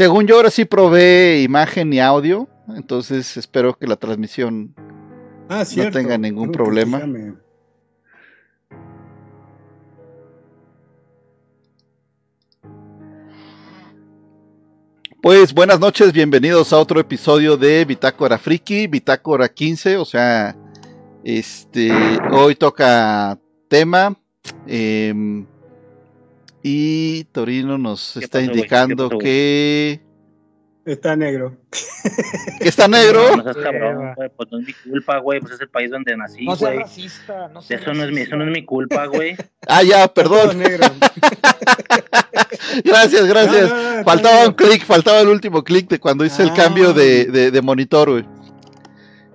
Según yo, ahora sí probé imagen y audio. Entonces espero que la transmisión Ah, cierto. tenga ningún problema. Pues buenas noches, bienvenidos a otro episodio de Bitácora Friki, Bitácora 15, o sea, este, hoy toca tema em, y Torino nos ¿Qué está pasó, indicando que, Está negro. que está negro. No seas cabrón, güey, pues no es mi culpa, güey, pues es el país donde nací, No seas güey. racista, no seas Eso no es mi, eso no es mi culpa, güey. Ah, ya, perdón, negro. gracias, gracias. No, no, no, está Faltaba un clic, faltaba el último clic de cuando hice el Ah. cambio de, de- de monitor, güey.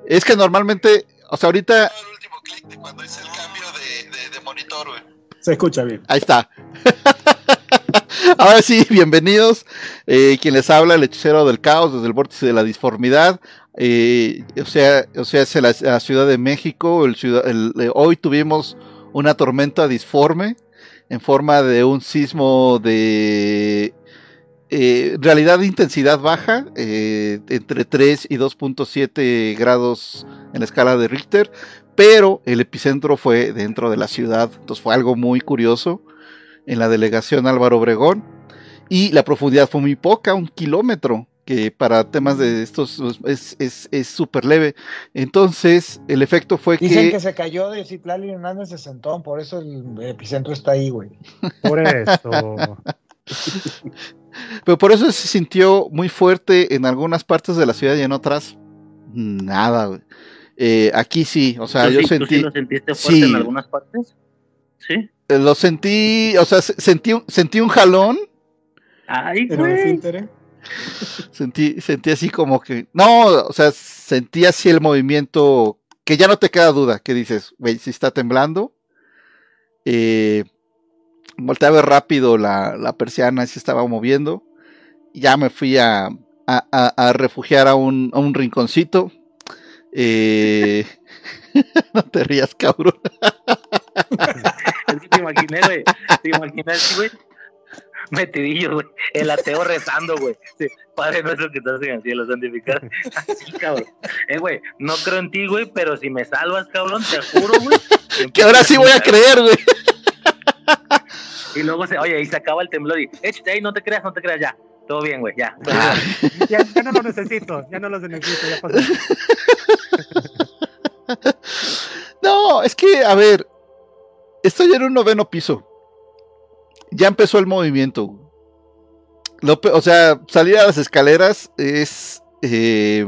Es que normalmente, o sea, ahorita... El último clic de cuando hice el cambio de, monitor, güey. Se escucha bien. Ahí está. Ahora sí, bienvenidos. Eh, quien les habla, el hechicero del caos desde el vórtice de la disformidad. Eh, o sea, o sea, es la, Ciudad de México. Eh, hoy tuvimos una tormenta disforme en forma de un sismo de realidad de intensidad baja, entre 3 y 2.7 grados en la escala de Richter, pero el epicentro fue dentro de la ciudad, entonces fue algo muy curioso en la delegación Álvaro Obregón y la profundidad fue muy poca, un kilómetro, que para temas de estos es es- es súper leve. Entonces, el efecto fue Dicen que... que se cayó de Citlali Hernández de Sentón, por eso el epicentro está ahí, güey. Por eso. Pero por eso se sintió muy fuerte en algunas partes de la ciudad y en otras nada. güey. Eh, aquí sí, o sea, ¿Tú yo sí- tú sentí, sí lo sentiste fuerte sí. en algunas partes? ¿Sí? Eh, lo sentí, o sea, se- sentí, un- sentí un jalón, Ay, güey. sentí, sentí así como que, no, o sea, sentí así el movimiento que ya no te queda duda, que dices, güey, si está temblando. Eh, volteé a ver rápido la, la persiana, y se estaba moviendo. Ya me fui a, a, a- a refugiar a un, a un rinconcito. Eh, no te rías, cabrón. Es que te imaginé, güey. Te imaginé así, güey. Metidillo, güey. El ateo rezando, güey. Sí, Padre nuestro que estás en el cielo, santificado. Así, cabrón. Eh, güey, no creo en ti, güey, pero si me salvas, cabrón, te juro, güey. Que ahora sí voy a creer, güey. Y luego se, oye, y se acaba el temblor y, échate ahí, no te creas, no te creas, ya. Todo bien, güey, ya. Ah, Ya, ya no lo necesito, ya no lo necesito, ya pasó. No, es que, a ver, estoy en un noveno piso. Ya empezó el movimiento. Lo o sea, salir a las escaleras es... eh,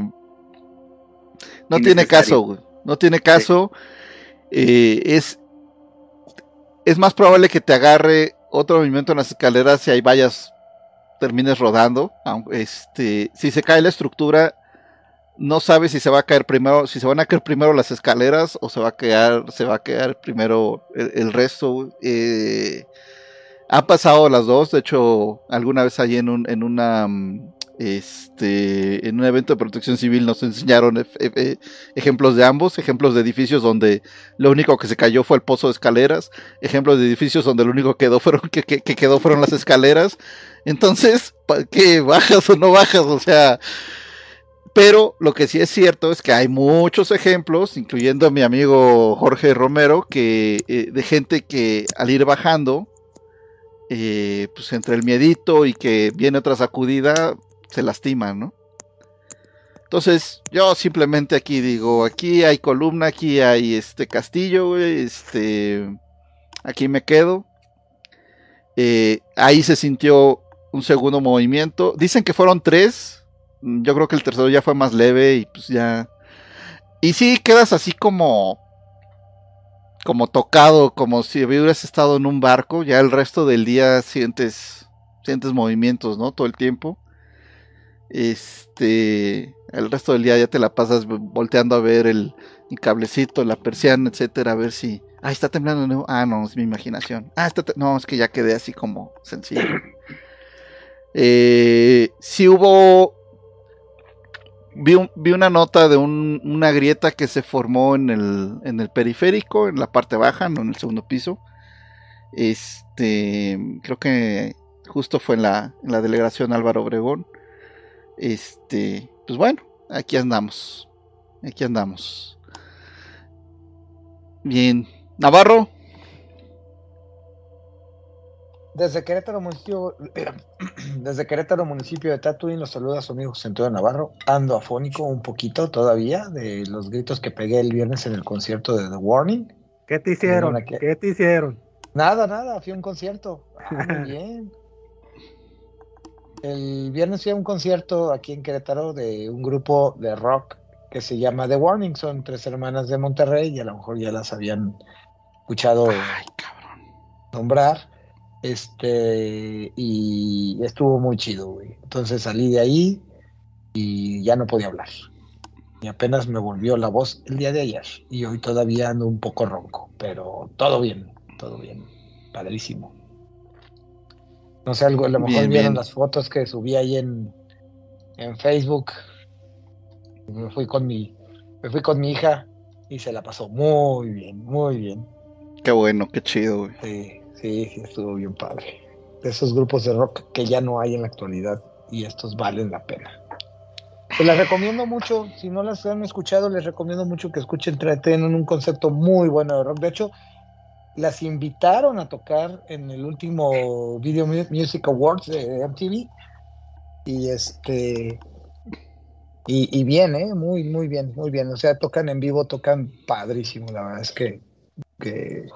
no tiene caso, güey. No tiene caso. Eh, es, es más probable que te agarre otro movimiento en las escaleras y ahí vayas, termines rodando. aunque, Este, si se cae la estructura, no sabes si se va a caer primero, si se van a caer primero las escaleras o se va a quedar, se va a quedar primero el, resto. Eh, han pasado las dos, de hecho, alguna vez allí en un, en una mm, este en un evento de protección civil nos enseñaron eh, ejemplos de ambos, ejemplos de edificios donde lo único que se cayó fue el pozo de escaleras, ejemplos de edificios donde lo único que quedó fueron que, que- que quedó fueron las escaleras. Entonces, ¿pa- ¿qué bajas o no bajas? O sea, pero lo que sí es cierto es que hay muchos ejemplos, incluyendo a mi amigo Jorge Romero, que eh, de gente que al ir bajando, eh, pues entre el miedito y que viene otra sacudida, se lastiman, ¿no? Entonces, yo simplemente aquí digo, aquí hay columna, aquí hay este castillo, este, aquí me quedo. Eh, ahí se sintió un segundo movimiento. Dicen que fueron tres. Mm, Yo creo que el tercero ya fue más leve y pues ya. Y sí, quedas así como. Como tocado, como si hubieras estado en un barco. Ya el resto del día sientes. sientes movimientos, ¿no? Todo el tiempo. Este, el resto del día ya te la pasas volteando a ver el, el cablecito, la persiana, etcétera, a ver si, ah, está temblando de nuevo. Ah, no, es mi imaginación. Ah, está, no, es que ya quedé así como sencillo. Eh, sí hubo, vi, vi una nota de un- una grieta que se formó en el, en el periférico, en la parte baja, no en el segundo piso. Este, creo que justo fue en la, en la delegación Álvaro Obregón. Este, pues bueno, aquí andamos. Aquí andamos. Bien. Navarro, Desde Querétaro, municipio, desde Querétaro, municipio de Tatuín, los saluda su amigo Antonio Navarro. Ando afónico un poquito todavía de los gritos que pegué el viernes en el concierto de The Warning. ¿Qué te hicieron? ¿qué? ¿Qué te hicieron? Nada, nada, fui a un concierto. Ah, muy bien. El viernes fui a un concierto aquí en Querétaro de un grupo de rock que se llama The Warning. Son tres hermanas de Monterrey y a lo mejor ya las habían escuchado ay, cabrón. nombrar. Este, y estuvo muy chido, güey. Entonces salí de ahí y ya no podía hablar. Y apenas me volvió la voz el día de ayer. Y hoy todavía ando un poco ronco, pero todo bien, todo bien. Padrísimo. No sé, algo, a lo mejor Bien, vieron bien. las fotos que subí ahí en, en Facebook. Me fui con mi, me fui con mi hija y se la pasó muy bien, muy bien. Qué bueno, qué chido, güey. Sí, sí, sí, estuvo bien padre. De esos grupos de rock que ya no hay en la actualidad y estos valen la pena. Se las recomiendo mucho, si no las han escuchado, les recomiendo mucho que escuchen, tra- tienen un concepto muy bueno de rock. De hecho, las invitaron a tocar en el último Video Mu- Music Awards de MTV. Y este. Y, y bien, ¿eh? Muy, muy bien, muy bien. O sea, tocan en vivo, tocan padrísimo. La verdad es que, que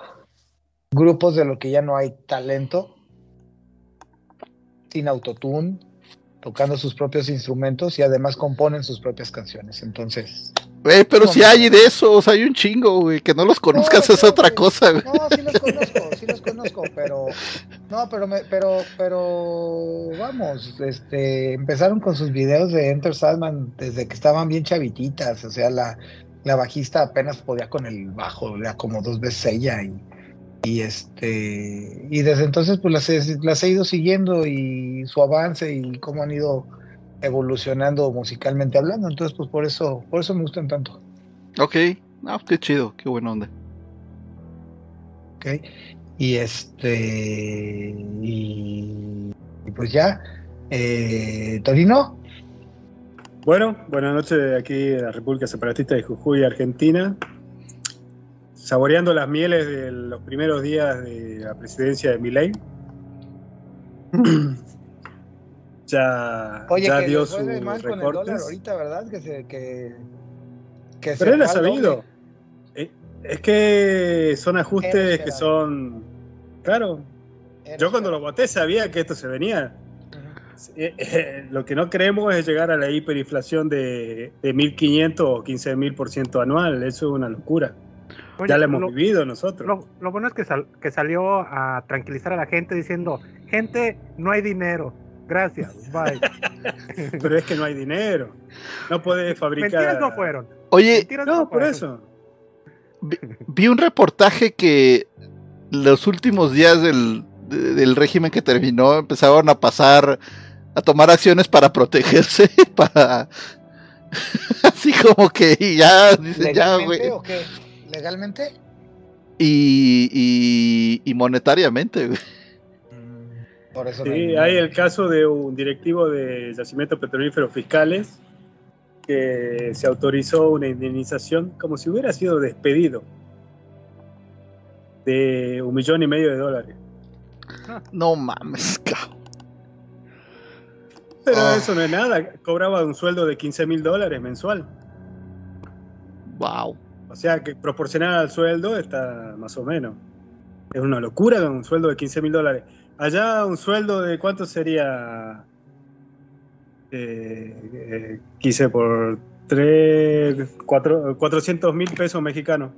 grupos de lo que ya no hay talento, sin autotune, tocando sus propios instrumentos y además componen sus propias canciones. Entonces, Güey, pero si hay de esos, hay un chingo, güey. Que no los conozcas No, es otra cosa, güey. no, sí los conozco, sí los conozco, pero no, pero me, pero, pero vamos, este, empezaron con sus videos de Enter Sandman desde que estaban bien chavititas, o sea, la, la bajista apenas podía con el bajo, era como dos veces ella y, y este, y desde entonces pues las he, las he ido siguiendo y su avance y cómo han ido evolucionando musicalmente hablando, entonces pues por eso, por eso me gustan tanto. Ok, no, qué chido, qué buena onda. ¿ok? Y este, y, y pues ya, eh, Torino, Bueno, buenas noches aquí de la República Separatista de Jujuy, Argentina. Saboreando las mieles de los primeros días de la presidencia de Milei. ya oye, ya que dio sus de mal con el dólar recortes. ahorita, ¿verdad? Que se, que, que se Pero él ha sabido. Eh, Es que son ajustes que son. Claro, Era- yo cuando lo voté sabía que esto se venía. Eh, eh, lo que no queremos es llegar a la hiperinflación de, de 1.500 o 15.000% anual. Eso es una locura. Oye, ya la hemos lo, vivido nosotros. lo- lo bueno es que, sal- que salió a tranquilizar a la gente diciendo, gente, no hay dinero. Gracias, bye. Pero es que no hay dinero. No puedes fabricar. Mentiras no fueron. Oye, Mentiras No, por fueron. eso. vi un reportaje que los últimos días del, de- del régimen que terminó empezaron a pasar a tomar acciones para protegerse, para así como que y ya dicen ya ¿Legalmente güey o qué? ¿Legalmente? y, y, y monetariamente güey. Mm, Por eso no Sí, dinero. hay el caso de un directivo de yacimientos petrolíferos fiscales que se autorizó una indemnización como si hubiera sido despedido de un millón y medio de dólares. no mames cabrón. Pero Ah. eso no es nada. Cobraba un sueldo de 15 mil dólares mensual. wow O sea que proporcional al sueldo está más o menos. Es una locura un sueldo de 15 mil dólares. Allá un sueldo de cuánto sería eh, eh, 15 por 3, 4, 400 mil pesos mexicanos.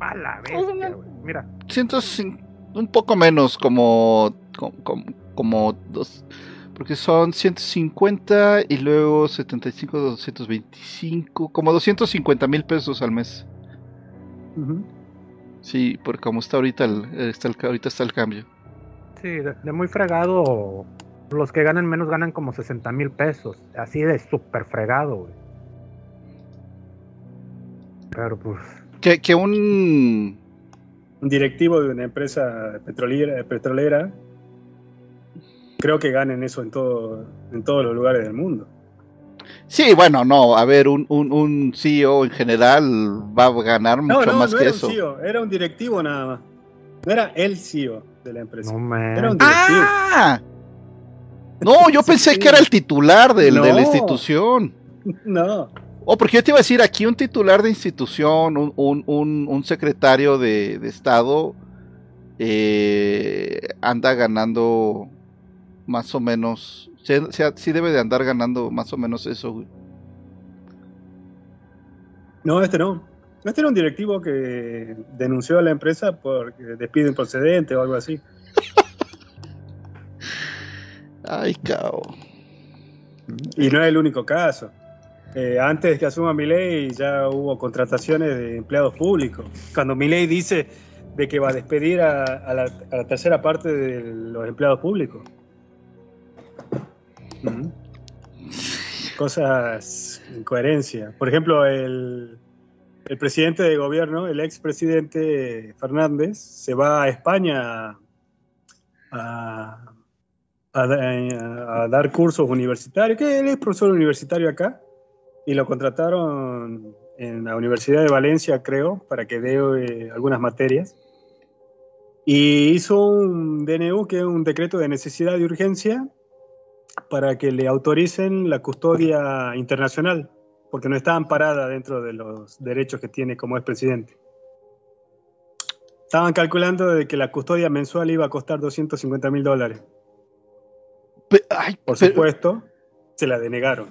A la bestia, güey. Mira, Siento sin- un poco menos como, como, como como dos, porque son 150 y luego 75, 225, como 250 mil pesos al mes. Sí, porque como está ahorita el, está el- ahorita está el cambio. Sí, de, de muy fregado. Los que ganan menos ganan como 60 mil pesos. Así de súper fregado, güey. Pero pues. Que, que un Un directivo de una empresa petrolera, petrolera creo que ganen eso en, todo, en todos los lugares del mundo. Sí, bueno, no, a ver, un, un, un CEO en general va a ganar No, mucho no, más no que era eso. un CEO, era un directivo nada más. No era el CEO de la empresa. No. Era un directivo. ¡Ah! No, yo pensé Sí. que era el titular del- de la institución. No. Oh, porque yo te iba a decir, aquí un titular de institución, un, un, un, un secretario de, de Estado, eh, anda ganando más o menos, sí, debe de andar ganando más o menos eso, güey. No, este no. Este era un directivo que denunció a la empresa por despido improcedente o algo así. Ay, cao. Y no es el único caso. Eh, antes que asuma Milei ya hubo contrataciones de empleados públicos. Cuando Milei dice de que va a despedir a, a la, a la tercera parte de los empleados públicos. Cosas incoherencia. Por ejemplo, el, el presidente de gobierno, el expresidente Fernández, se va a España a, a a dar cursos universitarios, que él es profesor universitario acá, y lo contrataron en la Universidad de Valencia, creo, para que dé eh, algunas materias. Y hizo un DNU, que es un decreto de necesidad y urgencia, para que le autoricen la custodia internacional, porque no está amparada dentro de los derechos que tiene como expresidente. Estaban calculando de que la custodia mensual iba a costar 250 mil dólares. Ay, Por pero, supuesto, se la denegaron.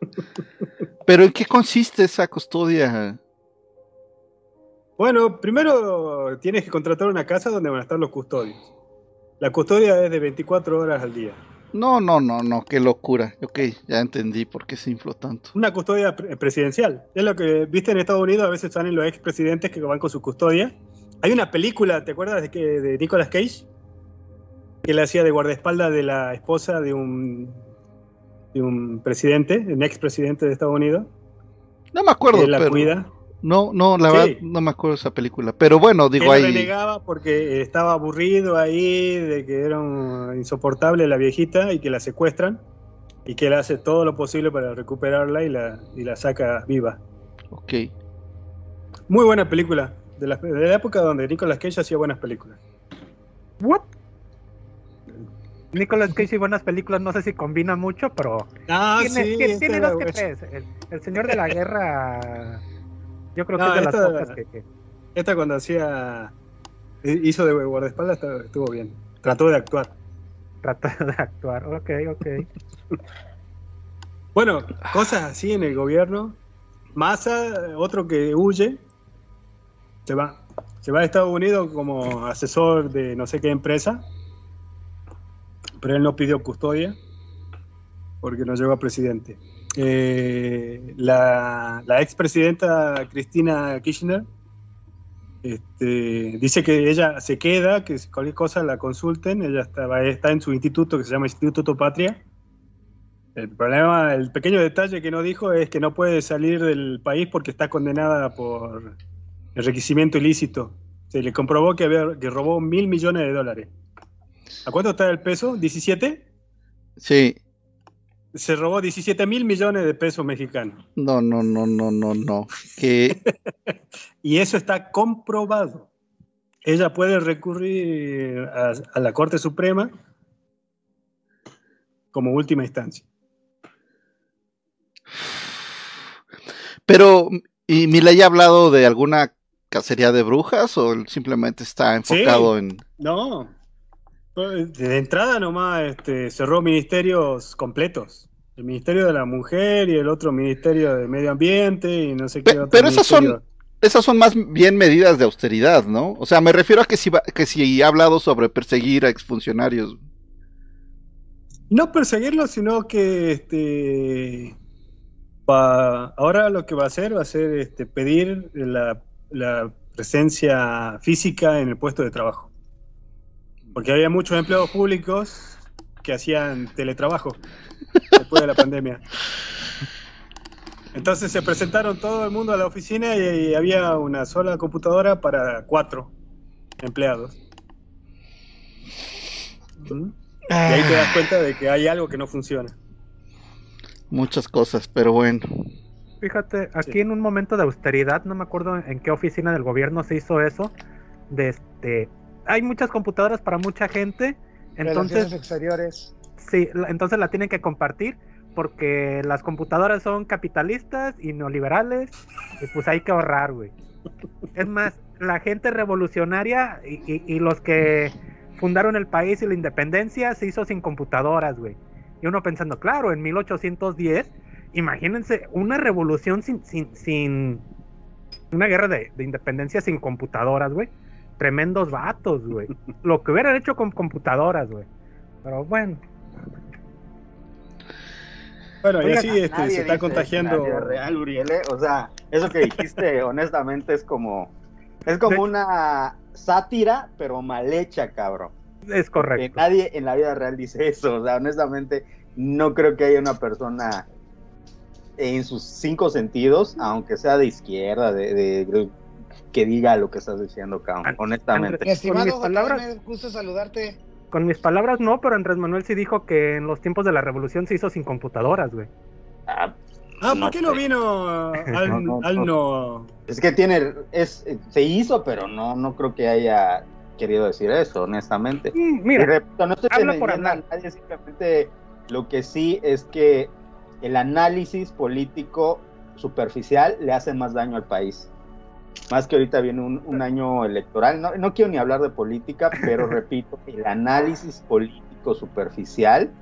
pero ¿en qué consiste esa custodia? Bueno, primero tienes que contratar una casa donde van a estar los custodios. La custodia es de 24 horas al día. No, no, no, no, qué locura. Ok, ya entendí por qué se infló tanto. Una custodia pre- presidencial. Es lo que viste en Estados Unidos, a veces salen los expresidentes que van con su custodia. Hay una película, ¿te acuerdas de, que, de Nicolas Cage? Que le hacía de guardaespaldas de la esposa de un, de un presidente, un expresidente de Estados Unidos. No me acuerdo, que la pero cuida. No, no, la Sí. verdad no me acuerdo de esa película. Pero bueno, digo Él ahí. renegaba porque estaba aburrido ahí, de que era un- insoportable la viejita y que la secuestran y que él hace todo lo posible para recuperarla y la, y la saca viva. Ok. Muy buena película, de la, de la época donde Nicolas Cage hacía buenas películas. ¿What? Nicolas Cage y buenas películas, no sé si combinan mucho, pero Ah, tiene, sí, tiene- tiene dos que tres. El, el Señor de la Guerra, yo creo que es de las esta- pocas que, que- Esta cuando hacía, hizo de guardaespaldas estuvo bien. Trató de actuar. trata de actuar. Ok, ok. Bueno, cosas así en el gobierno. Massa, otro que huye, se va. Se va a Estados Unidos como asesor de no sé qué empresa. Pero él no pidió custodia porque no llegó a presidente. Eh, la, la expresidenta Cristina Kirchner este, dice que ella se queda, que si cualquier cosa la consulten. Ella está, está en su instituto que se llama Instituto Patria. El problema, el pequeño detalle que no dijo es que no puede salir del país porque está condenada por enriquecimiento ilícito. Se le comprobó que, había, que robó mil millones de dólares. ¿A cuánto está el peso? ¿17? Sí. Se robó 17 mil millones de pesos mexicanos. No, no, no, no, no, no. Que Y eso está comprobado. Ella puede recurrir a, a la Corte Suprema como última instancia. Pero, ¿y Milei ha hablado de alguna cacería de brujas o él simplemente está enfocado en... No. De entrada nomás este, cerró ministerios completos. El Ministerio de la Mujer y el otro Ministerio de Medio Ambiente y no sé qué Pe- otro pero esas son-. Esas son más bien medidas de austeridad, ¿no? O sea, me refiero a que si, va- que si ha hablado sobre perseguir a exfuncionarios. No perseguirlo, sino que este, pa- ahora lo que va a hacer va a ser este, pedir la, la presencia física en el puesto de trabajo. Porque había muchos empleados públicos que hacían teletrabajo después de la pandemia. Entonces se presentaron todo el mundo a la oficina y, y había una sola computadora para cuatro empleados. ¿Mm? Y ahí te das cuenta de que hay algo que no funciona. Muchas cosas, pero bueno. Fíjate, aquí Sí. en un momento de austeridad, no me acuerdo en qué oficina del gobierno se hizo eso. De este, hay muchas computadoras para mucha gente, Relaciones entonces exteriores. sí, entonces la tienen que compartir porque las computadoras son capitalistas y neoliberales y pues hay que ahorrar, güey. Es más, la gente revolucionaria y, y- y los que fundaron el país y la independencia se hizo sin computadoras, güey. Y uno pensando, claro, en 1810, imagínense una revolución sin, sin, sin una guerra de, de independencia sin computadoras, güey. Tremendos vatos, güey. Lo que hubieran hecho con computadoras, güey. Pero bueno, Bueno, y así este, se está contagiando. eso en la vida real, Uriel, ¿eh? O sea, eso que dijiste, honestamente, es como. Es como una sátira, pero mal hecha, cabrón. es Que correcto. nadie en la vida real dice eso. O sea, honestamente, no creo que haya una persona en sus cinco sentidos, aunque sea de izquierda, de, de- de- que diga lo que estás diciendo. An- Honestamente. Estimado mis palabras- gusto saludarte. Con mis palabras no, pero Andrés Manuel sí dijo que en los tiempos de la revolución se hizo sin computadoras, güey. Ah, Ah, No ¿por qué no sé. vino al, No, no, al no. Es que tiene, es, se hizo, pero no, no creo que haya querido decir eso, honestamente. Mm, Mira, repito, no estoy habla por hablar. nadie, simplemente lo que sí es que el análisis político superficial le hace más daño al país. Más que ahorita viene un, un año electoral. No, no quiero ni hablar de política, pero repito, el análisis político superficial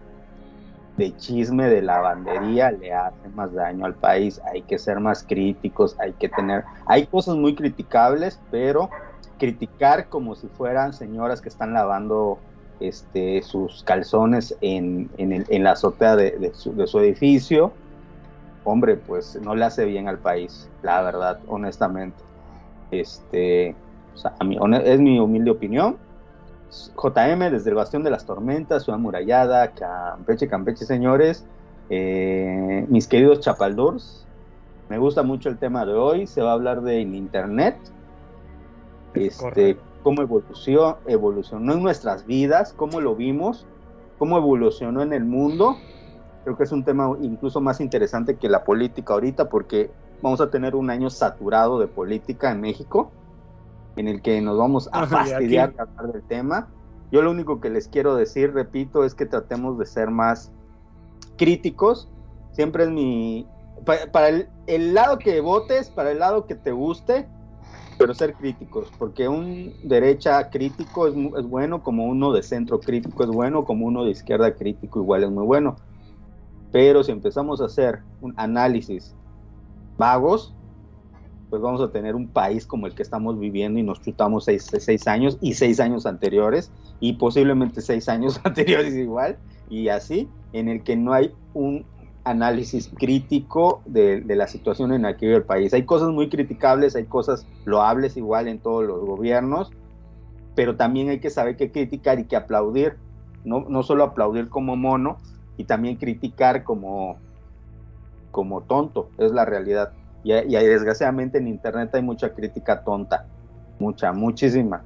de chisme de lavandería le hace más daño al país. Hay que ser más críticos, hay que tener... Hay cosas muy criticables, pero criticar como si fueran señoras que están lavando este, sus calzones en, en, el- en la azotea de, de su, de su edificio, hombre, pues no le hace bien al país, la verdad, honestamente. Este, o sea, a es mi humilde opinión. JM desde el Bastión de las Tormentas, Ciudad Murallada, Campeche, Campeche, señores, eh, mis queridos chapaldors, me gusta mucho el tema de hoy, se va a hablar de Internet, este, Correcto. cómo evolucionó, evolucionó en nuestras vidas, cómo lo vimos, cómo evolucionó en el mundo. Creo que es un tema incluso más interesante que la política ahorita porque vamos a tener un año saturado de política en México en el que nos vamos a Ajá, y fastidiar de hablar del tema. Yo lo único que les quiero decir, repito, es que tratemos de ser más críticos. Siempre es mi... pa- Para, el, el lado que votes, para el lado que te guste, pero ser críticos, porque un derecha crítico es, es bueno, como uno de centro crítico es bueno, como uno de izquierda crítico igual es muy bueno. Pero si empezamos a hacer un análisis vagos, pues vamos a tener un país como el que estamos viviendo y nos chutamos seis, seis años y seis años anteriores y posiblemente seis años anteriores igual y así, en el que no hay un análisis crítico de, de la situación en la que vive el país. Hay cosas muy criticables, hay cosas loables igual en todos los gobiernos, pero también hay que saber qué criticar y qué aplaudir, no, no solo aplaudir como mono y también criticar como, como tonto, es la realidad. Y, y desgraciadamente en internet hay mucha crítica tonta, mucha, muchísima,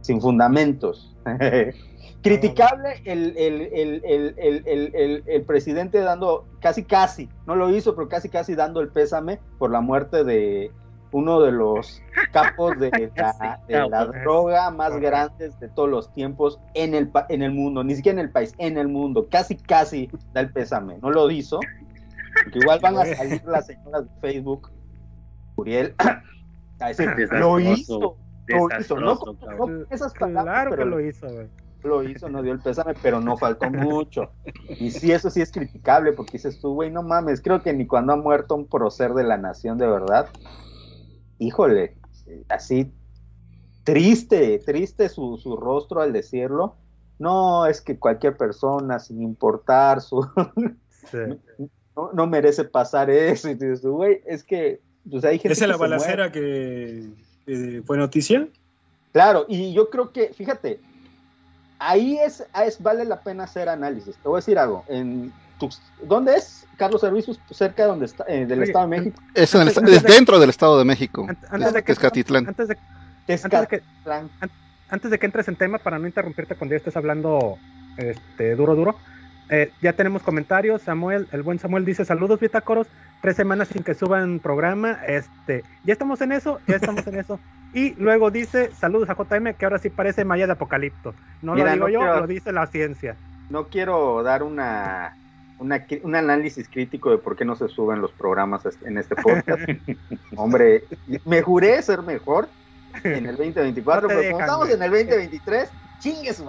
sin fundamentos. Criticable el, el, el, el, presidente dando, casi casi, no lo hizo, pero casi casi dando el pésame por la muerte de uno de los capos de la, de la droga más grandes de todos los tiempos en el, en el mundo, ni siquiera en el país, en el mundo, casi casi da el pésame, no lo hizo, porque igual van a salir las señoras de Facebook, Uriel, a decir, lo hizo, lo hizo, no, esas palabras, Claro que pero lo hizo, güey. lo hizo, no dio el pésame, pero no faltó mucho. Y sí, eso sí es criticable, porque dices tú, güey, no mames, creo que ni cuando ha muerto un prócer de la nación de verdad, híjole, así triste, triste su, su rostro al decirlo, no, es que cualquier persona, sin importar su, Sí. no, no merece pasar eso. Y tú dices, güey, es que, pues hay gente ¿Esa es la balacera que, que fue noticia? Claro, y yo creo que, fíjate, ahí es, es vale la pena hacer análisis. Te voy a decir algo. En Tux- ¿Dónde es Carlos Servicios? Cerca de donde está, eh, del Oye, Estado de México. Es, en el- Antes- es dentro del Estado de México. An- Antes de que, Tezcatitlán. antes de, antes de que, antes de que entres en tema, para no interrumpirte cuando ya estés hablando este, duro, duro, eh, ya tenemos comentarios. Samuel, el buen Samuel dice: Saludos, Bitácoros. Tres semanas sin que suban programa. Este, ya estamos en eso, ya estamos en eso. Y luego dice: Saludos a JM, que ahora sí parece Maya de Apocalipto. No Mira, lo digo no yo, quiero- lo dice la ciencia. No quiero dar una, una un análisis crítico de por qué no se suben los programas en este podcast. Hombre, me juré ser mejor en el 2024, No pero dejan, como estamos en el 2023, chingues.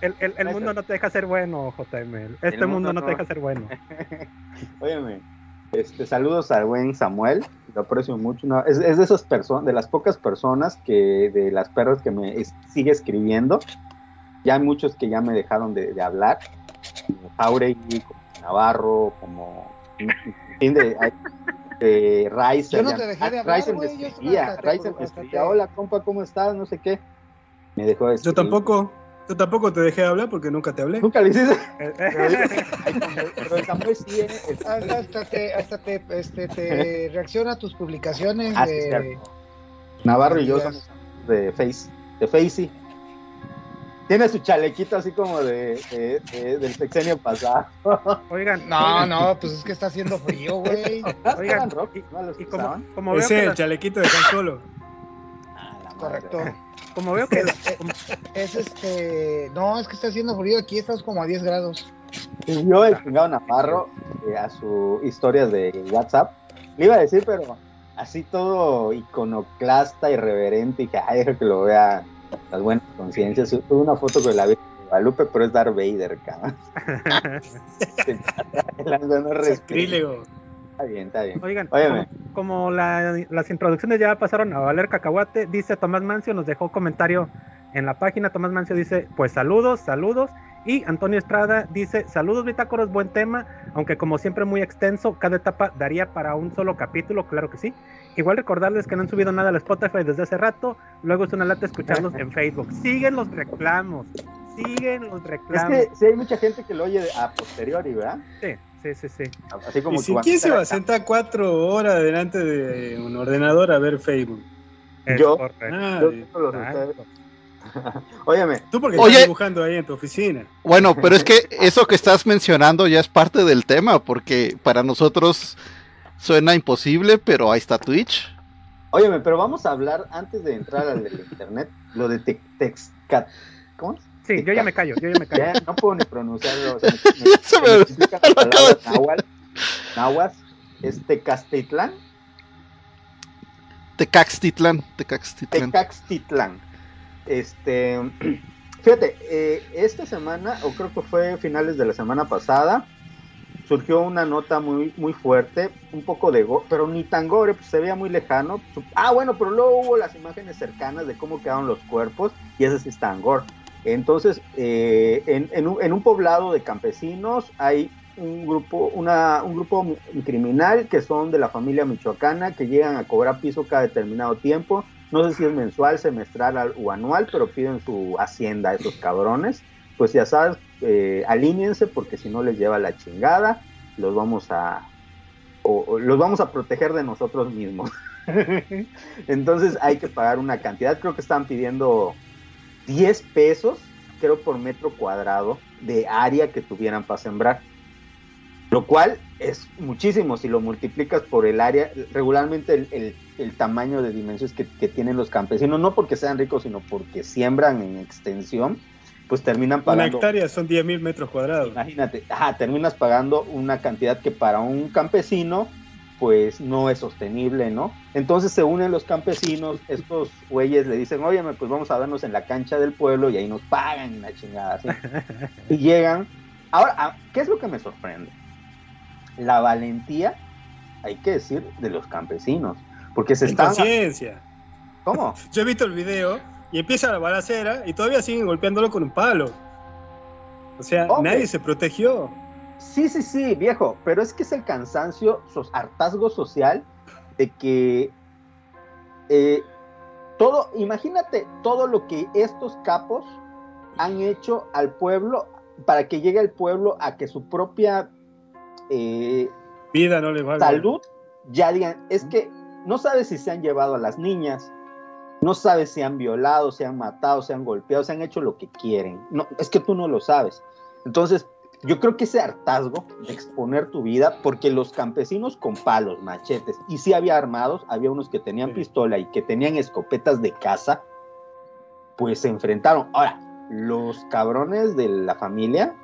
El, el- el mundo no te deja ser bueno, JM. Este El mundo mundo no te deja ser bueno. Óyeme, este, saludos al buen Samuel, lo aprecio mucho. no, es, es de esas personas, de las pocas personas que, de las perras que me es- sigue escribiendo. Ya hay muchos que ya me dejaron de, de hablar, como Jauregui, como Navarro, como de, de Rice. Yo no te dejé de hablar, Rice me güey, yo escribía, me escribía, hola compa, ¿cómo estás? No sé qué. Me dejó de Yo tampoco, yo tampoco te dejé de hablar porque nunca te hablé. Nunca lo hiciste. Eh, Pero el Samuel sí, eh, el Samuel Hasta, hasta te, hasta te, este, te reacciona a tus publicaciones Ah, sí, de... Navarro y yo somos de Face, de Facey. Tiene su chalequito así como de, de- de- del sexenio pasado. Oigan, No, no, pues es que está haciendo frío, güey. Oigan, y- ¿no? Los y como, como veo es el las- chalequito de Han Solo. Correcto. como veo que Es este... No, es que está haciendo frío. Aquí estamos como a 10 grados. Subió el chingado Navarro eh, a sus historias de WhatsApp. Le iba a decir, pero así todo iconoclasta, irreverente, y que ay, deja que lo vea las buenas conciencias. Tuve una foto con la Virgen de Guadalupe, pero es Darth Vader, cabrón. El no respira. Sacrílego. Está bien, está bien. Oigan, Óyeme. como, como la- las introducciones ya pasaron a valer cacahuate, dice Tomás Mancio, nos dejó comentario en la página. Tomás Mancio dice, pues saludos, saludos. Y Antonio Estrada dice, saludos bitácoros, buen tema, aunque como siempre muy extenso, cada etapa daría para un solo capítulo, claro que sí. Igual recordarles que no han subido nada al Spotify desde hace rato, luego es una lata escucharlos en Facebook. Siguen los reclamos, siguen los Es reclamos. que sí hay mucha gente que lo oye a posteriori, ¿verdad? Sí, sí, sí, sí. Así como ¿Y si quién se va a sentar cuatro horas delante de un ordenador a ver Facebook? Yo- correcto. Yo los. Óyeme, Tú porque Oye. estás dibujando ahí en tu oficina. Bueno, pero es que eso que estás mencionando ya es parte del tema, porque para nosotros suena imposible, pero ahí está Twitch. óyeme, pero vamos a hablar antes de entrar al del internet, lo de te- Texcat. ¿Cómo es? Sí, yo ya me callo, yo ya me callo. Ya no puedo ni pronunciarlo. o sea, me- Se me- me- náhuatl, náhuatl, es Tecaztitlán, Tecaxtitlán, Tecaxtitlán. Tecaxtitlán. Este, fíjate, eh, esta semana, o creo que fue finales de la semana pasada, surgió una nota muy, muy fuerte, un poco de gore, pero ni tan gore, pues se veía muy lejano. Ah, bueno, pero luego hubo las imágenes cercanas de cómo quedaron los cuerpos, y esas sí están gore. Entonces, eh, en, un, en un poblado de campesinos hay un grupo, una, un grupo criminal que son de la familia michoacana que llegan a cobrar piso cada determinado tiempo. No sé si es mensual, semestral al- o anual, pero piden su hacienda a esos cabrones. Pues ya sabes, eh, alíñense porque si no les lleva la chingada, los vamos a los vamos a proteger de nosotros mismos. Entonces hay que pagar una cantidad, creo que están pidiendo 10 pesos, creo por metro cuadrado de área que tuvieran para sembrar. Lo cual es muchísimo si lo multiplicas por el área, regularmente el, el- el tamaño de dimensiones que, que tienen los campesinos, no porque sean ricos, sino porque siembran en extensión, pues terminan Una pagando. hectárea son 10.000 metros cuadrados. Imagínate, ajá, terminas pagando una cantidad que para un campesino, pues no es sostenible, ¿no? Entonces se unen los campesinos, estos güeyes le dicen, oye, pues vamos a vernos en la cancha del pueblo y ahí nos pagan y la chingada, así. y llegan. Ahora, ah, ¿qué es lo que me sorprende? La valentía, hay que decir, de los campesinos, porque se En están... conciencia. ¿Cómo? Yo he visto el video y empieza la balacera y todavía siguen golpeándolo con un palo. O sea, nadie se protegió. Sí, sí, sí, viejo, pero es que es el cansancio, sos hartazgo social de que eh, todo, imagínate todo lo que estos capos han hecho al pueblo para que llegue el pueblo a que su propia eh, Vida no les valga. salud ya digan, es que no sabes si se han llevado a las niñas, no sabes si han violado, se han matado, se han golpeado, se han hecho lo que quieren. No, es que tú no lo sabes. Entonces, yo creo que ese hartazgo de exponer tu vida, porque los campesinos con palos, machetes, y sí había armados, había unos que tenían Sí. pistola y que tenían escopetas de caza, pues se enfrentaron. Ahora, los cabrones de la familia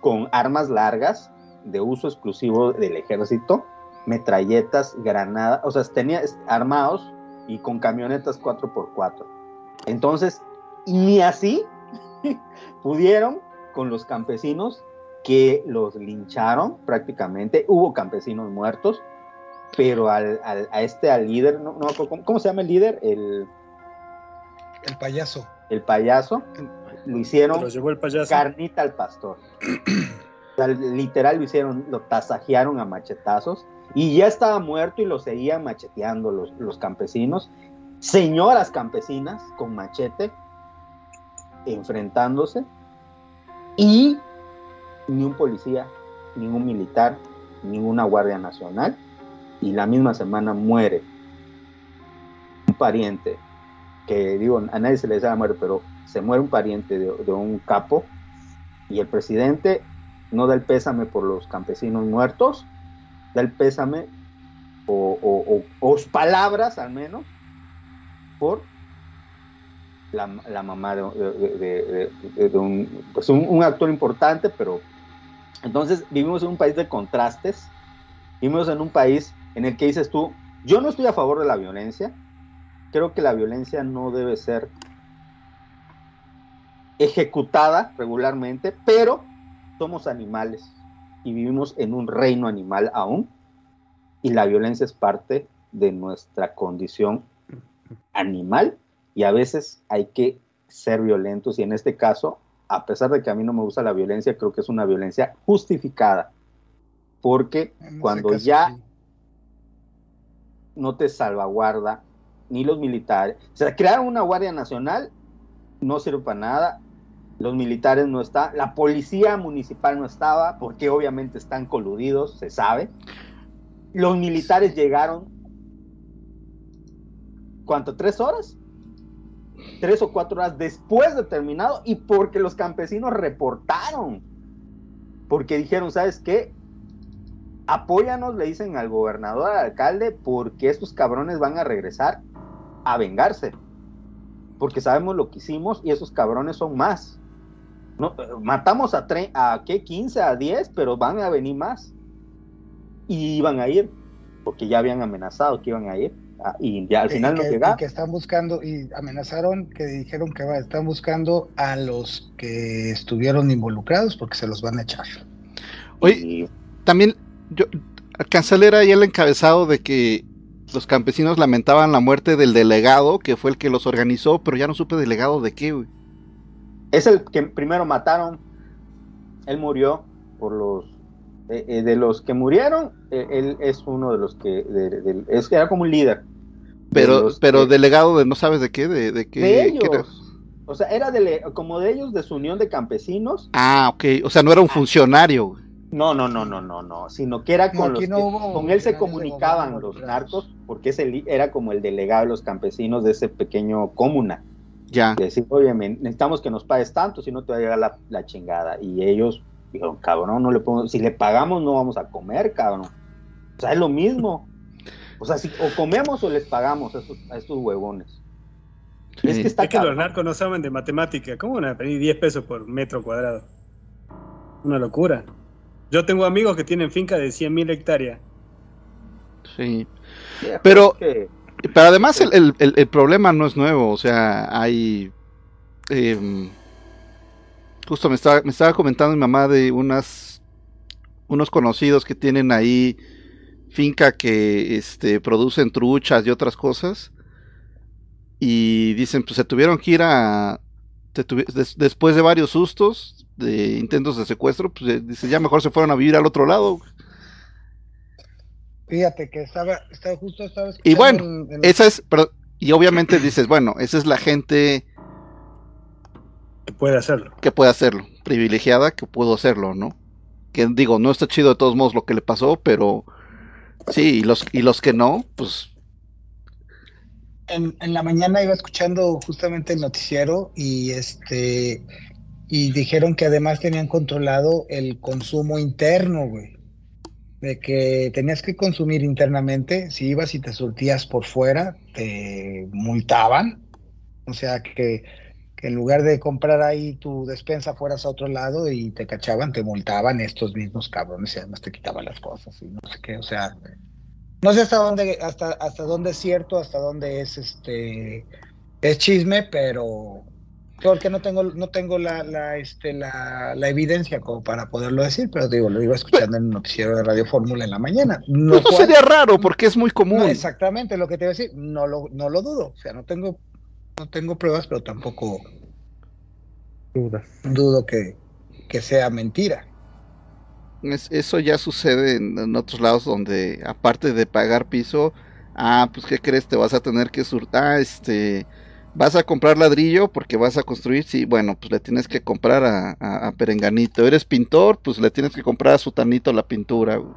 con armas largas de uso exclusivo del ejército, metralletas, granadas, o sea, tenía armados y con camionetas 4x4. Entonces, ni así pudieron con los campesinos que los lincharon prácticamente. Hubo campesinos muertos, pero al, al- a este, al líder, no, no, ¿cómo, cómo se llama el líder? El, El payaso. el payaso. Lo hicieron el payaso. carnita al pastor. O sea, literal lo hicieron, lo tasajearon a machetazos y ya estaba muerto y lo seguían macheteando los, los campesinos. Señoras campesinas con machete enfrentándose y ni un policía, ningún militar, ninguna guardia nacional y la misma semana muere un pariente que digo, a nadie se le la muerte, pero se muere un pariente de, un capo y el presidente no da el pésame por los campesinos muertos, da el pésame o, o- palabras al menos por la, mamá de, un, pues un, un actor importante, pero entonces vivimos en un país de contrastes, vivimos en un país en el que dices tú, yo no estoy a favor de la violencia, creo que la violencia no debe ser ejecutada regularmente, pero somos animales y vivimos en un reino animal aún y la violencia es parte de nuestra condición animal y a veces hay que ser violentos y en este caso, a pesar de que a mí no me gusta la violencia, creo que es una violencia justificada porque cuando caso, ya sí. no te salvaguarda ni los militares. O sea, crearon una Guardia Nacional, no sirve para nada. Los militares no están, la policía municipal no estaba, porque obviamente están coludidos, se sabe. Los militares llegaron, ¿cuánto? ¿Tres horas? Tres o cuatro horas después de terminado y porque los campesinos reportaron. Porque dijeron, ¿sabes qué? apóyanos, le dicen al gobernador, al alcalde, porque estos cabrones van a regresar a vengarse. Porque sabemos lo que hicimos y esos cabrones son más. No, matamos a, tre- a ¿qué? 15, a 10, pero van a venir más. Y iban a ir, porque ya habían amenazado que iban a ir. Ah, Y ya al final no que, llegaron. y que están buscando, y amenazaron, que dijeron que va, están buscando a los que estuvieron involucrados porque se los van a echar. Oye, Y- también yo leer ahí el encabezado de que los campesinos lamentaban la muerte del delegado, que fue el que los organizó, pero ya no supe delegado de qué, güey. Es el que primero mataron. Él murió por los. eh, eh, de los que murieron, eh, él es uno de los que. de- de- es, era como un líder. Pero, los pero que- delegado de no sabes de qué, de, de qué. de qué ellos. era. O sea, era de, como de ellos, de su unión de campesinos. Ah, ok. O sea, no era un funcionario, güey. No, no, no, no, no, no. Sino que era con aquí los no que- hubo con él se comunicaban los narcos, porque ese era como el delegado de los campesinos de ese pequeño comuna. Ya. de decir, oye, necesitamos que nos pagues tanto, si no te va a llegar la, la chingada. Y ellos dijeron, cabrón, no le podemos, si le pagamos no vamos a comer, cabrón. O sea, es lo mismo. O sea, si o comemos o les pagamos a estos, a estos huevones. Es Sí. que está Es que los cabrón. narcos no saben de matemática. ¿Cómo van a pedir 10 pesos por metro cuadrado? Una locura. Yo tengo amigos que tienen finca de 100.000 hectáreas. Sí. Pero- Pero además el, el- el- el problema no es nuevo, o sea, hay... em, justo me estaba, me estaba comentando mi mamá de unas unos conocidos que tienen ahí finca que este, producen truchas y otras cosas. Y dicen, pues se tuvieron que ir a... se tuvi- des- después de varios sustos, de intentos de secuestro, pues eh, dice, ya mejor se fueron a vivir al otro lado. Fíjate que estaba, estaba justo estaba Y bueno, escuchando en- en- esa es, pero, y obviamente dices, bueno, esa es la gente Que puede hacerlo. que puede hacerlo, privilegiada que pudo hacerlo, ¿no? Que digo, no está chido de todos modos lo que le pasó, pero sí, y los, y los que no, pues en, en la mañana iba escuchando justamente el noticiero y este y dijeron que además tenían controlado el consumo interno, güey. De que tenías que consumir internamente, si ibas y te surtías por fuera, te multaban. O sea que, en lugar de comprar ahí tu despensa fueras a otro lado y te cachaban, te multaban estos mismos cabrones y además te quitaban las cosas y no sé qué, o sea, no sé hasta dónde, hasta, hasta dónde es cierto, hasta dónde es este es chisme, pero porque no tengo, no tengo la, la, este, la, la evidencia como para poderlo decir, pero digo, lo iba escuchando en el noticiero de Radio Fórmula en la mañana. No, pues no sería raro porque es muy común. no, exactamente lo que te iba a decir, no lo, no lo dudo, o sea, no tengo, no tengo pruebas, pero tampoco Dudas. dudo que, que sea mentira. Es- eso ya sucede en, en otros lados donde aparte de pagar piso, ah, pues qué crees, te vas a tener que surtar, ah, este, vas a comprar ladrillo porque vas a construir, sí, bueno, pues le tienes que comprar a, a- a Perenganito, eres pintor, pues le tienes que comprar a Sutanito la pintura. güey.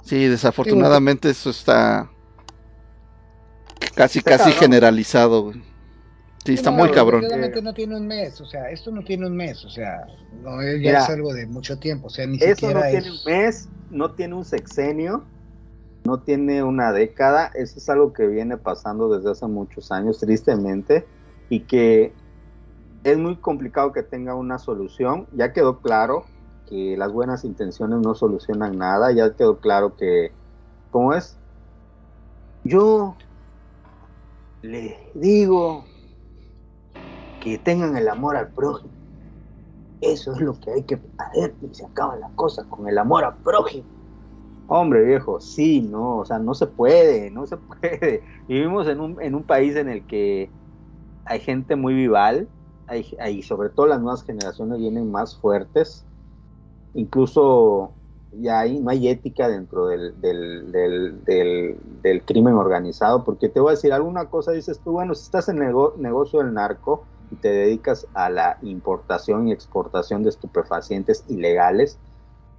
Sí, desafortunadamente eso está casi, Está casi cabrón. generalizado. güey. Sí, está No, muy cabrón. desgraciadamente no tiene un mes, o sea, esto no tiene un mes, o sea, no es, ya Mira, es algo de mucho tiempo, o sea, ni Eso no siquiera tiene es... un mes, no tiene un sexenio, no tiene una década. Eso es algo que viene pasando desde hace muchos años, tristemente, y que es muy complicado que tenga una solución. Ya quedó claro que las buenas intenciones no solucionan nada, ya quedó claro que, ¿cómo es? Yo le digo que tengan el amor al prójimo. Eso es lo que hay que hacer y se acaban las cosas con el amor al prójimo. Hombre viejo, sí, no, o sea, no se puede, no se puede. Vivimos en un, en un país en el que hay gente muy vival, hay, hay- sobre todo las nuevas generaciones vienen más fuertes, incluso ya ahí no hay ética dentro del, del, del, del, crimen organizado, porque te voy a decir alguna cosa, dices tú, bueno, si estás en negocio del narco y te dedicas a la importación y exportación de estupefacientes ilegales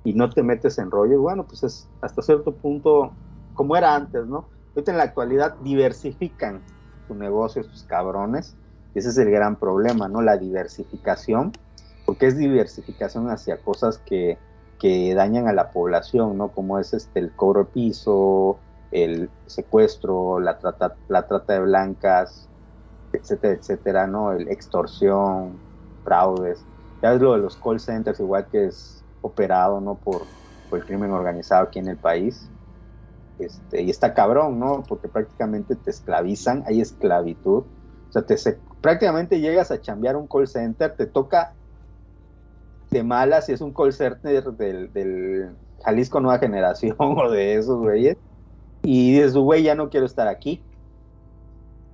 y no te metes en rollo, bueno, pues es hasta cierto punto como era antes, ¿no? Ahorita en la actualidad diversifican su negocio, sus cabrones, y ese es el gran problema, ¿no? La diversificación, porque es diversificación hacia cosas que, que dañan a la población, ¿no? Como es este el cobro piso, el secuestro, la trata, la trata de blancas, etcétera, etcétera, ¿no? El extorsión, fraudes. Ya es lo de los call centers, igual que es operado, ¿no? Por, el crimen organizado aquí en el país. Este, y está cabrón, ¿no? Porque prácticamente te esclavizan, hay esclavitud. O sea, te prácticamente llegas a chambear un call center, te toca de malas si es un call center del, del Jalisco Nueva Generación o de esos güeyes. Y dices, güey, ya no quiero estar aquí.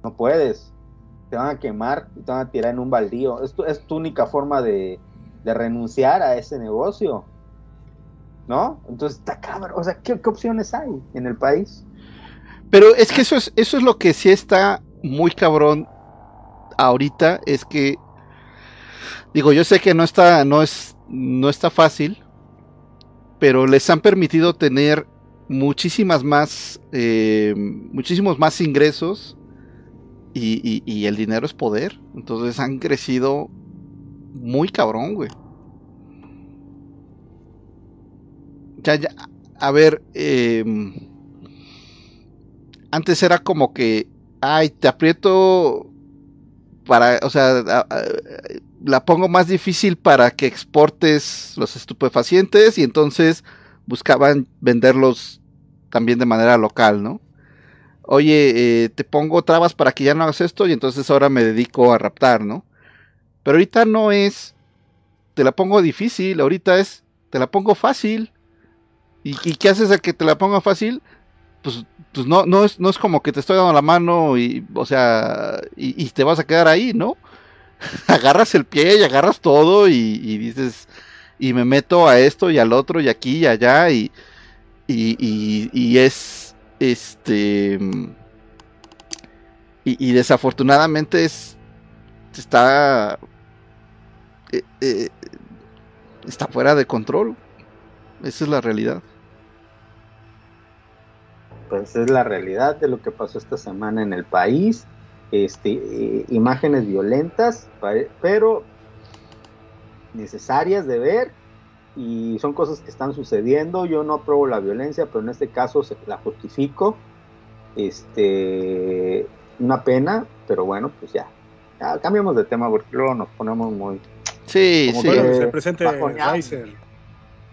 No puedes. Te van a quemar y te van a tirar en un baldío. Es tu, es tu única forma de, de renunciar a ese negocio. ¿No? Entonces está cabrón. O sea, ¿qué, qué opciones hay en el país? Pero es que eso es, eso es lo que sí está muy cabrón ahorita, es que digo, yo sé que no está, no es, no está fácil, pero les han permitido tener muchísimas más, eh, muchísimos más ingresos y, el dinero es poder. Entonces han crecido muy cabrón, güey. Ya, ya, a ver, em, antes era como que, ay, te aprieto para, o sea, la pongo más difícil para que exportes los estupefacientes y entonces buscaban venderlos también de manera local, ¿no? Oye, eh, te pongo trabas para que ya no hagas esto y entonces ahora me dedico a raptar, ¿no? Pero ahorita no es, te la pongo difícil, ahorita es, te la pongo fácil. ¿Y, qué haces a que te la ponga fácil? Pues, pues no, no, es, no es como que te estoy dando la mano y, o sea, y te vas a quedar ahí, ¿no? agarras el pie y agarras todo y, dices, y me meto a esto y al otro y aquí y allá y, y, es, este, y, y desafortunadamente es, está, eh, eh, está fuera de control. Esa es la realidad. Pues es la realidad de lo que pasó esta semana en el país. Este, eh, imágenes violentas, pero necesarias de ver y son cosas que están sucediendo. Yo no apruebo la violencia, pero en este caso se la justifico. Este, una pena, pero bueno, pues ya. Ya cambiamos de tema porque luego nos ponemos muy. Sí, sí. Bueno, se presente.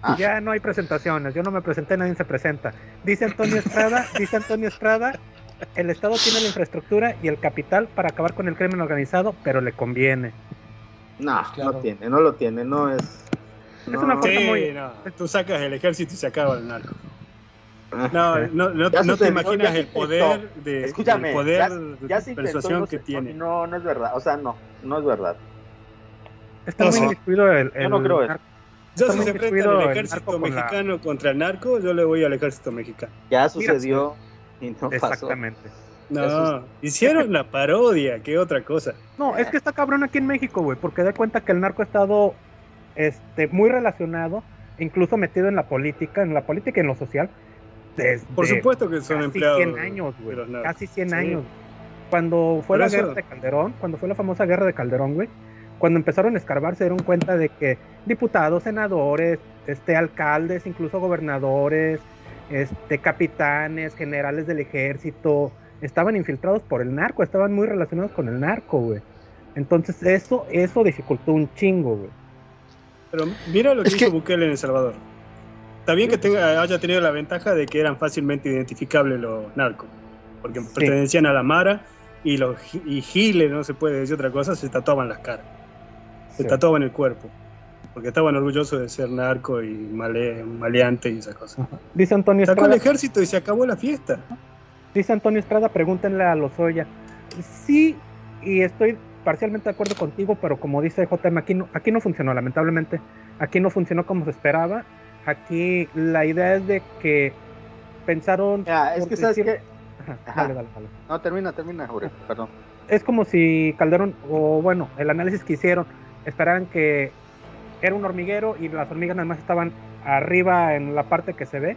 Ah. Ya no hay presentaciones, yo no me presenté, nadie se presenta. Dice Antonio Estrada, dice Antonio Estrada, el Estado tiene la infraestructura y el capital para acabar con el crimen organizado, pero le conviene. No, Claro. no tiene, no lo tiene, no es. no, una no. cosa Sí, muy- no, tú sacas el ejército y se acaba el narco. No, no, no, Ya no te imaginas el poder de Escúchame, el poder ya- de Ya se intentó y persuasión no que tiene. No, no es verdad. O sea, no, no es verdad. Está No, muy sí. inmiscuido el, el Yo no creo eso. narco. Yo si se enfrenta inmiscuido el el ejército narco con la- mexicano contra el narco, yo le voy al ejército mexicano. Ya Mira, sucedió y no pasó. Exactamente. No, hicieron la parodia, que otra cosa. No, es que está cabrón aquí en México, güey, porque da cuenta que el narco ha estado este, muy relacionado, incluso metido en la política, en la política y en lo social, desde Por supuesto que son casi empleados. 100 años, güey. Casi 100 Sí. años. Cuando fue la eso- guerra de Calderón, cuando fue la famosa guerra de Calderón, güey, cuando empezaron a escarbar se dieron cuenta de que diputados, senadores, este, alcaldes, incluso gobernadores, este, capitanes, generales del ejército, estaban infiltrados por el narco, estaban muy relacionados con el narco, güey. Entonces eso, eso dificultó un chingo, güey. Pero mira lo que Es hizo que- Bukele en El Salvador. Está bien que tenga, haya tenido la ventaja de que eran fácilmente identificables los narcos, porque pertenecían a la Mara y los y giles, no se puede decir otra cosa, se tatuaban las caras, se Sí. tatuaban el cuerpo, porque estaban orgullosos de ser narco y male- maleante y esas cosas. Dice Antonio Sacó el Estrada, ejército y se acabó la fiesta. Dice Antonio Estrada, pregúntenle a Lozoya. Sí, y estoy parcialmente de acuerdo contigo, pero como dice JM, aquí no, aquí no funcionó, lamentablemente. Aquí no funcionó como se esperaba. Aquí la idea es de que pensaron... Ya, es que sabes decir- que. Ajá, Ajá. dale, dale, dale. No, termina, termina, Jorge, perdón. Es como si Calderón, o bueno, el análisis que hicieron, esperaran que era un hormiguero y las hormigas nada más estaban arriba en la parte que se ve.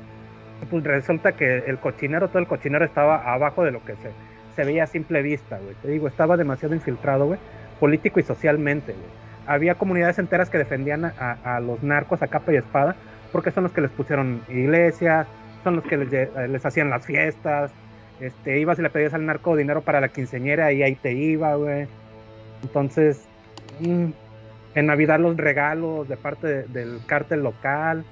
Pues resulta que el cochinero, todo el cochinero estaba abajo de lo que se, se veía a simple vista, güey. Te digo, estaba demasiado infiltrado, güey, político y socialmente, güey. Había comunidades enteras que defendían a, a- los narcos a capa y espada, porque son los que les pusieron iglesias, son los que les, eh, les hacían las fiestas, este, ibas y le pedías al narco dinero para la quinceañera y ahí te iba, güey. Entonces, mm, en Navidad los regalos de parte de- del cártel local.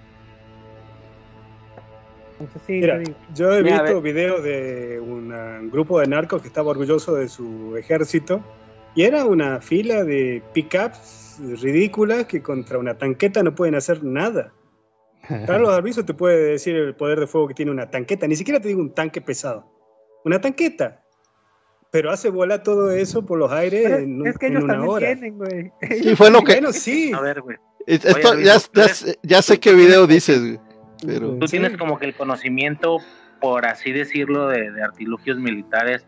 Entonces sí, Mira, yo he visto videos de un grupo de narcos que estaba orgulloso de su ejército y era una fila de pickups ridículas que contra una tanqueta no pueden hacer nada. Carlos Arbizo te puede decir el poder de fuego que tiene una tanqueta, ni siquiera te digo un tanque pesado, una tanqueta. Pero hace volar todo eso por los aires Pero en, es que en ellos una hora. tienen, güey. Sí, fue lo que. Bueno, sí. A ver, güey. es- Esto, Oye, ya, ya, ¿tú sé- ya sé qué video dices, güey, pero Tú tienes como que el conocimiento, por así decirlo, de, de artilugios militares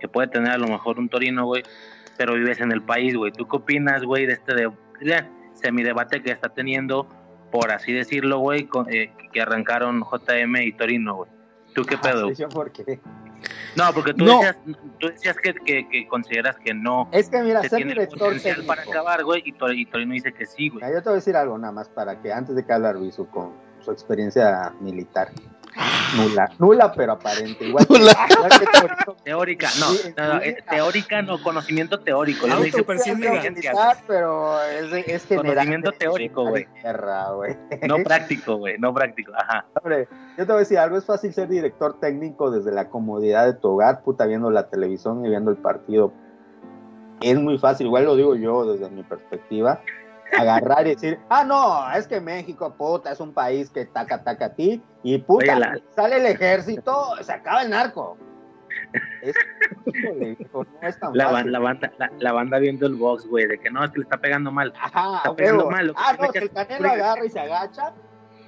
que puede tener a lo mejor un torino, güey, pero vives en el país, güey. ¿Tú qué opinas, güey, de este de, ya, semidebate que está teniendo, por así decirlo, güey, con- eh, que arrancaron JM y Torino, güey? ¿Tú qué pedo? Ah, sí, yo por qué. No, porque tú No. decías, tú decías que, que, que consideras que no Es que mira, se ser tiene director técnico. para acabar, güey, y, Tor- y Torino dice que sí, güey. Yo te voy a decir algo nada más para que antes de que hable Arbizu con su experiencia militar. Nula, nula pero aparente. Igual que, igual que. Teórica, no, Sí, no, no, sí. eh, teórica no, conocimiento teórico. No militar, pero es, es general. Conocimiento teórico, güey. No práctico, güey, no práctico, ajá. Hombre, yo te voy a decir algo, es fácil ser director técnico desde la comodidad de tu hogar, puta, viendo la televisión y viendo el partido. Es muy fácil, igual lo digo yo desde mi perspectiva, agarrar y decir, ah, no, es que México, puta, es un país que taca, taca a ti, y puta, Oye, la- sale el ejército, se acaba el narco. Es, no es tan La, fácil. la banda, la, la banda viendo el box, güey, de que no, es que le está pegando mal. Ajá, Está pegando huevo. mal, Ah, no, que si el Canelo agarra y se agacha,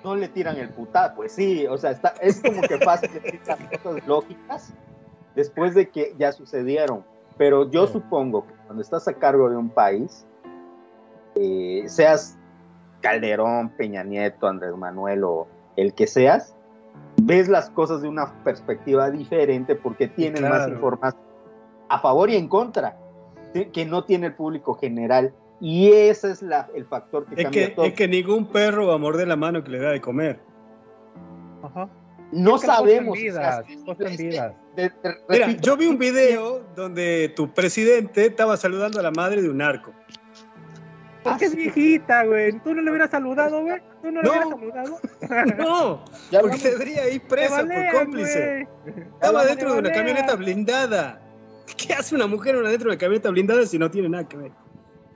no le tiran el putada. Pues sí, o sea, está, es como que fácil decir cosas lógicas después de que ya sucedieron. Pero yo supongo que cuando estás a cargo de un país, eh, seas Calderón, Peña Nieto, Andrés Manuel o el que seas, ves las cosas de una perspectiva diferente porque tienes más información a favor y en contra ¿sí? que no tiene el público general. Y ese es la, el factor que Es cambia que, todo. es que ningún perro va a morder la mano que le da de comer. Ajá. no Es que cosas sabemos. vidas, es- cosas en es que, vidas. de- de- Mira, yo vi un video donde tu presidente estaba saludando a la madre de un narco. Porque es viejita, güey. ¿Tú no le hubieras saludado, güey? ¿Tú no le No. hubieras saludado? No, ya porque hablamos- debería ir Te presa balean, por cómplice. güey. Estaba dentro de una camioneta blindada. ¿Qué hace una mujer dentro de una camioneta blindada si no tiene nada que ver?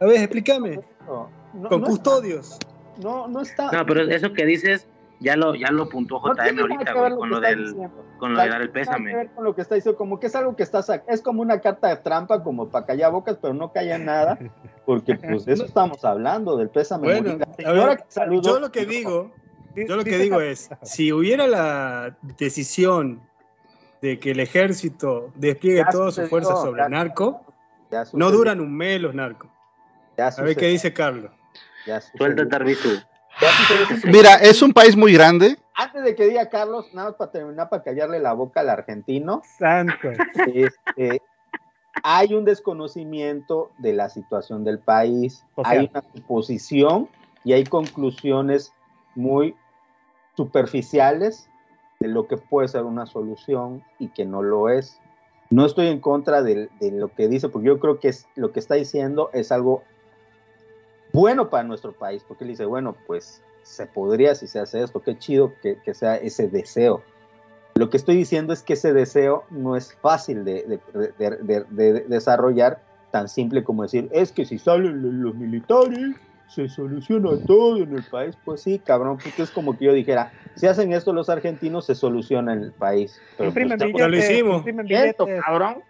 A ver, explícame. no, no, Con no custodios. No, no está. No, pero eso que dices, ya lo, ya lo puntuó no tiene JM nada ahorita, que ver güey, con que lo del, diciendo. con lo de dar el Nada que pésame. ver con lo que está diciendo, como que es algo que está es como una carta de trampa, como para callar bocas, pero no callar nada, porque pues de eso estamos hablando, del pésame. Bueno, ver, que saludó- yo lo que digo, yo lo que digo es, si hubiera la decisión de que el ejército despliegue Ya toda su fuerza sobre ya el narco, Ya no duran un mes los narcos. ya A ver qué dice Carlos. ya. Suelta Tarbisu. Mira, es un país muy grande. Antes de que diga Carlos, nada más para terminar, para callarle la boca al argentino, Santo. este, hay un desconocimiento de la situación del país, hay una suposición y hay conclusiones muy superficiales de lo que puede ser una solución y que no lo es. No estoy en contra de, de lo que dice, porque yo creo que es, lo que está diciendo es algo bueno para nuestro país, porque él dice, bueno, pues se podría si se hace esto, qué chido que, que sea ese deseo. Lo que estoy diciendo es que ese deseo no es fácil de, de- de- de- de- de desarrollar, tan simple como decir, es que si salen los- militares, se soluciona todo en el país. Pues sí, cabrón, porque es como que yo dijera, si hacen esto los argentinos, se soluciona en el país. Pero pues, Imprimen lo hicimos. imprimen viendo, billetes. cabrón.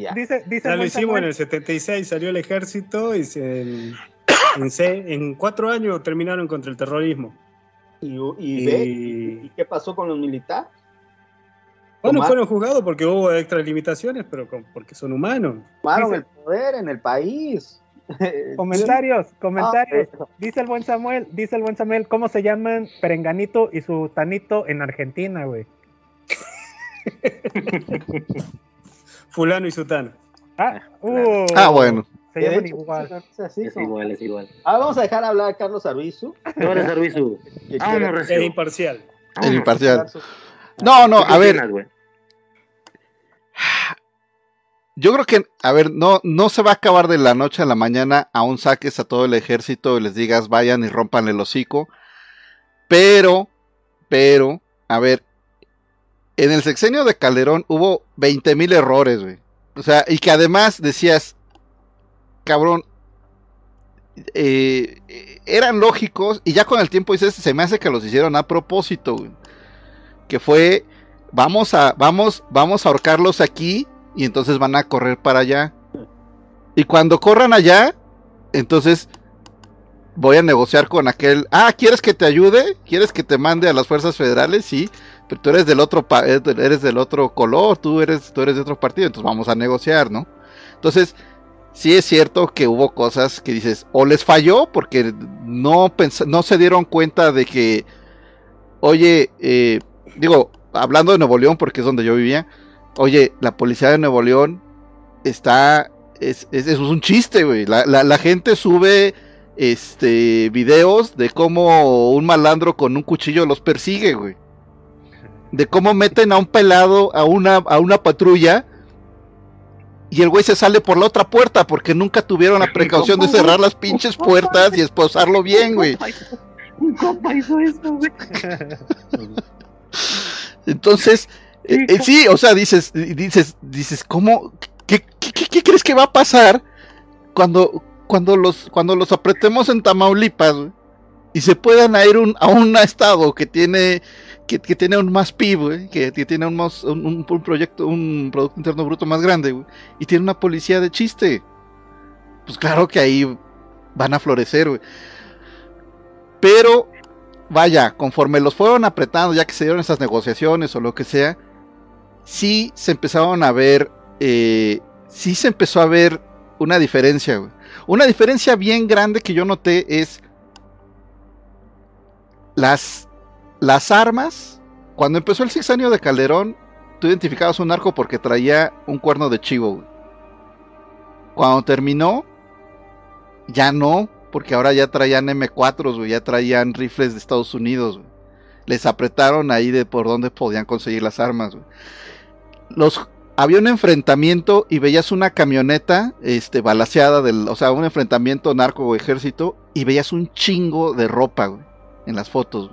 Ya. Dice, dice Ya el lo hicimos en Samuel, el 76, salió el ejército y se- en, en se- en cuatro años terminaron contra el terrorismo. Y, y ve, Y- ¿y qué pasó con los militares? Bueno, fueron juzgados porque hubo extralimitaciones, pero con- porque son humanos. Tomaron Dice- el poder en el país. Comentarios, comentarios. Ah. Dice el buen Samuel, dice el buen Samuel, ¿cómo se llaman Perenganito y su Tanito en Argentina, güey? Fulano y Sutano. Ah, uh, Ah, bueno. Se llaman hecho, igual. es ¿no? igual, es igual. Ah, vamos a dejar hablar a Carlos Arbizu. Tú eres Tarbisu. que Ah, no, Es Recio. imparcial. El imparcial. No, no, ¿Tú qué a ver, yo creo que, a ver, no, no se va a acabar de la noche a la mañana, aún saques a todo el ejército y les digas vayan y rompan el hocico. Pero, pero, a ver, en el sexenio de Calderón hubo 20 mil errores, güey. O sea, y que además decías, cabrón, eh, eran lógicos y ya con el tiempo dices, se me hace que los hicieron a propósito, güey. Que fue, vamos a, vamos, vamos a ahorcarlos aquí y entonces van a correr para allá. Y cuando corran allá, entonces voy a negociar con aquel, ah, ¿quieres que te ayude? ¿Quieres que te mande a las fuerzas federales? Sí, pero tú eres del otro, pa- eres del otro color, tú eres, tú eres de otro partido, entonces vamos a negociar, ¿no? Entonces, sí es cierto que hubo cosas que dices, o les falló porque no, no se dieron cuenta de que, oye, eh, digo, hablando de Nuevo León, porque es donde yo vivía, oye, la policía de Nuevo León está, es, es, es un chiste, güey, la, la gente sube este videos de cómo un malandro con un cuchillo los persigue, güey. De cómo meten a un pelado a una, a una patrulla y el güey se sale por la otra puerta porque nunca tuvieron la precaución de cerrar las pinches puertas y esposarlo bien, güey. Un compa hizo eso, güey. Entonces, eh, eh, sí, o sea, dices, dices, dices, ¿cómo? ¿Qué, qué, qué- qué crees que va a pasar cuando, cuando los, cuando los apretemos en Tamaulipas güey, y se puedan ir un- a un estado que tiene que, que tiene un más PIB, güey, que, que tiene un, más, un, un- un proyecto, un Producto Interno Bruto más grande, güey, y tiene una policía de chiste. Pues claro que ahí van a florecer, güey. Pero, vaya, conforme los fueron apretando, ya que se dieron esas negociaciones o lo que sea, sí se empezaron a ver, eh, sí se empezó a ver una diferencia, güey. Una diferencia bien grande que yo noté es las, las armas. Cuando empezó el sexenio de Calderón, tú identificabas un arco porque traía un cuerno de chivo. Cuando terminó, ya no, porque ahora ya traían M4, güey, ya traían rifles de Estados Unidos. Les apretaron ahí de por dónde podían conseguir las armas. Los había un enfrentamiento y veías una camioneta este balaseada del, o sea, un enfrentamiento narco ejército y veías un chingo de ropa, en las fotos.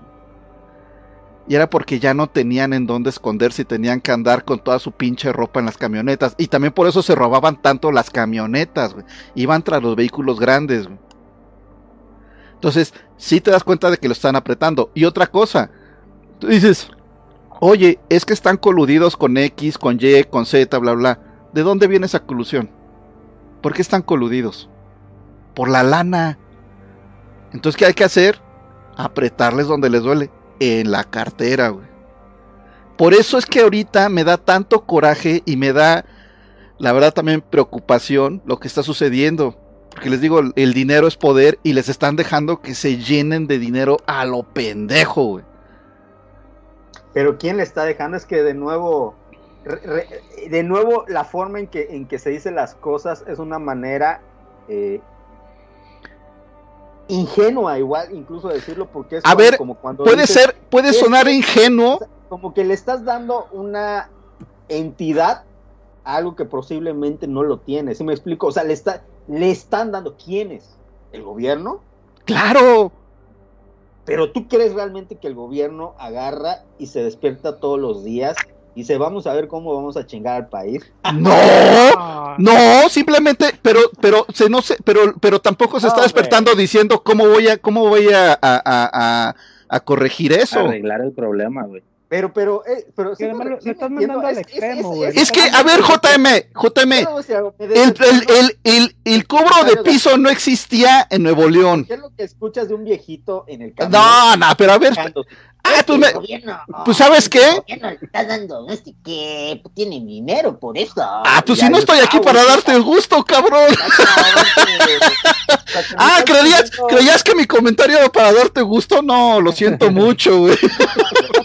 Y era porque ya no tenían en dónde esconderse y tenían que andar con toda su pinche ropa en las camionetas. Y también por eso se robaban tanto las camionetas. Iban tras los vehículos grandes. Entonces, sí te das cuenta de que lo están apretando. Y otra cosa, tú dices, oye, es que están coludidos con X, con Y, con Z, bla, bla. ¿De dónde viene esa colusión? ¿Por qué están coludidos? Por la lana. Entonces, ¿qué hay que hacer? Apretarles donde les duele. En la cartera, güey. Por eso es que ahorita me da tanto coraje y me da, la verdad, también preocupación lo que está sucediendo. Porque les digo, el dinero es poder y les están dejando que se llenen de dinero a lo pendejo, güey. Pero quién le está dejando es que de nuevo, de nuevo la forma en que, en que se dicen las cosas es una manera eh, ingenua, igual incluso decirlo, porque es A cuando- ver, como cuando Puede dices- ser, puede sonar ingenuo, como que le estás dando una entidad a algo que posiblemente no lo tiene. ¿Sí me explico? O sea, le, está, le están dando quiénes? ¿El gobierno? claro. Pero tú crees realmente que el gobierno agarra y se despierta todos los días dice, vamos a ver cómo vamos a chingar al país. No, no, simplemente, pero, pero, se no sé, pero, pero tampoco se No, está despertando diciendo cómo voy a, cómo voy a, a, a- corregir eso. Arreglar el problema, güey. Pero, pero, eh, pero lo- lo estás mandando al extremo, güey. Es que, a ver, JM, JM, el, el, el, el, el cobro de piso no existía en Nuevo León. ¿Qué es lo que escuchas de un viejito en el camión? No, no, pero a ver? Ah, pues me- El gobierno, pues, ¿sabes el qué? gobierno le está dando este que tienen dinero por eso. ah, pues si no estoy aquí para darte el gusto, cabrón. Ah, ¿creías, ¿creías que mi comentario era para darte gusto? No, lo siento mucho, güey.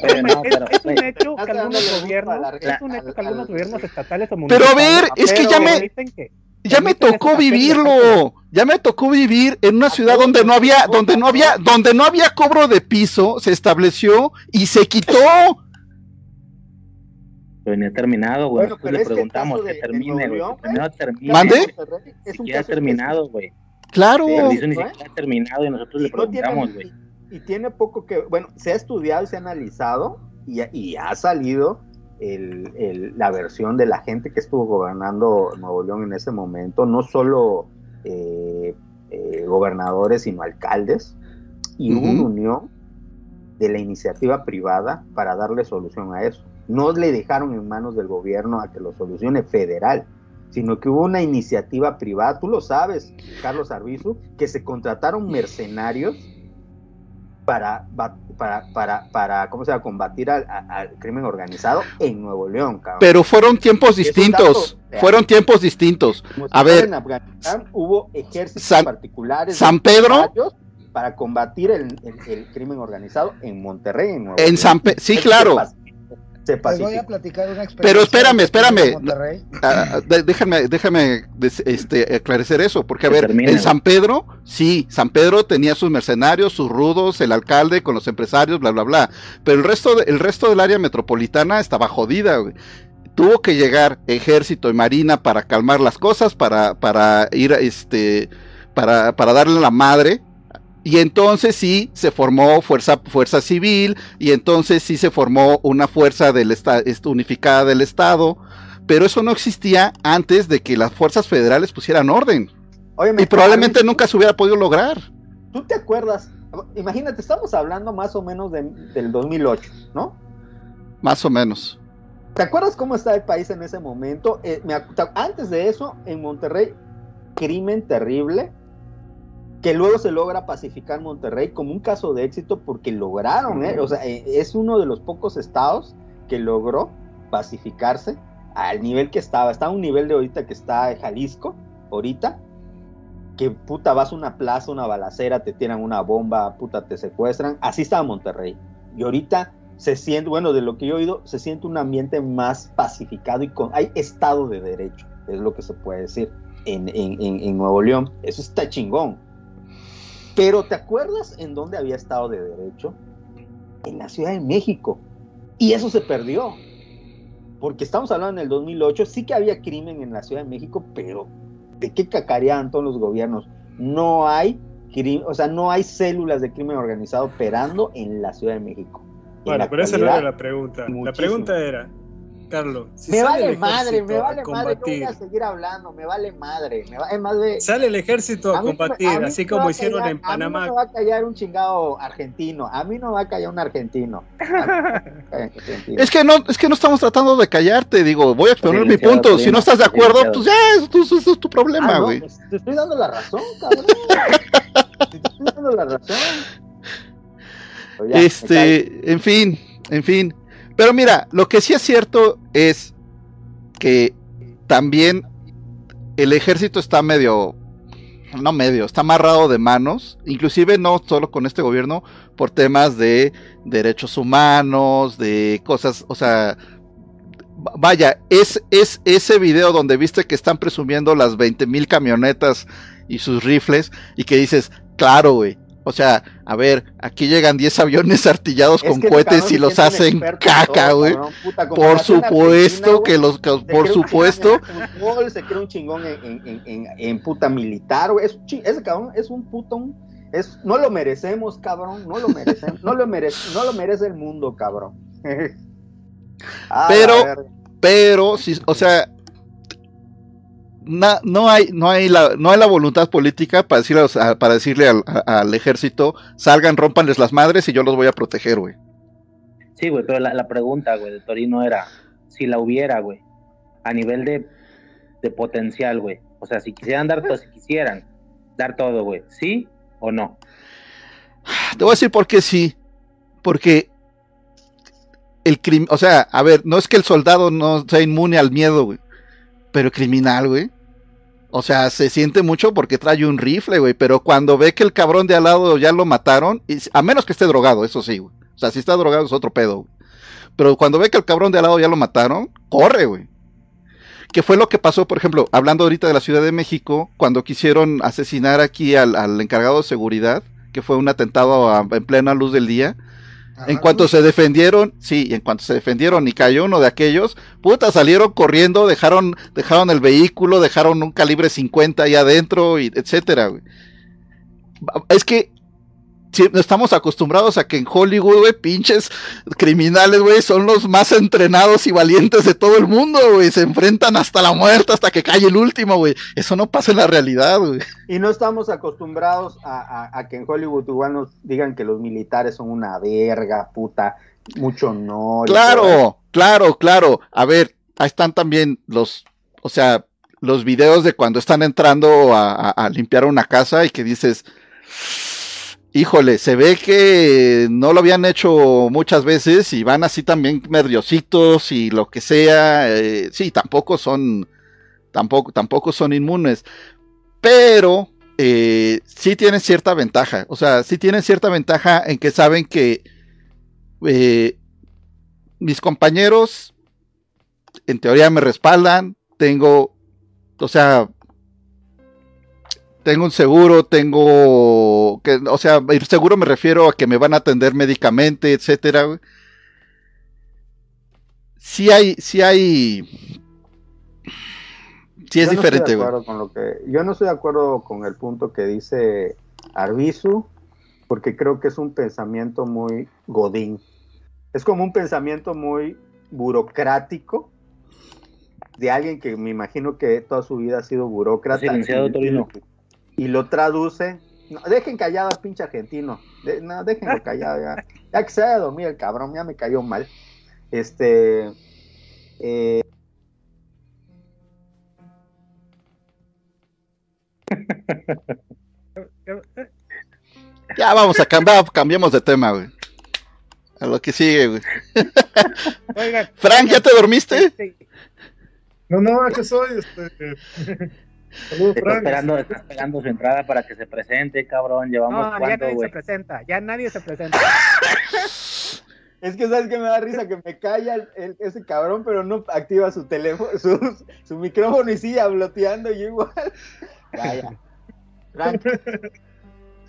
Pero no, es, pero, es un hecho que algunos gusto gobiernos, es un hecho que al- algunos al- gobiernos estatales o Pero a ver, municipales es que ya me, ya me tocó vivirlo. Ya me tocó vivir en una ciudad donde no había, donde no había, donde no había cobro de piso, se estableció y se quitó. venía terminado, güey. Bueno, Nosotros pero le es que el preguntamos que de- de termine, güey. Que Primero termine. ¿Mande? Es Ni un siquiera caso terminado, güey. Claro. El servicio ni siquiera ha terminado y nosotros le no preguntamos, güey. y, y tiene poco que, bueno, se ha estudiado y se ha analizado y, y ha salido el- el- la versión de la gente que estuvo gobernando Nuevo León en ese momento, no solo eh, eh, gobernadores, sino alcaldes, y hubo Ujú. una unión de la iniciativa privada para darle solución a eso. No le dejaron en manos del gobierno a que lo solucione federal, sino que hubo una iniciativa privada, tú lo sabes, Carlos Arbizu, que se contrataron mercenarios para, para, para, para ¿cómo se llama?, combatir al, crimen organizado en Nuevo León, cabrón. Pero fueron tiempos distintos. dato. Fueron tiempos distintos. Como a ver. En Afganistán hubo ejércitos San- particulares. San Pedro. Para combatir el, el- el crimen organizado en Monterrey, en Nuevo En León. San Pe- sí, claro. Se, pacificó, Les voy a platicar una experiencia. Pero espérame, espérame. Ah, de- déjame, déjame des- este, aclarecer eso, porque a ver, termine, en. San Pedro, sí, San Pedro tenía sus mercenarios, sus rudos, el alcalde con los empresarios, bla, bla, bla. Pero el resto, de- el resto del área metropolitana estaba jodida, güey. Tuvo que llegar ejército y marina para calmar las cosas, para, para ir, a, este, para, para darle la madre. Y entonces sí se formó fuerza, fuerza civil, y entonces sí se formó una fuerza del unificada del Estado, pero eso no existía antes de que las fuerzas federales pusieran orden. Y probablemente nunca se hubiera podido lograr. ¿Tú te acuerdas imagínate, estamos hablando más o menos de- del 2008, ¿no? Más o menos. ¿Te acuerdas cómo estaba el país en ese momento? Eh, me antes de eso, en Monterrey, crimen terrible, que luego se logra pacificar Monterrey como un caso de éxito porque lograron, ¿eh? o sea, eh, es uno de los pocos estados que logró pacificarse al nivel que estaba. Está a un nivel de ahorita que está Jalisco, ahorita, que puta vas a una plaza, una balacera, te tiran una bomba, puta te secuestran. Así estaba Monterrey. Y ahorita se siente, bueno, de lo que yo he oído, se siente un ambiente más pacificado y con, hay estado de derecho, es lo que se puede decir en, en, en, en Nuevo León. Eso está chingón. Pero ¿te acuerdas en dónde había estado de derecho? En la Ciudad de México. Y eso se perdió. Porque estamos hablando en el 2008, sí que había crimen en la Ciudad de México, pero ¿de qué cacareaban todos los gobiernos? No hay, cri- o sea, no hay células de crimen organizado operando en la Ciudad de México. En Bueno, pero esa no era la pregunta. La pregunta era, Carlos, si me vale madre, me vale madre, yo voy a seguir hablando, me vale madre. Me va, es más de, sale el ejército a, A mí no me- combatir, a mí así no como hicieron callar- en A mí Panamá. no me va a callar un chingado argentino. A mí no va a callar un argentino. Argentino. Es que no, es que no estamos tratando de callarte, digo, voy a exponer mi punto. Si no estás de acuerdo, pues ya, eso, eso- eso es tu problema, Ah, no, güey. pues, te estoy dando la razón, cabrón. te estoy dando la razón. Ya, este, en fin, en fin. Pero mira, lo que sí es cierto es que también el ejército está medio, no medio, está amarrado de manos, inclusive no solo con este gobierno, por temas de derechos humanos, de cosas, o sea, va- vaya, es, es ese video donde viste que están presumiendo las 20 mil camionetas y sus rifles y que dices, claro, güey. O sea, a ver, aquí llegan 10 aviones artillados Es con cohetes y los hacen caca, güey. Por supuesto que los, que- por supuesto, fútbol, se cree un chingón en, en, en, en- en puta militar, güey. Es ese cabrón es un puto. un- es, no lo merecemos, cabrón. No lo merecemos. no, lo merece, no lo merece el mundo, cabrón. A la Pero- pero sí, o sea, na- no hay, no hay la, no hay la voluntad política para decirle, a- para decirle al, a- al ejército, salgan, rompanles las madres y yo los voy a proteger, güey. Sí, güey, pero la, la pregunta, güey, de Torino era si la hubiera, güey, a nivel de, de potencial, güey. O sea, si quisieran dar todo, si quisieran dar todo, güey, ¿sí o no? Te voy a decir por qué sí. Porque el crimen, o sea, a ver, no es que el soldado no sea inmune al miedo, güey. Pero criminal, güey. O sea, se siente mucho porque trae un rifle, güey. Pero cuando ve que el cabrón de al lado ya lo mataron, y- a menos que esté drogado, eso sí, güey. O sea, si está drogado es otro pedo, güey. Pero cuando ve que el cabrón de al lado ya lo mataron, corre, güey. Que fue lo que pasó, por ejemplo, hablando ahorita de la Ciudad de México, cuando quisieron asesinar aquí al, al encargado de seguridad, que fue un atentado en plena luz del día. En cuanto se defendieron, sí, en cuanto se defendieron y cayó uno de aquellos, puta, salieron corriendo, dejaron, dejaron el vehículo, dejaron un calibre 50 ahí adentro, y etcétera, güey. Es que sí, estamos acostumbrados a que en Hollywood, güey, pinches criminales, güey, son los más entrenados y valientes de todo el mundo, güey. Se enfrentan hasta la muerte, hasta que cae el último, güey. Eso no pasa en la realidad, güey. Y no estamos acostumbrados a, a- a que en Hollywood igual nos digan que los militares son una verga, puta, mucho todo eso. Claro, claro, claro. A ver, ahí están también los, o sea, los videos de cuando están entrando a- a limpiar una casa y que dices, híjole, se ve que no lo habían hecho muchas veces y van así también nerviositos y lo que sea. eh, sí, tampoco son, tampoco, tampoco son inmunes, pero eh, sí tienen cierta ventaja. O sea, sí tienen cierta ventaja en que saben que eh, mis compañeros en teoría me respaldan, tengo, o sea, tengo un seguro, tengo, que, o sea, el seguro me refiero a que me van a atender médicamente, etcétera. güey. Sí hay, sí hay, sí es Yo no diferente, estoy de güey. acuerdo con lo que, yo no estoy de acuerdo con el punto que dice Arbizu, porque creo que es un pensamiento muy godín. Es como un pensamiento muy burocrático de alguien que me imagino que toda su vida ha sido burócrata. Silenciado, y, Torino. Y lo traduce No, dejen callado al pinche argentino. De- no, déjenlo callado ya. Ya que se vaya a dormir el cabrón, ya me cayó mal. Este. eh, Ya vamos a cambiar, cambiamos de tema, güey. A lo que sigue, güey. Oigan, Frank, ¿ya te dormiste? este, No, no, aquí soy. Este... Saludos, Está esperando, está esperando su entrada para que se presente, cabrón. Llevamos No, ya cuánto, nadie se güey. presenta, ya nadie se presenta. Es que sabes que me da risa que me calla el- el- ese cabrón, pero no activa su teléfono, su, su micrófono y sigue bloteando yo igual. Ya, ya.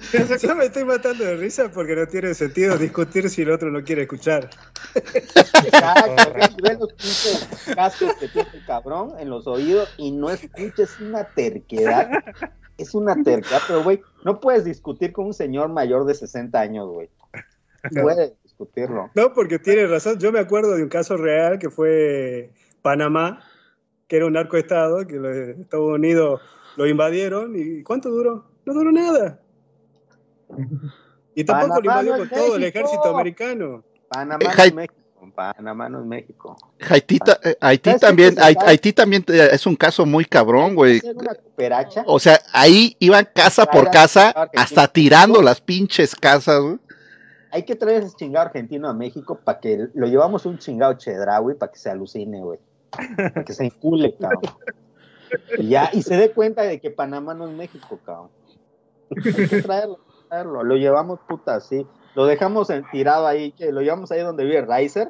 Yo me estoy matando de risa porque no tiene sentido discutir si el otro no quiere escuchar. exacto, los pinches cascos que tiene el cabrón en los oídos y no escucha, es una terquedad. Es una terquedad, pero güey, no puedes discutir con un señor mayor de 60 años, güey. No. puedes discutirlo. No, porque tiene razón. Yo me acuerdo de un caso real que fue Panamá, que era un narcoestado, que los Estados Unidos lo invadieron. ¿Y cuánto duró? No duró nada. Y tampoco lo Panamá invadió no con todo el ejército americano. Panamá Eh, no es México. Panamá no es México. Haití, ta- eh, Haití ¿Sabes qué también? Haití también eh, es un caso muy cabrón, güey. O sea, ahí iban casa por casa, hasta tirando las pinches casas, güey. Hay que traer ese chingado argentino a México para que lo llevamos un chingado chedraui para que se alucine, güey. Para que se encule, cabrón. Y ya, y se dé cuenta de que Panamá no es México, cabrón. Hay que traerlo, traerlo. Lo llevamos puta así. Lo dejamos en- tirado ahí, que lo llevamos ahí donde vive Riser.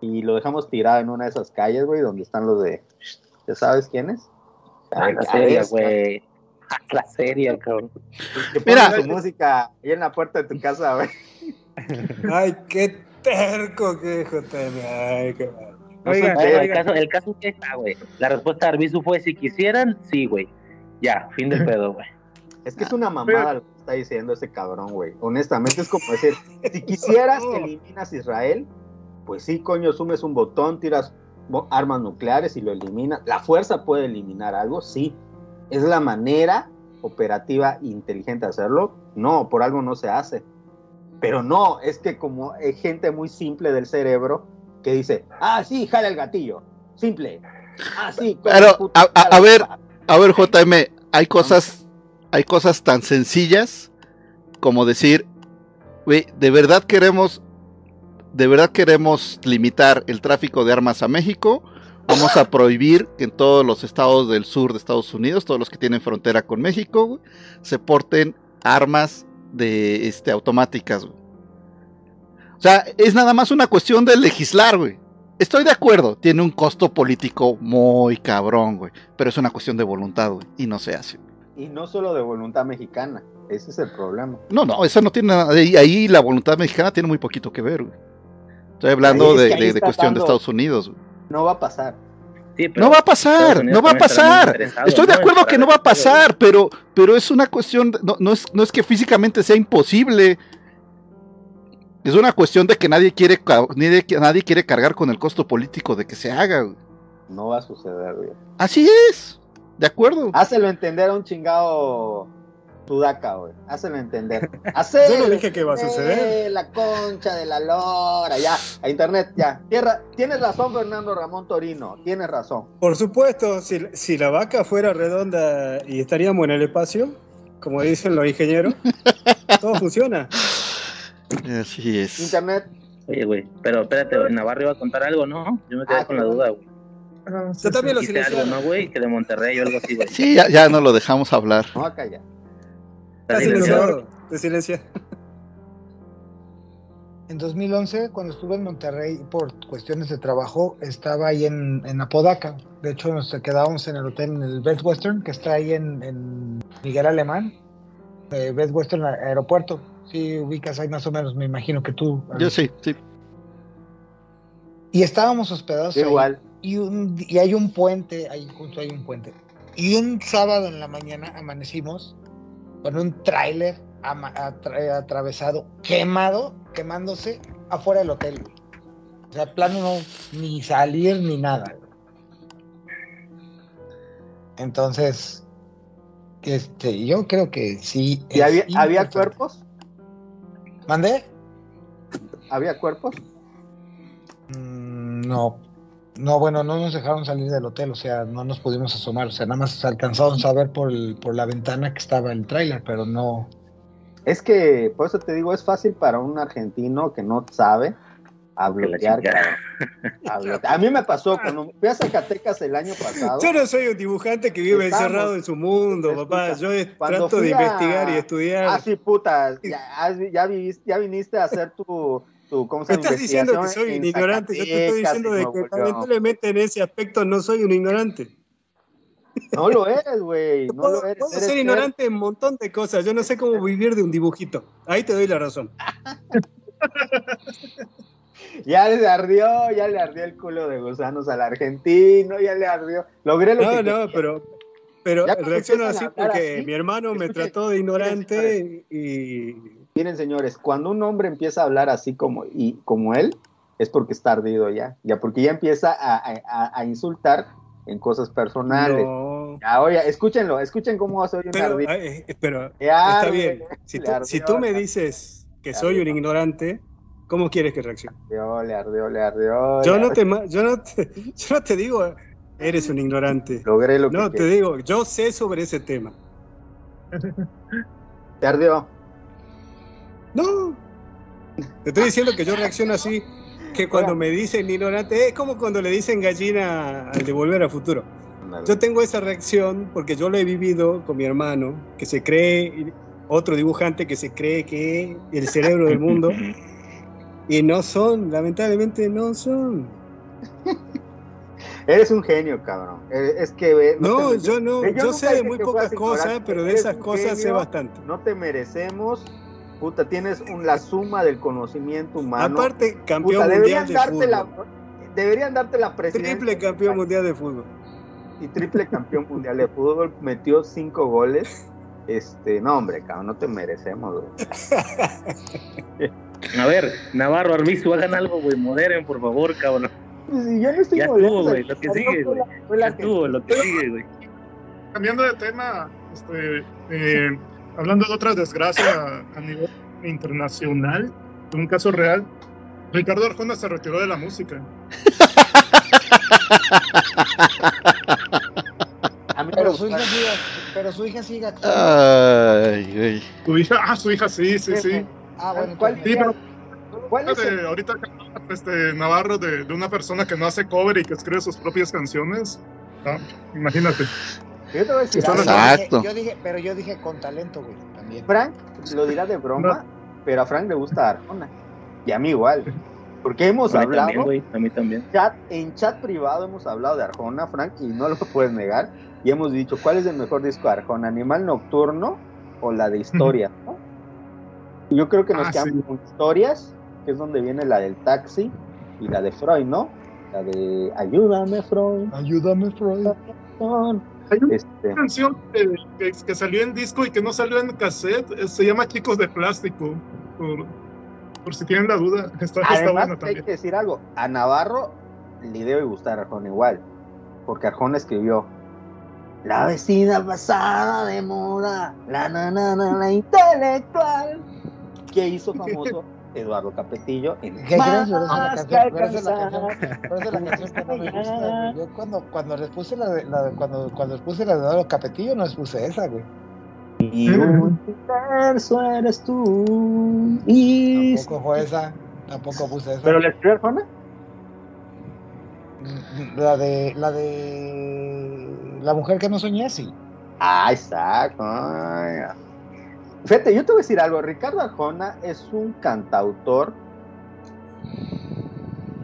Y lo dejamos tirado en una de esas calles, güey, donde están los de. ¿Ya sabes quiénes? Ah, la serie, güey. La serie, cabrón. Que Mira. Su música ahí en la puerta de tu casa, güey. Ay, qué terco que JM. Ay, qué mal. No el caso, el caso es que está, güey. La respuesta de Arbizu fue si quisieran, sí, güey. Ya, fin de pedo, güey. Es que es una mamada lo que está diciendo ese cabrón, güey. Honestamente, es como decir, si quisieras que eliminas a Israel, pues sí, coño, sumes un botón, tiras armas nucleares y lo eliminas. La fuerza puede eliminar algo, sí. ¿Es la manera operativa e inteligente de hacerlo? No, por algo no se hace. Pero no, es que como hay gente muy simple del cerebro que dice, ah, sí, jala el gatillo. Simple. Ah, sí. Pero, a- a- a ver, gatillo". A ver, JM, hay cosas, hay cosas tan sencillas como decir, güey, de verdad queremos, de verdad queremos limitar el tráfico de armas a México. Vamos a prohibir que en todos los estados del sur de Estados Unidos, todos los que tienen frontera con México, se porten armas de este automáticas. O sea, es nada más una cuestión de legislar, güey. Estoy de acuerdo, tiene un costo político muy cabrón, güey. Pero es una cuestión de voluntad, güey. Y no se hace. Y no solo de voluntad mexicana. Ese es el problema. No, no, eso no tiene nada. Ahí, ahí la voluntad mexicana tiene muy poquito que ver, güey. Estoy hablando es de, de- cuestión de Estados Unidos, güey. No va a pasar. Sí, No va a pasar, no va a pasar. Estoy de acuerdo que no va a pasar, pero, pero es una cuestión, de- no, no es, no es que físicamente sea imposible. Es una cuestión de que nadie quiere, nadie quiere cargar con el costo político de que se haga. güey. No va a suceder, güey. Así es, de acuerdo. Hácelo entender a un chingado sudaca, güey. Hácelo entender. Hácelo Yo no dije que va a suceder. La concha de la lora, ya. A internet, ya. Tierra, tienes razón, Fernando Ramón Torino. Tienes razón. Por supuesto, si, si la vaca fuera redonda y estaríamos en el espacio, como dicen los ingenieros, todo funciona. Así es. Internet, Oye, güey, pero espérate, Navarro iba a contar algo, ¿no? Yo me quedé Ah, con la duda, güey. Sí, Yo también lo algo, silenciaron. ¿no, güey? Que de Monterrey o algo así, güey. Sí, ya, ya no lo dejamos hablar. no acá ya. Está silenciado. Te silencia. En 2011, cuando estuve en Monterrey por cuestiones de trabajo, estaba ahí en, en Apodaca. De hecho, nos quedábamos en el hotel, en el Best Western, que está ahí en, en Miguel Alemán. Eh, Best Western Aeropuerto. Sí, ubicas ahí más o menos, me imagino que tú. Yo sí, sí. Y estábamos hospedados ahí. Igual. Y, un, y hay un puente, ahí justo hay un puente. Y un sábado en la mañana amanecimos con un tráiler atra- atravesado, quemado, quemándose afuera del hotel. O sea, plano no, ni salir ni nada. Entonces, Este, yo creo que sí. ¿Y había, había cuerpos? ¿Mandé? ¿Había cuerpos? Mm, No, no, bueno, no nos dejaron salir del hotel, o sea, no nos pudimos asomar, o sea, nada más alcanzamos a ver por, el- por la ventana que estaba el tráiler, pero no. Es que, por eso te digo, es fácil para un argentino que no sabe a bloquear. A bloquear. A mí me pasó cuando fui a Zacatecas el año pasado. Yo no soy un dibujante que vive Estamos. encerrado en su mundo, papá. Yo trato de a- investigar y estudiar. Ah, sí, puta. Ya, viviste- ya viniste a hacer tu, tu ¿cómo se Me estás diciendo que soy un ignorante. Yo te estoy diciendo en de que lamentablemente en ese aspecto no soy un ignorante. No lo eres, güey. No puedo lo eres. puedo eres ser ignorante en un montón de cosas. Yo no sé cómo vivir de un dibujito. Ahí te doy la razón. Ya le ardió, ya le ardió el culo de gusanos al argentino, ya le ardió. Logré lo No, que no, quería. pero, pero reacciono así porque así, mi hermano me trató de ignorante y Miren, señores, cuando un hombre empieza a hablar así como, y, como él, es porque está ardido ya. Ya porque ya empieza a, a- insultar en cosas personales. no. Ya, oye, escúchenlo, escuchen cómo soy un Pero, ardido. eh, pero arde, está bien. Si tú, ardió, si tú me dices que soy un ignorante, ¿cómo quieres que reaccione? ardió, le ardió, le ardió. Yo le no te, yo no te, yo no te digo, eres un ignorante. Logré lo que No, te quería. digo, yo sé sobre ese tema. Te ardió. No. Te estoy diciendo que yo reacciono así, que cuando me dicen ignorante, es como cuando le dicen gallina al de volver a futuro. Yo tengo esa reacción porque yo lo he vivido con mi hermano, que se cree, otro dibujante que se cree que es el cerebro del mundo, y no son, lamentablemente no son. Eres un genio, cabrón. Eh, Es que ve, No, te- yo no, yo yo sé de muy pocas cosas, pero de Eres esas cosas sé bastante. no te merecemos. Puta, tienes un- la suma del conocimiento humano. Aparte, campeón Puta, mundial deberían de darte la fútbol. deberían darte la presidencia Triple campeón mundial de fútbol. y triple campeón mundial de fútbol, metió cinco goles. Este, no, hombre, cabrón, no te merecemos, güey. A ver, Navarro, Arbizu, hagan algo, güey. Moderen, por favor, cabrón. Pues, si yo no estoy Ya molesto, estuvo, güey, lo que sigue, güey. Ya estuvo, lo que sigue, güey. Cambiando de tema, este, eh, hablando de otra desgracia a nivel internacional, de un caso real, Ricardo Arjona se retiró de la música. Pero su hija sigue, pero su hija sigue actuando. Ay, güey. Su hija, ah, su hija, sí, sí, sí. Ah, bueno, ¿Cuál, Sí, pero cuál es el- de, ahorita este, Navarro de, de una persona que no hace cover y que escribe sus propias canciones. Ah, imagínate. Yo te voy a decir. Yo dije- Exacto. Yo dije, pero yo dije con talento, güey, también. Frank lo dirá de broma, pero a Frank le gusta Arjona. Y a mí igual. Porque hemos A mí hablado, también, güey. A mí también. chat, en chat privado hemos hablado de Arjona, Frank, y no lo puedes negar. Y hemos dicho, ¿cuál es el mejor disco de Arjona? ¿Animal Nocturno o la de Historia? ¿no? Yo creo que nos Ah, sí. con Historias, que es donde viene la del taxi, y la de Freud, ¿no? La de Ayúdame, Freud. Ayúdame, Freud. Hay una Este, canción que, que- que salió en disco y que no salió en cassette, se llama Chicos de Plástico. Por, por si tienen la duda, está, está Además, hay que decir algo. A Navarro le debe gustar Arjona igual. Porque Arjona escribió La vecina pasada de moda, la na, na, na, la intelectual, que hizo famoso Eduardo Capetillo en ¿Qué crees? Pero esa es la canción, pero esa es la canción, la que no me gusta, güey. Yo cuando, cuando les puse la de, la de- cuando, cuando les puse la de Eduardo Capetillo, no les puse esa, güey. Y un universo eres tú. Y... Tampoco fue esa, tampoco puse esa. ¿Pero le escribió Arjona? La de, la de la mujer que no soñé, sí. Ah, exacto. Ay, Fíjate, yo te voy a decir algo. Ricardo Arjona es un cantautor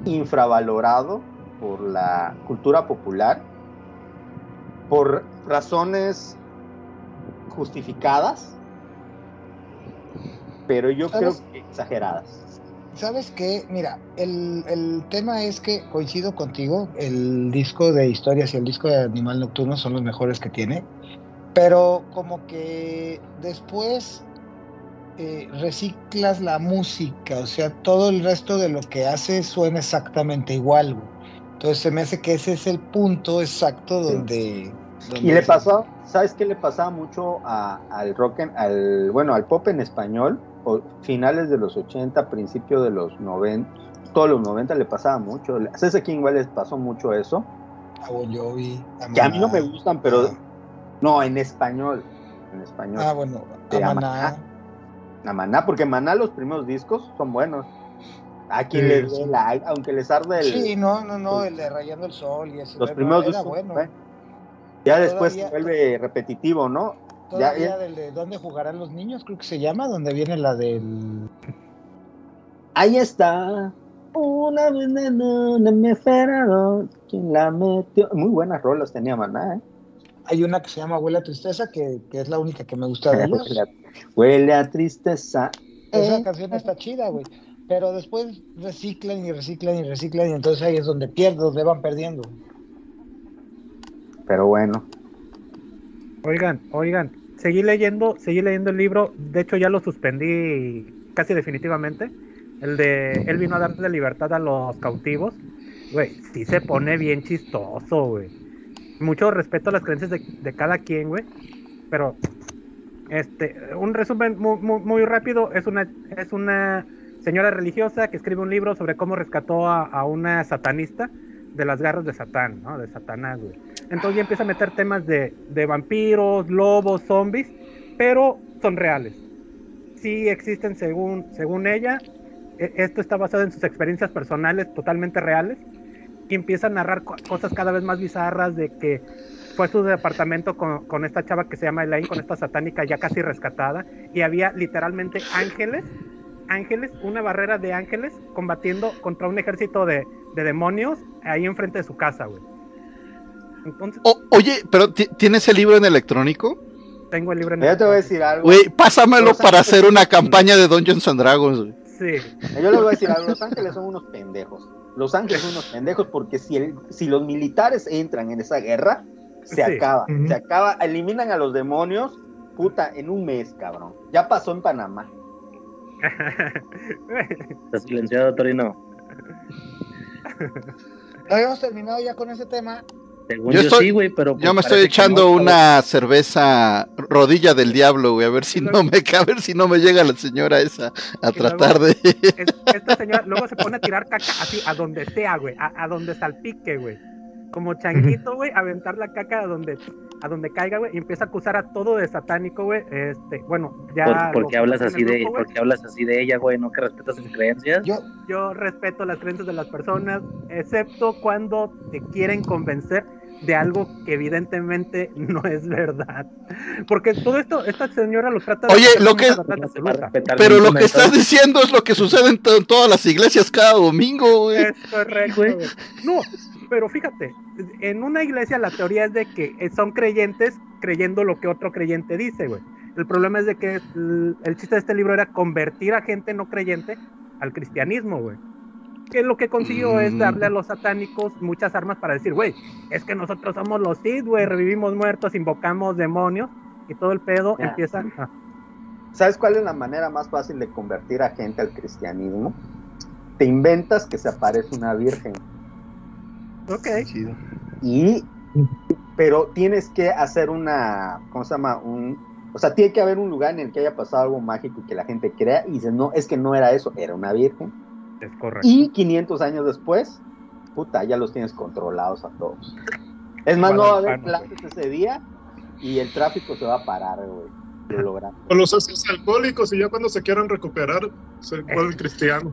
infravalorado por la cultura popular por razones justificadas, pero yo creo que exageradas. ¿Sabes qué? Mira, el, el tema es que coincido contigo, el disco de historias y el disco de Animal Nocturno son los mejores que tiene, pero como que después eh, reciclas la música, o sea, todo el resto de lo que hace suena exactamente igual. güey. Entonces se me hace que ese es el punto exacto Sí. donde Y le pasó, ¿sabes qué le pasaba mucho a- al rock, en- al, bueno, al pop en español? O finales de los 80, principios de los 90, todos los 90 le pasaba mucho. A César igual les pasó mucho eso. A Bon Jovi, a Que a mí no me gustan, pero no, en español. En español. Ah, bueno, Sí, a a Maná. A Maná, porque Maná los primeros discos son buenos. A quien Sí, les sí. duela, aunque les arde el, Sí, no, no, no, el de Rayando el Sol y ese. los no, primeros discos. bueno. ¿eh? Ya después se vuelve repetitivo, ¿no? Ya, Todavía ya- del de ¿Dónde jugarán los niños? Creo que se llama, donde viene la del. Ahí está. Una veneno, me feraron, ¿Quién la metió? Muy buenas rolas tenía Maná, ¿eh? Hay una que se llama Huele a Tristeza, que, que es la única que me gusta de ellos. Huele a, huele a tristeza. Esa eh. canción está chida, güey. Pero después reciclan y reciclan y reciclan, y entonces ahí es donde pierden, donde van perdiendo. Pero bueno. Oigan, oigan, seguí leyendo, seguí leyendo el libro, de hecho ya lo suspendí casi definitivamente. El de él vino a darle libertad a los cautivos. Güey, sí se pone bien chistoso, güey. Mucho respeto a las creencias de, de cada quien, güey. Pero, este, un resumen muy, muy, muy rápido, es una, es una señora religiosa que escribe un libro sobre cómo rescató a, a una satanista de las garras de Satán, ¿no? De Satanás, güey. Entonces ya empieza a meter temas de, de vampiros, lobos, zombies, pero son reales. Sí existen según, según ella. E- Esto está basado en sus experiencias personales totalmente reales. Y empieza a narrar co- cosas cada vez más bizarras de que fue a su departamento con, con esta chava que se llama Elaine, con esta satánica ya casi rescatada. Y había literalmente ángeles, ángeles, una barrera de ángeles combatiendo contra un ejército de, de demonios ahí enfrente de su casa, güey. Entonces, O- oye, pero ¿ti- ¿tienes el libro en electrónico? tengo el libro en Ya el- te voy a decir algo. Güey, pásamelo Los para hacer una campaña de Dungeons and Dragons. güey. Sí. Yo les voy a decir algo. Los ángeles son unos pendejos. Los ángeles son unos pendejos porque si, el- si los militares entran en esa guerra, se Sí. acaba. Se acaba. Eliminan a los demonios, puta, en un mes, cabrón. Ya pasó en Panamá. Está silenciado, Torino. No habíamos terminado ya con ese tema. Según Yo yo, estoy- sí, güey, pero. pues, Yo me estoy echando no, una cerveza rodilla del diablo, güey, a ver si no me a ver si no me llega la señora esa a Y luego- tratar de Es- esta señora luego se pone a tirar caca así a donde sea, güey, a, a donde salpique, güey. Como changuito, güey, aventar la caca a donde a donde caiga, güey, y empieza a acusar a todo de satánico, güey. Este, bueno, ya ¿Por, por qué hablas así de, por qué hablas así de ella, güey? ¿No que respetas sus creencias? Yo, Yo respeto las creencias de las personas, excepto cuando te quieren convencer de algo que evidentemente no es verdad. Porque todo esto, esta señora lo trata de Oye, hacer lo que- Pero lo que estás diciendo es lo que sucede en, to- en todas las iglesias cada domingo, güey. Es correcto, güey. No, pero fíjate, en una iglesia la teoría es de que eh, son creyentes creyendo lo que otro creyente dice, güey. El problema es de que el, el chiste de este libro era convertir a gente no creyente al cristianismo, güey. Que lo que consiguió es Mm. darle a los satánicos muchas armas para decir, güey, es que nosotros somos los Sith, güey, revivimos muertos, invocamos demonios y todo el pedo empieza a... ¿Sabes cuál es la manera más fácil de convertir a gente al cristianismo? Te inventas que se aparece una virgen. Ok, Y, pero tienes que hacer una, ¿cómo se llama? Un, o sea, tiene que haber un lugar en el que haya pasado algo mágico y que la gente crea y dice, no, es que no era eso, era una virgen. es correcto. Y 500 años después, puta, ya los tienes controlados a todos. Es más, no va a haber clases ese día y el tráfico se va a parar, güey. Lo logramos. O los haces alcohólicos y ya cuando se quieran recuperar, se vuelve cristiano.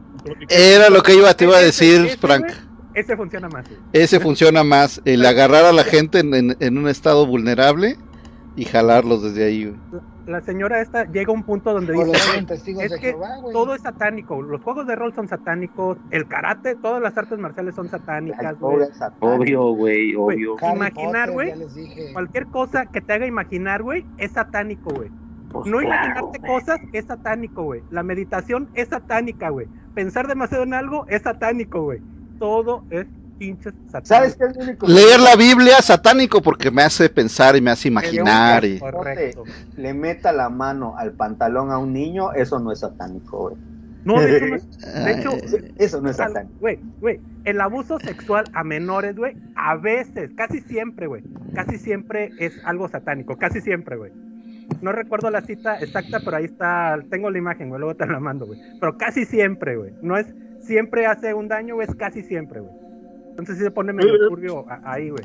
Era lo que iba, te iba a decir, ese, Frank. Ese funciona más. güey. Ese funciona más, el agarrar a la gente en, en- en un estado vulnerable y jalarlos desde ahí, güey. La señora esta llega a un punto donde o dice, los "Güey, eran testigos es de que Jehová, todo es satánico, los juegos de rol son satánicos, el karate, todas las artes marciales son satánicas, güey. Obvio, güey, obvio. Harry imaginar, güey. Cualquier cosa que te haga imaginar, güey, es satánico, güey. Pues No claro, imaginarte cosas es satánico, güey. La meditación es satánica, güey. Pensar demasiado en algo es satánico, güey. Todo es pinches satánico. ¿Sabes qué es lo único? que- Leer la Biblia satánico porque me hace pensar y me hace imaginar. y- Correcto. le meta la mano al pantalón a un niño, eso no es satánico, güey. No, de hecho, no es- de hecho, Eso no es satánico. Güey, güey, el abuso sexual a menores, güey, a veces, casi siempre, güey, casi siempre es algo satánico, casi siempre, güey. No recuerdo la cita exacta, pero ahí está, tengo la imagen, güey, luego te la mando, güey. Pero casi siempre, güey. No es siempre hace un daño, güey, es casi siempre, güey. Entonces sí se pone medio turbio ahí, güey.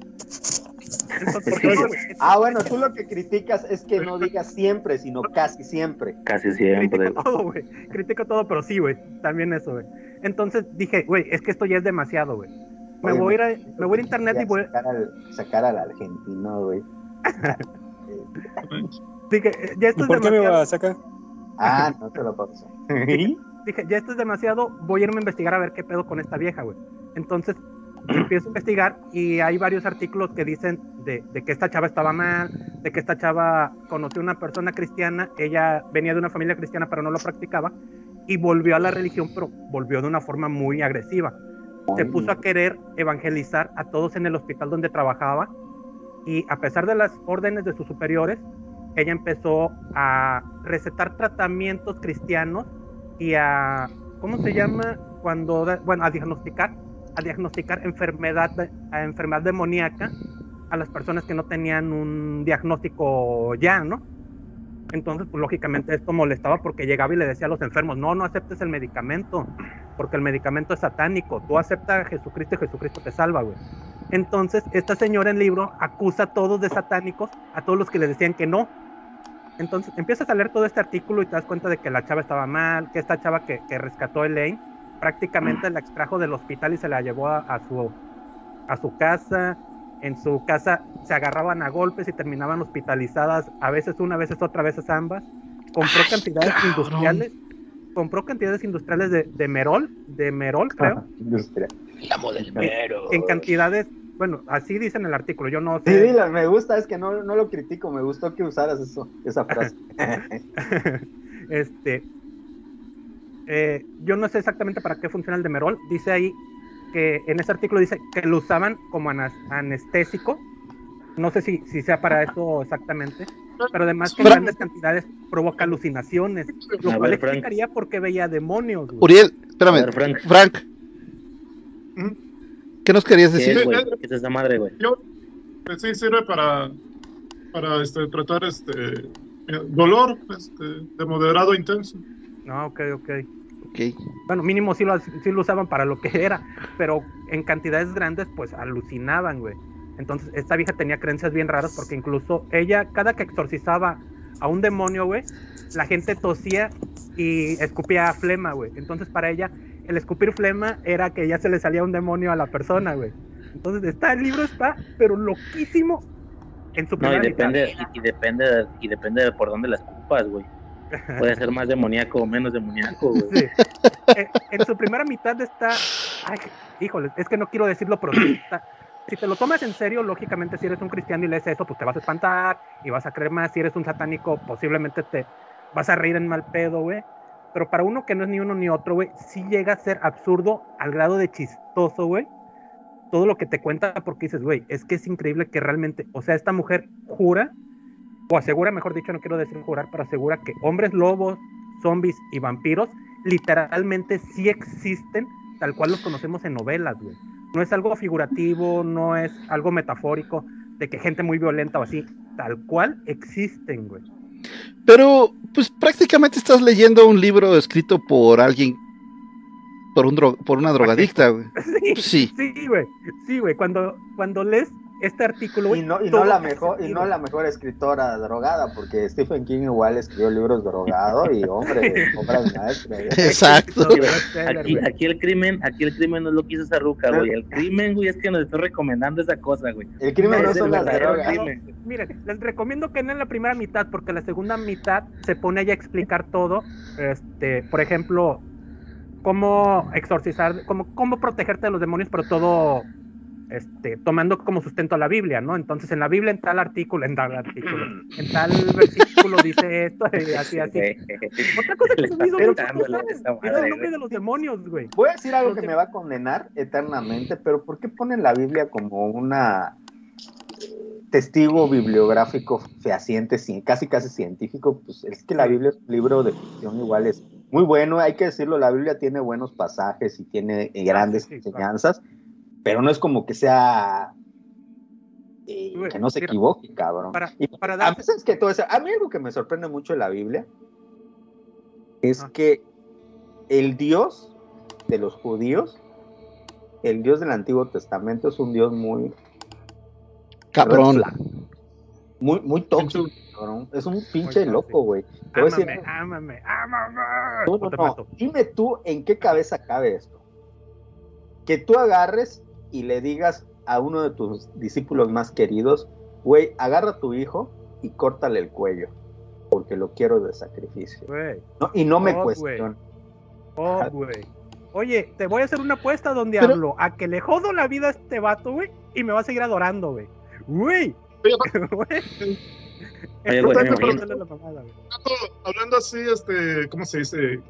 Ah, bueno, tú lo que criticas es que no digas siempre, sino casi siempre. Casi siempre. critico todo, güey. Critico todo, pero sí, güey. También eso, güey. Entonces dije, güey, es que esto ya es demasiado, güey. Me voy a ir a, me voy a ir a internet y voy a... Sacar al, sacar al argentino, güey. Dije, ya esto es ¿Por qué me demasiado. va a sacar? Ah, no te lo paso. dije, ya esto es demasiado, voy a irme a investigar a ver qué pedo con esta vieja, güey. Entonces, empiezo a investigar y hay varios artículos que dicen de, de que esta chava estaba mal, de que esta chava conoció a una persona cristiana, ella venía de una familia cristiana pero no lo practicaba, y volvió a la religión, pero volvió de una forma muy agresiva. Se puso a querer evangelizar a todos en el hospital donde trabajaba y a pesar de las órdenes de sus superiores, ella empezó a recetar tratamientos cristianos y a, ¿cómo se llama? Cuando, bueno, a diagnosticar, a diagnosticar enfermedad, a enfermedad demoníaca a las personas que no tenían un diagnóstico ya, ¿no? Entonces, pues lógicamente esto molestaba porque llegaba y le decía a los enfermos, no, no aceptes el medicamento, porque el medicamento es satánico, tú aceptas a Jesucristo y Jesucristo te salva, güey. Entonces, esta señora en el libro acusa a todos de satánicos, a todos los que le decían que no. Entonces, empiezas a leer todo este artículo y te das cuenta de que la chava estaba mal, que esta chava que, que rescató a Elaine prácticamente la extrajo del hospital y se la llevó a, a su, a su casa. En su casa se agarraban a golpes y terminaban hospitalizadas, a veces una, a veces otra, a veces ambas. Compró Ay, cantidades cabrón. industriales, compró cantidades industriales de, de merol, de merol, creo, Industria. en cantidades, bueno, así dice en el artículo, yo no Sí, sé. dilo, me gusta, es que no, no lo critico, me gustó que usaras eso, esa frase. este, eh, yo no sé exactamente para qué funciona el demerol. Dice ahí que en ese artículo dice que lo usaban como anas- anestésico. No sé si, si sea para eso exactamente, pero además que en grandes cantidades provoca alucinaciones, lo A cual ver, explicaría por qué veía demonios. güey. Uriel, espérame. Ver, Frank. Frank, ¿Mm? ¿Qué nos querías ¿Qué decir? es, güey? ¿Qué es esa madre, güey? Yo, pues sí, sirve para, para este, tratar este eh, dolor este, de moderado a intenso. No, ok, ok. Ok. Bueno, mínimo sí lo, sí lo usaban para lo que era, pero en cantidades grandes, pues alucinaban, güey. Entonces, esta vieja tenía creencias bien raras porque incluso ella, cada que exorcizaba a un demonio, güey, la gente tosía y escupía flema, güey. Entonces, para ella, el escupir flema era que ya se le salía un demonio a la persona, güey. Entonces, está, el libro está, pero loquísimo en su No, y primera mitad. depende, y, y depende, y depende de por dónde las culpas, güey. Puede ser más demoníaco o menos demoníaco, güey. Sí. Eh, en su primera mitad está. Ay, híjole, es que no quiero decirlo, pero está- Si te lo tomas en serio, lógicamente, si eres un cristiano y lees eso, pues te vas a espantar y vas a creer más. Si eres un satánico, posiblemente te vas a reír en mal pedo, güey. Pero para uno que no es ni uno ni otro, güey, sí llega a ser absurdo al grado de chistoso, güey. Todo lo que te cuenta, porque dices, güey, es que es increíble que realmente, o sea, esta mujer jura, o asegura, mejor dicho, no quiero decir jurar, pero asegura que hombres lobos, zombies y vampiros literalmente sí existen tal cual los conocemos en novelas, güey. No es algo figurativo, no es algo metafórico de que gente muy violenta o así, tal cual existen, güey. Pero, pues prácticamente estás leyendo un libro escrito por alguien, por, un dro- por una drogadicta, güey. Sí, Sí. sí, güey. Sí, güey. Cuando, cuando lees este artículo, güey. Y no, y no la mejor, y no la mejor escritora drogada, porque Stephen King igual escribió libros drogado y hombre, obras maestras. Exacto. Aquí, aquí el crimen, aquí el crimen no es lo que hizo esa ruca, güey. El crimen, güey, es que nos está recomendando esa cosa, güey. El crimen no Es el son las drogas. crimen. Miren, les recomiendo que no en la primera mitad, porque la segunda mitad se pone ella a explicar todo. Este, por ejemplo, cómo exorcizar, cómo, cómo protegerte de los demonios, pero todo este, tomando como sustento a la Biblia, ¿no? Entonces, en la Biblia, en tal artículo, en tal artículo, en tal versículo dice esto, y así, así. Otra cosa que Le se me hizo mucho el nombre de los demonios, güey. Voy a decir algo Los que de- me va a condenar eternamente, pero ¿por qué ponen la Biblia como una testigo bibliográfico fehaciente, ci- casi casi científico? Pues es que la Biblia es un libro de ficción igual es muy bueno, hay que decirlo, la Biblia tiene buenos pasajes y tiene eh, grandes sí, sí, enseñanzas, pero no es como que sea eh, que no se mira, equivoque, cabrón. para- a veces que todo eso, a mí algo que me sorprende mucho de la Biblia es Ah. que el Dios de los judíos, el Dios del Antiguo Testamento es un Dios muy Cabrón. flag, muy muy tóxico, cabrón. Es un pinche loco, güey. Ámame, ámame, ámame. no, no. Dime tú en qué cabeza cabe esto. Que tú agarres y le digas a uno de tus discípulos más queridos, güey, agarra a tu hijo y córtale el cuello, porque lo quiero de sacrificio. No, y no me Oh, güey. cuestiones. oh, güey. Oye, te voy a hacer una apuesta donde Pero- hablo a que le jodo la vida a este vato, güey, y me va a seguir adorando, güey. Güey. Hablando así, este, ¿cómo se dice?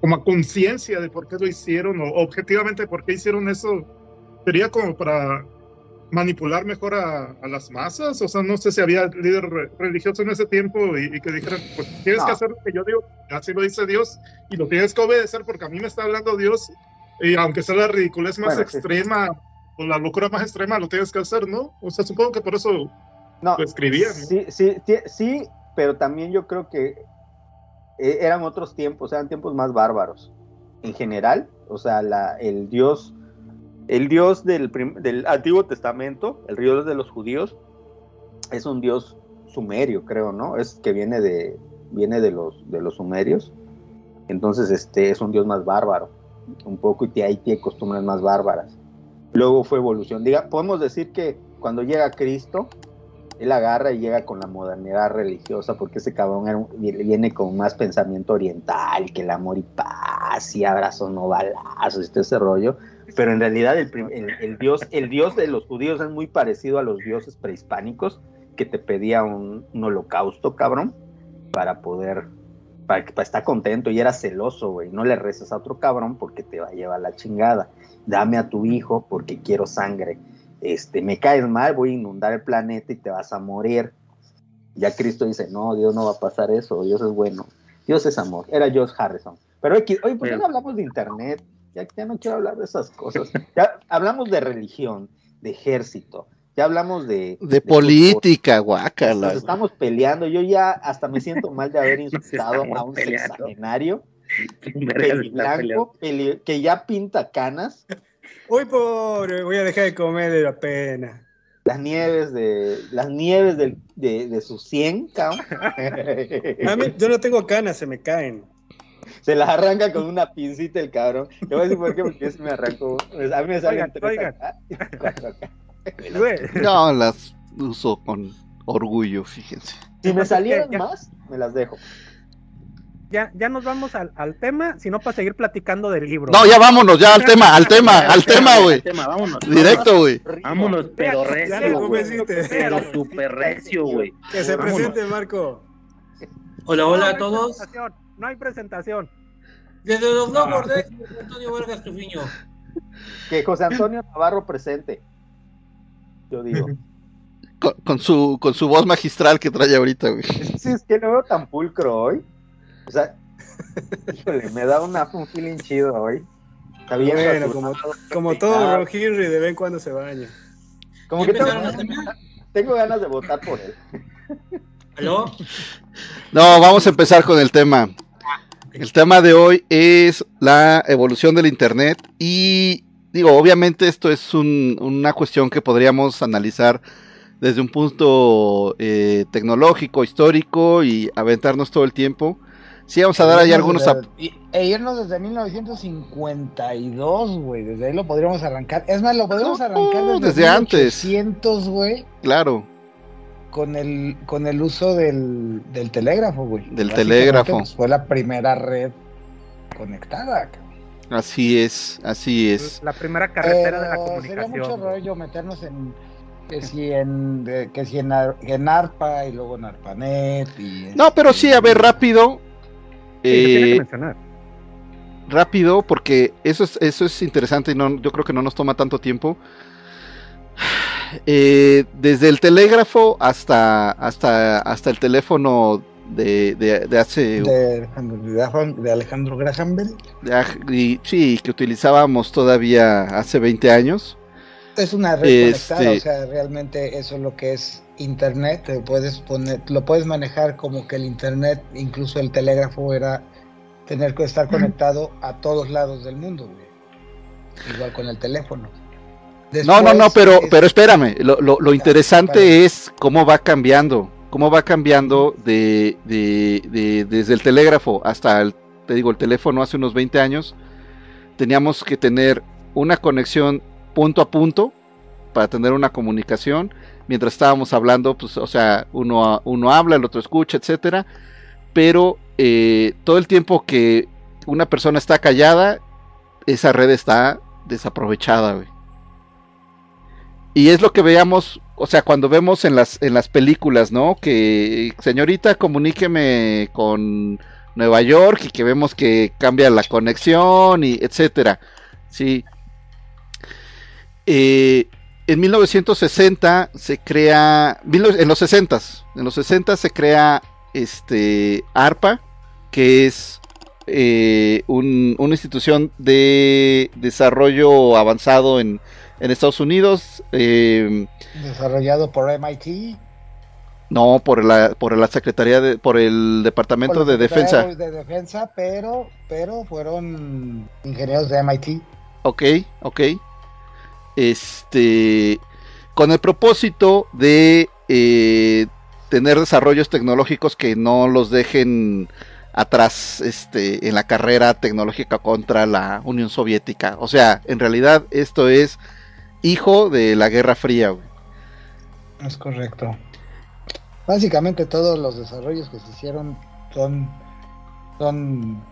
Como a conciencia de por qué lo hicieron o objetivamente por qué hicieron eso, sería como para manipular mejor a, a las masas. O sea, no sé si había líder re- religioso en ese tiempo y, y que dijeran, pues tienes No. que hacer lo que yo digo, así lo dice Dios, y lo tienes que obedecer porque a mí me está hablando Dios, y aunque sea la ridiculez más Bueno, sí. extrema o la locura más extrema, lo tienes que hacer, ¿no? O sea, supongo que por eso No, lo escribían. ¿no? sí, sí, sí, sí, pero también yo creo que eh, eran otros tiempos, eran tiempos más bárbaros. En general, o sea, la, el Dios, el Dios del, Antiguo Testamento, el Dios de los judíos, es un Dios sumerio, creo, ¿no? Es que viene de, viene de los, sumerios. Entonces, este es un Dios más bárbaro, un poco, y ahí tiene costumbres más bárbaras. Luego fue evolución. Diga, podemos decir que cuando llega Cristo, él agarra y llega con la modernidad religiosa, porque ese cabrón era viene con más pensamiento oriental, que el amor y paz, y abrazos no balazos, todo ese rollo. Pero en realidad el, el- el dios, el dios de los judíos es muy parecido a los dioses prehispánicos, que te pedía un, un holocausto, cabrón, para poder, para, que- para estar contento, y era celoso, güey. No le rezas a otro cabrón porque te va a llevar la chingada. Dame a tu hijo porque quiero sangre este, me caes mal, voy a inundar el planeta y te vas a morir. Ya Cristo dice, no, Dios no va a pasar eso, Dios es bueno, Dios es amor. Era George Harrison. Pero oye, ¿por qué no hablamos de internet? Ya, ya no quiero hablar de esas cosas. Ya hablamos de religión, de ejército, ya hablamos de... De política, Nos guácala. estamos peleando, yo ya hasta me siento mal de haber insultado a un sexagenario, peli- que ya pinta canas, Uy, pobre, voy a dejar de comer de la pena. las nieves de las nieves del- de, de su 100, cabrón. A mí, yo no tengo canas, se me caen. Se las arranca con una pincita el cabrón. Te voy a decir por qué, porque es me arrancó. A mí me salen tres oigan. acá y cuatro acá. Güey. No, las uso con orgullo, fíjense. Si me salieran Ya. más, me las dejo. Ya, ya nos vamos al, al tema, sino para seguir platicando del libro. No, ya vámonos, ya al tema, al tema, al tema, güey. Directo, güey. Vámonos, pero recio, güey. Pero super recio, güey. Que se Vámonos. presente, Marco. Hola, No, hola no a todos. No hay presentación. Desde los Lobos de Antonio Vargas Tufiño. Que José Antonio Navarro presente. Yo digo. Con, con su, con su voz magistral que trae ahorita, güey. Sí, es que lo veo tan pulcro hoy. O sea, híjole, me da una, un feeling chido hoy. Está bien. Bueno, como, como todo Ron Henry, de vez en cuando se baña. Como ¿Ya que tengo, tengo ganas de votar por él. ¿Aló? No, vamos a empezar con el tema. El tema de hoy es la evolución del Internet y digo, obviamente esto es un- una cuestión que podríamos analizar desde un punto eh, tecnológico, histórico y aventarnos todo el tiempo. Sí, vamos a dar ahí algunos... desde- E irnos desde 1952, güey. Desde ahí lo podríamos arrancar. Es más, lo podríamos No, arrancar desde, desde antes. 1800, güey. Claro, Con el, con el uso del, del telégrafo, güey. Del telégrafo. pues, fue la primera red conectada. cabrón. así es, así es. La primera carretera de la Pero Sería mucho comunicación. rollo meternos en que si en de- que si en, Ar- en ARPA y luego en ARPANET y No, pero sí, a ver, rápido. Sí, se tiene que eh, mencionar. rápido porque eso es, eso es interesante y no, yo creo que no nos toma tanto tiempo. Eh, desde el telégrafo hasta, hasta, hasta el teléfono de, de, de hace... De Alejandro, de Graham Bell. de y- sí, que utilizábamos todavía hace 20 años. Es una red Este- conectada, o sea, realmente eso es lo que es internet, te puedes poner, lo puedes manejar como que el internet, incluso el telégrafo era tener que estar conectado a todos lados del mundo, güey. igual con el teléfono. No, no, no, pero, pero espérame, lo, lo- lo interesante es cómo va cambiando, cómo va cambiando de, de- de- desde el telégrafo hasta el, te digo, el teléfono hace unos 20 años, teníamos que tener una conexión punto a punto para tener una comunicación, mientras estábamos hablando, pues, o sea, uno, uno habla, el otro escucha, etcétera, pero eh, todo el tiempo que una persona está callada, esa red está desaprovechada, güey. Y es lo que veamos, o sea, cuando vemos en las, en las películas, ¿no? Que señorita, comuníqueme con Nueva York y que vemos que cambia la conexión y etcétera. Sí. Eh, en 1960 se crea, en los 60 en los 60 se crea este ARPA, que es eh, un- una institución de desarrollo avanzado en, en Estados Unidos. eh, desarrollado por MIT, no, por la, por la Secretaría de, por el Departamento por de Defensa. de Defensa, pero, pero fueron ingenieros de MIT. Ok, ok. Este, con el propósito de eh, tener desarrollos tecnológicos que no los dejen atrás este, en la carrera tecnológica contra la Unión Soviética. O sea, en realidad esto es hijo de la Guerra Fría. güey. Es correcto. Básicamente todos los desarrollos que se hicieron son, son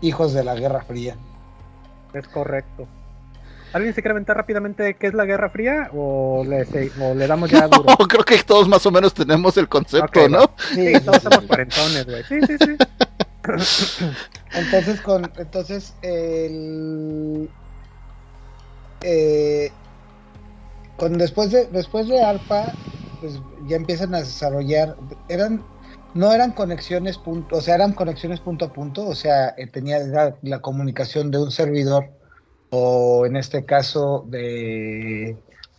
hijos de la Guerra Fría. Es correcto. ¿Alguien se quiere aventar rápidamente qué es la Guerra Fría? ¿O le, se- o le damos ya duro? Creo que todos más o menos tenemos el concepto, ¿no? Sí, todos somos cuarentones, güey. Sí, sí, sí. Entonces con entonces el eh, con después de después de ARPA pues ya empiezan a desarrollar eran no eran conexiones punto o sea eran conexiones punto a punto o sea eh, tenía la, la comunicación de un servidor o en este caso de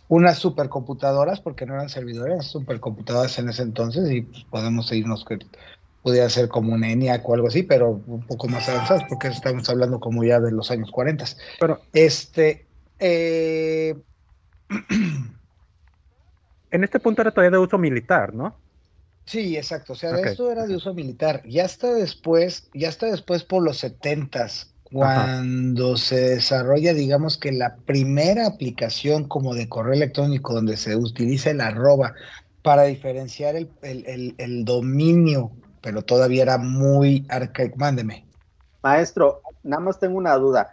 unas supercomputadoras porque no eran servidores eran supercomputadoras en ese entonces y pues, podemos irnos que pudiera ser como un ENIAC o algo así, pero un poco más avanzados, porque estamos hablando como ya de los años 40. Pero Este, eh, en este punto era todavía de uso militar, ¿no? sí, exacto, o sea, esto era de uso militar. Ya hasta después, ya hasta después por los 70s, cuando se desarrolla, digamos que la primera aplicación como de correo electrónico donde se utiliza el arroba para diferenciar el, el- el- el dominio, pero todavía era muy arcaico. Mándeme. Maestro, nada más tengo una duda.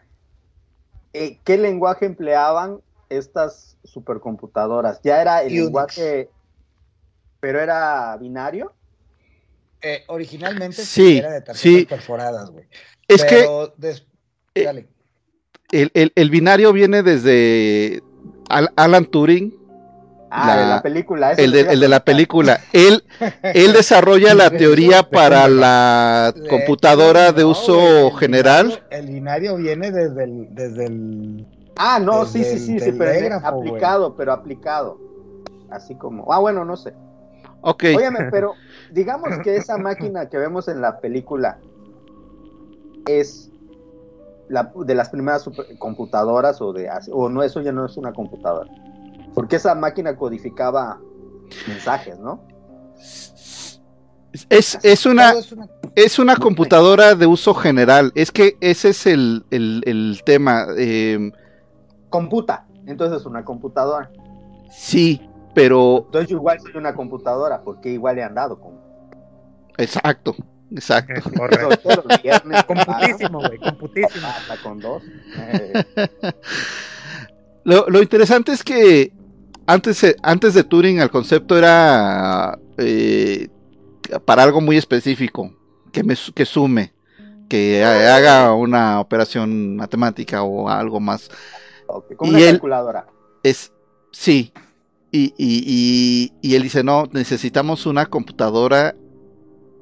Eh, ¿Qué lenguaje empleaban estas supercomputadoras? ¿Ya era el Unix. lenguaje, pero era binario? Eh, originalmente Sí, era de tarjetas sí. perforadas, güey. Es que Pero des- eh, dale. el, el- el binario viene desde Al- Alan Turing, Ah, La- de la película. eso el de, el la película. Él, él desarrolla la teoría para la computadora de no, uso el general. binario- el binario viene desde el, desde el Ah, no, sí, desde sí, sí, sí, pero aplicado, pero aplicado. Así como, ah, bueno, no sé. Ok, Óyeme, pero digamos que esa máquina que vemos en la película es la, de las primeras computadoras o de o no, eso ya no es una computadora. Porque esa máquina codificaba mensajes, ¿no? es, es, una, es una- computadora de uso general. Es que ese es el, el- el tema. eh, Computa. Entonces es una computadora. sí, pero Entonces yo igual soy una computadora, porque igual he andado con. exacto, exacto. Correcto. Computísimo, güey, computísimo. Hasta con dos. Eh, Lo, lo interesante es que antes, eh, antes de Turing el concepto era eh, para algo muy específico, que, me, que sume, que ha- haga una operación matemática o algo más. ok, Como Y una él- calculadora. Es, sí. Y, y, y, y él dice, no, necesitamos una computadora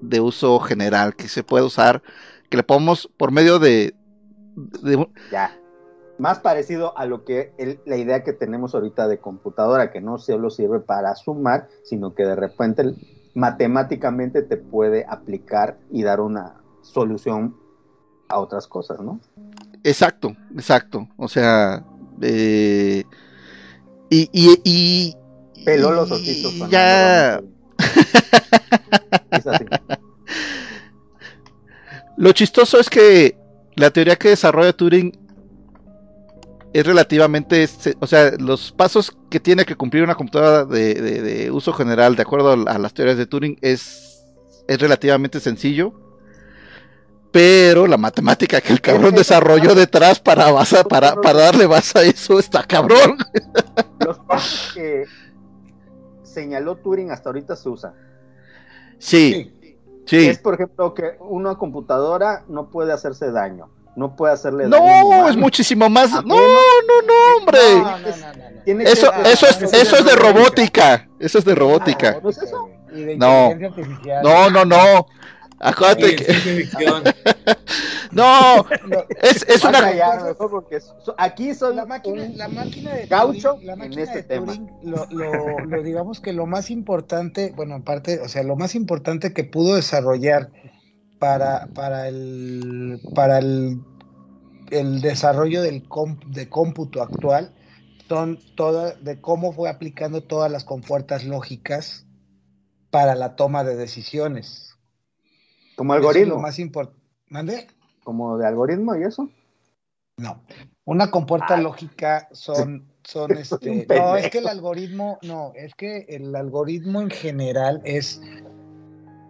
de uso general que se puede usar, que le podemos por medio de, de- Ya. Más parecido a lo que el- la idea que tenemos ahorita de computadora, que no solo sirve para sumar, sino que de repente matemáticamente te puede aplicar y dar una solución a otras cosas, ¿no? exacto, exacto, o sea, eh, y, y, y- Peló los y ojitos. Ya. Es así. Lo chistoso es que la teoría que desarrolla Turing es relativamente, se- o sea, los pasos que tiene que cumplir una computadora de, de- de uso general, de acuerdo a las teorías de Turing, es, es relativamente sencillo. Pero la matemática que el cabrón desarrolló detrás para, basa- para, para darle base a eso está cabrón. Los pasos que señaló Turing hasta ahorita se usan. Sí, sí. Es, por ejemplo, que una computadora no puede hacerse daño. No puede hacerle daño. No, es muchísimo más. No, no, no, hombre. No, no, no, no, no. Tiene que Eso, eso es, eso es de robótica. Eso es de robótica. ¿no es eso? Y de No. No, no, no. Acuérdate que. No, No, es, es una. callar, porque aquí soy la máquina, un- la máquina de gaucho Turing, la en máquina este de tema. Turing, lo, lo- lo digamos que lo más importante, bueno, aparte, o sea, lo más importante que pudo desarrollar para, para el para el, el desarrollo del com- de cómputo actual son todas de cómo fue aplicando todas las compuertas lógicas para la toma de decisiones. como Eso es algoritmo. lo más importante. ¿Mande? Como de algoritmo y eso. No. Una compuerta Ay. lógica son, son este. No, es que el algoritmo, no, es que el algoritmo en general es,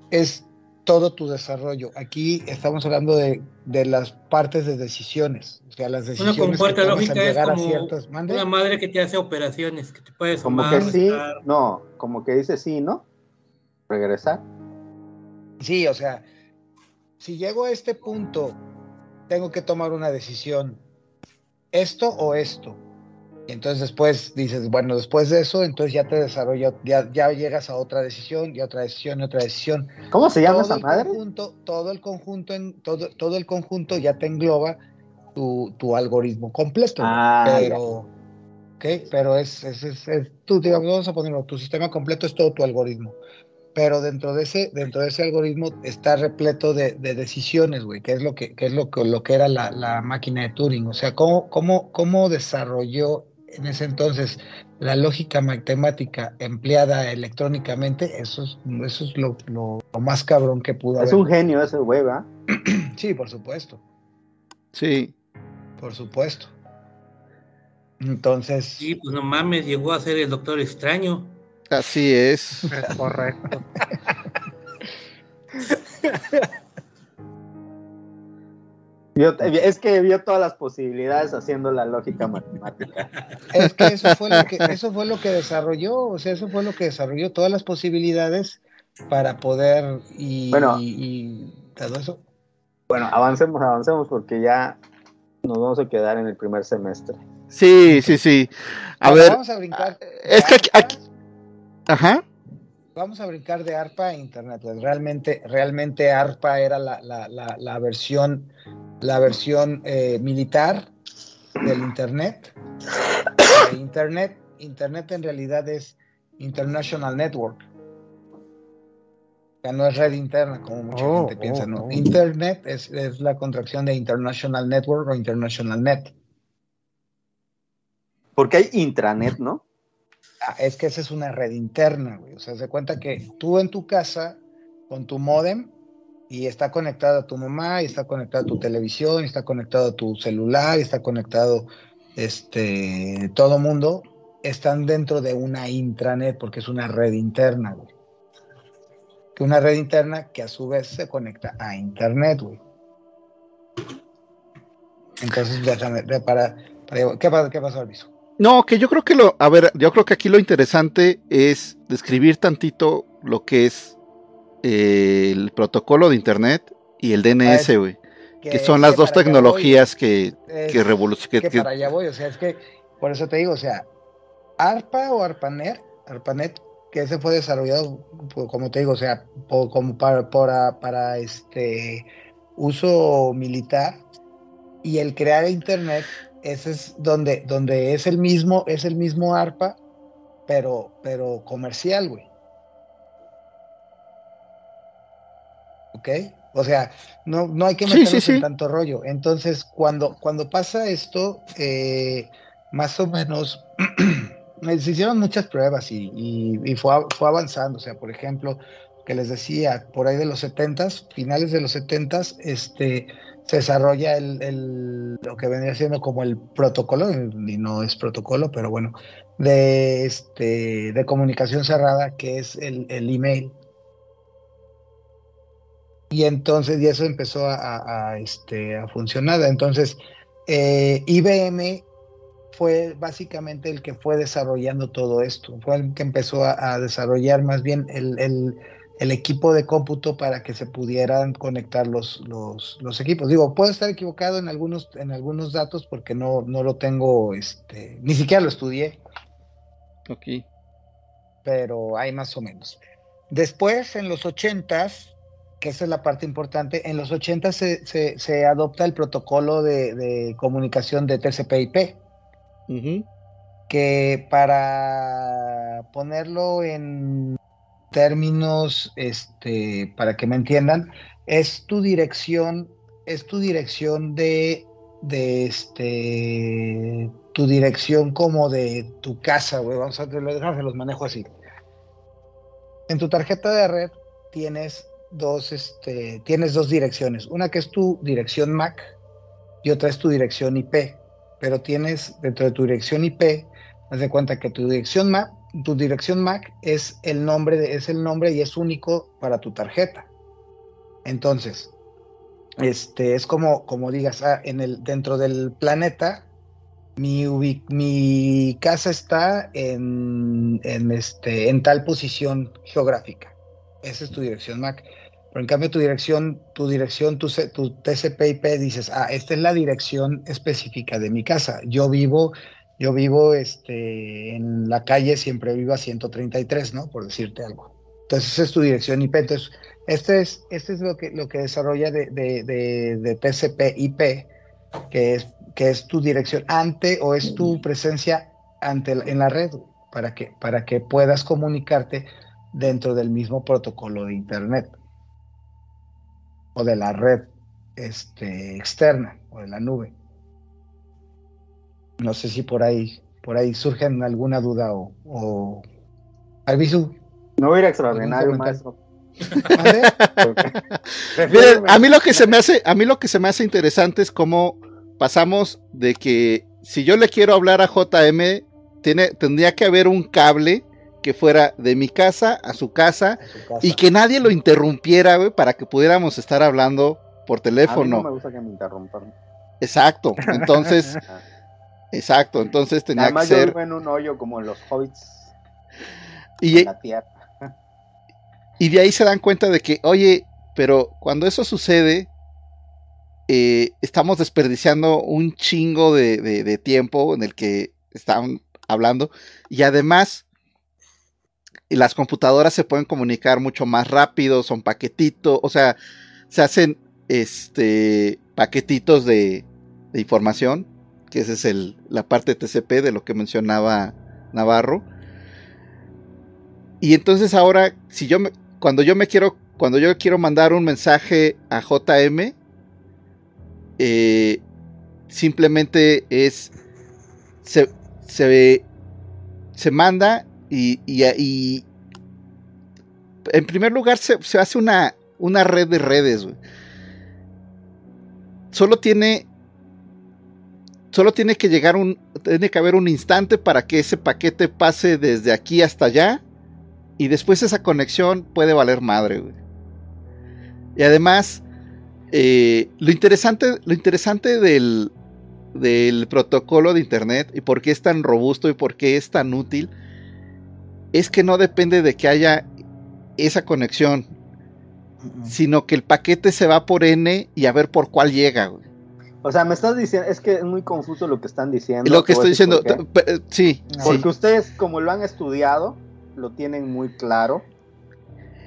es todo tu desarrollo. Aquí estamos hablando de, de las partes de decisiones. O sea, las Una decisiones que compuerta tomas al lógica es llegar a como ciertas. ¿Mande? una madre que te hace operaciones, que te puede Como sumar, que sí, no, como que dice sí, ¿no? Regresar. Sí, o sea, si llego a este punto, tengo que tomar una decisión, esto o esto. Y entonces después dices, bueno, después de eso, entonces ya te desarrolla, ya, ya llegas a otra decisión, y otra decisión, y otra decisión. ¿Cómo se llama todo esa madre? Conjunto, todo el conjunto, en, todo, todo el conjunto ya te engloba tu, tu algoritmo completo. Ah, pero, ok, pero es, es, es- es- tú, digamos, vamos a ponerlo, tu sistema completo es todo tu algoritmo. Pero dentro de ese, dentro de ese algoritmo está repleto de, de decisiones, güey, que es lo que, que es lo que, lo que era la, la máquina de Turing. O sea, cómo, cómo, cómo desarrolló en ese entonces la lógica matemática empleada electrónicamente, eso es, eso es lo, lo- lo más cabrón que pudo Es haber. un genio ese güey, ¿verdad? Sí, por supuesto, Sí. por supuesto. Entonces, Sí, pues no mames, llegó a ser el doctor extraño. Así es. Es correcto. Vio- es que vio todas las posibilidades haciendo la lógica matemática. es que eso fue lo que, eso fue lo que desarrolló, o sea, eso fue lo que desarrolló todas las posibilidades para poder y, Bueno. y todo eso. Bueno, avancemos, avancemos porque ya nos vamos a quedar en el primer semestre. Sí, sí, sí. A Bueno, ver, vamos a brincar. es que aquí- ajá. Vamos a brincar de ARPA a Internet. pues, Realmente, realmente ARPA era la, la, la, la versión, la versión eh, militar del Internet. De Internet. Internet en realidad es International Network. Sea, no es red interna, como mucha Oh, gente piensa, oh, ¿no? oh. Internet es, es la contracción de International Network o International Net. Porque hay intranet, ¿no? Ah, Es que esa es una red interna, güey. O sea, se cuenta que tú en tu casa, con tu modem, y está conectado a tu mamá, y está conectado a tu televisión, y está conectado a tu celular, y está conectado, este, todo mundo, están dentro de una intranet, porque es una red interna, güey. Que una red interna que a su vez se conecta a internet, güey. Entonces, para, ¿qué, pa- qué pasó, Alviso? No, que yo creo que lo, a ver, yo creo que aquí lo interesante es describir tantito lo que es eh, el protocolo de internet y el DNS, Ah, güey. Que son las que dos voy. tecnologías que, Es- que revolucionan. que para allá voy, o sea, es que por eso te digo, o sea, ARPA o ARPANET, ARPANET que ese fue desarrollado, pues, como te digo, o sea, po- como para, para, para este uso militar y el crear internet, ese es donde, donde es el mismo, es el mismo ARPA, pero, pero comercial, güey. ¿Ok? O sea, no, no hay que Sí, sí, meternos en tanto rollo. Entonces, cuando, cuando pasa esto, eh, más o menos se hicieron muchas pruebas y, y- y fue, fue avanzando. O sea, por ejemplo, que les decía, por ahí de los 70s, finales de los 70s, este, se desarrolla el, el- lo que vendría siendo como el protocolo, y no es protocolo, pero bueno, de, este, de comunicación cerrada, que es el, el email. Y entonces, y eso empezó a, a- a, este, a funcionar. Entonces, eh, IBM fue básicamente el que fue desarrollando todo esto. Fue el que empezó a, a desarrollar más bien el, el- el equipo de cómputo para que se pudieran conectar los, los, los equipos. Digo, puedo estar equivocado en algunos, en algunos datos porque no, no lo tengo, este, ni siquiera lo estudié, Ok. pero hay más o menos. Después, en los 80s, que esa es la parte importante, en los 80s se, se- se adopta el protocolo de, de comunicación de TCP/IP, que para ponerlo en términos, este, para que me entiendan, es tu dirección, es tu dirección de, de este, tu dirección como de tu casa, güey, vamos a déjame los manejo así. En tu tarjeta de red tienes dos, este, tienes dos direcciones, una que es tu dirección MAC y otra es tu dirección IP, pero tienes dentro de tu dirección IP, haz de cuenta que tu dirección MAC, tu dirección MAC es el nombre, de- es el nombre y es único para tu tarjeta. Entonces, este es como, digas, ah, en el, dentro del planeta, mi, mi casa está en, en, este, en tal posición geográfica. Esa es tu dirección MAC. Pero en cambio tu dirección, tu dirección, tu, tu TCP/IP dices, ah, esta es la dirección específica de mi casa. Yo vivo, yo vivo este, en la calle siempre vivo a 133, ¿no? Por decirte algo. Entonces esa es tu dirección IP. Entonces, este es, este es lo que, lo que desarrolla de, de, de, de TCP/IP, que es, que es tu dirección ante o es tu presencia ante en la red para que, para que puedas comunicarte dentro del mismo protocolo de Internet o de la red este, externa o de la nube. No sé si por ahí, por ahí surgen alguna duda o, o... Albizu, No era extraordinario, ¿Algún maestro. a mí lo que se me hace, a mí lo que se me hace interesante es cómo pasamos de que si yo le quiero hablar a JM, tiene, tendría que haber un cable que fuera de mi casa a su casa A su casa. y que nadie lo interrumpiera, güey, para que pudiéramos estar hablando por A mí teléfono. no me gusta que me interrumpan. Exacto. Entonces, exacto. Entonces tenía Además, que yo ser. vivo en un hoyo como los hobbits Y, en la tierra. y de ahí se dan cuenta de que, oye, pero cuando eso sucede, eh, estamos desperdiciando un chingo de, de- de tiempo en el que están hablando. Y además, las computadoras se pueden comunicar mucho más rápido, son paquetitos, o sea, se hacen este paquetitos de, de información, que esa es el, la parte TCP de lo que mencionaba Navarro. Y entonces ahora, si yo me, cuando yo me quiero, cuando yo quiero mandar un mensaje a JM, eh, simplemente es se, se, se manda y, y, y en primer lugar se, se hace una, una red de redes. Solo tiene solo tiene que llegar un tiene que haber un instante para que ese paquete pase desde aquí hasta allá y después esa conexión puede valer madre. güey. Y además eh, lo interesante lo interesante del del protocolo de internet y por qué es tan robusto y por qué es tan útil es que no depende de que haya esa conexión, sino que el paquete se va por N y a ver por cuál llega. güey. O sea, me estás diciendo, es que es muy confuso lo que están diciendo. Lo que estoy diciendo, p- sí, Porque sí. ustedes, como lo han estudiado, lo tienen muy claro.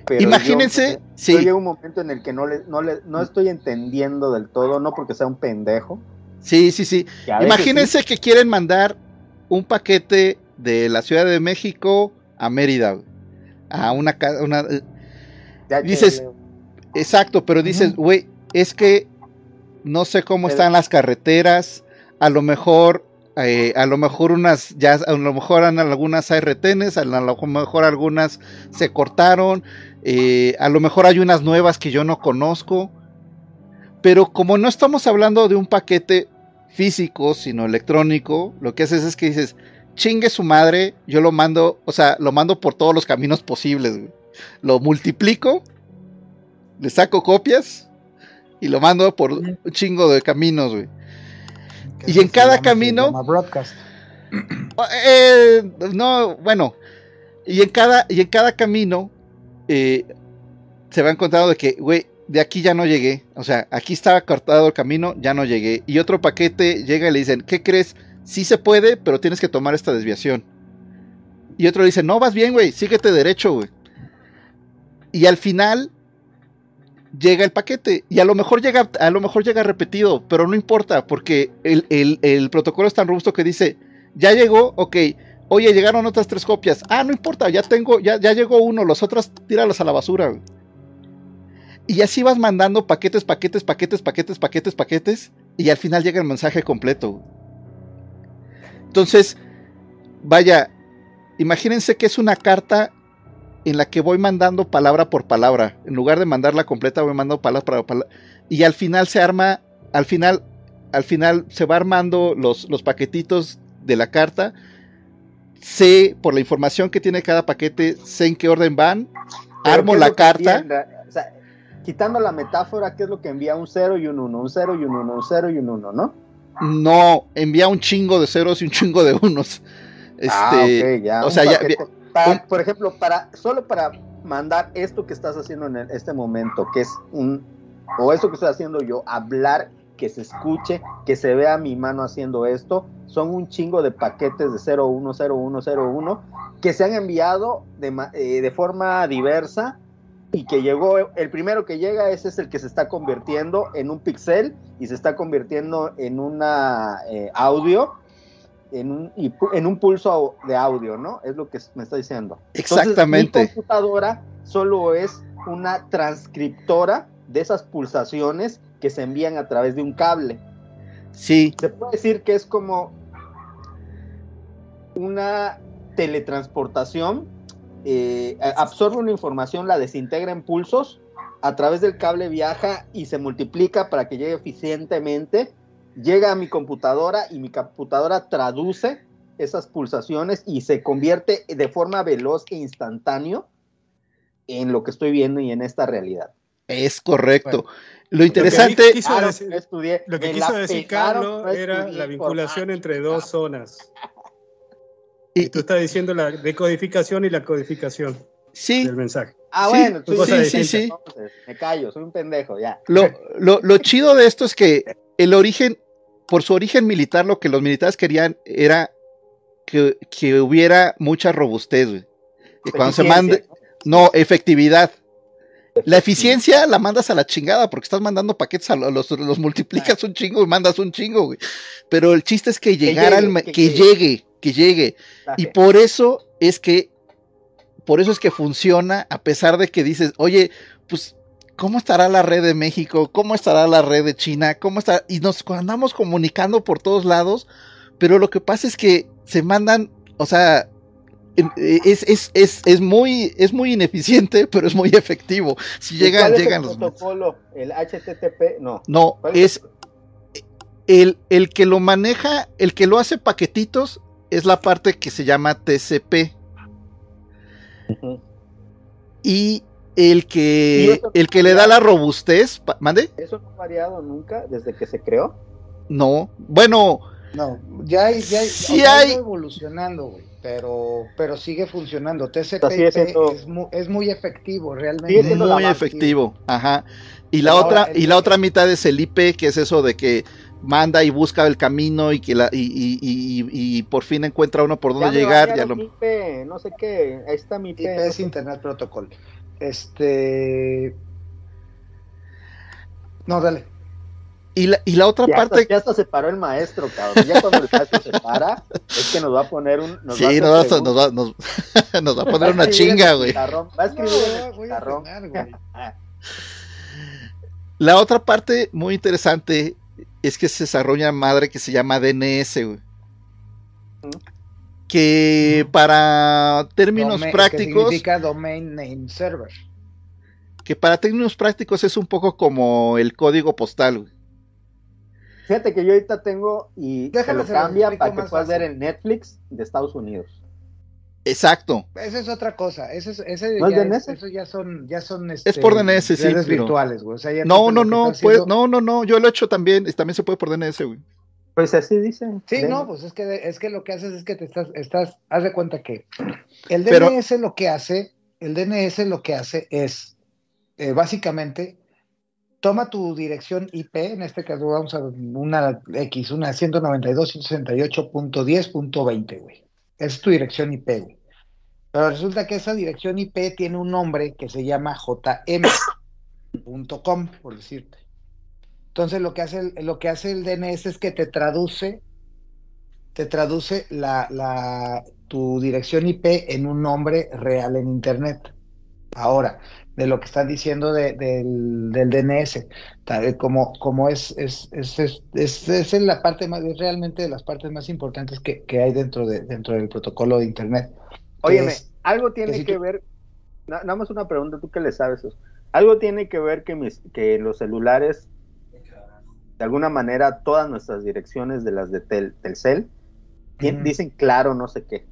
pero Imagínense, yo, sí. yo llega un momento en el que no, le, no, le, no estoy entendiendo del todo, no porque sea un pendejo. Sí, sí, sí. Imagínense sí. que quieren mandar un paquete de la Ciudad de México a Mérida, güey, a una, ca- una eh, Ya dices, que- exacto, pero dices, güey, es que no sé cómo están las carreteras, a lo mejor, eh, a lo mejor unas, ya, a lo mejor han- algunas hay retenes, a lo mejor algunas se cortaron, eh, a lo mejor hay unas nuevas que yo no conozco, pero como no estamos hablando de un paquete físico, sino electrónico, lo que haces es que dices, chingue su madre, yo lo mando, o sea, lo mando por todos los caminos posibles, güey. Lo multiplico, le saco copias y lo mando por un chingo de caminos, güey. Y en cada llama- camino- broadcast. Eh, no, bueno, y en cada, y en cada camino eh, se va encontrando de que, güey, de aquí ya no llegué. O sea, aquí estaba cortado el camino, ya no llegué. Y otro paquete llega y le dicen, ¿qué crees? Sí se puede, pero tienes que tomar esta desviación. Y otro dice, no, vas bien, güey, síguete derecho, güey. Y al final llega el paquete. Y a lo mejor llega, a lo mejor llega repetido, pero no importa, porque el, el- protocolo es tan robusto que dice, ya llegó, ok. Oye, llegaron otras tres copias. Ah, no importa, ya tengo, ya, ya llegó uno, los otros tíralos a la basura. güey. Y así vas mandando paquetes, paquetes, paquetes, paquetes, paquetes, paquetes. Y al final llega el mensaje completo. güey. Entonces, vaya, imagínense que es una carta en la que voy mandando palabra por palabra. En lugar de mandarla completa, voy mandando palabra por palabra. Y al final se arma, al final, al final se va armando los, los paquetitos de la carta. Sé, por la información que tiene cada paquete, sé en qué orden van. Pero Armo ¿qué es la carta. o sea, quitando la metáfora, ¿qué es lo que envía un 0 y un 1? Un 0 y un 1, un 0 y un 1, ¿no? No, envía un chingo de ceros y un chingo de unos. Este, ah, ok, ya. o sea, ya- por ejemplo, para solo para mandar esto que estás haciendo en este momento, que es un, o eso que estoy haciendo yo, hablar, que se escuche, que se vea mi mano haciendo esto, son un chingo de paquetes de 010101 que se han enviado de, eh, de forma diversa y que llegó, el primero que llega ese es el que se está convirtiendo en un pixel y se está convirtiendo en una eh, audio en un, en un pulso de audio, ¿no? Es lo que me está diciendo. Entonces, Exactamente. mi computadora solo es una transcriptora de esas pulsaciones que se envían a través de un cable. sí, Se puede decir que es como una teletransportación. Eh, absorbe una información, la desintegra en pulsos, a través del cable viaja y se multiplica para que llegue eficientemente. Llega a mi computadora y mi computadora traduce esas pulsaciones y se convierte de forma veloz e instantáneo en lo que estoy viendo y en esta realidad. es correcto. Lo que interesante, Quiso Claro, decir- no estudié, Lo que quiso decir Carlos no era la vinculación entre dos zonas. Y- Y tú estás diciendo la decodificación y la codificación sí, del mensaje. Ah, Sí, bueno, tú sí, sí, sí. entonces, me callo, soy un pendejo, ya. Lo, lo, lo chido de esto es que el origen, por su origen militar, lo que los militares querían era que, que hubiera mucha robustez, güey. Que cuando se mande, no, efectividad. La eficiencia la mandas a la chingada porque estás mandando paquetes, a lo- los, los multiplicas un chingo y mandas un chingo, güey. Pero el chiste es que llegara llegue, al que, llegue. Que llegue. Y por eso es que, por eso es que funciona, a pesar de que dices, oye, pues, ¿cómo estará la red de México? ¿Cómo estará la red de China? ¿Cómo está? Y nos andamos comunicando por todos lados, pero lo que pasa es que se mandan, o sea, eh, es, es, es, es muy, es muy ineficiente, pero es muy efectivo. Si ¿Y llegan, cuál es llegan el los protocolo? El HTTP, no. no, ¿Cuál es el, el que lo maneja, el que lo hace paquetitos, es la parte que se llama TCP. Y el ¿Y que, el que le da la robustez, ¿mande? ¿Eso no ha variado nunca desde que se creó? No, bueno, No, ya, hay- ya hay- Sí hay- ido evolucionando, güey, pero, pero sigue funcionando. TCP siendo- es, mu- es muy efectivo, realmente. Muy efectivo, ajá. Y la Ahora, otra, el- y la otra mitad es el IP, que es eso de que manda y busca el camino y que la, y, y- y- y por fin encuentra uno por Ya dónde me llegar. Ya lo... mi IP, no sé qué, ahí está mi IP. IP es Internet Protocol. Este. No, dale. Y la, y la otra Ya parte, hasta, ya hasta se paró el maestro, cabrón. Ya cuando el maestro se para, es que nos va a poner un. Nos va a sí, nos va, a- preguntas. nos, va, nos- nos va a poner una chinga, güey. Va a escribir en el güey. La otra parte muy interesante es que se desarrolla una madre que se llama DNS, güey. Que para términos que prácticos, significa Domain Name Server. que para términos prácticos es un poco como el código postal, güey. Fíjate que yo ahorita tengo y te Déjame lo se lo cambia para que puedas ver en Netflix de Estados Unidos. Exacto. Esa es otra cosa. Ese, es- ese ¿No es ya DNS? eso ya son, ya son este, Es por DNS, sí, pero- virtuales, güey. O sea, ya No, no, no, pues, haciendo- no, no, no, yo lo he hecho también, también se puede por DNS, güey. Pues así dice. Sí, no, pues es que es que lo que haces es que te estás, estás, haz de cuenta que el Pero- DNS lo que hace, el DNS lo que hace es eh, básicamente toma tu dirección IP, en este caso vamos a una X, una 192.168.10.20, güey. Es tu dirección IP. Pero resulta que esa dirección IP tiene un nombre que se llama jm.com, por decirte. Entonces lo que hace el, lo que hace el DNS es que te traduce te traduce la, tu dirección IP en un nombre real en Internet. Ahora, de lo que están diciendo de- del, del DNS, tal vez como, como es, es, es, es, es- la parte más, es realmente de las partes más importantes que, que hay dentro, de, dentro del protocolo de Internet. Óyeme, algo tiene que si que tú- ver. na- Nada más una pregunta, tú que le sabes eso. Algo tiene que ver que, mis, que los celulares, de alguna manera, todas nuestras direcciones de las de Tel- Telcel, dicen claro, no sé qué.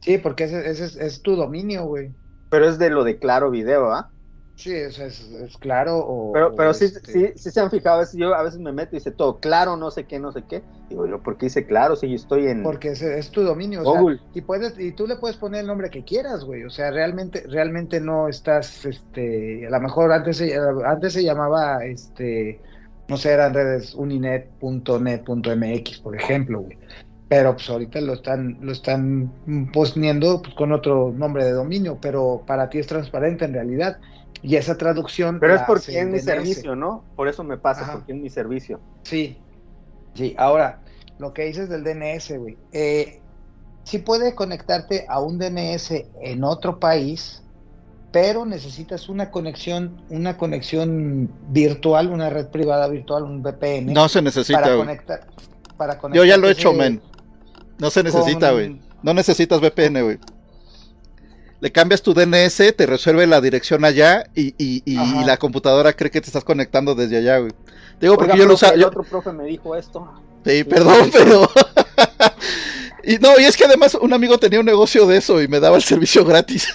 Sí, porque ese, ese es, es tu dominio, güey. Pero es de lo de claro video, ¿ah? Sí, es, es, es claro o... Pero, o pero sí, este- sí, sí se han fijado, a veces yo a veces me meto y dice todo claro, no sé qué, no sé qué. Digo yo, ¿por qué dice claro si yo estoy en Porque es, es tu dominio. o sea, Google? y puedes, y tú le puedes poner el nombre que quieras, güey. O sea, realmente, realmente no estás, este, a lo mejor antes se, antes se llamaba, este, no sé, eran redes uninet.net.mx, por ejemplo, güey. Pero pues ahorita lo están, lo están poniendo pues, con otro nombre de dominio, pero para ti es transparente en realidad. Y esa traducción. Pero es porque es mi DNS. servicio, ¿no? Por eso me pasa, Ajá. porque es mi servicio. Sí, sí. Ahora, lo que dices del DNS, güey. Eh, sí puede conectarte a un DNS en otro país, pero necesitas una conexión, una conexión virtual, una red privada virtual, un VPN. No se necesita, para güey. conectar, para conectar. Yo ya lo he hecho, men. No se necesita, con- güey. No necesitas VPN, güey. Le cambias tu DNS, te resuelve la dirección allá y, y- y la computadora cree que te estás conectando desde allá, güey. Digo, porque Oiga, yo lo usaba. el otro profe me dijo esto. Sí, perdón, pero. y no, y es que además un amigo tenía un negocio de eso y me daba el servicio gratis.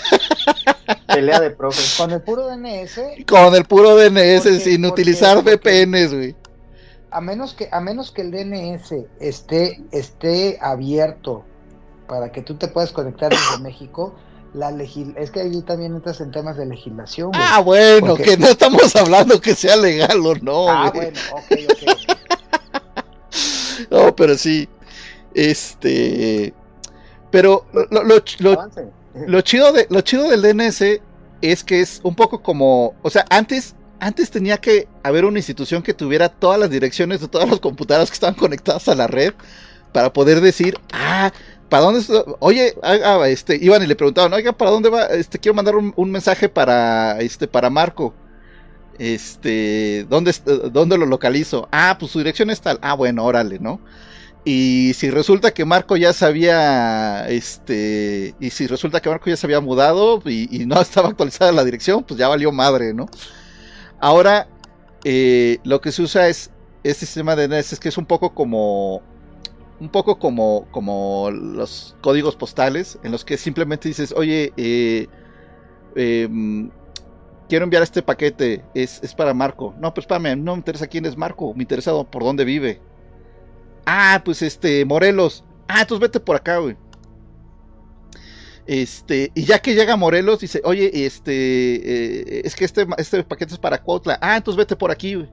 Pelea de profes. Con el puro DNS, Con el puro DNS, sin utilizar VPNs, güey. A menos que, a menos que el DNS esté, esté abierto para que tú te puedas conectar desde México, la legis es que ahí también entras en temas de legislación. güey. Ah, bueno, Porque- que no estamos hablando que sea legal o no, Ah, güey. bueno, ok, ok. No, pero sí. Este. Pero lo, lo- lo- lo chido de, lo chido del DNS es que es un poco como. O sea, antes. Antes tenía que haber una institución que tuviera todas las direcciones de todas las computadoras que estaban conectadas a la red para poder decir, ah, ¿para dónde? Oye, ah, ah, este, iban y le preguntaban, oiga, ¿para dónde va? Este, quiero mandar un, un mensaje para, este, para Marco. Este, ¿dónde, ¿dónde lo localizo? Ah, pues su dirección es tal. Ah, bueno, órale, ¿no? Y si resulta que Marco ya se había, este, y si resulta que Marco ya se había mudado y, y no estaba actualizada la dirección, pues ya valió madre, ¿no? Ahora, eh, lo que se usa es, este sistema de DNS es que es un poco como, un poco como, como los códigos postales, en los que simplemente dices, oye, eh, em, quiero enviar este paquete, es, es para Marco. No, pues espérame, no me interesa quién es Marco, me interesa por dónde vive. Ah, pues este, Morelos. Ah, entonces vete por acá, güey. Este, y ya que llega Morelos, dice, oye, este, eh, es que este, este paquete es para Cuautla. Ah, entonces vete por aquí.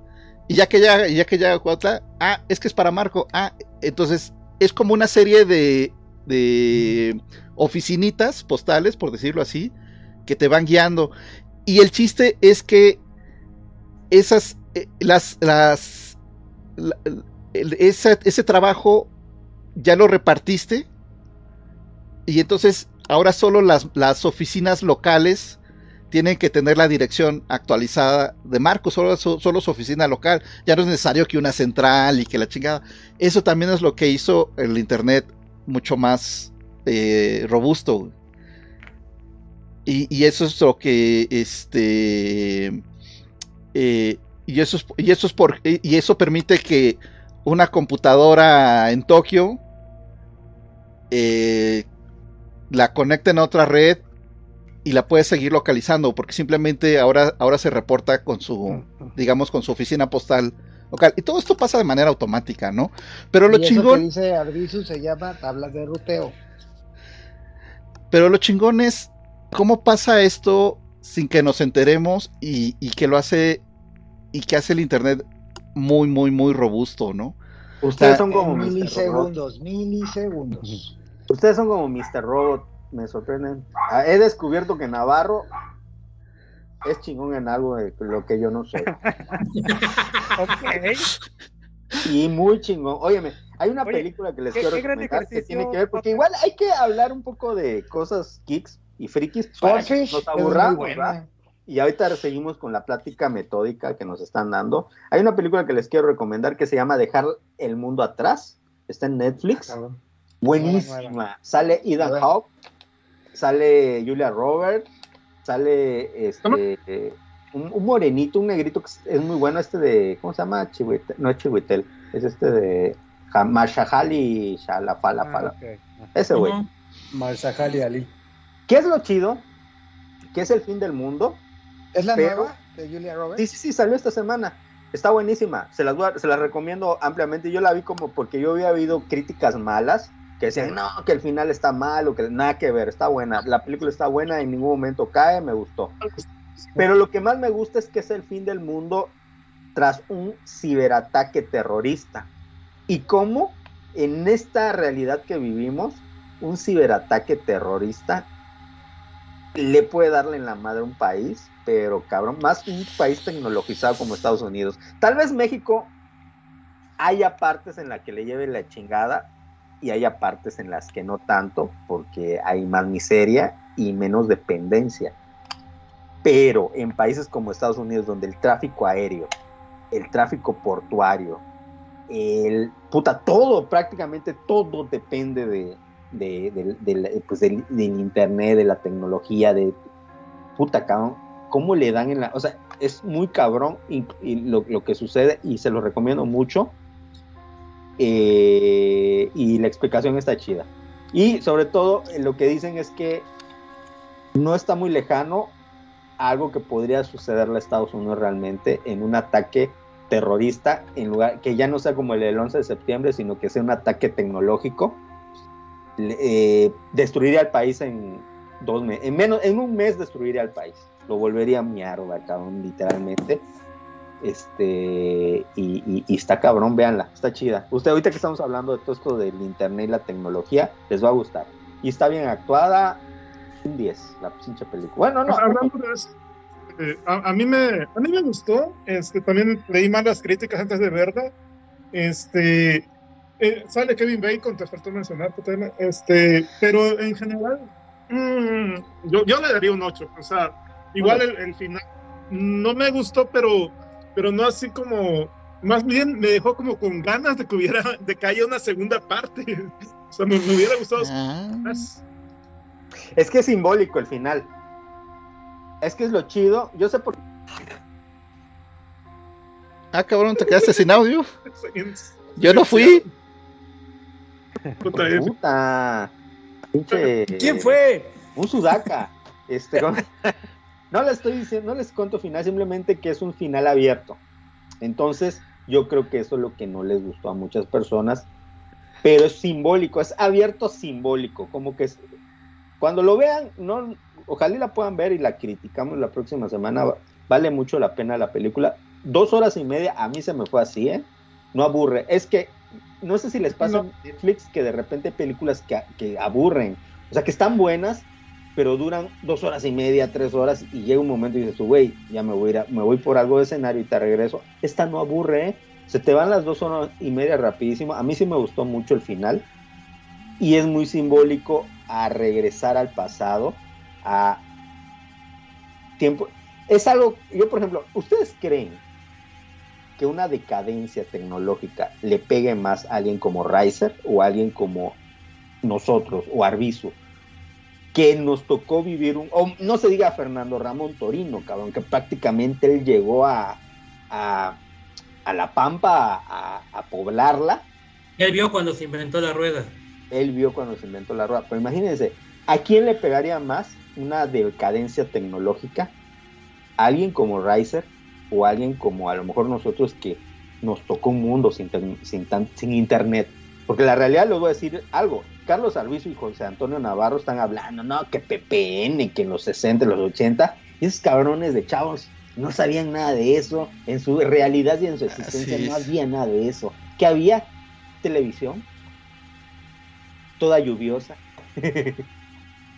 Y ya que llega, ya que llega Cuautla, ah, es que es para Marco. Ah, entonces es como una serie de, de oficinitas postales, por decirlo así, que te van guiando. Y el chiste es que esas, eh, las, las, esa- ese trabajo ya lo repartiste. Y entonces ahora solo las, las oficinas locales tienen que tener la dirección actualizada de Marco, solo, solo su oficina local. Ya no es necesario que una central y que la chingada. Eso también es lo que hizo el Internet mucho más eh, robusto. Y, y eso es lo que este eh, y eso es, y eso es por y eso permite que una computadora en Tokio eh, la conecten a otra red y la puedes seguir localizando porque simplemente ahora ahora se reporta con su digamos con su oficina postal local y todo esto pasa de manera automática no pero lo y eso que chingón dice Arbizu se llama tablas de ruteo. Pero lo chingón es cómo pasa esto sin que nos enteremos y, y que lo hace y que hace el internet muy, muy, muy robusto, ¿no? Ustedes son como milisegundos, milisegundos. Ustedes son como Mr. Robot, me sorprenden. Ah, He descubierto que Navarro es chingón en algo de lo que yo no soy. Ok. Y muy chingón. Óyeme, hay una Oye, película que les qué- quiero qué recomendar que tiene que ver, porque igual hay que hablar un poco de cosas geeks y frikis para que Swordfish nos es muy aburramos. Y ahorita seguimos con la plática metódica que nos están dando. Hay una película que les quiero recomendar que se llama Dejar el mundo atrás. Está en Netflix. Cabrón. Buenísima. Sale Ethan Hawke, sale Julia Roberts, sale este eh, un, un morenito, un negrito que es- muy bueno, este de, ¿cómo se llama? Chihuitel, no es Chihuitel, es este de Ja- Mashahali Shalafala Ah. Ese güey. Ujú. Marshall Ali. ¿Qué es lo chido? Que es el fin del mundo. ¿Es la Pero- nueva de Julia Roberts? Sí, sí, sí, salió esta semana. Está buenísima. Se las, se las recomiendo ampliamente. Yo la vi como porque yo había oído críticas malas que decían, no, que el final está mal o que nada que ver. Está buena. La película está buena, en ningún momento cae, me gustó. Pero lo que más me gusta es que es el fin del mundo tras un ciberataque terrorista. Y cómo en esta realidad que vivimos, un ciberataque terrorista le puede darle en la madre a un país, pero cabrón, más un país tecnologizado como Estados Unidos. Tal vez México haya partes en las que le lleve la chingada y haya partes en las que no tanto, porque hay más miseria y menos dependencia. Pero en países como Estados Unidos, donde el tráfico aéreo, el tráfico portuario, el puta, todo, prácticamente todo depende de, de- del- del- pues, del- del internet, de la tecnología, de puta cabrón, cómo le dan en la, o sea, es muy cabrón y, y lo, lo que sucede y se lo recomiendo mucho eh, y la explicación está chida. Y sobre todo lo que dicen es que no está muy lejano a algo que podría sucederle a Estados Unidos realmente en un ataque terrorista en lugar que ya no sea como el del 11 de septiembre sino que sea un ataque tecnológico. Eh, destruiría al país en dos meses, en menos, en un mes destruiría al país, lo volvería mierda, cabrón, literalmente. Este, y, y- y está cabrón, véanla, está chida. Usted, ahorita que estamos hablando de todo esto del internet y la tecnología, les va a gustar. Y está bien actuada, un 10, la pinche película. Bueno, no, Hablando de eso, eh, a, a mí me, a mí me gustó. Este, también leí mal las críticas antes de verla. Este, eh, sale Kevin Bacon, te faltó mencionar, este, pero en general, mm, yo, yo le daría un 8. O sea, igual el, el final no me gustó, pero, pero no así como, más bien me dejó como con ganas de que hubiera, de que haya una segunda parte. O sea, me, me hubiera gustado Ah, más. es que es simbólico el final. Es que es lo chido. Yo sé por ah, cabrón, te quedaste sin audio. Yo no fui. Puta, puta. Pinche. ¿Quién fue? Un sudaca. Este, con- no les estoy diciendo, no les cuento final, simplemente que es un final abierto. Entonces, yo creo que eso es lo que no les gustó a muchas personas, pero es simbólico, es abierto simbólico, como que es, cuando lo vean, no, ojalá y la puedan ver y la criticamos la próxima semana, va- vale mucho la pena la película, dos horas y media, a mí se me fue así, ¿eh? No aburre. Es que, no sé si les pasa en Netflix que de repente hay películas que, que aburren. O sea, que están buenas, pero duran dos horas y media, tres horas, y llega un momento y dices, güey, ya me voy, a ir a- me voy por algo de escenario y te regreso. Esta no aburre, ¿eh? Se te van las dos horas y media rapidísimo. A mí sí me gustó mucho el final. Y es muy simbólico a regresar al pasado, a tiempo. Es algo, yo por ejemplo, ¿ustedes creen que una decadencia tecnológica le pegue más a alguien como Riser o a alguien como nosotros o Arbizu? Que nos tocó vivir un, no se diga Fernando Ramón Torino, cabrón, que prácticamente él llegó a, a, a La Pampa a, a poblarla Él vio cuando se inventó la rueda. él vio cuando se inventó la rueda. Pero imagínense, ¿a quién le pegaría más una decadencia tecnológica? ¿A alguien como Riser o a alguien como a lo mejor nosotros que nos tocó un mundo sin, sin, tan- sin internet? Porque la realidad les voy a decir algo. Carlos Alviso y José Antonio Navarro están hablando, no, que PPN, que en los 60, los 80, y esos cabrones de chavos no sabían nada de eso. En su realidad y en su existencia no había nada de eso. Que había televisión, toda lluviosa,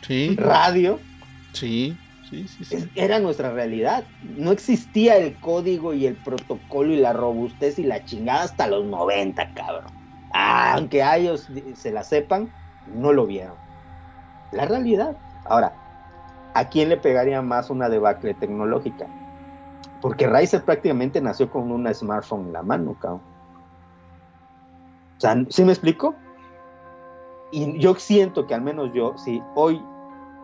Sí, radio, sí, sí, sí, era nuestra realidad. No existía el código y el protocolo y la robustez y la chingada hasta los 90, cabrón. Aunque a ellos se la sepan, no lo vieron. La realidad. Ahora, ¿a quién le pegaría más una debacle tecnológica? Porque Riser prácticamente nació con una smartphone en la mano, cabrón. O sea, ¿sí me explico? Y yo siento que al menos yo, si hoy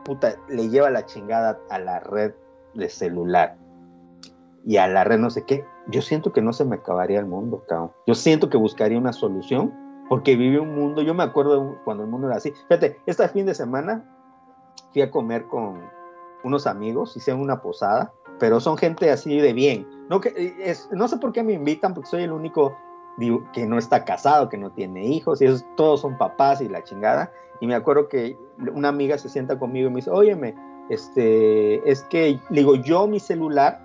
puta, le lleva la chingada a la red de celular y a la red no sé qué, yo siento que no se me acabaría el mundo, cabrón. Yo siento que buscaría una solución porque viví un mundo, yo me acuerdo cuando el mundo era así. Fíjate, este fin de semana fui a comer con unos amigos, hicieron una posada, pero son gente así de bien. No, que, es, no sé por qué me invitan, porque soy el único que no está casado, que no tiene hijos, y esos, todos son papás y la chingada. Y me acuerdo que una amiga se sienta conmigo y me dice, óyeme, este, es que, digo, yo mi celular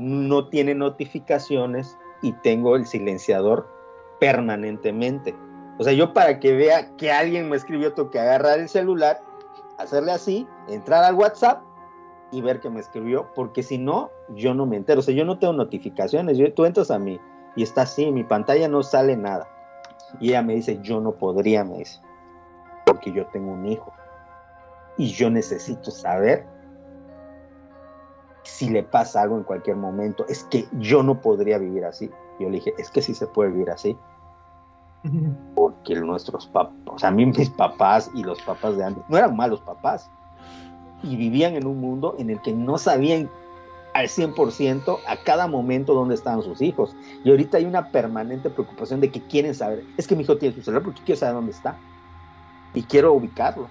no tiene notificaciones y tengo el silenciador permanentemente. O sea, yo para que vea que alguien me escribió, tengo que agarrar el celular, hacerle así, entrar al WhatsApp y ver que me escribió, porque si no, yo no me entero. O sea, yo no tengo notificaciones. Yo, tú entras a mí y está así, mi pantalla no sale nada. Y ella me dice, yo no podría, me dice, porque yo tengo un hijo. Y yo necesito saber si le pasa algo en cualquier momento. Es que yo no podría vivir así. Yo le dije, es que sí se puede vivir así. Porque nuestros papás, o sea, a mí mis papás y los papás de antes no eran malos papás. Y vivían en un mundo en el que no sabían al 100% a cada momento dónde estaban sus hijos. Y ahorita hay una permanente preocupación de que quieren saber. Es que mi hijo tiene su celular porque quiero saber dónde está. Y quiero ubicarlo.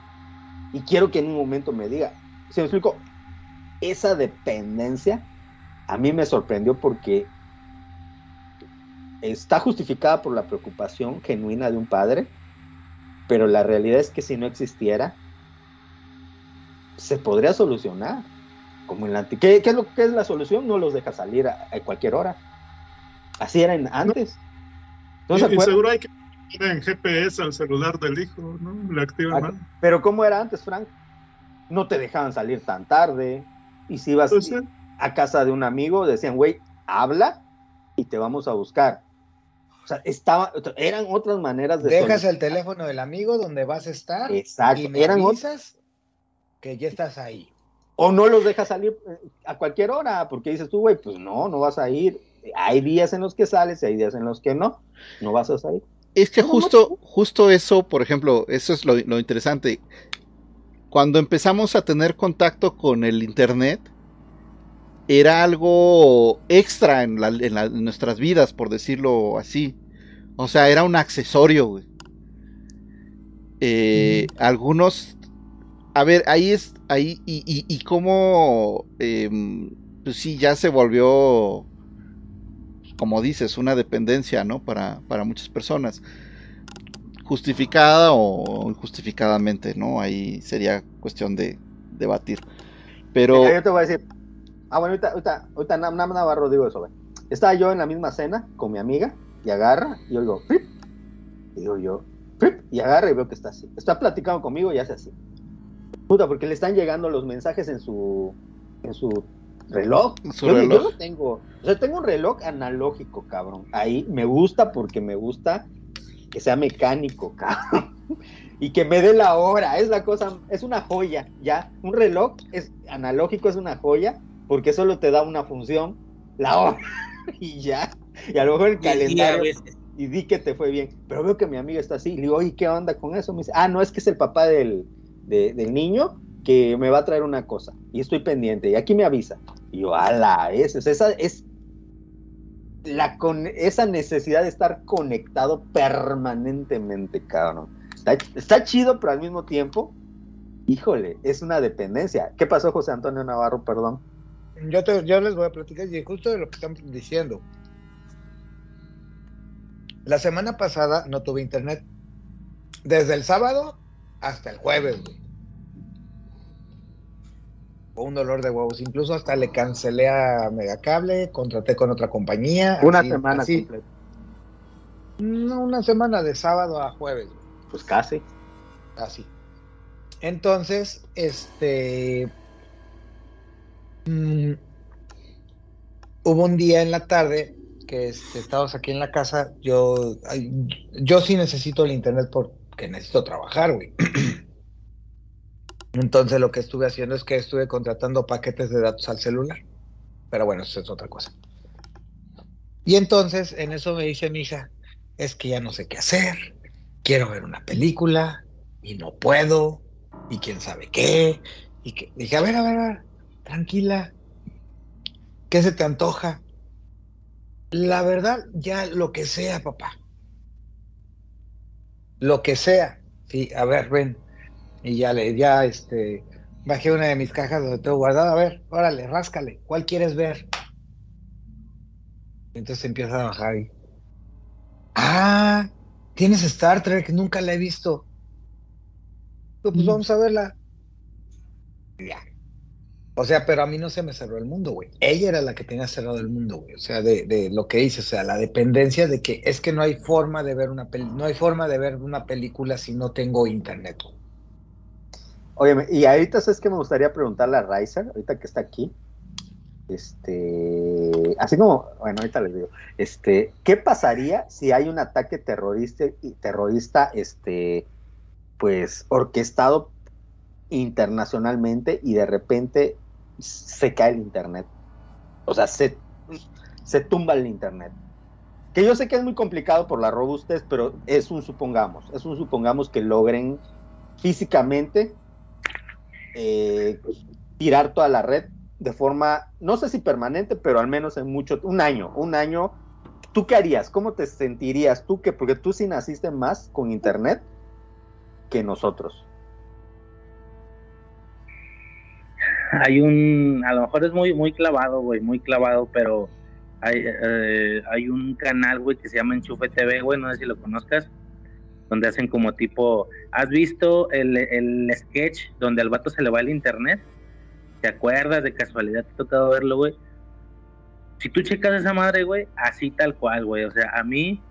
Y quiero que en un momento me diga. ¿Se me explico? Esa dependencia a mí me sorprendió porque está justificada por la preocupación genuina de un padre, pero la realidad es que si no existiera, se podría solucionar. Como en la anti- ¿Qué, qué es lo que es la solución? No los deja salir a, a cualquier hora. Así era en- antes. ¿No Y- se y acuerdan? seguro hay que en GPS al celular del hijo, ¿no? Le activan Ah. Pero ¿cómo era antes, Frank? No te dejaban salir tan tarde. Y si ibas Pues sí. a casa de un amigo, decían, güey, habla y te vamos a buscar. O sea, estaba, eran otras maneras de Dejas el teléfono del amigo donde vas a estar Exacto, y me eran ot- avisas que ya estás ahí. O no los dejas salir eh, a cualquier hora, porque dices tú, güey, pues no, no vas a ir. Hay días en los que sales y hay días en los que no. No vas a salir. Es que No, no, justo, justo eso, por ejemplo, eso es lo, lo interesante. Cuando empezamos a tener contacto con el internet, era algo extra en, la- en la- en nuestras vidas, por decirlo así. O sea, era un accesorio, güey. Eh, Algunos, a ver, ahí es, ahí, y, y, y cómo, em, pues sí, ya se volvió, como dices, una dependencia, ¿no? Para, para muchas personas. Justificada o injustificadamente, ¿no? Ahí sería cuestión de debatir. Pero... Mira, yo te voy a decir. Ah, bueno, ahorita, ahorita, ahorita Nam Nam Navarro digo eso, güey. Estaba yo en la misma cena con mi amiga y agarra y yo digo, y digo yo, "Pip", y agarra y veo que está así. Está platicando conmigo y hace así. Puta, porque le están llegando los mensajes en su en su reloj. Su yo, yo reloj. no tengo, o sea, tengo un reloj analógico, cabrón. Ahí me gusta porque me gusta que sea mecánico, cabrón. Y que me dé la hora, es la cosa, es una joya, ya. Un reloj es analógico, es una joya, porque solo te da una función, la hora, y ya. Y a lo mejor el Y- y a calendario, y di que te fue bien. Pero veo que mi amiga está así, y le digo, oye, ¿qué onda con eso? Me dice, ah, no, es que es el papá del, de- del niño que me va a traer una cosa, y estoy pendiente, y aquí me avisa. Y yo, ala, es, o sea, esa es la con esa necesidad de estar conectado permanentemente, cabrón. Está, chido, pero al mismo tiempo, híjole, es una dependencia. ¿Qué pasó, José Antonio Navarro? Perdón. Yo, te- yo les voy a platicar y justo de lo que están diciendo. La semana pasada no tuve internet. Desde el sábado hasta el jueves, güey. Fue un dolor de huevos. Incluso hasta le cancelé a Megacable, contraté con otra compañía. Una así- semana así. completa. No, una semana de sábado a jueves. Pues casi. Así. Entonces, este. mm, hubo un día en la tarde que este, estábamos aquí en la casa. Yo, yo sí necesito el internet porque necesito trabajar, güey. Entonces, lo que estuve haciendo es que estuve contratando paquetes de datos al celular. Pero bueno, eso es otra cosa. Y entonces, en eso me dice mi hija: Es que ya no sé qué hacer quiero ver una película y no puedo, y quién sabe qué. Y que dije, a ver, a ver, a ver, tranquila, ¿qué se te antoja? La verdad, ya lo que sea, papá. Lo que sea. Sí, a ver, ven. Y ya le, ya este, bajé una de mis cajas donde tengo guardado. A ver, órale, ráscale. ¿Cuál quieres ver? Entonces empieza a bajar y. Ah, tienes Star Trek, nunca la he visto. Pues, pues vamos a verla. Ya. O sea, pero a mí no se me cerró el mundo, güey. Ella era la que tenía cerrado el mundo, güey. O sea, de, de lo que dice, o sea, la dependencia de que es que no hay forma de ver una peli no hay forma de ver una película si no tengo internet. güey. Oye, y ahorita sabes que me gustaría preguntarle a Riser, ahorita que está aquí. Este, así como, bueno, ahorita les digo, este, ¿qué pasaría si hay un ataque terrorista, y terrorista, este, pues, orquestado internacionalmente y de repente se cae el internet? O sea, se, se tumba el internet. Que yo sé que es muy complicado por la robustez, pero es un supongamos, es un supongamos que logren físicamente eh, tirar toda la red de forma, no sé si permanente, pero al menos en mucho, un año, un año. ¿Tú qué harías? ¿Cómo te sentirías tú? que Porque tú sí naciste más con internet que nosotros. hay un, a lo mejor es muy, muy clavado, güey, muy clavado, pero hay, eh, hay un canal, güey, que se llama Enchufe TV, güey, no sé si lo conozcas, donde hacen como tipo, ¿has visto el, el sketch donde al vato se le va el internet? ¿Te acuerdas de casualidad? ¿Te ha tocado verlo, güey? Si tú checas esa madre, güey, así tal cual, güey, o sea, a mí,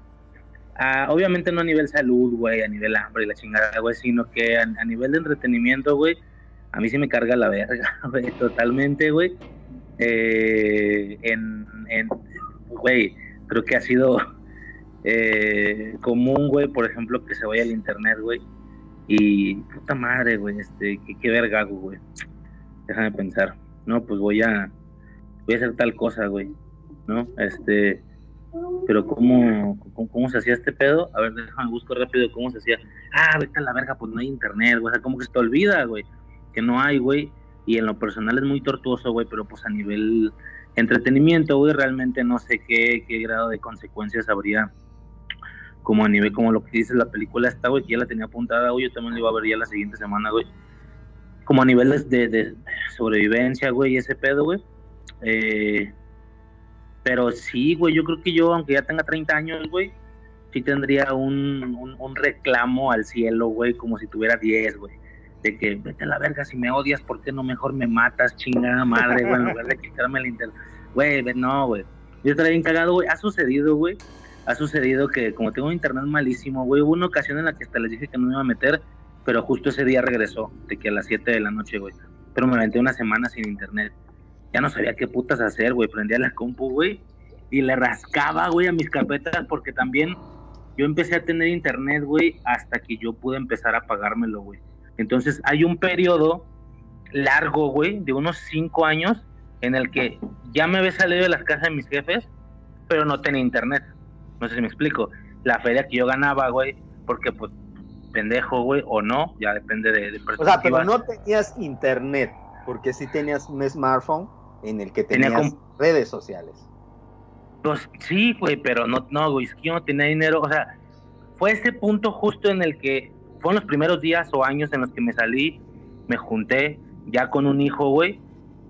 ah, obviamente no a nivel salud, güey, a nivel hambre y la chingada, güey, sino que a, a nivel de entretenimiento, güey, a mí sí me carga la verga, güey, totalmente, güey. Eh, en, en, güey, creo que ha sido eh, común, güey, por ejemplo, que se vaya al internet, güey. Y puta madre, güey, este, qué, qué verga güey. Déjame pensar. No, pues voy a, voy a hacer tal cosa, güey. ¿No? Este, pero ¿cómo, cómo, se hacía este pedo? A ver, déjame busco rápido cómo se hacía. Ah, vete a la verga, pues no hay internet, güey. O sea, como que se te olvida, güey que no hay, güey, y en lo personal es muy tortuoso, güey, pero pues a nivel entretenimiento, güey, realmente no sé qué, qué grado de consecuencias habría como a nivel, como lo que dice la película esta, güey, que ya la tenía apuntada, güey, yo también la iba a ver ya la siguiente semana, güey, como a niveles de, de sobrevivencia, güey, y ese pedo, güey, eh, pero sí, güey, yo creo que yo, aunque ya tenga 30 años, güey, sí tendría un, un, un reclamo al cielo, güey, como si tuviera 10, güey de que vete a la verga, si me odias, ¿por qué no mejor me matas, chingada madre, güey, en lugar de quitarme el internet? Güey, no, güey. Yo estaría bien cagado, güey. Ha sucedido, güey. Ha sucedido que como tengo un internet malísimo, güey, hubo una ocasión en la que hasta les dije que no me iba a meter, pero justo ese día regresó, de que a las 7 de la noche, güey. Pero me aventé una semana sin internet. Ya no sabía qué putas hacer, güey. Prendía la compu, güey, y le rascaba, güey, a mis carpetas porque también yo empecé a tener internet, güey, hasta que yo pude empezar a pagármelo, güey. Entonces hay un periodo largo, güey, de unos cinco años en el que ya me había salido de las casas de mis jefes, pero no tenía internet. No sé si me explico. La feria que yo ganaba, güey, porque pues pendejo, güey, o no, ya depende de, de O sea, pero no tenías internet, porque sí tenías un smartphone en el que Tenía tenías redes sociales. Pues sí, güey, pero no, no, güey, es que yo no tenía dinero. O sea, fue ese punto justo en el que fueron los primeros días o años en los que me salí, me junté ya con un hijo, güey,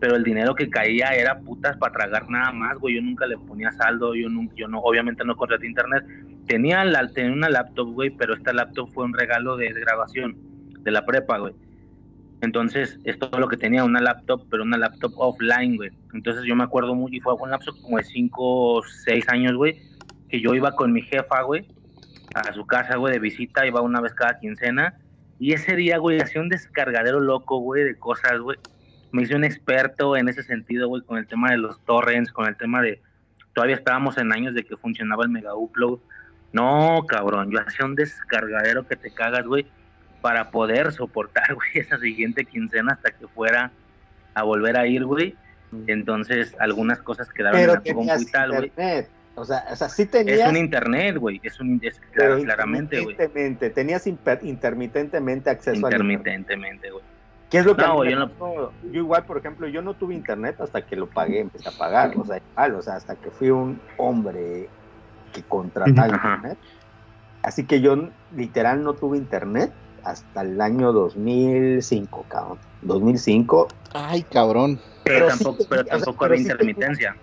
pero el dinero que caía era putas para tragar nada más, güey. Yo nunca le ponía saldo, yo, nunca, yo no, obviamente no contraté internet. Tenía, la, tenía una laptop, güey, pero esta laptop fue un regalo de, grabación de la prepa, güey. Entonces, es lo que tenía, una laptop, pero una laptop offline, güey. Entonces yo me acuerdo mucho, y fue un lapso como de 5 o 6 años, güey, que yo iba con mi jefa, güey, a su casa, güey, de visita, iba una vez cada quincena. Y ese día, güey, hacía un descargadero loco, güey, de cosas, güey. Me hice un experto en ese sentido, güey, con el tema de los torrents, con el tema de... Todavía estábamos en años de que funcionaba el mega upload. No, cabrón, yo hacía un descargadero que te cagas, güey, para poder soportar, güey, esa siguiente quincena hasta que fuera a volver a ir, güey. Entonces, algunas cosas quedaron en Pero la compu tenías y tal, güey. O sea, o sea, sí tenías. Es un internet, güey. Es un es, pero claramente, güey. intermitentemente, Tenías intermitentemente acceso a internet. Intermitentemente, güey. ¿Qué es lo que No, yo no-? Yo igual, por ejemplo, yo no tuve internet hasta que lo pagué, empecé a pagar, o sea, igual, o sea, hasta que fui un hombre que contrataba Ajá. internet. Así que yo literal no tuve internet hasta el año 2005, cabrón. 2005, Ay, cabrón. Pero, Pero sí tampoco, pero tenía- o sea, tampoco pero había sí intermitencia.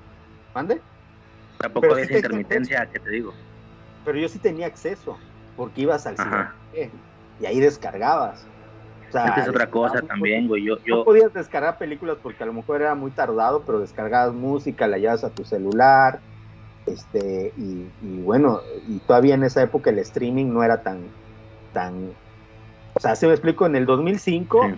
¿mande? Tampoco había sí intermitencia que te digo. Pero yo sí tenía acceso, porque ibas al cine y ahí descargabas. Sea, Esta es otra cosa también, güey. Yo, No podías descargar películas porque a lo mejor era muy tardado, pero descargabas música, la llevas a tu celular, este, y, y bueno, y todavía en esa época el streaming no era tan, tan, o sea, si me explico, en el 2005 Sí.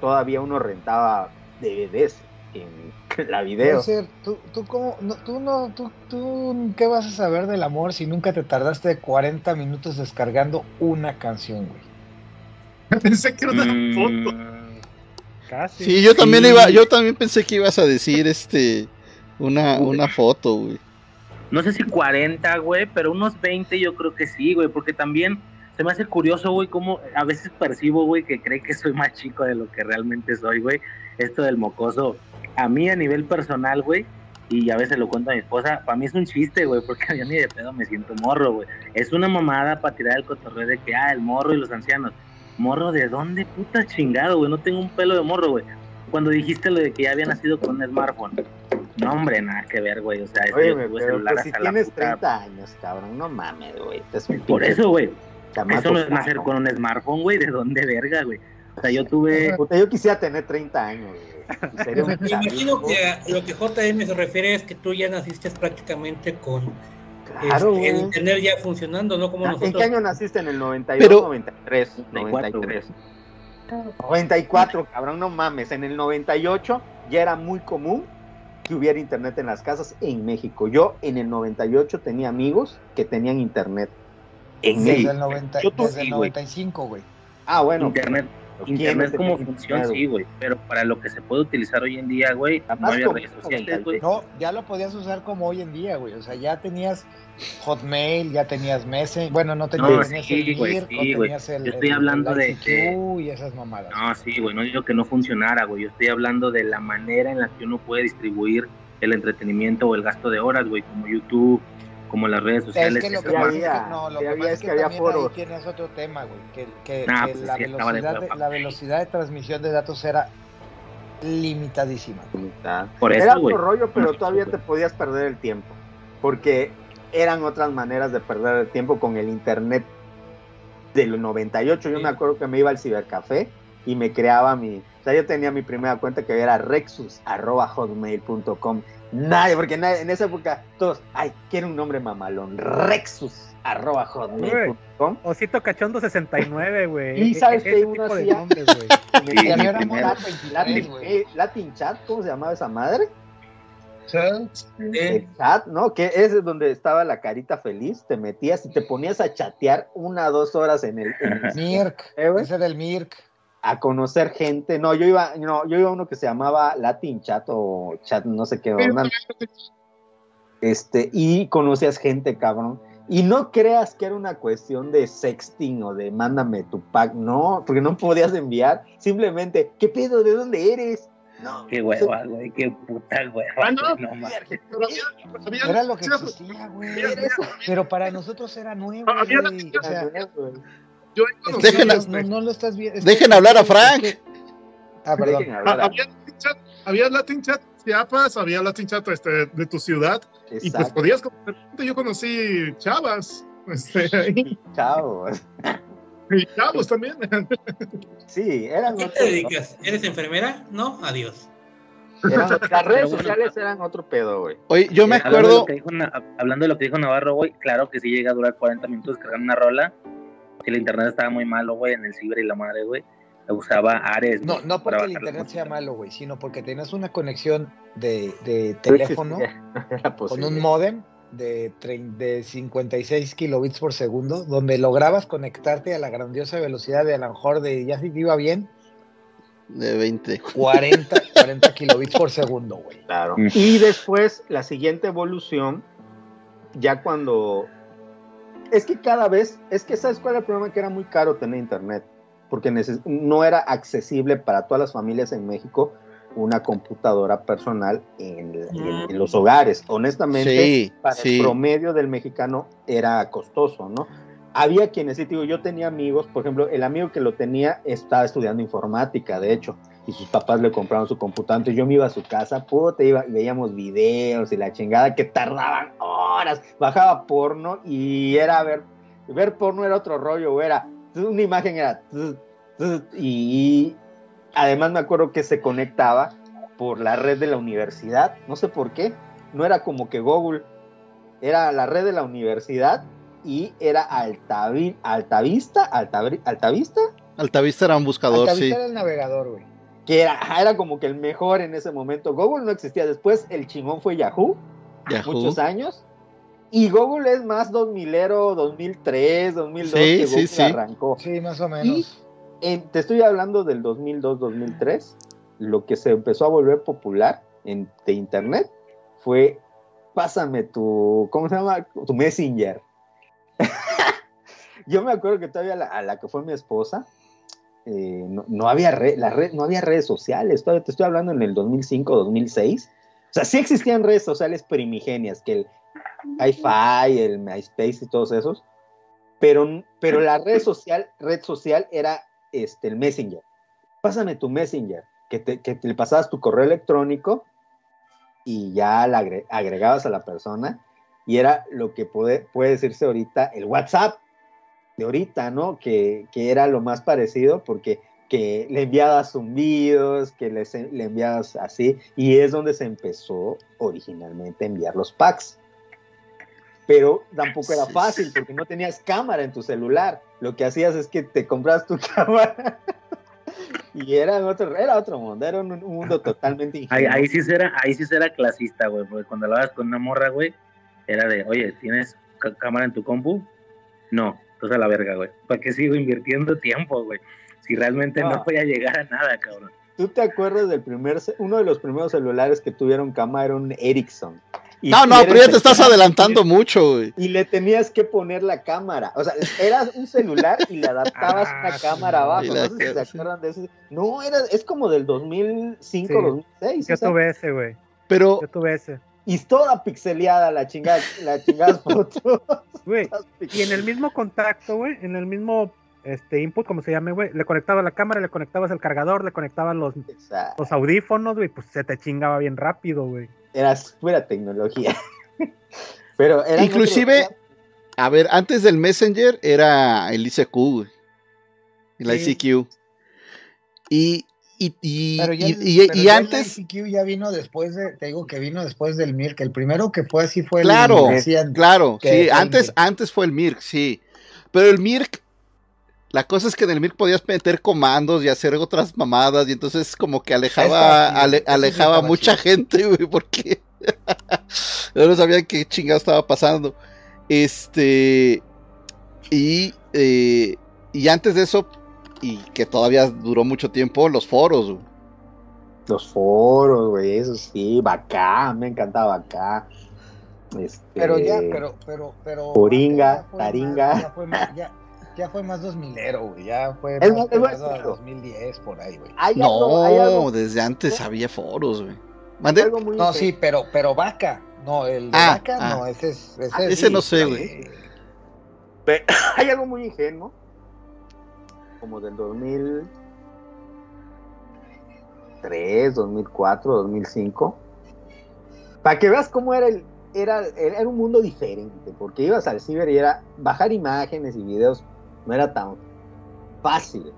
todavía uno rentaba DVDs en la video. Puede ser, tú, tú, cómo, no, tú, no, tú, tú, ¿qué vas a saber del amor si nunca te tardaste 40 minutos descargando una canción, güey? Pensé que era una Mm, foto. Casi. Sí, yo también Sí. iba, yo también pensé que ibas a decir este una, Uy. una foto, güey. no sé si 40, güey, pero unos 20 yo creo que sí, güey, porque también se me hace curioso, güey, cómo a veces percibo, güey, que cree que soy más chico de lo que realmente soy, güey. Esto del mocoso, a mí a nivel personal, güey, y a veces lo cuento a mi esposa, para mí es un chiste, güey, porque yo ni de pedo me siento morro, güey. Es una mamada para tirar el cotorreo de que, ah, el morro y los ancianos. Morro, ¿de dónde puta chingado, güey? No tengo un pelo de morro, güey. Cuando dijiste lo de que ya había nacido con un smartphone. No, hombre, nada que ver, güey. O sea, es que Oye, yo tuve pero celular pues si hasta la tienes puta- 30 años, cabrón, no mames, güey. Por eso, güey. Eso no es nacer con un smartphone, güey. ¿De dónde verga, güey? O sea, yo tuve. Puta, yo quisiera tener 30 años, güey. Me imagino que a lo que JM se refiere es que tú ya naciste prácticamente con Claro, este, el internet ya funcionando, ¿no? Como Ah, ¿En nosotros. qué año naciste? ¿En el 92 Pero- 93? 94, 93. 94, cabrón, no mames. En el 98 ya era muy común que hubiera internet en las casas en México. Yo en el 98 tenía amigos que tenían internet en Desde México. el, 90, Yo tú desde el sí, güey. 95, güey. Ah, bueno. Internet, ¿quién internet no como función, sí, güey. Pero para lo que se puede utilizar hoy en día, güey, no había redes sociales, 90, güey. No, ya lo podías usar como hoy en día, güey. O sea, ya tenías Hotmail, ya tenías Messenger. Bueno, no tenías, No, tenías sí, el güey, sí, o güey. tenías el, Yo estoy el- hablando el de y esas mamadas. No, sí, güey, no digo que no funcionara, güey. Yo estoy hablando de la manera en la que uno puede distribuir el entretenimiento o el gasto de horas, güey, como YouTube, como las redes Es sociales. que lo que es había- no, lo que había- es es que había también ahí foros. tienes otro tema, güey. Que, que- Ah, que pues la, sí, velocidad de, la velocidad de transmisión de datos era limitadísima. Por Era eso, otro rollo, pero No, todavía te podías perder el tiempo. Porque eran otras maneras de perder el tiempo con el internet del 98. Yo Sí. me acuerdo que me iba al cibercafé y me creaba mi. O sea, yo tenía mi primera cuenta que era rexus.hotmail.com Nadie, porque nadie- en esa época todos, ay, quiero un nombre mamalón. Rexus, arroba hotmail.com. Osito Cachondo 69, güey. Y sabes que uno hacía- nombres, era Latin, moda, Latin, güey. eh, Latin Chat, ¿cómo se llamaba esa madre? Eh, El chat, ¿no? Que ese es donde estaba la carita feliz, te metías y te ponías a chatear una o dos horas en el, en el- Mirk. Eh. Ese era el Mirk. A conocer gente. No, yo iba, no, yo iba a uno que se llamaba Latin Chat o Chat, no sé qué onda. Este, y conocías gente, cabrón. Y no creas que era una cuestión de sexting o de mándame tu pack, no, porque no podías enviar. Simplemente, ¿qué pedo? ¿De dónde eres? No, Qué hueva, güey, qué puta hueva. Ah, no, güey, no. Pero Era lo que existía, güey. Pero para nosotros era nuevo, güey. O sea, Yo he conocido, Dejen a- no, este, no, no lo estás viendo. Es Dejen hablar a es que- Frank. Ah, perdón. Había Latin Chat, había Latin Chat Chiapas, había Latin Chat este, de tu ciudad, y pues podías conocer. Yo conocí chavas, este, ahí, chao. y chavos también. Sí, eran ¿Qué otros- te dedicas? ¿Eres enfermera? No, adiós. eran- las redes sociales eran otro pedo, güey. Oye, yo me Eh, hablando de acuerdo. lo que dijo Na- hablando de lo que dijo Navarro, güey, claro que sí llega a durar 40 minutos cargando una rola. Que el internet estaba muy malo, güey, en el ciber y la madre, güey. Usaba Ares. No, no porque el internet sea malo, güey, sino porque tenías una conexión de, de No teléfono con un modem de 56 kilobits por segundo, donde lograbas conectarte a la grandiosa velocidad de a lo mejor de, ya si te iba bien, De 20. 40, 40 kilobits por segundo, güey. Claro. Mm. Y después, la siguiente evolución, ya cuando. Es que cada vez. Es que, ¿sabes cuál era el problema? Que era muy caro tener internet. Porque no era accesible para todas las familias en México una computadora personal en, en- en los hogares. Honestamente, Sí, para sí. el promedio del mexicano era costoso, ¿no? Había quienes, sí, digo, yo tenía amigos, por ejemplo, el amigo que lo tenía estaba estudiando informática, de hecho, y sus papás le compraron su computadora, entonces yo me iba a su casa, puta, iba, y veíamos videos y la chingada que tardaban horas, bajaba porno y era ver, ver porno era otro rollo, era, una imagen era, y además me acuerdo que se conectaba por la red de la universidad, no sé por qué, no era como que Google, era la red de la universidad y era Altavi, Altavista, Altavi- Altavista, Altavista era un buscador, Altavista sí. era el navegador, güey. Que era, era como que el mejor en ese momento. Google no existía, después el chingón fue Yahoo, Yahoo. muchos años. Y Google es más 2000ero, 2003, 2002 Sí, que sí, Google sí. arrancó. Sí, más o menos. En- te estoy hablando del 2002-2003. Lo que se empezó a volver popular en, de internet fue pásame tu, ¿cómo se llama? Tu Messenger. Yo me acuerdo que todavía la- a la que fue mi esposa, eh, no, había re- la red, no había redes sociales. Todavía te estoy hablando en el 2005-2006. O sea, sí existían redes sociales primigenias, que el hi-fi, el MySpace y todos esos, pero, pero la red social, red social era este, el Messenger. Pásame tu Messenger, que te, que le pasabas tu correo electrónico y ya la agre- agregabas a la persona y era lo que puede, puede decirse ahorita el WhatsApp de ahorita, ¿no? Que, que era lo más parecido porque que le enviabas zumbidos, que les- le enviabas así, y es donde se empezó originalmente a enviar los packs. Pero tampoco era fácil porque no tenías cámara en tu celular. Lo que hacías es que te compras tu cámara y era otro, era otro mundo, era un, un mundo totalmente Ahí, ahí sí será, ahí sí será clasista, güey, porque cuando hablabas con una morra, güey, era de, oye, ¿tienes cámara en tu compu? No, entonces a la verga, güey. ¿Para qué sigo invirtiendo tiempo, güey? Si realmente no No. voy a llegar a nada, cabrón. ¿Tú te acuerdas del primer, uno de los primeros celulares que tuvieron cámara era un Ericsson? Y No, no, pero ya te estás adelantando mucho, güey. Y le tenías que poner la cámara. O sea, era un celular y le adaptabas Ah, una cámara abajo. No sé si se acuerdan de ese. No, era, es como del 2005, Sí. 2006. Yo o sea, tuve ese, güey. Pero Yo tuve ese. Y toda pixeleada la chingada, la chingada foto. Güey. Y en el mismo contacto, güey, en el mismo este input, como se llame, güey, le conectabas la cámara, le conectabas el cargador, le conectabas los, Exacto. los audífonos, güey, pues se te chingaba bien rápido, güey. Era pura tecnología. Pero eran Inclusive- A ver, antes del Messenger era el ICQ, güey. El Sí. ICQ. Y Y, y, Pero ya, y- el- y- pero y ya el antes, ICQ ya vino después de, te digo que vino después del Mirk. El primero que fue así fue Claro, el claro, que sí, antes, antes fue el Mirk, sí. Pero el Mirk, la cosa es que en el Mirk podías meter comandos y hacer otras mamadas, y entonces como que alejaba, chido, ale- alejaba mucha gente, güey, porque no sabían qué chingado estaba pasando. Este, y, eh, y antes de eso, y que todavía duró mucho tiempo, los foros, güey. Los foros, güey, eso sí, Bacá, me encantaba Bacá. Este, Pero ya, pero, pero, pero. Fue Taringa. más- Ya fue más, ya, ya fue más 2000ero, güey. Ya fue Es más más, es más, pegado a claro. 2010 por ahí, güey. hay algo, hay No, algo, desde antes había foros, güey. ¿Mande? algo muy No, sí, pero, pero Vaca. No, el de Ah, Vaca, ah. no, ese es. Ese, Ah, no sé, güey. Hay algo muy ingenuo, como del 2003, 2004, 2005, para que veas cómo era el era, era un mundo diferente, porque ibas al ciber y era bajar imágenes y videos no era tan fácil.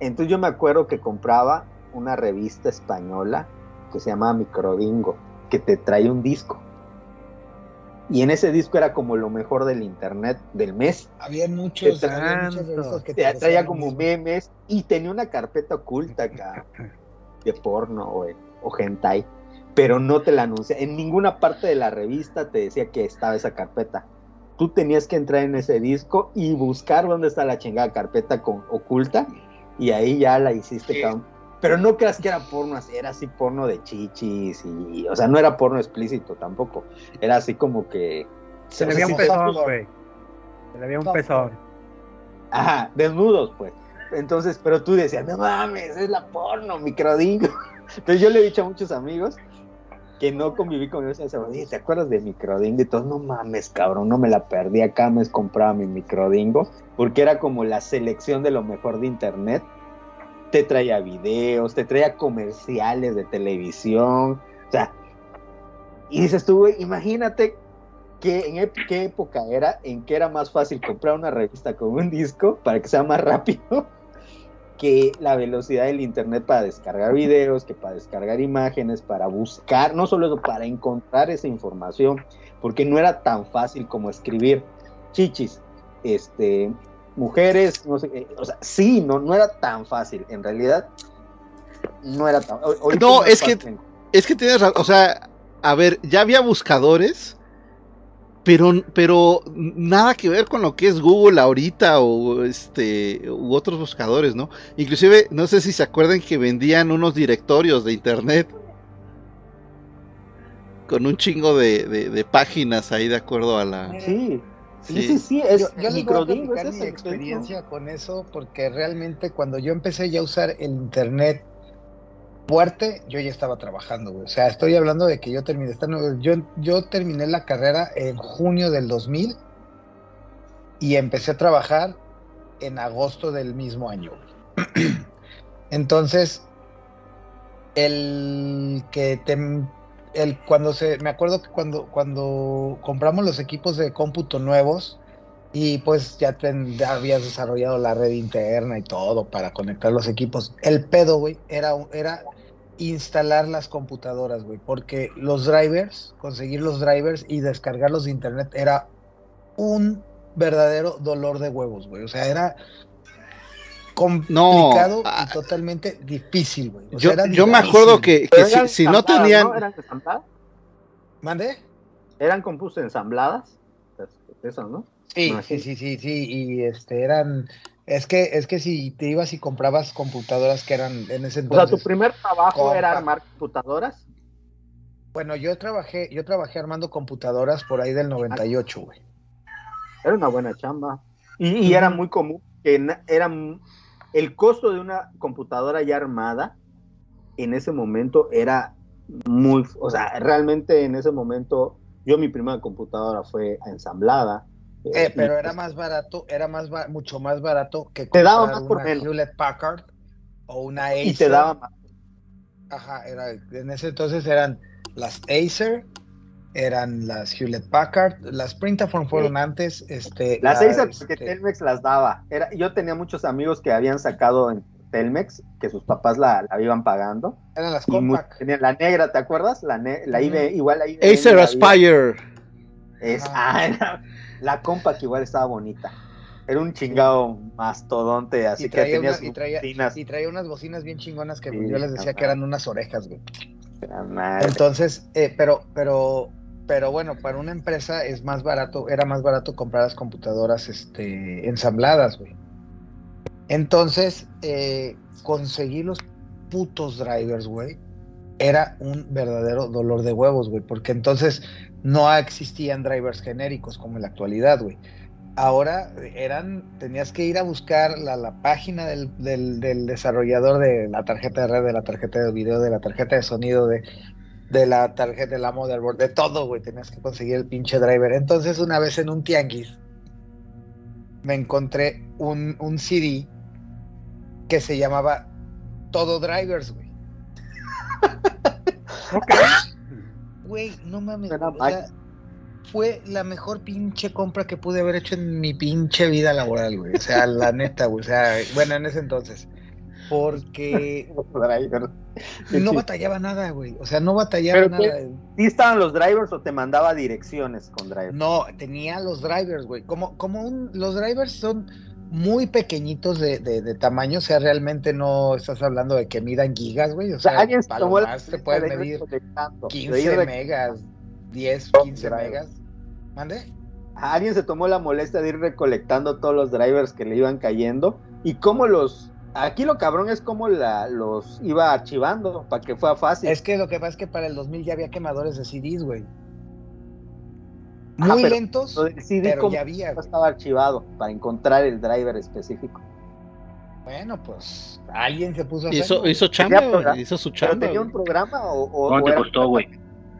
Entonces yo me acuerdo que compraba una revista española que se llamaba Microdingo, que te traía un disco. Y en ese disco era como lo mejor del internet del mes. Había muchos, Te había muchas que Te traía como memes y tenía una carpeta oculta acá de porno o, o hentai, pero no te la anuncia. En ninguna parte de la revista te decía que estaba esa carpeta. Tú tenías que entrar en ese disco y buscar dónde está la chingada carpeta con, oculta y ahí ya la hiciste. cabrón. Pero no creas que era porno así, era así porno de chichis y, o sea, no era porno explícito tampoco. Era así como que... Se le o sea, veía un pezón, güey. Se le veía un pezón. Ajá, desnudos, pues. Entonces, pero tú decías, no mames, es la porno, microdingo. Entonces yo le he dicho a muchos amigos que no conviví con ellos, se oye, ¿te acuerdas de microdingo? Y todos, no mames, cabrón, no me la perdí, acá me compraba mi microdingo, porque era como la selección de lo mejor de internet. Te traía videos, te traía comerciales de televisión, o sea, y dices tú, imagínate que en qué época era en que era más fácil comprar una revista con un disco para que sea más rápido que la velocidad del internet para descargar videos, que para descargar imágenes, para buscar, no solo eso, para encontrar esa información, porque no era tan fácil como escribir. Chichis, este, mujeres, no sé, eh, o sea, sí, no, no era tan fácil, en realidad no era tan. No, es que-. Es que tienes razón, o sea, a ver, ya había buscadores, pero, pero nada que ver con lo que es Google ahorita o este u otros buscadores, ¿no? Inclusive, no sé si se acuerdan que vendían unos directorios de internet con un chingo de, de- de páginas ahí de acuerdo a la... Sí, sí, Sí. sí, es yo, yo les voy a microdingo, platicar es mi experiencia con eso porque realmente cuando yo empecé ya a usar el internet fuerte, yo ya estaba trabajando, güey. O sea, estoy hablando de que yo terminé estando, yo, yo terminé la carrera en junio del 2000 y empecé a trabajar en agosto del mismo año. güey. Entonces, el que te, el cuando se, me acuerdo que cuando, cuando compramos los equipos de cómputo nuevos y pues ya, ten- ya habías desarrollado la red interna y todo para conectar los equipos. El pedo, güey, era, era instalar las computadoras, güey, porque los drivers, conseguir los drivers y descargarlos de internet era un verdadero dolor de huevos, güey. O sea, era complicado ah, y totalmente difícil, güey. Yo, sea, era yo me acuerdo que, si, eran si no tenían... ¿no? ¿Eran ensambladas? ¿Mande? Eran compus ensambladas. Eso, ¿no? Sí, sí, sí, sí, sí, y este eran, es que, es que si te ibas y comprabas computadoras que eran en ese O sea, entonces, tu primer trabajo era armar computadoras. bueno, yo trabajé, yo trabajé armando computadoras por ahí del 98, güey. Era una buena chamba. Y, y era muy común que na- era m- el costo de una computadora ya armada en ese momento era muy, o sea, realmente en ese momento yo mi primera computadora fue ensamblada. Eh, Eh, pero era pues, más barato, era más ba- mucho más barato que Te daba más por una menos. Hewlett Packard o una Acer. y te daba más. Ajá, era, en ese entonces eran las Acer, eran las Hewlett Packard, las Printaform fueron antes, este, Las la- seis porque este, Telmex las daba. Era, yo tenía muchos amigos que habían sacado en Telmex, que sus papás la, la iban pagando. Eran las compact. tenía la negra, ¿te acuerdas? La, ne- la. IB, igual la IB. Acer Aspire. Es, ah, era- la compact igual estaba bonita. Era un chingado mastodonte, así Y que tenía una- sus y, traía, bocinas. y traía unas bocinas bien chingonas que Sí, yo les decía que eran unas orejas, güey. Entonces, eh, pero, pero, pero bueno, para una empresa es más barato, era más barato comprar las computadoras este, ensambladas, güey. Entonces, eh, conseguir los putos drivers, güey, era un verdadero dolor de huevos, güey, porque entonces no existían drivers genéricos como en la actualidad, güey. Ahora eran, tenías que ir a buscar la, la página del, del, del desarrollador de la tarjeta de red, de la tarjeta de video, de la tarjeta de sonido, de, de la tarjeta de la motherboard, de todo, güey, tenías que conseguir el pinche driver. Entonces, una vez en un tianguis, me encontré un, un CD que se llamaba Todo Drivers, güey. Ok. Güey, no mames, o sea, fue la mejor pinche compra que pude haber hecho en mi pinche vida laboral, güey. O sea, la neta, güey. O sea, bueno, en ese entonces. Porque no batallaba nada, güey. O sea, no batallaba nada. ¿Sí estaban los drivers o te mandaba direcciones con drivers? No, tenía los drivers, güey. Como, como un, los drivers son muy pequeñitos de, de, de tamaño, o sea, realmente no estás hablando de que midan gigas, güey. O sea, alguien se de ir medir recolectando, de ir 15 rec- megas, 10, 15 drivers. megas. ¿Mande? Alguien se tomó la molestia de ir recolectando todos los drivers que le iban cayendo y cómo los... Aquí lo cabrón es cómo la, los iba archivando para que fuera fácil. Es que lo que pasa es que para el 2000 ya había quemadores de CDs, güey. Ajá, Muy pero lentos, Lo del CD pero ya había, güey. estaba archivado para encontrar el driver específico. Bueno, pues alguien se puso a Hizo, hacerlo. hizo chamba, hizo su ¿Pero chamba. tenía un programa o, o- ¿Cuánto o te era- costó, güey?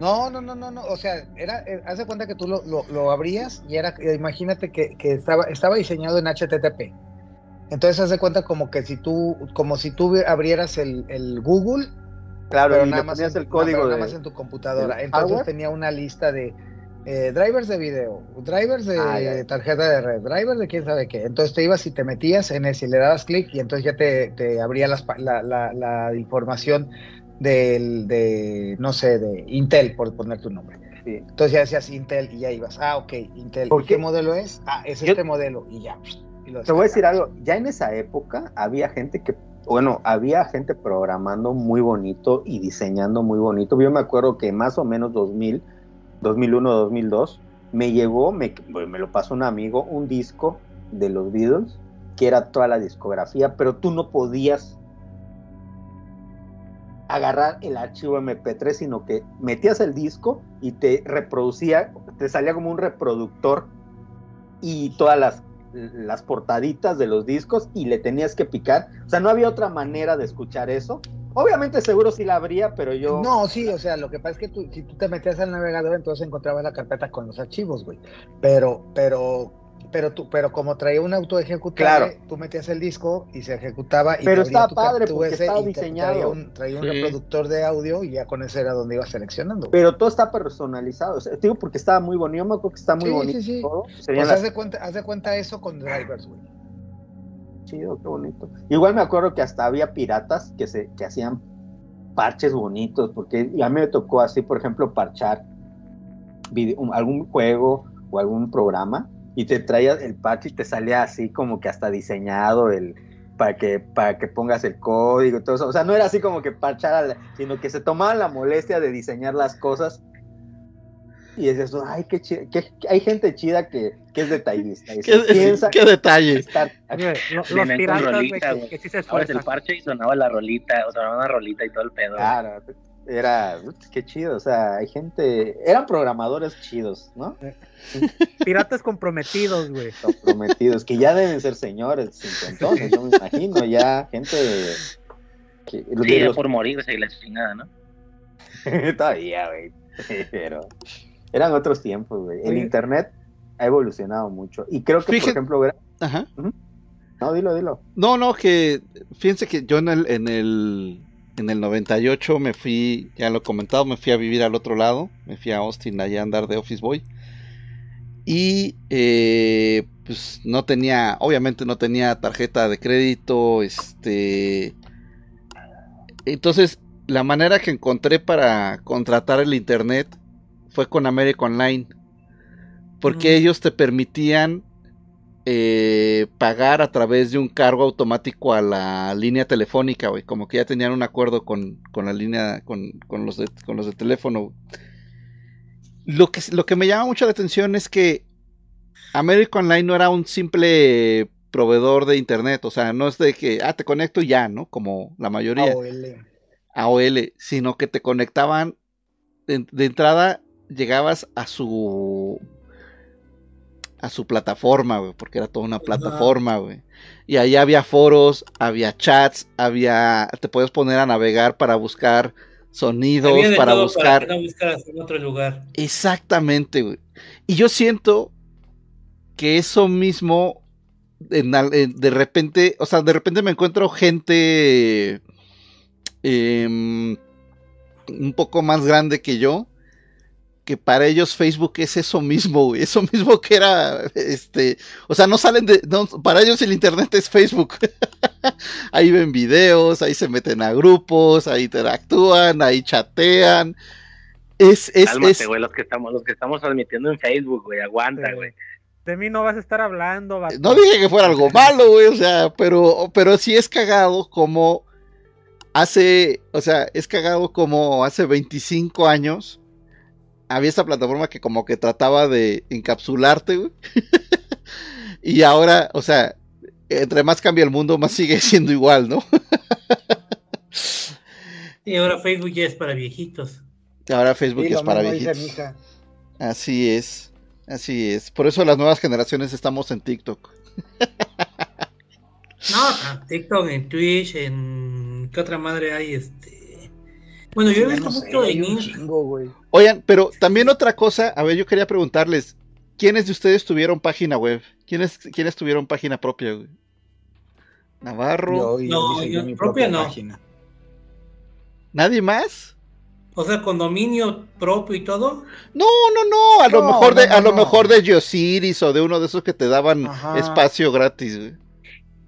No, no, no, no, no. O sea, era, eh, haz de cuenta que tú lo, lo, lo abrías y era, eh, imagínate que, que estaba, estaba diseñado en HTTP. Entonces haz de cuenta como que si tú, como si tú abrieras el, el Google, Claro, pero y nada le más, en, el código de... nada más en tu computadora. Entonces hardware. tenía una lista de eh, drivers de video, drivers de Ah, tarjeta de red, drivers de quién sabe qué. Entonces te ibas y te metías en ese y le dabas clic y entonces ya te, te abría las la, la, la información del, de, no sé, de Intel, por poner tu nombre. Sí. Entonces ya decías Intel y ya ibas. Ah, ok, Intel. ¿Por ¿Y qué qué? modelo es? Ah, es Yo- este modelo y ya. Y Te voy a decir algo, ya en esa época había gente que, bueno, había gente programando muy bonito y diseñando muy bonito. Yo me acuerdo que más o menos 2000, 2001, 2002, me llegó, me, me lo pasó un amigo, un disco de los Beatles, que era toda la discografía, pero tú no podías agarrar el archivo MP3, sino que metías el disco y te reproducía, te salía como un reproductor y todas las, las portaditas de los discos y le tenías que picar. O sea, no había otra manera de escuchar eso. Obviamente seguro sí la habría, pero yo... No, sí, o sea, lo que pasa es que tú, si tú te metías al navegador, entonces encontrabas la carpeta con los archivos, güey. Pero, pero, pero tú, pero como traía un auto ejecutable, Claro. tú metías el disco y se ejecutaba y Pero estaba padre porque estaba diseñado. Traía un, traía un Sí. reproductor de audio y ya con eso era donde ibas seleccionando. Pero todo está personalizado. O sea, te digo porque estaba muy bonito. Yo me acuerdo que está muy Sí, bonito sí, todo. Las- haz de cuenta, haz de cuenta eso con drivers, güey. chido, qué bonito. Igual me acuerdo que hasta había piratas que se que hacían parches bonitos, porque a mí me tocó así, por ejemplo, parchar algún juego o algún programa y te traía el parche y te salía así como que hasta diseñado el para que para que pongas el código y todo eso. O sea, no era así como que parchar, sino que se tomaban la molestia de diseñar las cosas. Y es eso, ay, qué que, hay gente chida que, que es detallista. y ¿Qué, piensa qué detalle. estar lo- los piratas, güey, rolita, que, sí se Abres el esfuerzan. parche y sonaba la rolita, o sonaba una rolita y todo el pedo. Claro, era, qué chido, o sea, hay gente, eran programadores chidos, ¿no? Piratas comprometidos, güey. Comprometidos, que ya deben ser señores, cincuentones, yo me imagino, ya gente que, Sí, los- por morirse y la chingada, ¿no? todavía, güey, pero eran otros tiempos, güey, el internet ha evolucionado mucho, y creo que, Fíjate- por ejemplo, Ajá. no, dilo, dilo, No, no, que fíjense que yo en el, en el en el 98 me fui, ya lo he comentado, me fui a vivir al otro lado, me fui a Austin allá a andar de Office Boy. Y eh, pues no tenía, obviamente no tenía tarjeta de crédito, este... Entonces, la manera que encontré para contratar el internet fue con America Online. Porque Mm. ellos te permitían eh, pagar a través de un cargo automático a la línea telefónica, güey. Como que ya tenían un acuerdo con, con la línea, con, con los de, con los de teléfono. Lo que, lo que me llama mucho la atención es que America Online no era un simple proveedor de internet. O sea, no es de que, ah, te conecto y ya, ¿no? Como la mayoría. AOL. AOL, sino que te conectaban de, de entrada llegabas a su a su plataforma, güey, porque era toda una plataforma, güey. Y ahí había foros, había chats, había te puedes poner a navegar para buscar sonidos, para buscar Para que no buscaras en otro lugar. Exactamente, güey. Y yo siento que eso mismo, en en- de repente, o sea, de repente me encuentro gente em, un poco más grande que yo, que para ellos Facebook es eso mismo, güey. Eso mismo que era, este, o sea, no salen de, no, para ellos el Internet es Facebook. ahí ven videos, ahí se meten a grupos, ahí interactúan, ahí chatean. Es, es, Cálmate, es, güey, los que estamos, los que estamos transmitiendo en Facebook, güey, aguanta, Sí. güey. De mí no vas a estar hablando, vato. No dije que fuera algo malo, güey, o sea, pero, pero sí es cagado como hace, o sea, es cagado como hace 25 años había esta plataforma que como que trataba de encapsularte, güey. y ahora, o sea, entre más cambia el mundo, más sigue siendo igual, ¿no? Y ahora Facebook ya es para viejitos. Ahora Facebook Sí, es para viejitos. Así es, así es. Por eso las nuevas generaciones estamos en TikTok. No, en TikTok, en Twitch, en. ¿Qué otra madre hay? Este. Bueno, yo he visto no mucho un Insta. chingo, güey. Oigan, pero también otra cosa, a ver, yo quería preguntarles, ¿quiénes de ustedes tuvieron página web? ¿Quiénes, quiénes tuvieron página propia, güey? Navarro, Yo, yo No, diseñé yo mi propia propia no. página. ¿nadie más? O sea, con dominio propio y todo. No, no, no, a lo No, mejor de, no, a lo mejor de Geosiris o de uno de esos que te daban Ajá. espacio gratis, güey.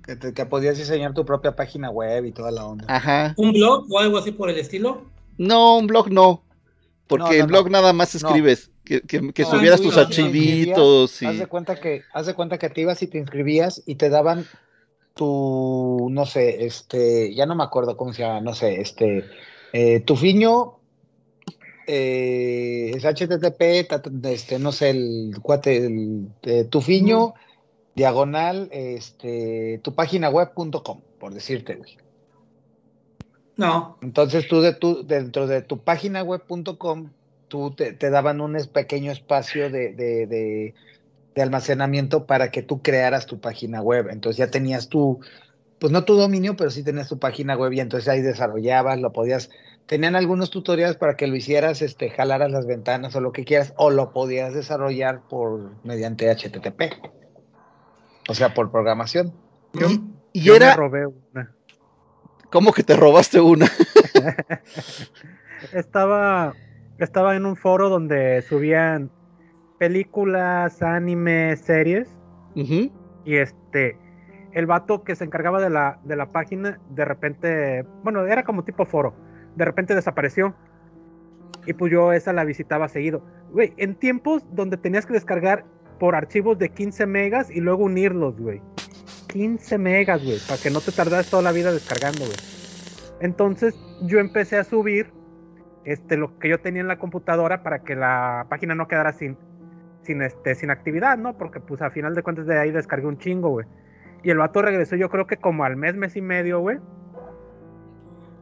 Que, te- que podías diseñar tu propia página web y toda la onda. Ajá. ¿Un blog o algo así por el estilo? No, un blog no. Porque No, no, el blog no. nada más escribes, que, que- que No, subieras tus archivitos y... Haz de cuenta que, haz de cuenta que te ibas y te inscribías y te daban tu, no sé, este, ya no me acuerdo cómo se llama, no sé, este, eh, tu fiño eh, es HTTP, ta- este, no sé, el cuate, el, eh, tu fiño, diagonal, este, tu página web.com, por decirte, güey. No. Entonces tú de tu, dentro de tu página web.com, tú te, te daban un pequeño espacio de, de, de- de almacenamiento para que tú crearas tu página web. Entonces ya tenías tu, pues no tu dominio, pero sí tenías tu página web y entonces ahí desarrollabas, lo podías, tenían algunos tutoriales para que lo hicieras, este, jalaras las ventanas o lo que quieras, o lo podías desarrollar por mediante HTTP. O sea, por programación. Yo, Y, y yo me era... robé una. ¿Cómo que te robaste una? Estaba, estaba en un foro donde subían películas, animes, series. Y este, el vato que se encargaba de la, de la página, de repente, bueno, era como tipo foro, de repente desapareció. Y pues yo esa la visitaba seguido. Güey, en tiempos donde tenías que descargar por archivos de 15 megas y luego unirlos, güey. 15 megas, güey, para que no te tardas toda la vida descargando, güey. Entonces yo empecé a subir este, lo que yo tenía en la computadora para que la página no quedara sin, sin, este, sin actividad, ¿no? Porque pues a final de cuentas de ahí descargué un chingo, güey. Y el vato regresó yo creo que como al mes, mes y medio, güey.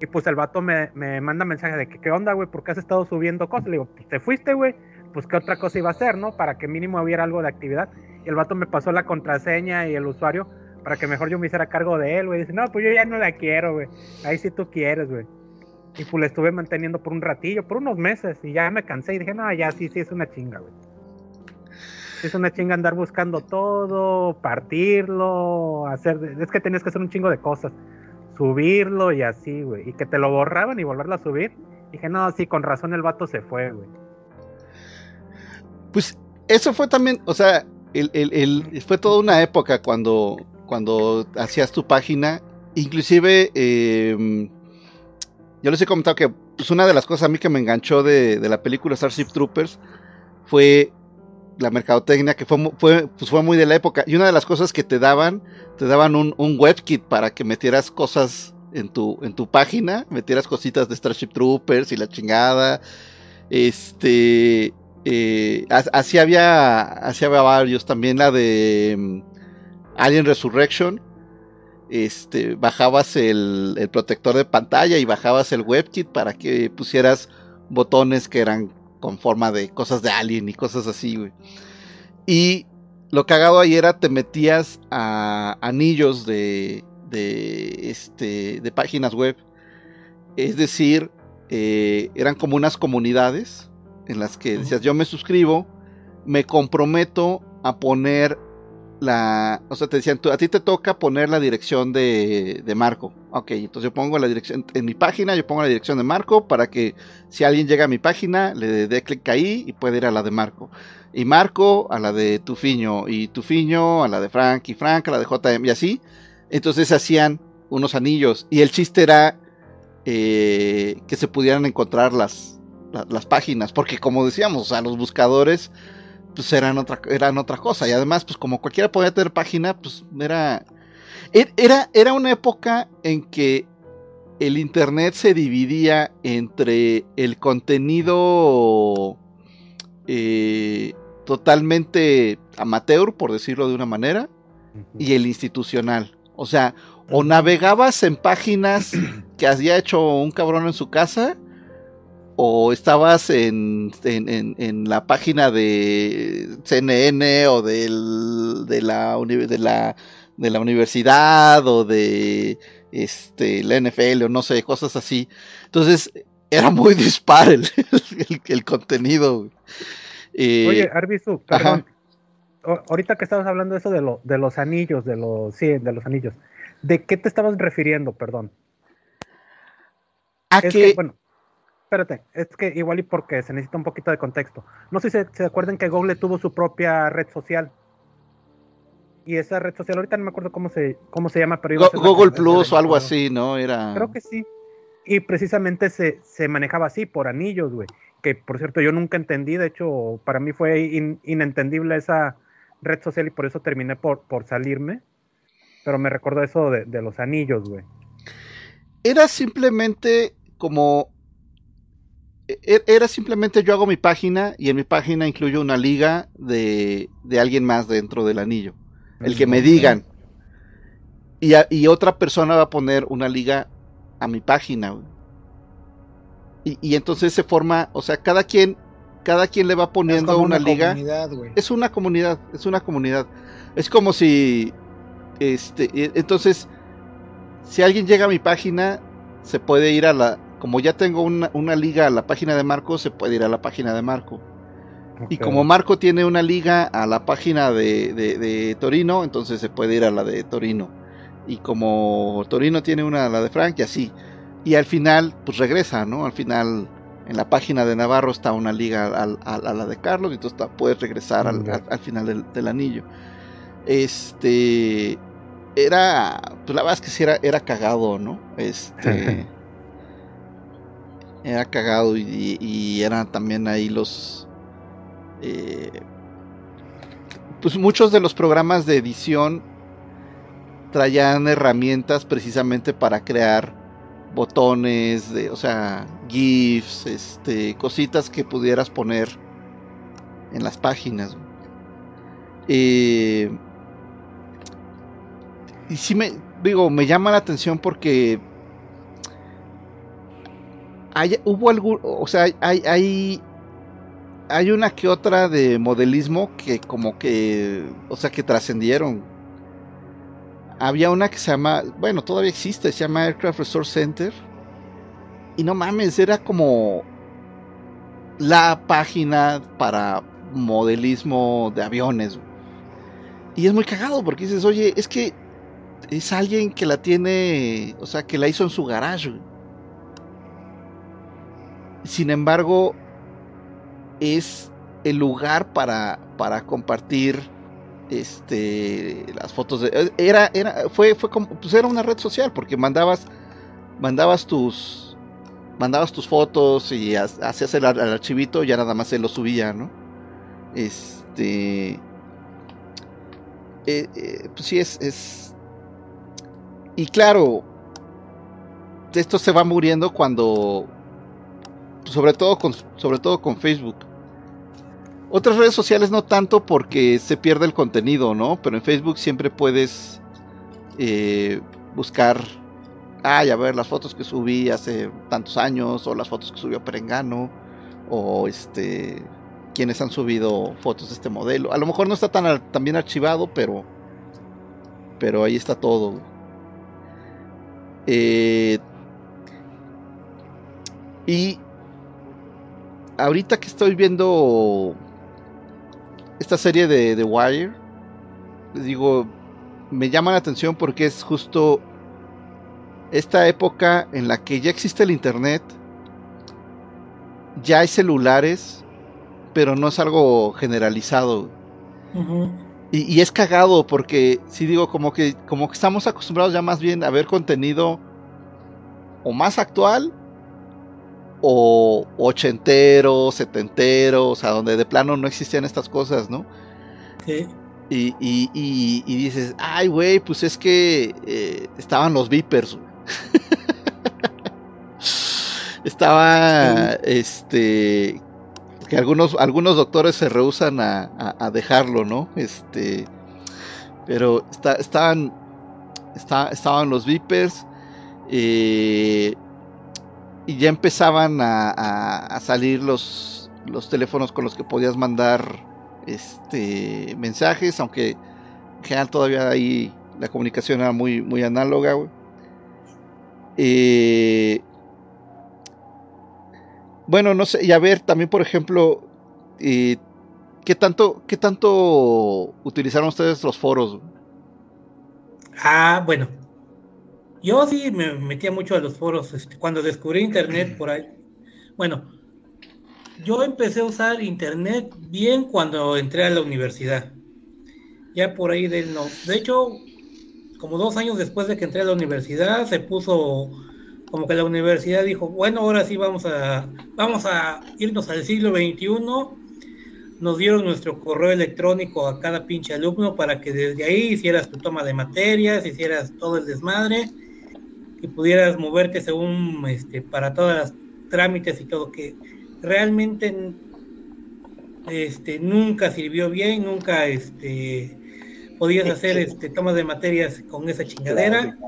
Y pues el vato me, me manda mensaje de que, ¿qué onda, güey? ¿Por qué has estado subiendo cosas? Le digo, pues te fuiste, güey. Pues qué otra cosa iba a hacer, ¿no? Para que mínimo hubiera algo de actividad. Y el vato me pasó la contraseña y el usuario para que mejor yo me hiciera cargo de él, güey. Dice, no, pues yo ya no la quiero, güey. Ahí sí tú quieres, güey. Y pues la estuve manteniendo por un ratillo, por unos meses. Y ya me cansé y dije, no, ya sí, sí es una chinga, güey. Es una chinga andar buscando todo, partirlo, hacer. Es que tenías que hacer un chingo de cosas. Subirlo y así, güey. Y que te lo borraban y volverlo a subir. Dije, no, sí, con razón el vato se fue, güey. Pues eso fue también, o sea, el, el- el- fue toda una época cuando, cuando hacías tu página. Inclusive, eh, yo les he comentado que pues, una de las cosas a mí que me enganchó de, de la película Starship Troopers fue la mercadotecnia, que fue, fue, pues fue muy de la época. Y una de las cosas que te daban, te daban un, un webkit para que metieras cosas en tu, en tu página, metieras cositas de Starship Troopers y la chingada. Este, eh, as- así había, así había varios. También la de mm, Alien Resurrection. Este, bajabas el, el protector de pantalla y bajabas el WebKit para que pusieras botones que eran con forma de cosas de Alien y cosas así, güey. Y lo cagado ahí era te metías a anillos de, de, este, de páginas web. Es decir, eh, eran como unas comunidades en las que decías yo me suscribo, me comprometo a poner la, o sea, te decían, a ti te toca poner la dirección de, Marco. Ok, entonces yo pongo la dirección, en mi página yo pongo la dirección de Marco para que si alguien llega a mi página le dé clic ahí y puede ir a la de Marco. Y Marco a la de Tufiño, y Tufiño a la de Frank, y Frank a la de JM, y así. Entonces hacían unos anillos. Y el chiste era eh, que se pudieran encontrar las, la- las páginas, porque como decíamos, o sea, los buscadores pues eran otra, eran otra cosa. Y además, pues como cualquiera podía tener página, pues era, er- era, era una época en que el internet se dividía entre el contenido eh, totalmente amateur, por decirlo de una manera, y el institucional. O sea, o navegabas en páginas que había hecho un cabrón en su casa, o estabas en, en, en- en la página de CNN o del, de, la, de, la, de la universidad o de este, la NFL o no sé, cosas así. Entonces, era muy dispar el, el- el contenido. Eh, Oye, Arbizu, perdón. O- ahorita que estabas hablando de eso de, lo, de los anillos, de los, sí, de los anillos. ¿De qué te estabas refiriendo, perdón? a Es que, que, bueno, espérate, es que igual y porque se necesita un poquito de contexto. No sé si se, se acuerdan que Google tuvo su propia red social. Y esa red social, ahorita no me acuerdo cómo se, cómo se llama, pero iba a Go- la Google Plus o algo así, ¿no? Era... Creo que sí. Y precisamente se, se manejaba así, por anillos, güey. Que por cierto, yo nunca entendí. De hecho, para mí fue in- inentendible esa red social y por eso terminé por, por salirme. Pero me recordó eso de, de los anillos, güey. era simplemente como era simplemente yo hago mi página y en mi página incluyo una liga de, de alguien más dentro del anillo. El que me digan. Y, a- y otra persona va a poner una liga a mi página. Y, y entonces se forma, o sea, cada quien, cada quien le va Es poniendo como una, liga. comunidad, güey. Es una comunidad, es una comunidad. Es como si, este, e- entonces, si alguien llega a mi página, se puede ir a la, como ya tengo una, una liga a la página de Marco, se puede ir a la página de Marco. Y como Marco tiene una liga a la página de, de- de Torino, entonces se puede ir a la de Torino. Y como Torino tiene una a la de Frank, y así. Y al final, pues regresa, ¿no? Al final, en la página de Navarro está una liga al- a, la de Carlos, y entonces puedes regresar al- al final del, del anillo. Este. Era. Pues la verdad es que sí era, era cagado, ¿no? Este. era cagado y, eran también ahí los. eh, pues muchos de los programas de edición traían herramientas precisamente para crear botones, de, o sea, GIFs, este, cositas que pudieras poner en las páginas. Eh, y sí me, digo, me llama la atención porque hay, hubo algún, o sea, hay, hay, hay una que otra de modelismo que como que, o sea, que trascendieron. Había una que se llama, bueno, todavía existe, se llama Aircraft Resource Center. Y no mames, era como la página para modelismo de aviones. Y es muy cagado porque dices, oye, es que es alguien que la tiene, o sea, que la hizo en su garage. Sin embargo, es el lugar para, para compartir este las fotos de era era fue fue como pues era una red social porque mandabas mandabas tus mandabas tus fotos y ha- hacías el, el archivito y ya nada más se lo subía no este eh, eh, pues sí es es y claro esto se va muriendo cuando sobre todo con sobre todo con Facebook otras redes sociales no tanto porque se pierde el contenido, ¿no? Pero en Facebook siempre puedes eh, buscar, ay, a ver, las fotos que subí hace tantos años, o las fotos que subió Perengano, o este, quienes han subido fotos de este modelo. A lo mejor no está tan, tan bien archivado, pero, pero ahí está todo. Eh, y ahorita que estoy viendo esta serie de The Wire, digo, me llama la atención porque es justo esta época en la que ya existe el Internet, ya hay celulares, pero no es algo generalizado. Y, y es cagado porque, si digo, como que, como que estamos acostumbrados ya más bien a ver contenido o más actual o ochentero, setentero, o sea, donde de plano no existían estas cosas, ¿no? Sí. Y, y, y, y dices, ay, güey, pues es que eh, estaban los Vipers. güey". Estaba, este, que algunos, algunos doctores se rehusan a, a- a dejarlo, ¿no? Este, pero está, estaban, está- estaban los Vipers eh, y ya empezaban a, a- salir los, los teléfonos con los que podías mandar este mensajes, aunque en general todavía ahí la comunicación era muy, muy análoga. Eh, bueno, no sé, y a ver, también por ejemplo, eh, ¿qué tanto, qué tanto utilizaron ustedes los foros? Ah, bueno. Yo sí me metía mucho a los foros este, cuando descubrí internet por ahí. Bueno, yo empecé a usar internet bien cuando entré a la universidad. Ya por ahí del no. De hecho, como dos años después de que entré a la universidad, se puso como que la universidad dijo, bueno, ahora sí vamos a, vamos a irnos al siglo XXI. Nos dieron nuestro correo electrónico a cada pinche alumno para que desde ahí hicieras tu toma de materias, hicieras todo el desmadre y pudieras moverte según este para todas las trámites y todo que realmente este nunca sirvió bien, nunca este podías hacer este tomas de materias con esa chingadera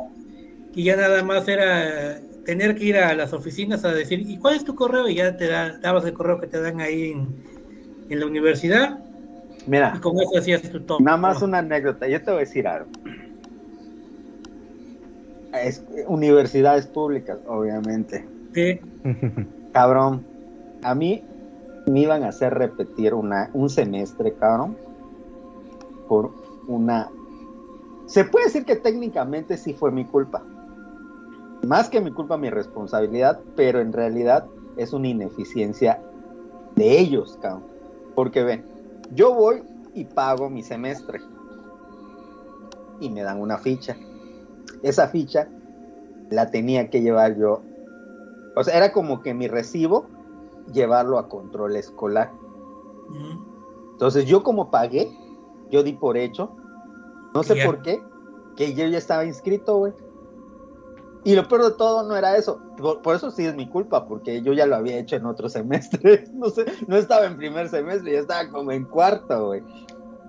y ya nada más era tener que ir a las oficinas a decir, ¿y cuál es tu correo? Y ya te da- dabas el correo que te dan ahí en, en la universidad Mira, y con eso hacías tu toma. nada más una anécdota. Yo te voy a decir algo. Es- universidades públicas, obviamente. Sí. Cabrón, a mí me iban a hacer repetir una, un semestre, cabrón, por una... Se puede decir que técnicamente sí fue mi culpa. Más que mi culpa, mi responsabilidad, pero en realidad es una ineficiencia de ellos, cabrón. Porque ven, yo voy y pago mi semestre y me dan una ficha. Esa ficha la tenía que llevar yo. O sea, era como que mi recibo llevarlo a control escolar. Entonces yo como pagué, yo di por hecho, no sé por qué, que yo ya estaba inscrito, güey. Y lo peor de todo no era eso. Por, por eso sí es mi culpa, porque yo ya lo había hecho en otro semestre. No sé, no estaba en primer semestre, ya estaba como en cuarto, güey.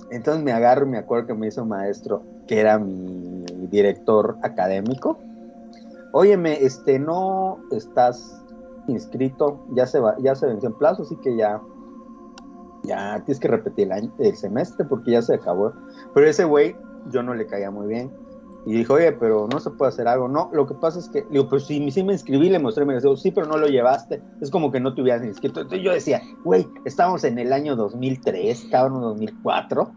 Entonces me agarro y me acuerdo que me hizo un maestro, que era mi director académico. Óyeme, este, no estás inscrito, ya se va, ya se venció en plazo, así que ya, ya tienes que repetir el, año- el semestre porque ya se acabó. Pero ese güey, yo no le caía muy bien. Y dijo, oye, pero no se puede hacer algo. No, lo que pasa es que, digo, pues sí, me inscribí, le mostré, me dijo, sí, pero no lo llevaste. Es como que no te hubieras inscrito. Entonces yo decía, güey, estamos en el año 2003, cabrón, 2004.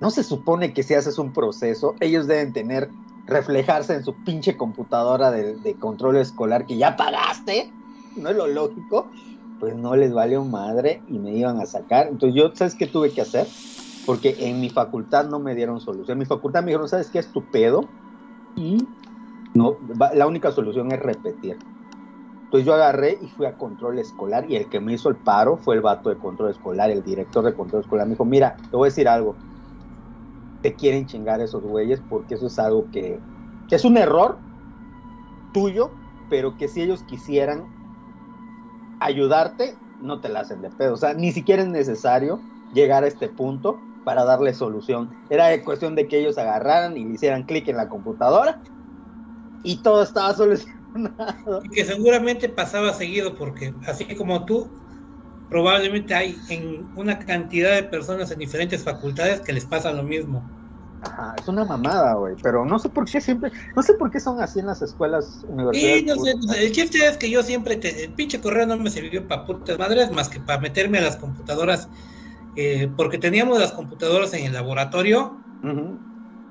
No se supone que si haces un proceso, ellos deben tener, reflejarse en su pinche computadora de, control escolar que ya pagaste. No es lo lógico. pues no les valió madre y me iban a sacar. Entonces yo, ¿sabes qué tuve que hacer? Porque en mi facultad no me dieron solución. En mi facultad me dijeron, ¿sabes qué es? Y no, la única solución es repetir. Entonces yo agarré y fui a control escolar y el que me hizo el paro fue el vato de control escolar, el director de control escolar. Me dijo, mira, te voy a decir algo. Te quieren chingar esos güeyes porque eso es algo que, es un error tuyo, pero que si ellos quisieran ayudarte, no te la hacen de pedo. O sea, ni siquiera es necesario llegar a este punto para darle solución. Era cuestión de que ellos agarraran y le hicieran clic en la computadora y todo estaba solucionado. Y que seguramente pasaba seguido, porque así como tú, probablemente hay en una cantidad de personas en diferentes facultades que les pasa lo mismo. Ajá, es una mamada, güey, pero no sé por qué siempre, no sé por qué son así en las escuelas universidades. Y no sé, públicas. el chiste es que yo siempre, te- el pinche correo no me sirvió para putas madres más que para meterme a las computadoras, eh, porque teníamos las computadoras en el laboratorio,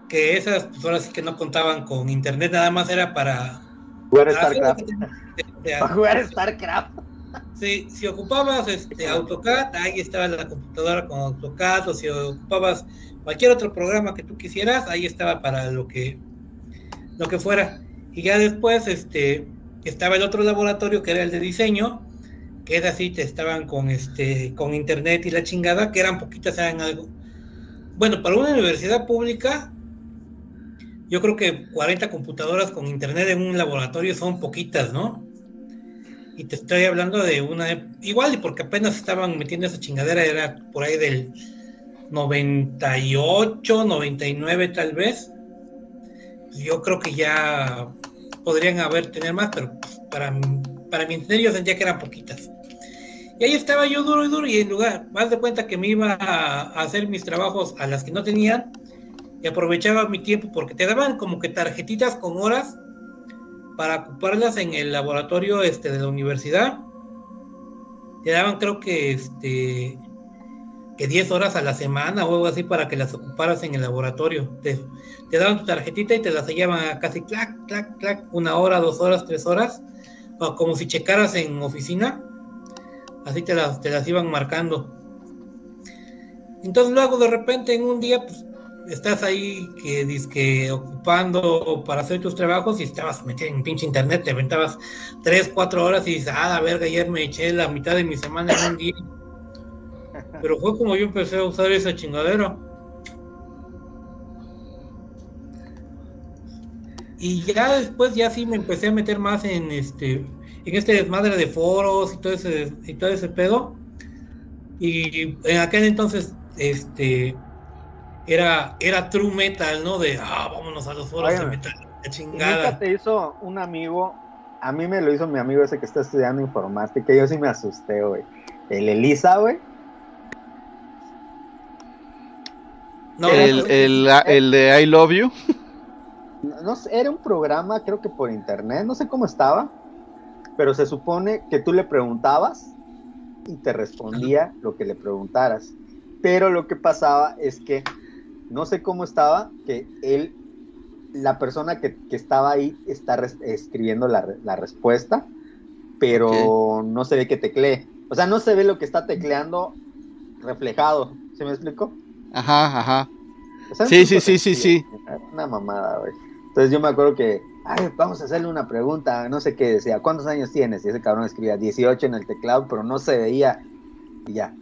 que esas pues ahora sí que no contaban con internet, nada más era para... Jugar lo StarCraft. Para jugar StarCraft. Sí, si ocupabas este AutoCAD, ahí estaba la computadora con AutoCAD, o si ocupabas cualquier otro programa que tú quisieras, ahí estaba para lo que lo que fuera. Y ya después este estaba el otro laboratorio que era el de diseño, que es así, te estaban con este con internet y la chingada, que eran poquitas, eran algo. Bueno, para una universidad pública yo creo que 40 computadoras con internet en un laboratorio son poquitas, ¿no? Y te estoy hablando de una, igual y porque apenas estaban metiendo esa chingadera, era por ahí del 98, 99 tal vez. Yo creo que ya podrían haber tener más, pero pues, para, para mi entender yo sentía que eran poquitas. Y ahí estaba yo duro y duro y en lugar, más de cuenta que me iba a, hacer mis trabajos a las que no tenían y aprovechaba mi tiempo porque te daban como que tarjetitas con horas para ocuparlas en el laboratorio este de la universidad. Te daban creo que este que 10 horas a la semana o algo así para que las ocuparas en el laboratorio. Te, te daban tu tarjetita y te las sellaban casi clac, clac, clac, una hora, dos horas, tres horas, o como si checaras en oficina. Así te las, te las iban marcando. Entonces luego de repente en un día pues, estás ahí que dizque ocupando para hacer tus trabajos y estabas metido en pinche internet, te aventabas tres, cuatro horas y dices, ah, la verga, ayer me eché la mitad de mi semana en un día. Pero fue como yo empecé a usar esa chingadera. Y ya después ya sí me empecé a meter más en este en este desmadre de foros y todo ese y todo ese pedo. Y en aquel entonces este era era true metal, ¿no? De ah, vámonos a los foros de metal, la ¿Y nunca chingada. te hizo un amigo? A mí me lo hizo mi amigo ese que está estudiando informática. Yo sí me asusté, güey. El Elisa, güey. No, el, el, el de I Love You. No, no sé, era un programa, creo que por internet, no sé cómo estaba, pero se supone que tú le preguntabas y te respondía lo que le preguntaras. Pero lo que pasaba es que no sé cómo estaba, que él, la persona que, que estaba ahí está escribiendo la, la respuesta, pero no se ve que teclee. O sea, no se ve lo que está tecleando reflejado. ¿Se me explicó? Ajá, ajá. O sea, Sí, sí, sí, sí, sí. Una mamada, güey. Entonces yo me acuerdo que, ay, vamos a hacerle una pregunta, no sé qué decía, ¿cuántos años tienes? Y ese cabrón escribía 18 en el teclado, pero no se veía. Y ya,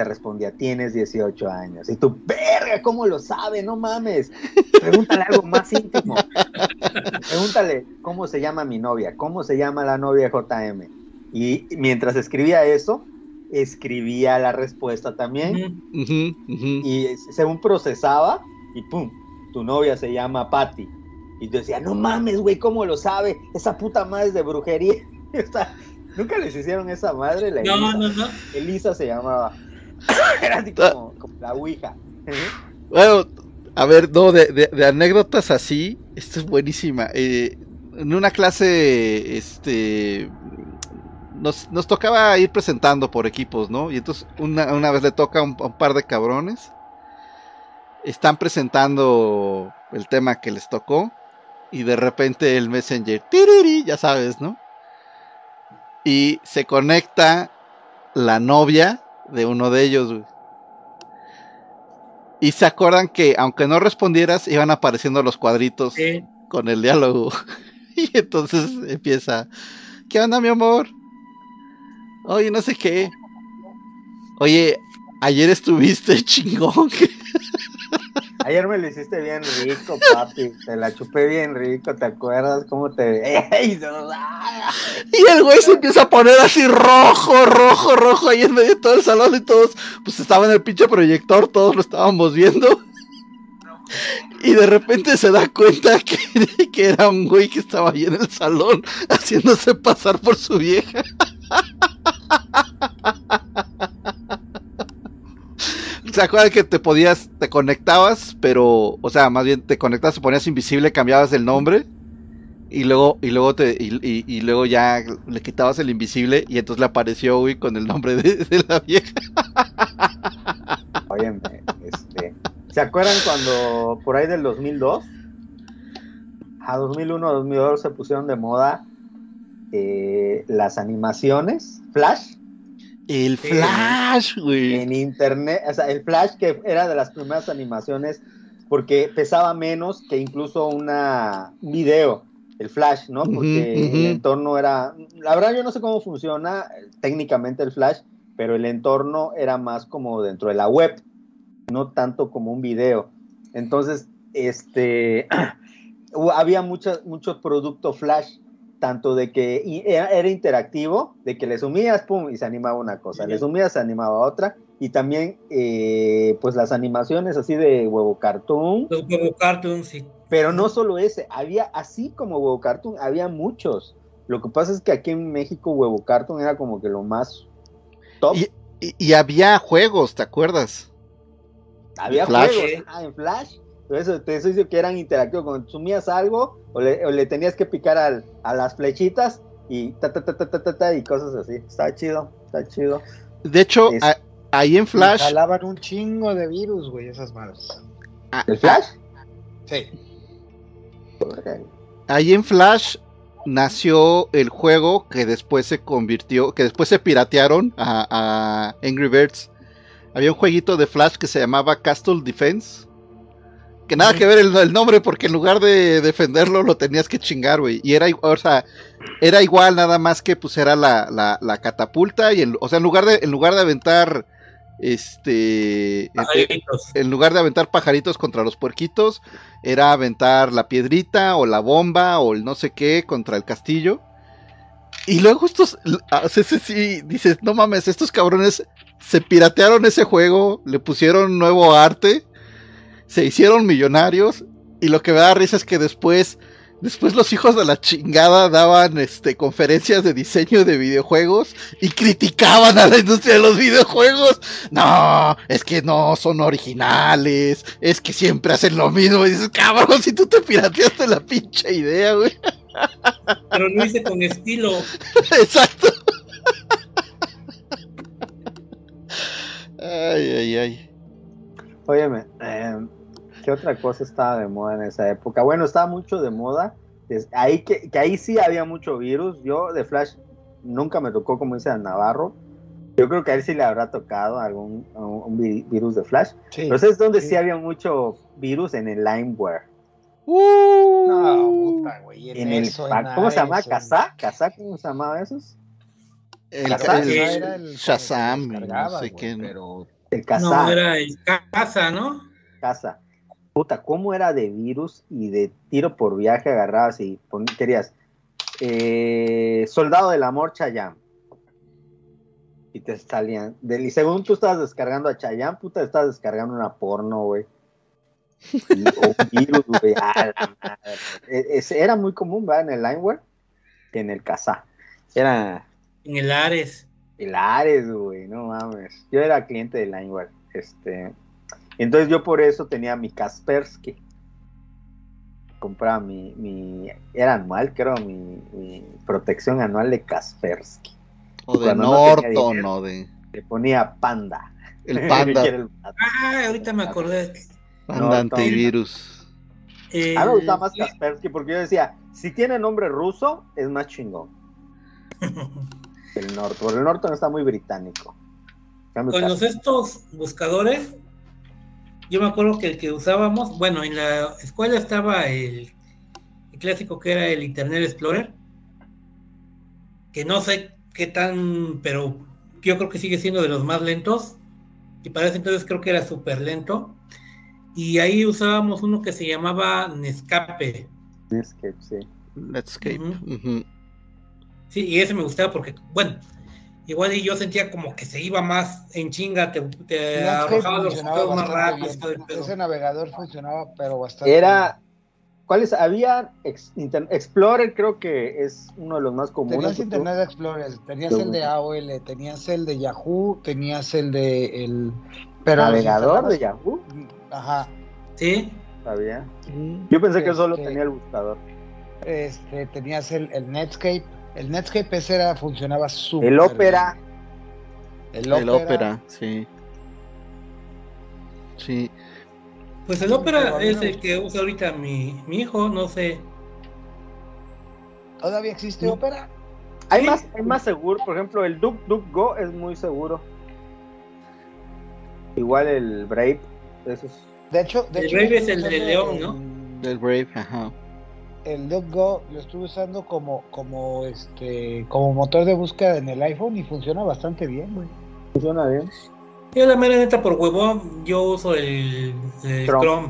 te respondía, tienes 18 años. Y tú, verga, ¿cómo lo sabe? No mames. Pregúntale algo más íntimo. Pregúntale, ¿cómo se llama mi novia? ¿Cómo se llama la novia de JM? Y mientras escribía eso, escribía la respuesta también. Y según procesaba, y pum, tu novia se llama Patty. Y yo decía, no mames, güey, ¿cómo lo sabe? Esa puta madre es de brujería. Nunca les hicieron esa madre, la No, Elisa. no, no. Elisa se llamaba. Era así como, como la Ouija. Bueno, a ver, no, de, de- anécdotas así, esta es buenísima. Eh, en una clase, este, nos, nos tocaba ir presentando por equipos, ¿no? Y entonces una, una vez le toca a un, a un par de cabrones, están presentando el tema que les tocó, y de repente el Messenger, tiriri, ya sabes, ¿no? Y se conecta la novia de uno de ellos, güey. Y se acuerdan que aunque no respondieras, iban apareciendo los cuadritos con el diálogo. Y entonces empieza, ¿qué onda, mi amor? Oye, no sé qué. Oye, ayer estuviste chingón. Ayer me lo hiciste bien rico, papi. Te la chupé bien rico, ¿te acuerdas cómo te... Y el güey se empieza a poner así rojo, rojo, rojo ahí en medio de todo el salón y todos, pues estaba en el pinche proyector, todos lo estábamos viendo. Y de repente se da cuenta que, que era un güey que estaba ahí en el salón haciéndose pasar por su vieja. ¿Se acuerdan que te podías, te conectabas, pero, o sea, más bien te conectabas, te ponías invisible, cambiabas el nombre y luego, y luego te, y, luego ya le quitabas el invisible y entonces le apareció, güey, con el nombre de, la vieja. Este... ¿Se acuerdan cuando por ahí del 2002? A 2001, 2002 se pusieron de moda eh, las animaciones Flash El Flash, güey. en internet, o sea, el Flash que era de las primeras animaciones porque pesaba menos que incluso una un video, el Flash, ¿no? Porque el entorno era, la verdad yo no sé cómo funciona eh, técnicamente el Flash, pero el entorno era más como dentro de la web, no tanto como un video. Entonces, este, había muchos muchos productos Flash, tanto de que y era, era interactivo, de que le sumías, pum, y se animaba una cosa, le sumías, se animaba otra, y también, eh, pues las animaciones así de huevo cartoon, huevo cartoons, sí. pero no solo ese, había, así como huevo cartoon, había muchos. Lo que pasa es que aquí en México huevo cartoon era como que lo más top. Y, y- y había juegos, ¿te acuerdas? Había Flash. juegos ah, en Flash. Eso te dice que eran interactivos. Cuando sumías algo o le, o le tenías que picar al- a las flechitas y ta, ta, ta, ta, ta, ta, ta, y cosas así. Está chido, está chido. De hecho, Es- a- ahí en Flash, Jalaban un chingo de virus, güey, esas madres. a- ¿El Flash? Sí. ahí en Flash nació el juego que después se convirtió, que después se piratearon a, a Angry Birds. Había un jueguito de Flash que se llamaba Castle Defense. Que nada que ver el, el nombre, porque en lugar de defenderlo lo tenías que chingar, güey. Y era, o sea, era igual, nada más que pues era la, la, la catapulta. Y en, o sea, en lugar de, en lugar de aventar este en- Pajaritos. en lugar de aventar pajaritos contra los puerquitos, era aventar la piedrita o la bomba o el no sé qué contra el castillo. Y luego estos, ah, sí, dices, no mames, estos cabrones se piratearon ese juego, le pusieron nuevo arte, se hicieron millonarios y lo que me da risa es que después, después los hijos de la chingada daban este conferencias de diseño de videojuegos y criticaban a la industria de los videojuegos. No, es que no son originales, es que siempre hacen lo mismo. Y dices, cabrón, si tú te pirateaste la pinche idea, güey. Pero lo hice con estilo. Exacto. Ay, ay, ay. Óyeme, eh, ¿qué otra cosa estaba de moda en esa época? Bueno, estaba mucho de moda. es- ahí que, que ahí sí había mucho virus. Yo de Flash nunca me tocó, como dice el Navarro. Yo creo que a él sí le habrá tocado algún un, un vi- virus de Flash. Sí. Pero ¿sabes dónde sí. sí. había mucho virus? En el Limeware. Uh, No, puta, güey. En el, eso, en ¿Cómo se llama? ¿Kazaa? ¿Kazaa? ¿Cómo se llamaba esos? el, Shazam. el- Era el- Shazam, que no sé qué. Pero El. No, era el casa, ¿no? casa. Puta, ¿cómo era de virus y de tiro por viaje agarrabas y pon- querías eh, Soldado del Amor Chayam? Y te salían. y según tú estabas descargando a Chayam, puta, estabas descargando una porno, güey. O virus, güey. E- era muy común, ¿verdad? En el Lineware, en el Casa. Era En el Ares. el Ares, güey, no mames. Yo era cliente de Lineware. Este, entonces yo por eso tenía mi Kaspersky. Compraba mi, mi era anual, creo, mi, mi protección anual de Kaspersky. O de no Norton, dinero. o de. Le ponía panda. El panda, el. Ah, ahorita me acordé. panda Norton. antivirus. El- A mí me gustaba más Kaspersky porque yo decía, si tiene nombre ruso, es más chingón. El Norton. El Norton está muy británico. Con los estos buscadores, yo me acuerdo que el que usábamos, bueno, en la escuela estaba el, el clásico que era el Internet Explorer, que no sé qué tan, pero yo creo que sigue siendo de los más lentos, y para ese entonces creo que era súper lento, y ahí usábamos uno que se llamaba Nescape, Netscape, sí. Netscape. Sí, y ese me gustaba porque, bueno, igual y yo sentía como que se iba más en chinga, te, te arrojaba los más bien. pedo. Ese navegador funcionaba, pero bastante Era. ¿Cuáles? Había Ex- Inter- Explorer, creo que es uno de los más bien. comunes. Tenías Internet Explorer, tenías el de. AOL, tenías el de Yahoo, tenías el de el pero Navegador de Yahoo. Ajá. Sí, Sabía. Yo pensé que solo Este, tenía el buscador. Este, tenías el, el Netscape. El Netscape ese era, funcionaba súper El Opera. bien. El El Opera. ópera, sí. Sí. Pues el Pero a ópera mí es el que usa ahorita mi, mi hijo, no sé. ¿Todavía existe No. Opera? Hay Sí. más, hay más seguro. Por ejemplo, el DuckDuckGo es muy seguro. Igual el Brave. Eso es- De hecho, de El hecho, Brave es el de León, ¿no? el- Del Brave, ajá. El DuckDuckGo lo estuve usando como, como este, como motor de búsqueda en el iPhone y funciona bastante bien, güey. funciona bien. Yo la mera neta por huevón, yo uso el, el Chrome. Chrome.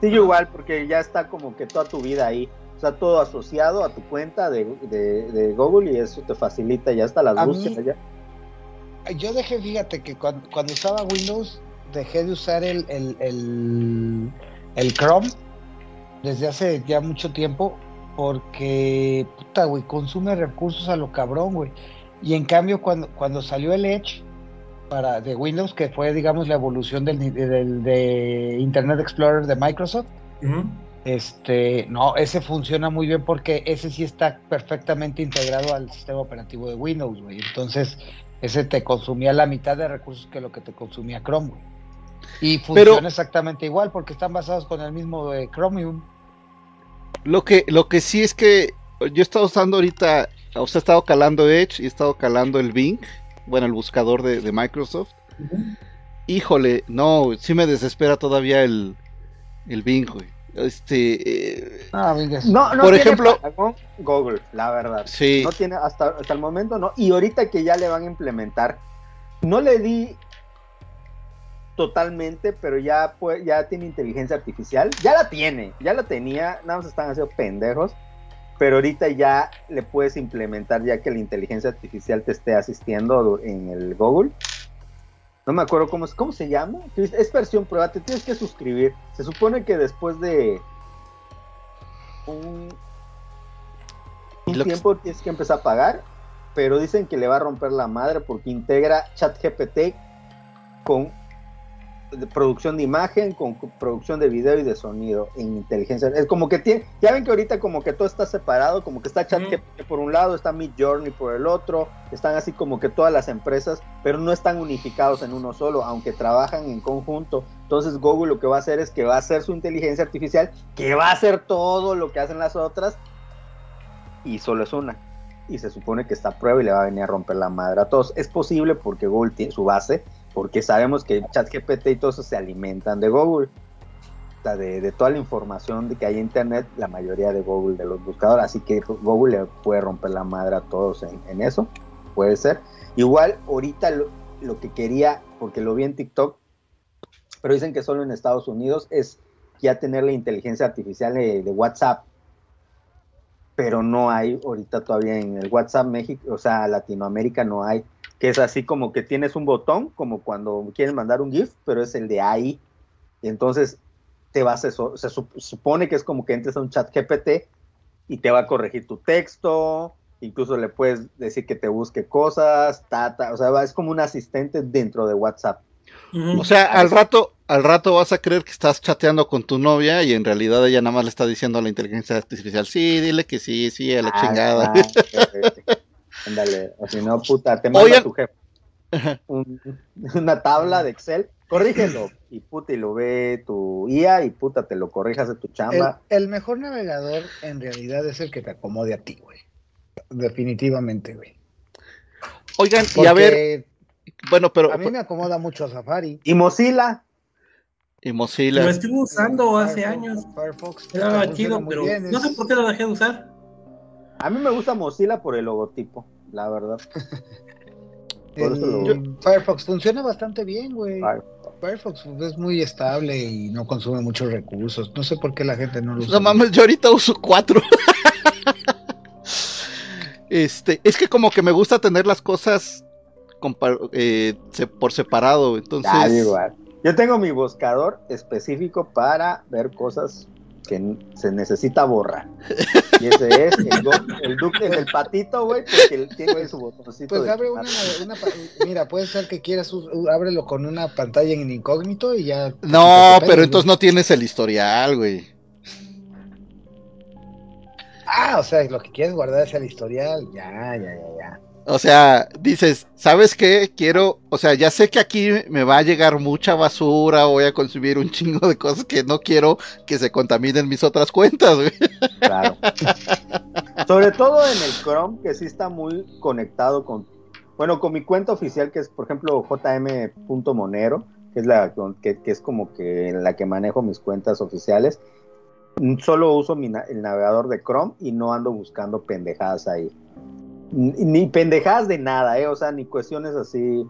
Sí, yo igual, porque ya está como que toda tu vida ahí. O sea, todo asociado a tu cuenta de, de- de Google y eso te facilita ya hasta las A mí- búsquedas. ya. Yo dejé, fíjate que cuando, cuando usaba Windows, dejé de usar el, el, el, el Chrome desde hace ya mucho tiempo porque, puta, güey, consume recursos a lo cabrón, güey. Y en cambio, cuando, cuando salió el Edge para, de Windows, que fue, digamos, la evolución del, del- de Internet Explorer de Microsoft, este, no, ese funciona muy bien porque ese sí está perfectamente integrado al sistema operativo de Windows, güey. Entonces, ese te consumía la mitad de recursos que lo que te consumía Chrome, güey. Y funciona Pero- exactamente igual porque están basados con el mismo de Chromium. Lo que, lo que sí es que yo he estado usando ahorita, o sea, he estado calando Edge y he estado calando el Bing, bueno, el buscador de, de Microsoft. Híjole, no, sí me desespera todavía el, el Bing, güey. Este, eh, Ah, venga, No, no Por tiene ejemplo- Google, la verdad. sí, No tiene hasta, hasta el momento, no. Y ahorita que ya le van a implementar, no le di totalmente, pero ya, pues, ya tiene inteligencia artificial. Ya la tiene, ya la tenía, nada más están haciendo pendejos. Pero ahorita ya le puedes implementar ya que la inteligencia artificial te esté asistiendo en el Google. No me acuerdo cómo, es- cómo se llama. Es versión prueba, te tienes que suscribir. Se supone que después de un, un Lo que- tiempo tienes que empezar a pagar, pero dicen que le va a romper la madre porque integra ChatGPT con de producción de imagen, con co- producción de video y de sonido en inteligencia. Es como que tiene, ya ven que ahorita como que todo está separado, como que está ChatGPT por un lado, está Midjourney por el otro, están así como que todas las empresas, pero no están unificados en uno solo, aunque trabajan en conjunto. Entonces Google lo que va a hacer es que va a hacer su inteligencia artificial, que va a hacer todo lo que hacen las otras, y solo es una. Y se supone que está a prueba y le va a venir a romper la madre a todos. Es posible porque Google tiene su base, porque sabemos que ChatGPT y todo eso se alimentan de Google. O sea, de, de toda la información de que hay en Internet, la mayoría de Google, de los buscadores. Así que Google le puede romper la madre a todos en, eso. Puede ser. Igual, ahorita lo, lo que quería, porque lo vi en TikTok, pero dicen que solo en Estados Unidos, es ya tener la inteligencia artificial de, de WhatsApp pero no hay ahorita todavía en el WhatsApp México, o sea, Latinoamérica no hay, que es así como que tienes un botón, como cuando quieres mandar un GIF, pero es el de ahí, y entonces te vas a eso, se sup- supone que es como que entres a un chat GPT y te va a corregir tu texto, incluso le puedes decir que te busque cosas, ta, ta, o sea, va- es como un asistente dentro de WhatsApp. o sea, al rato, al rato vas a creer que estás chateando con tu novia y en realidad ella nada más le está diciendo a la inteligencia artificial, sí, dile que sí, sí, a la Ah, chingada. ah, Ándale, o si no, puta, te manda Oigan. tu jefe un- una tabla de Excel, corrígelo, y puta, y lo ve tu IA, y puta, te lo corrijas de tu chamba. el mejor navegador en realidad es el que te acomode a ti, güey. Definitivamente, güey. Oigan, y a ver, bueno, pero a mí me acomoda mucho Safari. Y Mozilla, y Mozilla. Lo estuve usando hace Firefox- años. Firefox Era chido, pero bien, no sé por qué lo dejé de usar. A mí me gusta Mozilla por el logotipo, la verdad. Lo- Firefox funciona bastante bien, güey. Firefox. Firefox es muy estable y no consume muchos recursos. No sé por qué la gente no lo usa. No mames, yo ahorita uso cuatro. este, es que como que me gusta tener las cosas eh, se- por separado, entonces. Ah, igual. Yo tengo mi buscador específico para ver cosas que se necesita borrar. Y ese es el, el duque del patito, güey, porque él tiene su botoncito. Pues de abre una, mira, puede ser que quieras, ábrelo con una pantalla en incógnito y ya. No, pero entonces no tienes el historial, güey. Ah, o sea, lo que quieres guardar es el historial. Ya, ya, ya, ya. O sea, dices, ¿sabes qué? Quiero, o sea, ya sé que aquí me va a llegar mucha basura, voy a consumir un chingo de cosas que no quiero que se contaminen mis otras cuentas, güey. Claro. Sobre todo en el Chrome, que sí está muy conectado con, bueno, con mi cuenta oficial, que es, por ejemplo, jm.monero, que es la que, es como que la que manejo mis cuentas oficiales. Solo uso mi el navegador de Chrome y no ando buscando pendejadas ahí. Ni, pendejadas de nada, ¿eh? O sea, ni cuestiones así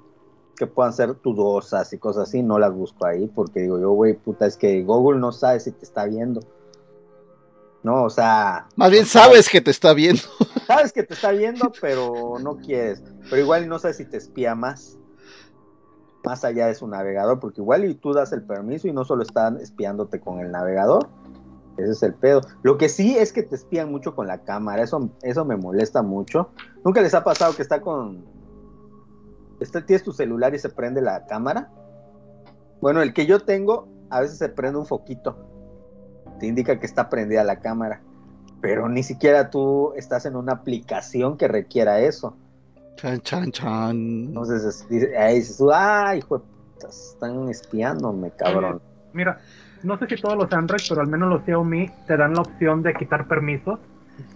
que puedan ser dudosas y cosas así, no las busco ahí, porque digo yo, güey, puta, es que Google no sabe si te está viendo. No, o sea, Más bien sabes que te está viendo. sabes que te está viendo, pero no quieres. Pero igual no sabes si te espía más. Más allá de su navegador, porque igual y tú das el permiso y no solo están espiándote con el navegador. Ese es el pedo. Lo que sí es que te espían mucho con la cámara. Eso, eso me molesta mucho. ¿Nunca les ha pasado que está con. está- tienes tu celular y se prende la cámara? Bueno, el que yo tengo, a veces se prende un foquito. Te indica que está prendida la cámara pero ni siquiera tú estás en una aplicación que requiera eso. Chan, chan, chan. Entonces ahí dices, tú, ay, hijo de puta, están espiándome, cabrón. Mira, no sé si todos los Android, pero al menos los Xiaomi te dan la opción de quitar permisos.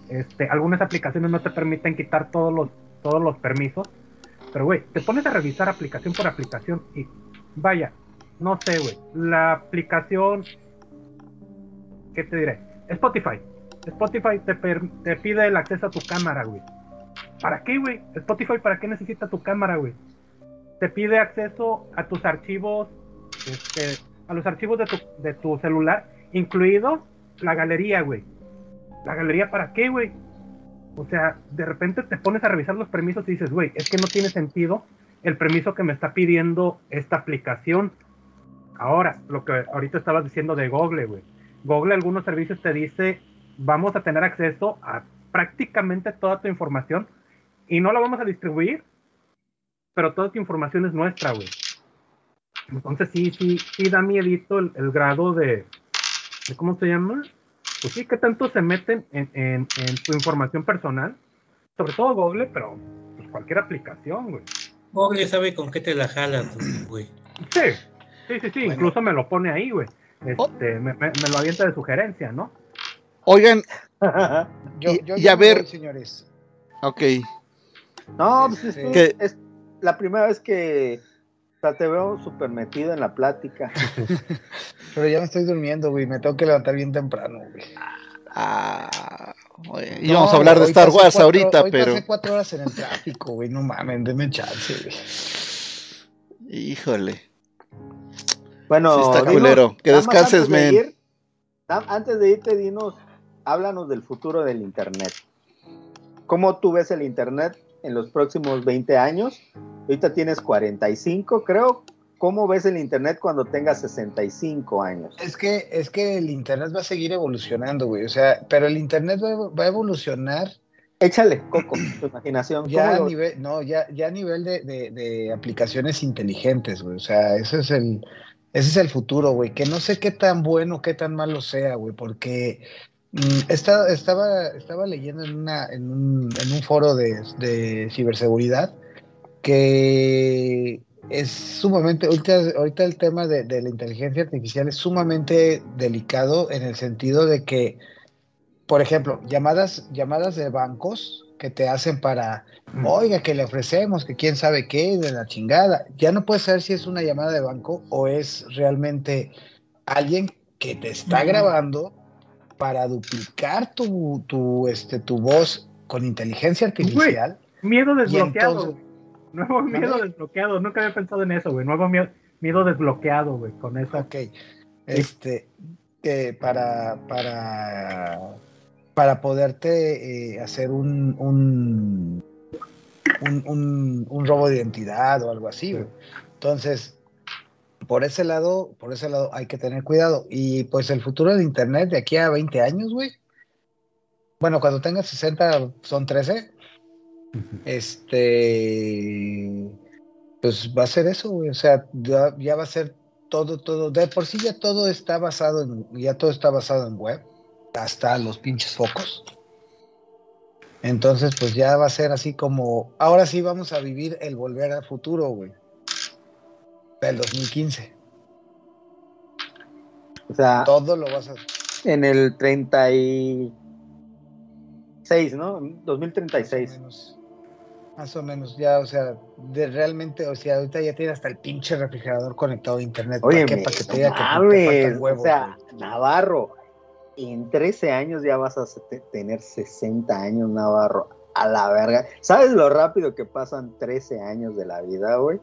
Este, algunas aplicaciones no te permiten quitar todos los, todos los permisos. Pero, güey, te pones a revisar aplicación por aplicación y vaya, no sé, güey. La aplicación, ¿qué te diré? Spotify. Spotify te, per- te pide el acceso a tu cámara, güey. ¿Para qué, güey? Spotify, ¿para qué necesita tu cámara, güey? Te pide acceso a tus archivos, este, a los archivos de tu, de tu celular, incluido la galería, güey. ¿La galería para qué, güey? O sea, de repente te pones a revisar los permisos y dices, güey, es que no tiene sentido el permiso que me está pidiendo esta aplicación. Ahora, lo que ahorita estabas diciendo de Google, güey. Google algunos servicios te dice, vamos a tener acceso a prácticamente toda tu información y no la vamos a distribuir, pero toda tu información es nuestra, güey. Entonces sí, sí, sí da miedito el, grado de, ¿cómo se llama? Pues sí, que tanto se meten en, en, en tu información personal, sobre todo Google, pero pues cualquier aplicación, güey. Google sabe con qué te la jalas, güey. Sí, sí, sí, sí, incluso me lo pone ahí, güey. Este, me, me- me lo avienta de sugerencia, ¿no? Oigan, Yo, Y- yo y a ver- voy, señores. ok. No, pues es, Sí. ¿Qué? es la primera vez que sea, te veo súper metido en la plática. Pero ya me estoy durmiendo, güey. Me tengo que levantar bien temprano, güey. Ah, No, íbamos a hablar de Star Wars cuatro- ahorita, hoy pero. pasé cuatro horas en el tráfico, güey. No mames, denme chance, güey. Híjole. Bueno, Sí está dinos, culero. Que descanses, antes de men. antes de irte, dinos, háblanos del futuro del Internet. ¿Cómo tú ves el Internet en los próximos 20 años? Ahorita tienes 45, creo. ¿Cómo ves el Internet cuando tengas 65 años? Es que, es que el internet va a seguir evolucionando, güey. O sea, pero el internet va, va a evolucionar Échale, Coco, tu imaginación. ya a ¿Cómo lo- nivel, no, ya, ya a nivel de, de- de aplicaciones inteligentes, güey. O sea, ese es el, ese es el futuro, güey. Que no sé qué tan bueno, qué tan malo sea, güey, porque mm, esta- estaba, estaba leyendo en una, en un, en un foro de, de ciberseguridad que es sumamente, ahorita, ahorita el tema de, de la inteligencia artificial es sumamente delicado en el sentido de que, por ejemplo, llamadas, llamadas de bancos que te hacen para, oiga, que le ofrecemos, que quién sabe qué, de la chingada. Ya no puedes saber si es una llamada de banco o es realmente alguien que te está grabando para duplicar tu, tu, este, tu voz con inteligencia artificial. Miedo desbloqueado. entonces-. Nuevo miedo desbloqueado. Nunca había pensado en eso, güey. Nuevo miedo, miedo desbloqueado, güey. Con eso. Ok. Este, que para, para, para poderte eh, hacer un, un, un, un- un robo de identidad o algo así, güey. Entonces, por ese lado, por ese lado hay que tener cuidado. Y pues el futuro de Internet de aquí a 20 años, güey. Bueno, cuando tengas 60 son 13. Este, pues va a ser eso, güey. O sea, ya, ya va a ser todo, todo. De por sí ya todo está basado en, ya todo está basado en web, hasta los pinches focos. Entonces, pues ya va a ser así como, ahora sí vamos a vivir el volver al futuro, güey. Del 2015. O sea, Todo lo vas a. en el 36, ¿no? Más o 2036. menos. Más o menos, ya, o sea, de realmente, o sea, ahorita ya tiene hasta el pinche refrigerador conectado a internet. ¿Para Oye, qué? me- Para que te diga que o sea, güey. Navarro, en 13 años ya vas a tener 60 años, Navarro. A la verga. ¿Sabes lo rápido que pasan 13 años de la vida, güey?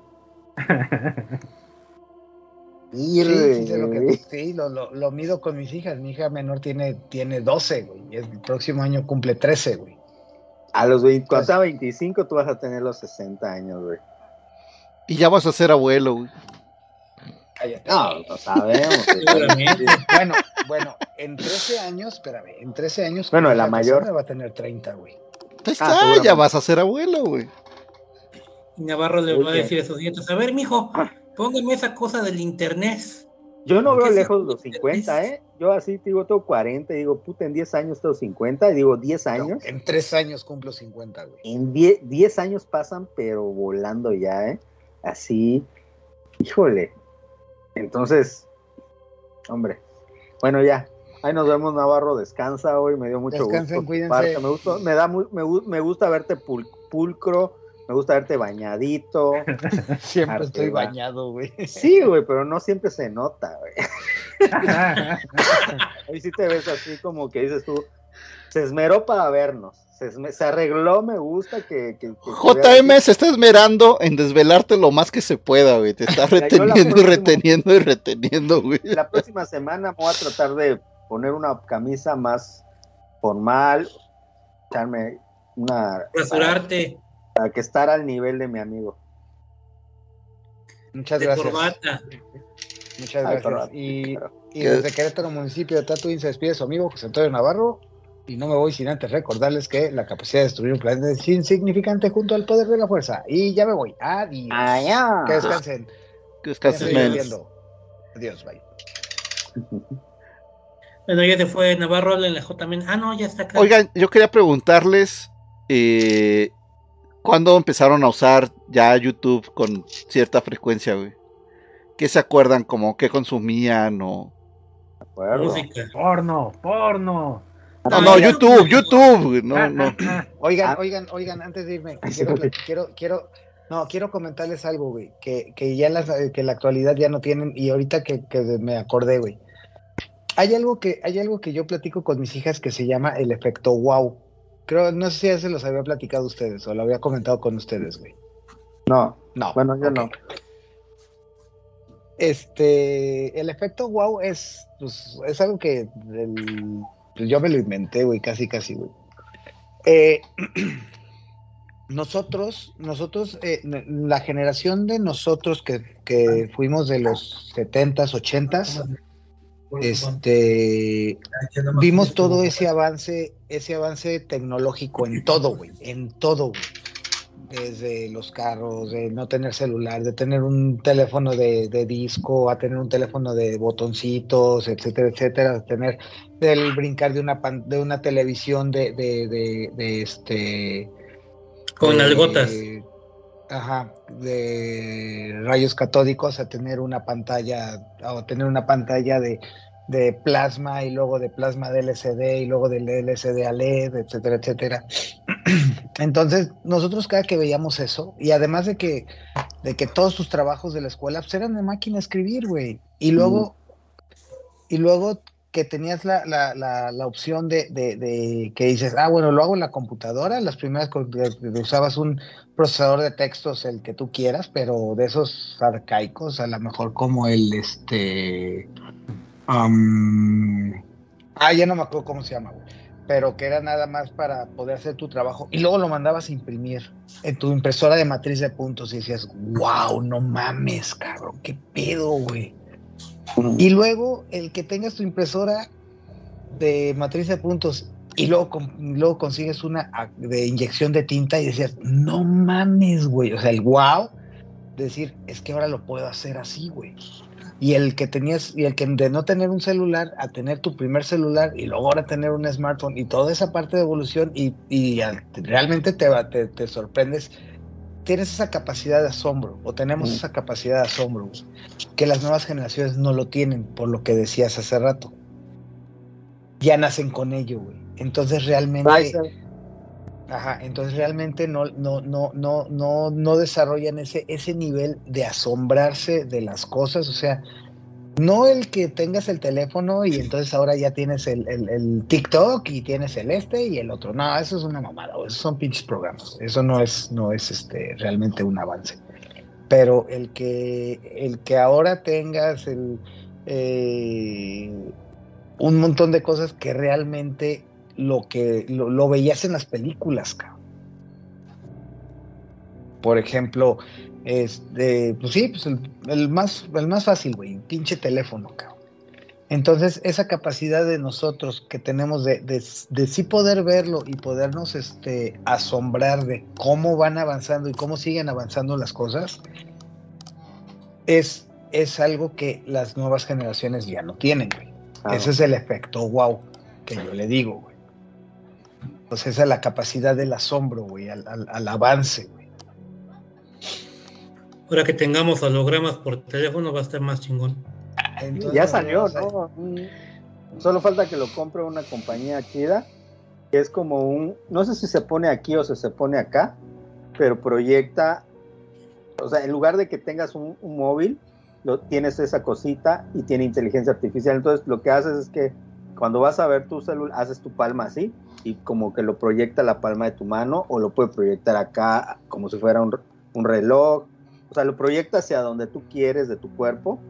Sí, sí, sé lo que- sí, lo, lo, lo mido con mis hijas. Mi hija menor tiene, tiene 12, güey. y El próximo año cumple 13, güey. A los 20, cuando sea 25 tú vas a tener los 60 años, güey. Y ya vas a ser abuelo, güey. Cállate. No, lo sabemos. Bueno, bueno, en 13 años, espérame, en 13 años. Bueno, la mayor. Va a tener 30, güey. Ahí está, seguramente. ya vas a ser abuelo, güey. Y Navarro le va a decir a sus nietos, a ver, mijo, póngame esa cosa del internet. Yo no veo ¿Qué lejos los 50, ¿eh? Yo así te digo, tengo 40 y digo, puta, en 10 años tengo 50 y digo, 10 años. No, en 3 años cumplo 50, güey. En 10, 10 años pasan, pero volando ya, ¿eh? Así, híjole. Entonces, hombre, bueno, ya. Ahí nos vemos, Navarro. Descansa hoy. Me dio mucho Descansen, gusto. cuídense. Me, gustó- me, da mu- me, gu- me gusta verte pul- pulcro. Me gusta verte bañadito. Siempre Arriba. estoy bañado, güey. Sí, güey, pero no siempre se nota, güey. Ahí sí te ves así como que dices tú, se esmeró para vernos. Se, esme- se arregló, me gusta que... que, que JM se está esmerando en desvelarte lo más que se pueda, güey. Te está reteniendo y reteniendo y reteniendo, güey. La próxima semana voy a tratar de poner una camisa más formal, echarme una... Rasurarte Para que estar al nivel de mi amigo. Muchas de gracias. corbata. Muchas Ay, gracias. Y, y desde Querétaro, municipio de Tatuín, se despide su amigo José Antonio Navarro. Y no me voy sin antes recordarles que la capacidad de destruir un planeta es insignificante junto al poder de la fuerza. Y ya me voy. Adiós. Que descansen. Que lloviendo. Adiós, bye. Bueno, ya se fue Navarro en la J también. Ah, no, ya está acá. Oigan, yo quería preguntarles eh, cuándo empezaron a usar ya YouTube con cierta frecuencia, güey. ¿Qué se acuerdan? Como qué consumían o... Música. Porno, porno. No, Ah, no, ya. YouTube, YouTube, güey, no, Ah, no. ah, ah. Oigan, Ah. oigan, oigan, antes de irme, quiero, quiero, quiero, no, quiero comentarles algo, güey, que, que ya en la, que la actualidad ya no tienen, y ahorita que, que me acordé, güey. Hay algo que, hay algo que yo platico con mis hijas que se llama el efecto wow. Creo, no sé si ya se los había platicado a ustedes o lo había comentado con ustedes, güey. No, No. bueno, yo no. Este, el efecto wow es, pues, es algo que el- pues, yo me lo inventé, güey, casi, casi, güey. Eh, nosotros, nosotros, eh, la generación de nosotros que, que fuimos de los 70s, 80s, este, vimos todo ese avance, ese avance tecnológico en todo, güey, en todo, güey. Desde los carros, de no tener celular, de tener un teléfono de, de disco, a tener un teléfono de botoncitos, etcétera, etcétera, de tener del brincar de una pan- de una televisión de, de, de, de este Con algotas. Ajá, de rayos catódicos a tener una pantalla, o tener una pantalla de, de plasma y luego de plasma de LCD y luego del LCD a LED, etcétera, etcétera. Entonces, nosotros cada que veíamos eso, y además de que, de que todos tus trabajos de la escuela pues, eran de máquina a escribir, güey. Y luego, y luego que tenías la, la, la, la opción de, de, de que dices, ah, bueno, lo hago en la computadora, las primeras usabas un procesador de textos, el que tú quieras, pero de esos arcaicos, a lo mejor como el, este, am, ah, ya no me acuerdo cómo se llama, güey, pero que era nada más para poder hacer tu trabajo, y luego lo mandabas a imprimir en tu impresora de matriz de puntos, y decías, wow, no mames, cabrón, qué pedo, güey. Y luego el que tengas tu impresora de matriz de puntos y luego, luego consigues una de inyección de tinta y decías, no mames, güey. O sea, el wow, decir, es que ahora lo puedo hacer así, güey. Y el que tenías, y el que de no tener un celular a tener tu primer celular y luego ahora tener un smartphone y toda esa parte de evolución y, y al- realmente te, te, te sorprendes. Tienes esa capacidad de asombro, o tenemos esa capacidad de asombro, que las nuevas generaciones no lo tienen, por lo que decías hace rato. Ya nacen con ello, güey. Entonces realmente. Ajá, entonces realmente no, no, no, no, no, no desarrollan ese, ese nivel de asombrarse de las cosas, o sea, no el que tengas el teléfono y entonces ahora ya tienes el, el- TikTok y tienes el este y el otro. No, eso es una mamada, esos son pinches programas. Eso no es, no es este realmente un avance. Pero el que, el que ahora tengas el eh, un montón de cosas que realmente lo que lo, lo veías en las películas, cabrón. Por ejemplo, este, pues sí, pues el, el más, el más fácil, güey, pinche teléfono, cabrón. Entonces, esa capacidad de nosotros que tenemos de, de, de sí poder verlo y podernos este, asombrar de cómo van avanzando y cómo siguen avanzando las cosas, es, es algo que las nuevas generaciones ya no tienen, güey. Ese es el efecto wow que yo le digo, güey. Pues esa es la capacidad del asombro, güey, al, al- al avance, güey. Ahora que tengamos hologramas por teléfono va a estar más chingón. Entonces, ya salió, ¿no? Mm, Solo falta que lo compre una compañía chida, que es como un, no sé si se pone aquí o si se pone acá, pero proyecta, o sea, en lugar de que tengas un, un móvil, lo, tienes esa cosita y tiene inteligencia artificial. Entonces lo que haces es que cuando vas a ver tu celular, haces tu palma así y como que lo proyecta la palma de tu mano o lo puede proyectar acá como si fuera un, un reloj. O sea, lo proyecta hacia donde tú quieres de tu cuerpo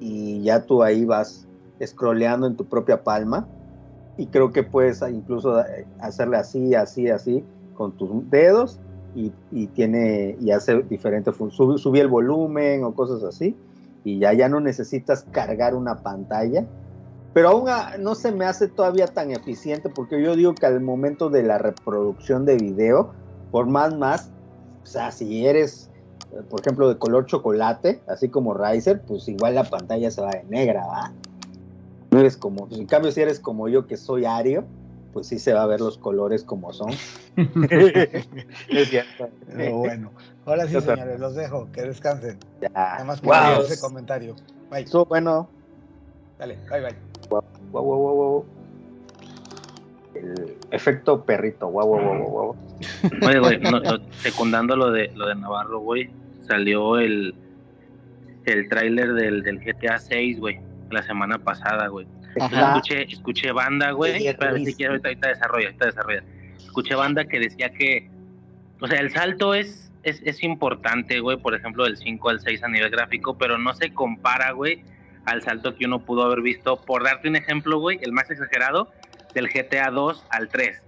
y ya tú ahí vas scrolleando en tu propia palma. Y creo que puedes incluso eh, hacerle así, así, así con tus dedos y, y tiene y hace diferente sub- subir el volumen o cosas así. Y ya ya no necesitas cargar una pantalla. Pero aún a- no se me hace todavía tan eficiente porque yo digo que al momento de la reproducción de video por más más o sea si eres por ejemplo de color chocolate así como Riser pues igual la pantalla se va de negra ¿va? no eres como en cambio si eres como yo que soy ario pues sí se va a ver los colores como son es cierto Pero bueno, ahora sí, señores, los dejo, que descansen. Ya. Nada más que Wow. leer ese comentario. Bye. Estuvo bueno Dale, bye, bye. Guau, guau, guau, guau. El efecto perrito, guau, guau, guau, guau. Oye, güey, no, no, secundando lo de lo de Navarro, güey, salió el el tráiler del, del GTA 6, güey, la semana pasada, güey. Escuché, escuché banda, güey, espera, si quieres, ahorita, ahorita desarrolla, ahorita desarrolla. Escuché banda que decía que, o sea, el salto es, es, es importante, güey, por ejemplo, del 5 al 6 a nivel gráfico, pero no se compara, güey, al salto que uno pudo haber visto, por darte un ejemplo, güey, el más exagerado, del GTA 2 al 3.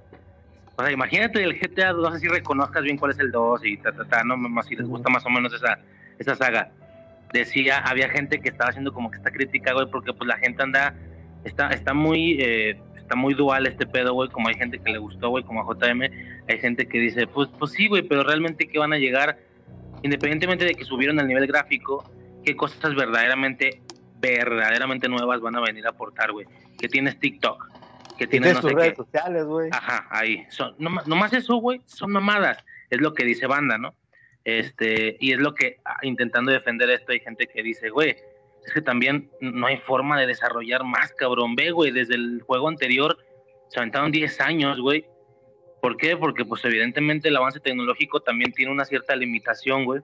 O sea, imagínate del GTA 2, no sé si reconozcas bien cuál es el 2 y ta, ta, ta, no, más si les gusta más o menos esa, esa saga. Decía, había gente que estaba haciendo como que esta crítica, güey, porque pues la gente anda, está, está muy, eh, está muy dual este pedo, güey, como hay gente que le gustó, güey, como a JM, hay gente que dice, pues, pues sí, güey, pero realmente que van a llegar, independientemente de que subieron el nivel gráfico, qué cosas verdaderamente, verdaderamente nuevas van a venir a aportar, güey. Que tienes TikTok, que no tus sé redes qué. sociales, güey. Ajá, ahí. Son, no, nomás eso, güey, son mamadas. Es lo que dice banda, ¿no? Este, y es lo que, ah, intentando defender esto, hay gente que dice, güey, es que también no hay forma de desarrollar más, cabrón. Ve, güey, desde el juego anterior se aventaron 10 años, güey. ¿Por qué? Porque pues evidentemente el avance tecnológico también tiene una cierta limitación, güey.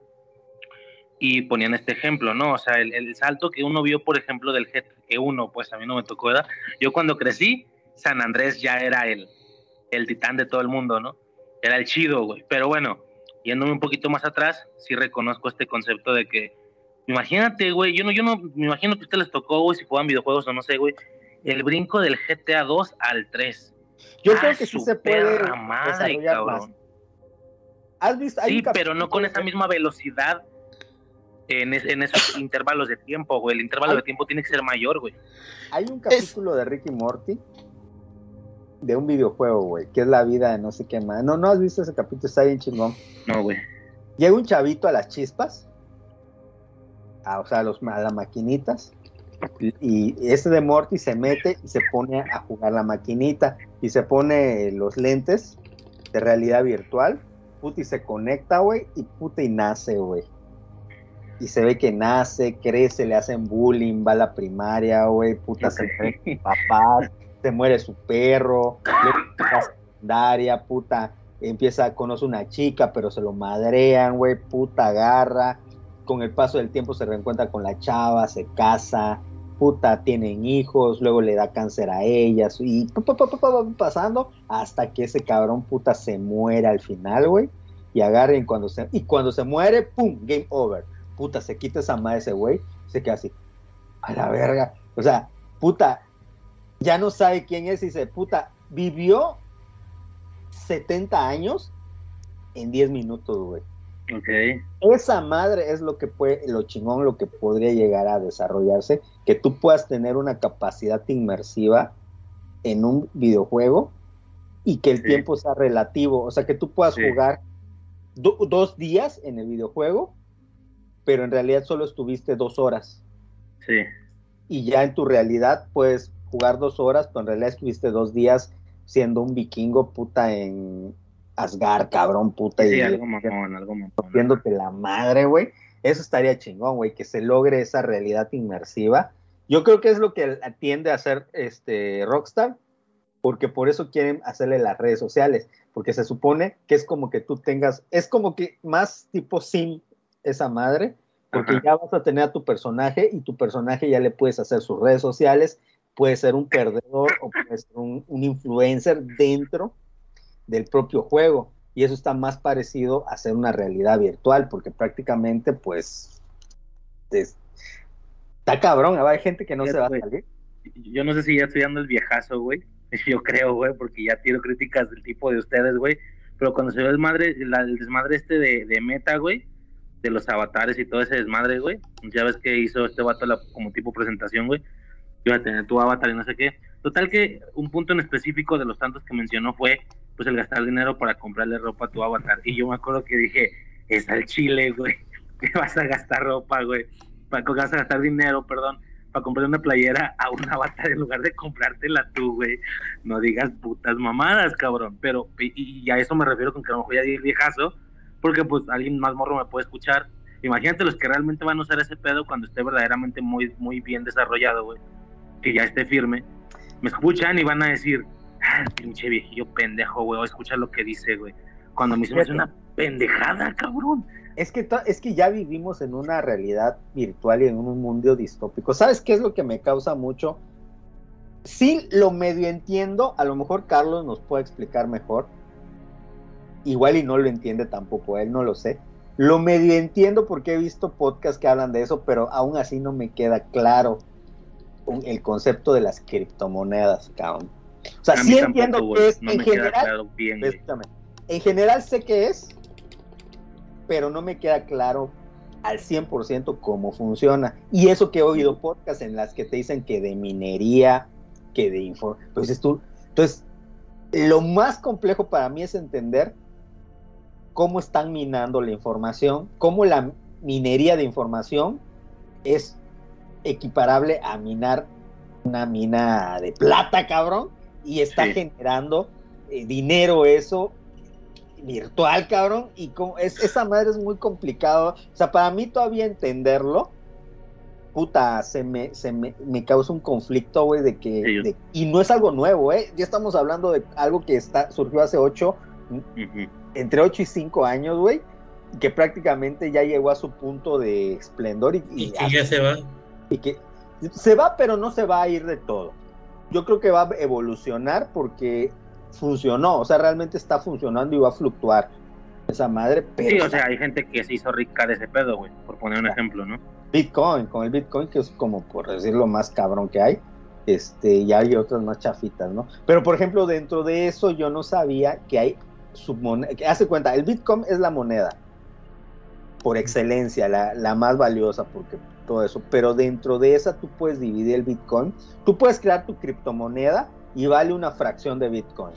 Y ponían este ejemplo, ¿no? O sea, el, el salto que uno vio, por ejemplo, del GT1, pues a mí no me tocó, ¿verdad? Yo cuando crecí, San Andrés ya era el, el titán de todo el mundo, ¿no? Era el chido, güey. Pero bueno, yéndome un poquito más atrás, sí reconozco este concepto de que, imagínate, güey, yo no, yo no, me imagino que a ustedes les tocó, güey, si juegan videojuegos o no sé, güey, el brinco del GTA 2 al 3. Yo Ah, creo que sí su se puede madre, cabrón. más. ¿Has visto? Sí, pero no con esa misma velocidad en, es- en esos intervalos de tiempo, güey. El intervalo de tiempo tiene que ser mayor, güey. Hay un capítulo de Ricky Morty de un videojuego, güey, que es la vida de no sé qué más. No, no has visto ese capítulo, está bien chingón. No, güey. Llega un chavito a las chispas, a, o sea, a, los, a las maquinitas, y, ese de Morty se mete y se pone a jugar la maquinita, y se pone los lentes de realidad virtual, puta, y se conecta, güey, y puta, y nace, güey. Y se ve que nace, crece, le hacen bullying, va a la primaria, güey, puta, se muere su papá, se muere su perro, a secundaria, puta, empieza, conoce una chica, pero se lo madrean, güey, puta, agarra, con el paso del tiempo se reencuentra con la chava, se casa, puta, tienen hijos, luego le da cáncer a ellas, y pasando hasta que ese cabrón, puta, se muere al final, güey, y agarren cuando se, y cuando se muere, pum, game over, puta, se quita esa madre ese güey, se queda así, a la verga, o sea, puta, ya no sabe quién es y dice, puta, vivió 70 años en 10 minutos, güey. Ok. Esa madre es lo que puede, lo chingón, lo que podría llegar a desarrollarse, que tú puedas tener una capacidad inmersiva en un videojuego y que el Sí. tiempo sea relativo, o sea, que tú puedas Sí. jugar do- dos días en el videojuego, pero en realidad solo estuviste dos horas Sí. y ya en tu realidad puedes jugar dos horas, pero en realidad estuviste dos días siendo un vikingo puta en Asgard, cabrón, puta, Sí, y algo mamón, algo mamón. viéndote la madre, güey. Eso estaría chingón, güey, que se logre esa realidad inmersiva. Yo creo que es lo que atiende a hacer este Rockstar, porque por eso quieren hacerle las redes sociales, porque se supone que es como que tú tengas, es como que más tipo sim esa madre, porque Ajá. ya vas a tener a tu personaje y tu personaje ya le puedes hacer sus redes sociales, puede ser un perdedor o puede ser un, un influencer dentro del propio juego. Y eso está más parecido a ser una realidad virtual, porque prácticamente, pues, es- está cabrón, hay gente que no se va a Güey. salir. Yo no sé si ya estoy dando el viejazo, güey. Yo creo, güey, porque ya tiro críticas del tipo de ustedes, güey. Pero cuando se ve el, desmadre, la- el desmadre este de, de meta, güey, de los avatares y todo ese desmadre, güey. Ya ves que hizo este vato la- como tipo presentación, güey. Iba a tener tu avatar y no sé qué. Total que un punto en específico de los tantos que mencionó fue, pues, el gastar dinero para comprarle ropa a tu avatar. Y yo me acuerdo que dije, es al chile, güey. Que vas a gastar ropa, güey. Para vas a gastar dinero, perdón para comprar una playera a un avatar en lugar de comprártela tú, güey. No digas putas mamadas, cabrón. Pero, y, y a eso me refiero con que a lo mejor ya di el viejazo, porque pues alguien más morro me puede escuchar. Imagínate los que realmente van a usar ese pedo cuando esté verdaderamente muy, muy bien desarrollado, güey. Que ya esté firme. Me escuchan y van a decir, ah, pinche viejillo pendejo, güey, escucha lo que dice, güey. Cuando me hace una pendejada, cabrón. Es que, es que ya vivimos en una realidad virtual y en un mundo distópico. ¿Sabes qué es lo que me causa mucho? Sí, lo medio entiendo. A lo mejor Carlos nos puede explicar mejor. Igual y no lo entiende tampoco, él no lo sé. Lo medio entiendo porque he visto podcasts que hablan de eso, pero aún así no me queda claro un- el concepto de las criptomonedas, cabrón. O sea, sí entiendo que es no en general, claro bien. En general sé qué es, pero no me queda claro al 100% cómo funciona. Y eso que he oído podcasts en las que te dicen que de minería, que de info. Entonces tú, entonces, lo más complejo para mí es entender cómo están minando la información, cómo la minería de información es equiparable a minar una mina de plata, cabrón, y está Sí. generando eh, dinero eso virtual, cabrón, y como es, esa madre es muy complicado. O sea, para mí todavía entenderlo puta, se me, se me, me causa un conflicto, güey, de que, de- y no es algo nuevo, ¿eh? Ya estamos hablando de algo que está, surgió hace ocho, entre 8 y 5 años, güey, que prácticamente ya llegó a su punto de esplendor y, y Y que ya se va. Y que se va, pero no se va a ir de todo. Yo creo que va a evolucionar porque funcionó, o sea, realmente está funcionando y va a fluctuar esa madre, pero Sí, o sea, hay gente que se hizo rica de ese pedo, güey, por poner un ejemplo, ¿no? Bitcoin, con el Bitcoin, que es como por decirlo más cabrón que hay, este, ya hay otras más chafitas, ¿no? Pero por ejemplo, dentro de eso yo no sabía que hay submoneda, que hace cuenta, el Bitcoin es la moneda por excelencia, la, la más valiosa, porque eso, pero dentro de esa tú puedes dividir el Bitcoin, tú puedes crear tu criptomoneda y vale una fracción de Bitcoin,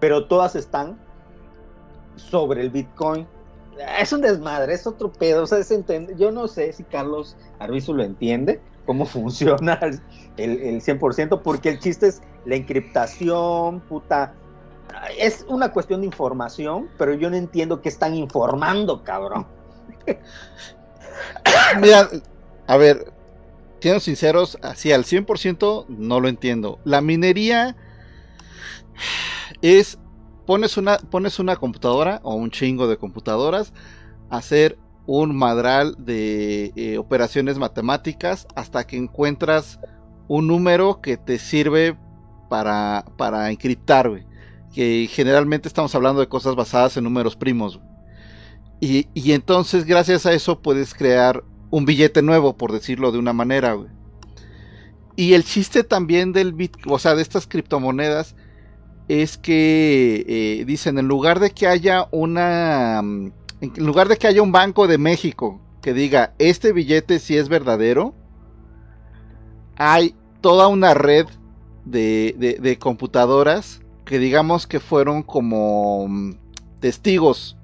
pero todas están sobre el Bitcoin. Es un desmadre, es otro pedo. O sea, yo no sé si Carlos Arbizu lo entiende, cómo funciona el, el 100%, porque el chiste es la encriptación, puta. Es una cuestión de información, pero yo no entiendo qué están informando, cabrón. Mira, a ver, siendo sinceros, así al 100% no lo entiendo. La minería es, pones una, pones una computadora o un chingo de computadoras a hacer un madral de eh, operaciones matemáticas hasta que encuentras un número que te sirve para, para encriptar, güey. Que generalmente estamos hablando de cosas basadas en números primos. Y, y entonces gracias a eso puedes crear un billete nuevo, por decirlo de una manera. Y el chiste también del o sea, de estas criptomonedas, es que eh, dicen, en lugar de que haya una, mm, en lugar de que haya un banco de México que diga, este billete sí es verdadero, hay toda una red de, de- de computadoras que digamos que fueron como mm, testigos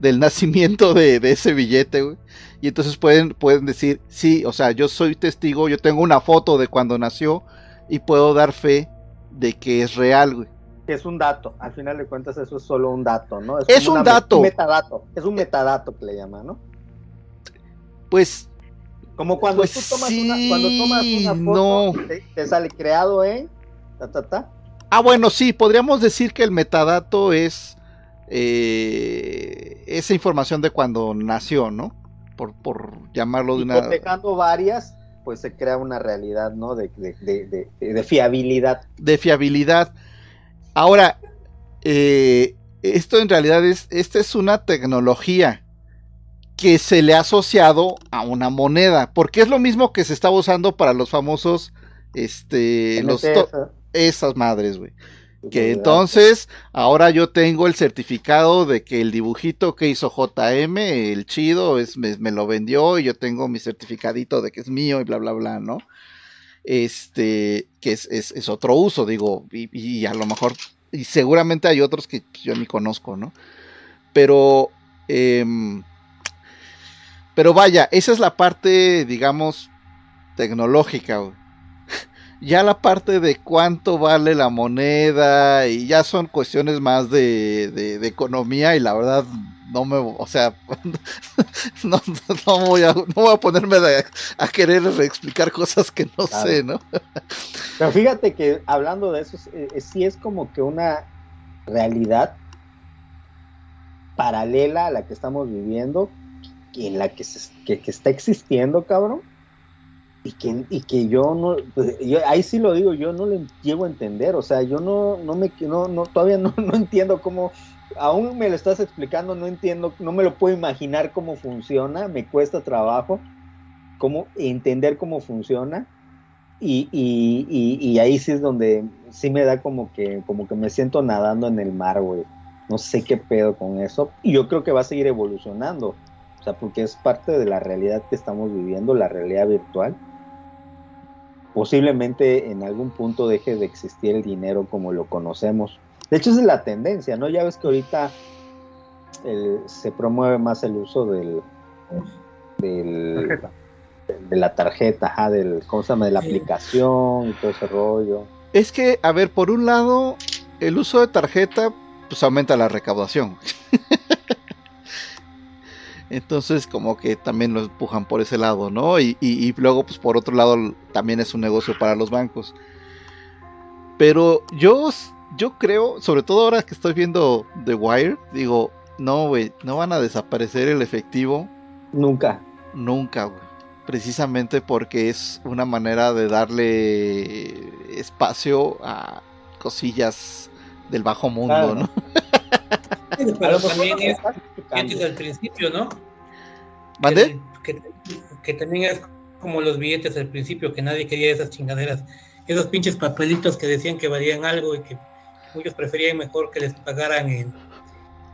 del nacimiento de, de ese billete, güey. Y entonces pueden, pueden decir, sí, o sea, yo soy testigo, yo tengo una foto de cuando nació y puedo dar fe de que es real, güey. Que es un dato, al final de cuentas eso es solo un dato, ¿no? Es un dato. metadato, es un metadato que le llaman, ¿no? Pues Como cuando Pues tú tomas sí, una, cuando tomas una foto, no. te, te sale creado en ta ta ta. Ah, bueno, sí, podríamos decir que el metadato es eh, esa información de cuando nació, ¿no? Por, por llamarlo de una... cotejando varias, pues se crea una realidad, ¿no? De, de, de, de- de fiabilidad. de fiabilidad. Ahora, eh, esto en realidad es, esta es una tecnología que se le ha asociado a una moneda, porque es lo mismo que se estaba usando para los famosos, este, los esas madres, güey. Que entonces, ahora yo tengo el certificado de que el dibujito que hizo JM, el chido, es, me, me lo vendió y yo tengo mi certificadito de que es mío y bla, bla, bla, ¿no? Este, que es, es, es otro uso, digo, y, y a lo mejor, y seguramente hay otros que yo ni conozco, ¿no? Pero, em, pero vaya, esa es la parte, digamos, tecnológica, güey. Ya la parte de cuánto vale la moneda y ya son cuestiones más de, de- de economía y la verdad no me, o sea, no, no voy, a, no voy a ponerme de- a querer explicar cosas que no Claro. sé, ¿no? Pero fíjate que hablando de eso, eh, eh, sí es como que una realidad paralela a la que estamos viviendo, que en la que, se- que, que está existiendo, cabrón. Y que, y que yo no, pues, ahí sí lo digo, yo no lo llego a entender, o sea, yo no, no me, no, no, todavía no, no entiendo cómo, aún me lo estás explicando, no entiendo, no me lo puedo imaginar cómo funciona, me cuesta trabajo, cómo entender cómo funciona, y, y, y, y ahí sí es donde sí me da como que, como que me siento nadando en el mar, güey. No sé qué pedo con eso. Y yo creo que va a seguir evolucionando. O sea, porque es parte de la realidad que estamos viviendo, la realidad virtual. Posiblemente en algún punto deje de existir el dinero como lo conocemos. De hecho, esa es la tendencia, ¿no? Ya ves que ahorita el- se promueve más el uso del, del Tarjeta. de la tarjeta, ajá, del, ¿cómo se llama? De la Sí. aplicación y todo ese rollo. Es que, a ver, por un lado, el uso de tarjeta, pues aumenta la recaudación. Entonces, como que también lo empujan por ese lado, ¿no? Y, y- y luego, pues por otro lado, también es un negocio para los bancos. Pero yo, yo creo, sobre todo ahora que estoy viendo The Wire, digo, no, güey, no van a desaparecer el efectivo Nunca. nunca, güey. Precisamente porque es una manera de darle espacio a cosillas del bajo mundo, Claro. ¿no? A Pero lo mejor también es que desde el principio, ¿no? ¿Mande? Que, que- que también es como los billetes al principio, que nadie quería esas chingaderas. Esos pinches papelitos que decían que valían algo y que muchos preferían mejor que les pagaran en,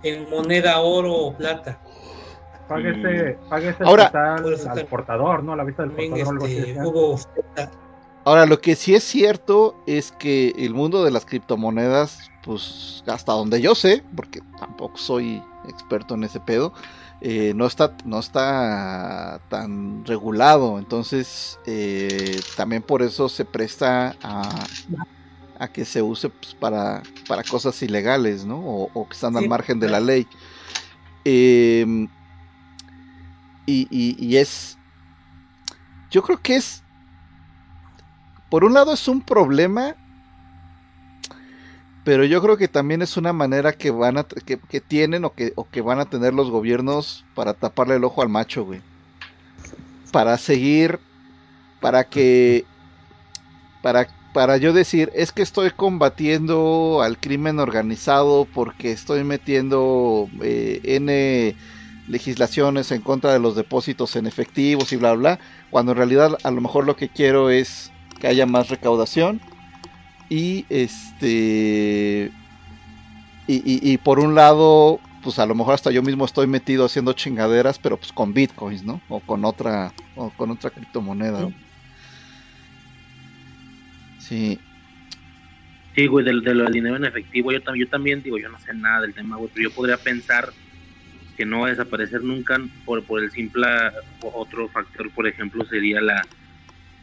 en moneda, oro o plata. Páguese, páguese Ahora- total al portador, ¿no? La vista del portador, algo así. este, hubo Ahora, lo que sí es cierto es que el mundo de las criptomonedas, pues hasta donde yo sé, porque tampoco soy experto en ese pedo, eh, no está no está tan regulado. Entonces, eh, también por eso se presta a, a que se use pues, para, para cosas ilegales, ¿no? O, o que están al Sí, margen de la ley. Em, y, y- y es. Yo creo que es. Por un lado es un problema. Pero yo creo que también es una manera que van a que, tienen o que, o que van a tener los gobiernos para taparle el ojo al macho, güey. Para seguir. Para que. Para, para yo decir, es que estoy combatiendo al crimen organizado porque estoy metiendo eh, N legislaciones en contra de los depósitos en efectivos y bla bla, cuando en realidad a lo mejor lo que quiero es que haya más recaudación y este y, y- y por un lado pues a lo mejor hasta yo mismo estoy metido haciendo chingaderas pero pues con bitcoins no o con otra o con otra criptomoneda. ¿no? sí. Sí, güey, de, de lo del dinero en efectivo, yo, yo también digo, yo no sé nada del tema, güey, pero yo podría pensar que no va a desaparecer nunca por, por el simple otro factor, por ejemplo, sería la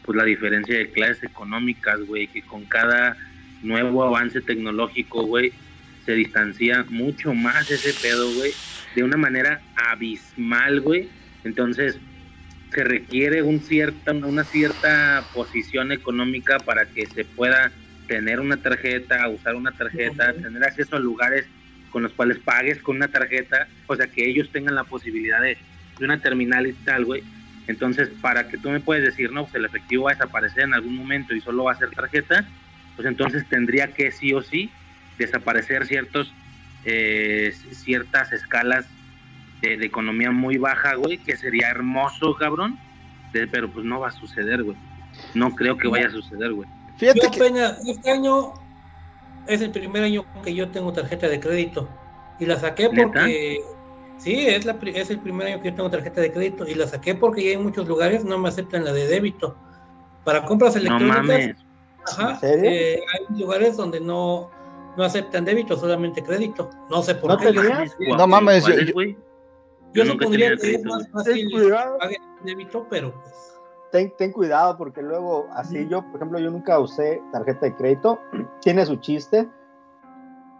pues la diferencia de clases económicas, güey, que con cada nuevo avance tecnológico, güey, se distancia mucho más ese pedo, güey, de una manera abismal, güey. Entonces, se requiere un cierta, una cierta posición económica para que se pueda tener una tarjeta, usar una tarjeta, tener acceso a lugares con los cuales pagues con una tarjeta, o sea, que ellos tengan la posibilidad de, de una terminal y tal, güey. Entonces, para que tú me puedes decir, no, pues el efectivo va a desaparecer en algún momento y solo va a ser tarjeta, pues entonces tendría que sí o sí desaparecer ciertos eh, ciertas escalas de, de economía muy baja, güey, que sería hermoso, cabrón, de- pero pues no va a suceder, güey. No creo que vaya a suceder, güey. fíjate Yo que apenas, este año es el primer año que yo tengo tarjeta de crédito y la saqué ¿Neta? Sí, es, la, pri- es el primer año que yo tengo tarjeta de crédito y la saqué porque ya en muchos lugares no me aceptan la de débito. Para compras No electrónicas, mames. ajá, ¿En serio? eh, hay lugares donde no, no aceptan débito, solamente crédito. No sé por ¿No qué. tenías? yo, No mames, yo- ¿Cuáles, yo- yo supondría que es más fácil cuidado. pagar débito, pero pues Ten, ten cuidado porque luego, así yo, por ejemplo, yo nunca usé tarjeta de crédito, tiene su chiste.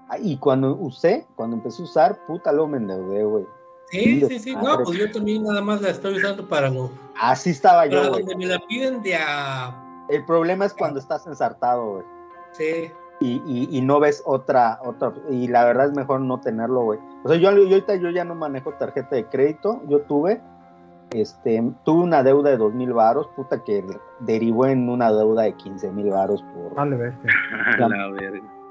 Ah, Y cuando usé, cuando empecé a usar, puta, luego me endeudé, güey. sí, Sí, sí, madre. No, pues yo también nada más la estoy usando para lo Así estaba Para yo, güey. donde me la piden de a. El problema es cuando estás ensartado, güey. Sí. Y, y, y no ves otra, otra, y la verdad es mejor no tenerlo, güey. O sea, yo, yo ahorita yo ya no manejo tarjeta de crédito, yo tuve, este, tuve una deuda de dos mil varos, puta que derivó en una deuda de 15 mil varos por Vale, bestia. La.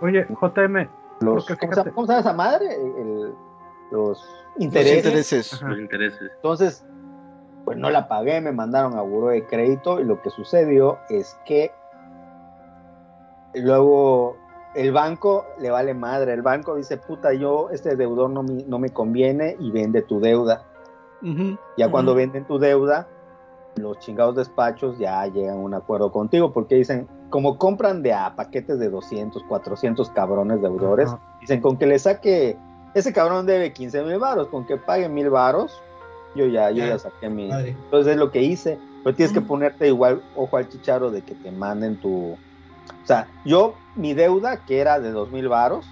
Oye, JM, los, ¿cómo, se, cómo se llama esa madre? El- los los intereses. Los. Entonces, pues no la pagué, me mandaron a buró de crédito y lo que sucedió es que luego el banco le vale madre, el banco dice, puta, yo, este deudor no me, no me conviene y vende tu deuda. Ya cuando venden tu deuda, los chingados despachos ya llegan a un acuerdo contigo porque dicen, como compran de a paquetes de 200, 400 cabrones deudores, Ajá. dicen, con que le saque, ese cabrón debe 15 mil varos, con que pague mil varos, yo ya, yo Ya, ya saqué mi... Madre. Entonces es lo que hice, pero tienes que Ujú. ponerte igual ojo al chicharo de que te manden tu... O sea, yo, mi deuda, que era de dos mil varos,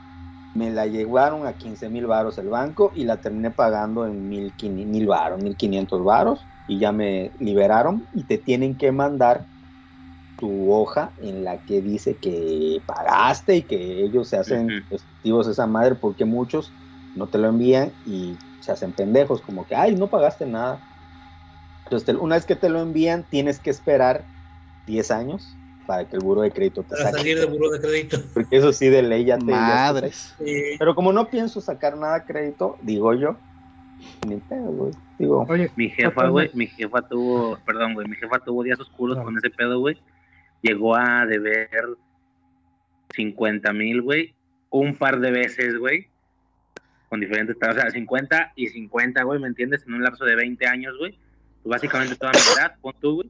me la llevaron a 15 mil varos el banco y la terminé pagando en mil, mil varos, 1500 varos y ya me liberaron y te tienen que mandar tu hoja en la que dice que pagaste y que ellos se hacen Ujú. positivos esa madre porque muchos no te lo envían y se hacen pendejos como que ay no pagaste nada entonces te- una vez que te lo envían tienes que esperar 10 años para que el buro de crédito te Para saque salir del buró de crédito. porque eso sí de ley ya te Madres. Pero como no pienso sacar nada a crédito digo yo ni pedo güey digo Oye, Mi jefa, güey, mi jefa tuvo, perdón, güey, mi jefa tuvo días oscuros Claro. con ese pedo, güey. Llegó a deber 50 mil, güey, un par de veces, güey, con diferentes, o sea, 50 y 50, güey, ¿me entiendes? En un lapso de 20 años, güey. Pues básicamente toda mi edad, pon tú, güey.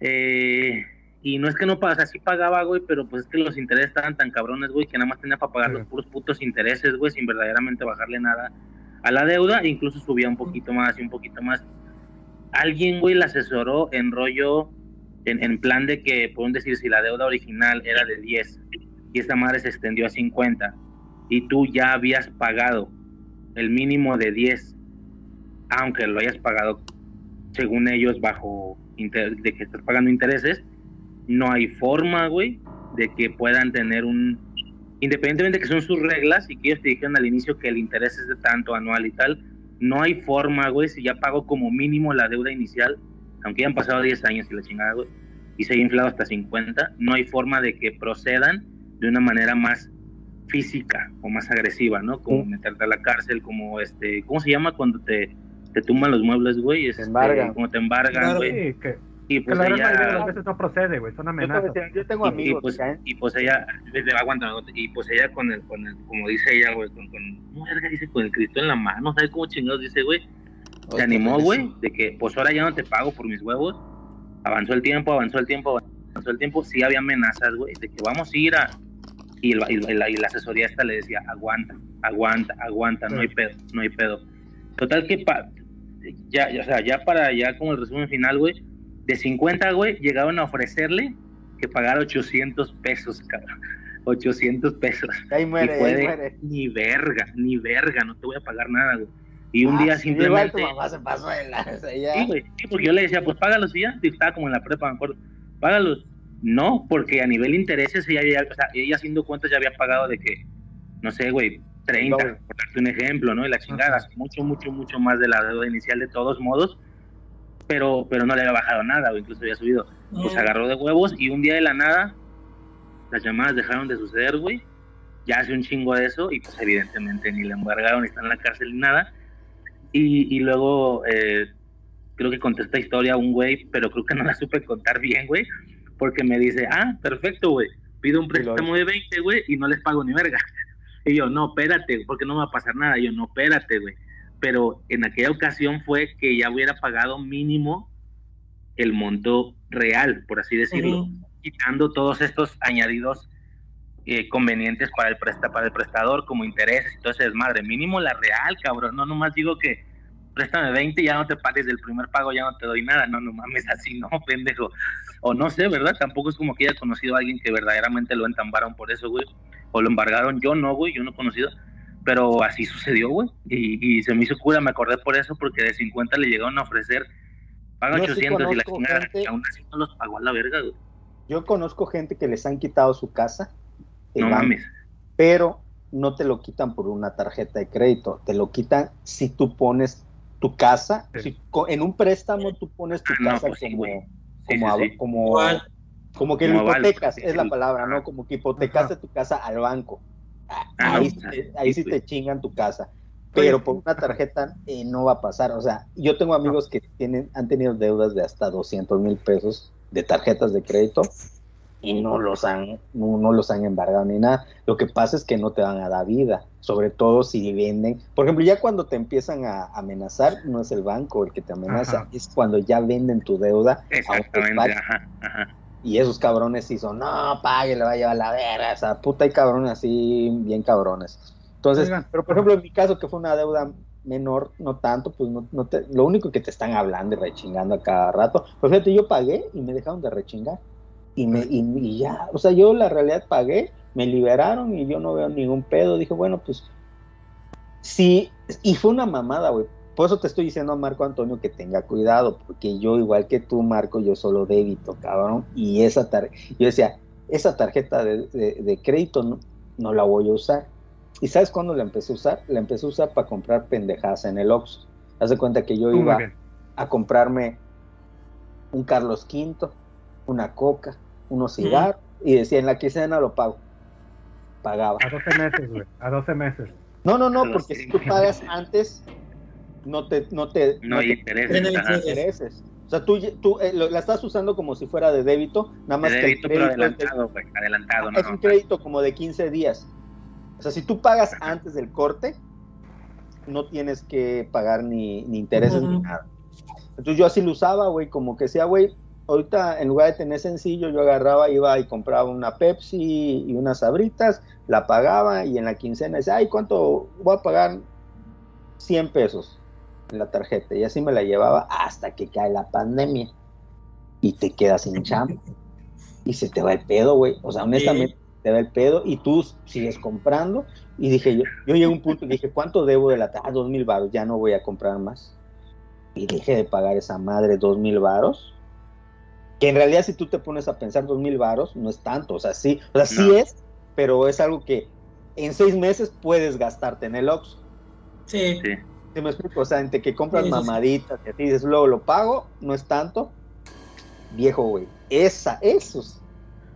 Eh, y no es que no pagaba, o sea, sí pagaba, güey, pero pues es que los intereses estaban tan cabrones, güey, que nada más tenía para pagar los puros putos intereses, güey, sin verdaderamente bajarle nada a la deuda, e incluso subía un poquito más y un poquito más. Alguien, güey, la asesoró en rollo, en, en plan de que, pueden decir, si la deuda original era de 10 y esta madre se extendió a 50 y tú ya habías pagado el mínimo de 10, aunque lo hayas pagado según ellos bajo de que estás pagando intereses, no hay forma, güey, de que puedan tener un independientemente de que son sus reglas y que ellos te dijeron al inicio que el interés es de tanto anual y tal, no hay forma, güey, si ya pago como mínimo la deuda inicial, aunque hayan pasado 10 años y la chingada, güey, y se haya inflado hasta 50, no hay forma de que procedan de una manera más física o más agresiva, ¿no? Como Sí. meterte a la cárcel, como este, ¿cómo se llama cuando te, te tumban los muebles, güey? Este, embargan. Como te embargan, Claro. güey. sí, que, Y pues la gran mayoría de ella, las veces no procede, güey, son yo, amenazas. te- yo tengo y, y amigos pues, que caen- y pues ella, aguanta, y pues ella con el, con el, como dice ella, güey, con, con, ¿cómo verga dice? Con el Cristo en la mano, ¿sabes cómo chingados dice, güey? Se animó, güey, de que pues ahora ya no te pago por mis huevos. Avanzó el tiempo, avanzó el tiempo, avanzó el tiempo. Sí había amenazas, güey, de que vamos a ir a... Y, el- y la, y la asesoría esta le decía, aguanta, aguanta, aguanta, no hay pedo, no hay pedo. Total que pa- ya, ya, o sea, ya para ya como el resumen final, güey, de 50, güey, llegaron a ofrecerle que pagara 800 pesos, cabrón. 800 pesos. ahí Y muere, fue ahí de, muere. ni verga, ni verga, no te voy a pagar nada, güey. Y un Ah, día sí, igual simplemente... tu mamá se pasó de lanza, ya. Sí, güey, sí, porque yo le decía, pues págalos y ya, y estaba como en la prepa, me acuerdo, págalos. No, porque a nivel intereses ella, ya- o sea, ella haciendo cuentas ya había pagado de que, no sé, güey, 30, Doble. por darte un ejemplo, ¿no? Y la chingada, mucho, mucho, mucho más de la deuda inicial de todos modos, pero, pero no le había bajado nada, o incluso había subido. Pues se agarró de huevos y un día de la nada, las llamadas dejaron de suceder, güey. Ya hace un chingo de eso y pues evidentemente ni le embargaron, ni está en la cárcel ni nada. Y, y luego eh, creo que conté esta historia a un güey, pero creo que no la supe contar bien, güey, porque me dice, ah, perfecto, güey, pido un préstamo de 20, güey, y no les pago ni verga. Y yo, no, espérate, porque no me va a pasar nada. Y yo, no, espérate, güey. Pero en aquella ocasión fue que ya hubiera pagado mínimo el monto real, por así decirlo, quitando todos estos añadidos eh, convenientes para el, presta, para el prestador, como intereses y todo ese desmadre. Mínimo la real, cabrón. No nomás digo que préstame 20 y ya no te pagues del primer pago, ya no te doy nada. No, no mames, así no, pendejo. O no sé, ¿verdad? Tampoco es como que haya conocido a alguien que verdaderamente lo entambaron por eso, güey. O lo embargaron. Yo no, güey, yo no he conocido. Pero así sucedió, güey. Y, y se me hizo cura, me acordé por eso, porque de 50 le llegaron a ofrecer, paga Yo sí 800 y la chingada. gente- aún así no los pagó a la verga, güey. Yo conozco gente que les han quitado su casa, No mames. pero no te lo quitan por una tarjeta de crédito, te lo quitan si tú pones tu casa, Sí. si en un préstamo tú pones tu Ah, no, casa pues como. Sí, como, sí, ab- sí. como, Igual. como que Como lo hipotecas, es la palabra, ¿no? Como que hipotecaste tu casa al banco. Ah, Ah, ahí, sea, te, ahí sí, te chingan tu casa. Pero por una tarjeta eh, no va a pasar. O sea, yo tengo amigos que tienen, han tenido deudas de hasta 200 mil pesos de tarjetas de crédito y no los han, no, no los han embargado ni nada. Lo que pasa es que no te van a dar vida, sobre todo si venden. Por ejemplo, ya cuando te empiezan a amenazar, no es el banco el que te amenaza, Ajá. es cuando ya venden tu deuda a ajá, ajá. Y esos cabrones sí son, no, pague, le va a llevar la verga. O sea, puta, hay cabrones así, bien cabrones. Entonces, Oigan. pero por ejemplo, en mi caso, que fue una deuda menor, no tanto, pues no, no te, lo único que te están hablando y rechingando a cada rato. Pues fíjate, yo pagué y me dejaron de rechingar. Y, me, y, y ya, o sea, yo la realidad pagué me liberaron y yo no veo ningún pedo. Dije, bueno, pues sí, y fue una mamada, güey. Por eso te estoy diciendo a Marco Antonio que tenga cuidado, porque yo, igual que tú, Marco, yo solo débito, cabrón. Y esa tarjeta, yo decía, esa tarjeta de, de- de crédito no, no la voy a usar. ¿Y sabes cuándo la empecé a usar? La empecé a usar para comprar pendejadas en el Oxxo. Haz de cuenta que yo iba a comprarme un Carlos V, una coca, unos cigarros, y decía, en la quincena lo pago. Pagaba. A 12 meses, güey. A 12 meses. No, no, no, porque si tú pagas antes, no te, no te, No hay te intereses. Tiene ajá. intereses. O sea, tú, tú eh, lo- la estás usando como si fuera de débito, nada más De que el pero crédito adelantado, güey. Adelantado, no, es un crédito como de 15 días. O sea, si tú pagas antes del corte, no tienes que pagar ni, ni intereses ni nada. Entonces yo así lo usaba, güey, como que decía, güey, ahorita en lugar de tener sencillo, yo agarraba, iba y compraba una Pepsi y unas sabritas, la pagaba y en la quincena decía, ay, ¿cuánto voy a pagar? 100 pesos en la tarjeta. Y así me la llevaba hasta que cae la pandemia y te quedas sin chamba. Y se te va el pedo, güey. O sea, honestamente, te va el pedo y tú sigues comprando. Y dije, yo, yo llegué a un punto y dije, ¿cuánto debo de la tarjeta? Ah, dos mil varos, ya no voy a comprar más. Y dejé de pagar esa madre dos mil varos. Que en realidad si tú te pones a pensar dos mil varos, no es tanto. O sea, sí, o sea, sí es, pero es algo que en seis meses puedes gastarte en el Oxxo. Sí. Sí. ¿Sí me explico? O sea, entre que compras sí. mamaditas y así dices, luego lo pago, no es tanto. Viejo, güey. Esa, esos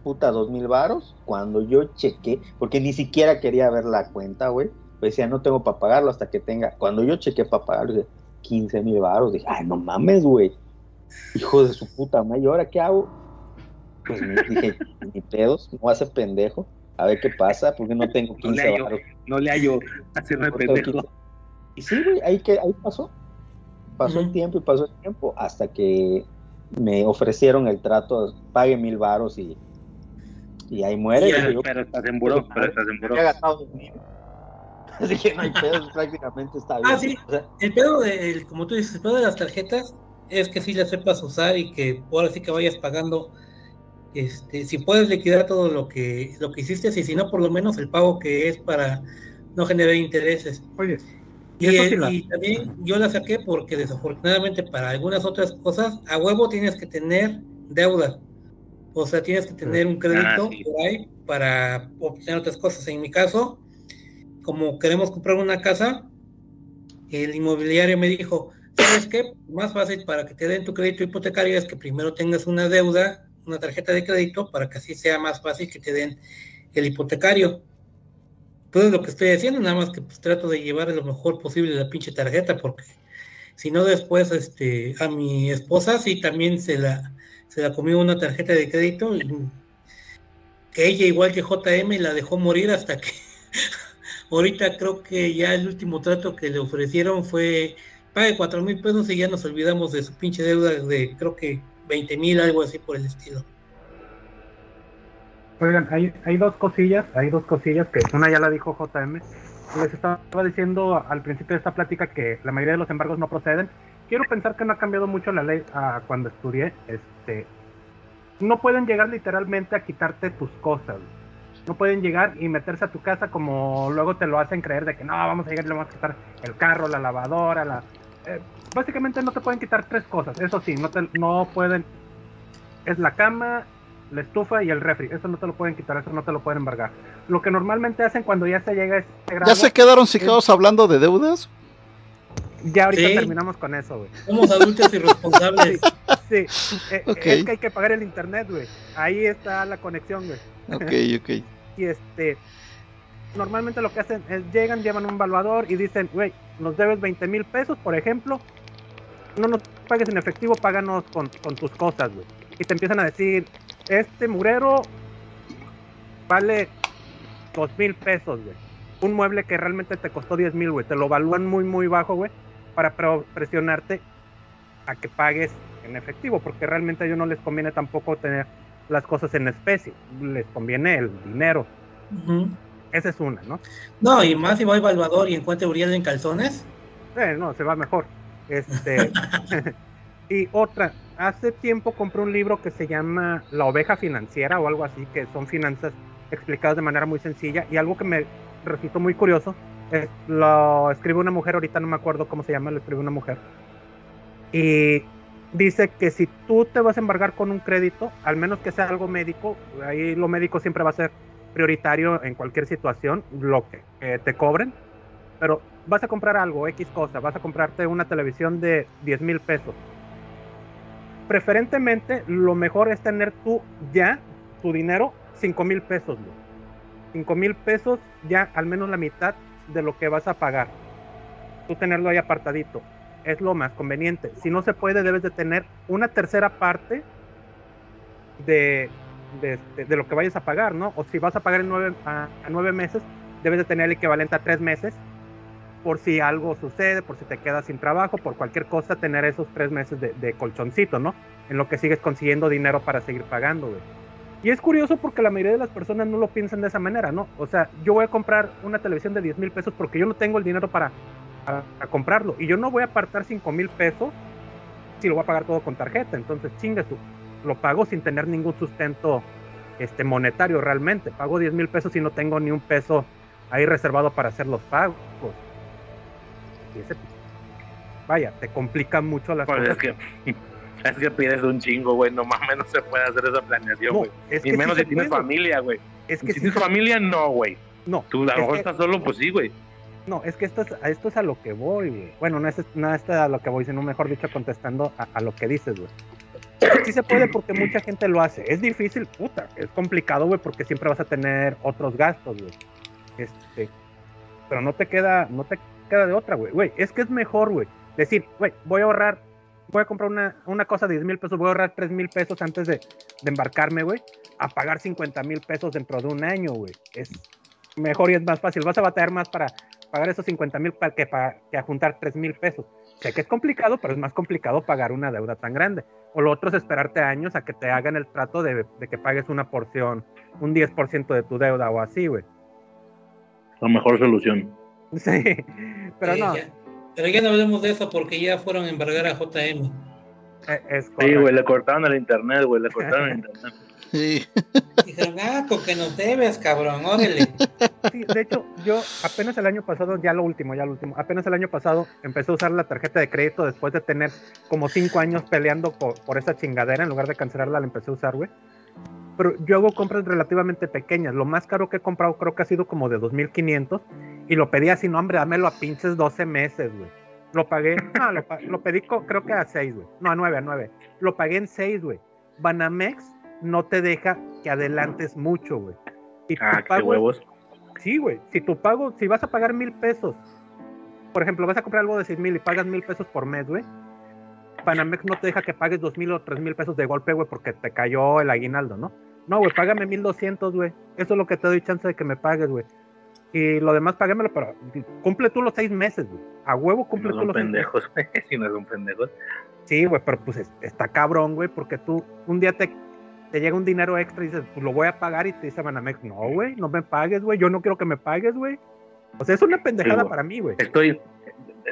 puta dos mil varos, cuando yo chequé, porque ni siquiera quería ver la cuenta, güey. Pues decía, no tengo para pagarlo hasta que tenga. Cuando yo chequé para pagarlo, dije, 15 mil varos. Dije, ay, no mames, güey. Hijo de su puta madre, ¿y ahora qué hago? Pues me dije, ni pedos, no ser pendejo. A ver qué pasa, porque no tengo No le 15 hallo, varos. no le hallo hacerme No pendejo. 15. Y sí, güey, ahí, que, ahí pasó. Pasó el tiempo y pasó el tiempo hasta que me ofrecieron el trato, pague mil varos y, y ahí muere. Ya, Y yo, Pero estás en buró, pero estás en buró. he gastado dos mil. Así que no hay pedos, prácticamente está bien. Ah, sí. O sea, El pedo, de, el- como tú dices, el pedo de las tarjetas es que sí las sepas usar y que ahora sí que vayas pagando. Este, si puedes liquidar todo lo que lo que hiciste, y si no, por lo menos el pago que es para no generar intereses. Oye, Y, sí la- también yo la saqué porque desafortunadamente para algunas otras cosas, a huevo tienes que tener deuda. O sea, tienes que tener un crédito Ah, sí. por ahí para obtener otras cosas. En mi caso, como queremos comprar una casa, el inmobiliario me dijo, ¿sabes qué? Más fácil para que te den tu crédito hipotecario es que primero tengas una deuda, una tarjeta de crédito, para que así sea más fácil que te den el hipotecario. Todo es lo que estoy haciendo, nada más que pues trato de llevar lo mejor posible la pinche tarjeta, porque si no después este a mi esposa sí también se la se la comió una tarjeta de crédito que ella igual que JM la dejó morir hasta que ahorita creo que ya el último trato que le ofrecieron fue pague cuatro mil pesos y ya nos olvidamos de su pinche deuda de creo que 20 mil, algo así por el estilo. Oigan, hay, hay dos cosillas, hay dos cosillas que una ya la dijo JM. Les estaba diciendo al principio de esta plática que la mayoría de los embargos no proceden. Quiero pensar que no ha cambiado mucho la ley a cuando estudié. Este, no pueden llegar literalmente a quitarte tus cosas. No pueden llegar y meterse a tu casa como luego te lo hacen creer de que no, vamos a llegar y le vamos a quitar el carro, la lavadora, la... eh, básicamente no te pueden quitar tres cosas. Eso sí, no, te, no pueden... Es la cama, la estufa y el refri. Eso no te lo pueden quitar, eso no te lo pueden embargar. Lo que normalmente hacen cuando ya se llega a grado... ¿Ya se quedaron cicados hablando de deudas? Ya ahorita Sí. terminamos con eso, güey. Somos adultos irresponsables. Sí, eh, Ok. es que hay que pagar el internet, güey. Ahí está la conexión, güey. Ok, ok. Y este, normalmente lo que hacen es llegan, llevan un evaluador y dicen, güey, nos debes 20 mil pesos, por ejemplo, no nos pagues en efectivo, páganos con, con tus cosas, güey. Y te empiezan a decir, este murero vale dos mil pesos, güey. Un mueble que realmente te costó 10 mil, güey. Te lo evalúan muy, muy bajo, güey, para pre- presionarte a que pagues en efectivo, porque realmente a ellos no les conviene tampoco tener las cosas en especie, les conviene el dinero. Ujú. Esa es una, ¿no? No, y más si va a Salvador y encuentra Uriel en calzones. Eh, no, se va mejor. Este, y otra, hace tiempo compré un libro que se llama La oveja financiera o algo así, que son finanzas explicados de manera muy sencilla y algo que me resultó muy curioso, es, lo escribe una mujer, ahorita no me acuerdo cómo se llama, lo escribe una mujer, y dice que si tú te vas a embargar con un crédito, al menos que sea algo médico, ahí lo médico siempre va a ser prioritario en cualquier situación, lo que eh, te cobren, pero vas a comprar algo, X cosa, vas a comprarte una televisión de 10 mil pesos. Preferentemente, lo mejor es tener tú ya tu dinero 5 mil pesos. 5 mil pesos ya al menos la mitad de lo que vas a pagar. Tú tenerlo ahí apartadito. Es lo más conveniente. Si no se puede, debes de tener una tercera parte de, de, lo que vayas a pagar, ¿no? O si vas a pagar en nueve, a, nueve meses, debes de tener el equivalente a tres meses por si algo sucede, por si te quedas sin trabajo, por cualquier cosa, tener esos tres meses de, colchoncito, ¿no? En lo que sigues consiguiendo dinero para seguir pagando. Y es curioso porque la mayoría de las personas no lo piensan de esa manera, ¿no? O sea, yo voy a comprar una televisión de 10 mil pesos porque yo no tengo el dinero para, comprarlo. Y yo no voy a apartar 5 mil pesos si lo voy a pagar todo con tarjeta. Entonces, chingue tú. Lo pago sin tener ningún sustento este, monetario realmente. Pago 10 mil pesos y no tengo ni un peso ahí reservado para hacer los pagos. Y ese, vaya, te complica mucho las Pues cosas. es que, es que pides un chingo, güey. No mames, no se puede hacer esa planeación, No, güey. y que menos sí si tienes puede. familia, güey. Es que si tienes familia, no, güey. No, Tú a lo mejor estás solo, pues sí, güey. No, es que esto es, a esto es a lo que voy, güey. Bueno, no es, no es a lo que voy, sino mejor dicho, contestando a, a lo que dices, güey. Sí se puede porque mucha gente lo hace. Es difícil, puta, es complicado, güey, porque siempre vas a tener otros gastos, güey. Este, pero no te queda, no te queda de otra, güey. Es que es mejor, güey. Decir, güey, voy a ahorrar, voy a comprar una, una cosa de 10 mil pesos, voy a ahorrar 3 mil pesos antes de, de embarcarme, güey, a pagar 50 mil pesos dentro de un año, güey. Es mejor y es más fácil. Vas a batallar más para pagar esos 50 mil que, pa- que a juntar 3 mil pesos. Sé que es complicado, pero es más complicado pagar una deuda tan grande. O lo otro es esperarte años a que te hagan el trato de, de que pagues una porción, un 10% de tu deuda o así, güey. La mejor solución. Sí, pero Sí, no, ya. Pero ya no hablemos de eso porque ya fueron a embargar a JM. eh, es Sí, güey, le cortaron el internet, güey, le cortaron el internet. Sí. Dijeron, ah, con que nos debes, cabrón, órale. Sí, de hecho, yo apenas el año pasado, ya lo último, ya lo último, apenas el año pasado empecé a usar la tarjeta de crédito después de tener como cinco años peleando por, por esa chingadera, en lugar de cancelarla la empecé a usar, güey. Pero yo hago compras relativamente pequeñas. Lo más caro que he comprado creo que ha sido como de 2.500 y lo pedí así, no hombre, dámelo a pinches 12 meses, güey. Lo pagué, no, lo, lo pedí co- creo que a 6, güey. No, a 9, a 9. Lo pagué en 6, güey. Banamex no te deja que adelantes mucho, güey. Y Ah, qué pago huevos. Sí, güey. Si tu pago, si vas a pagar mil pesos, por ejemplo, vas a comprar algo de seis mil y pagas mil pesos por mes, güey. Panamex no te deja que pagues dos mil o tres mil pesos de golpe, güey, porque te cayó el aguinaldo, ¿no? No, güey, págame mil doscientos, güey. Eso es lo que te doy chance de que me pagues, güey. Y lo demás, págamelo, pero cumple tú los seis meses, güey. A huevo Si cumple no tú los seis meses. Si no son pendejos. Sí, güey, pero pues es- está cabrón, güey, porque tú un día te, te llega un dinero extra y dices, pues lo voy a pagar y te dice Banamex, no, güey, no me pagues, güey, yo no quiero que me pagues, güey. O sea, es una pendejada para mí, güey. Estoy.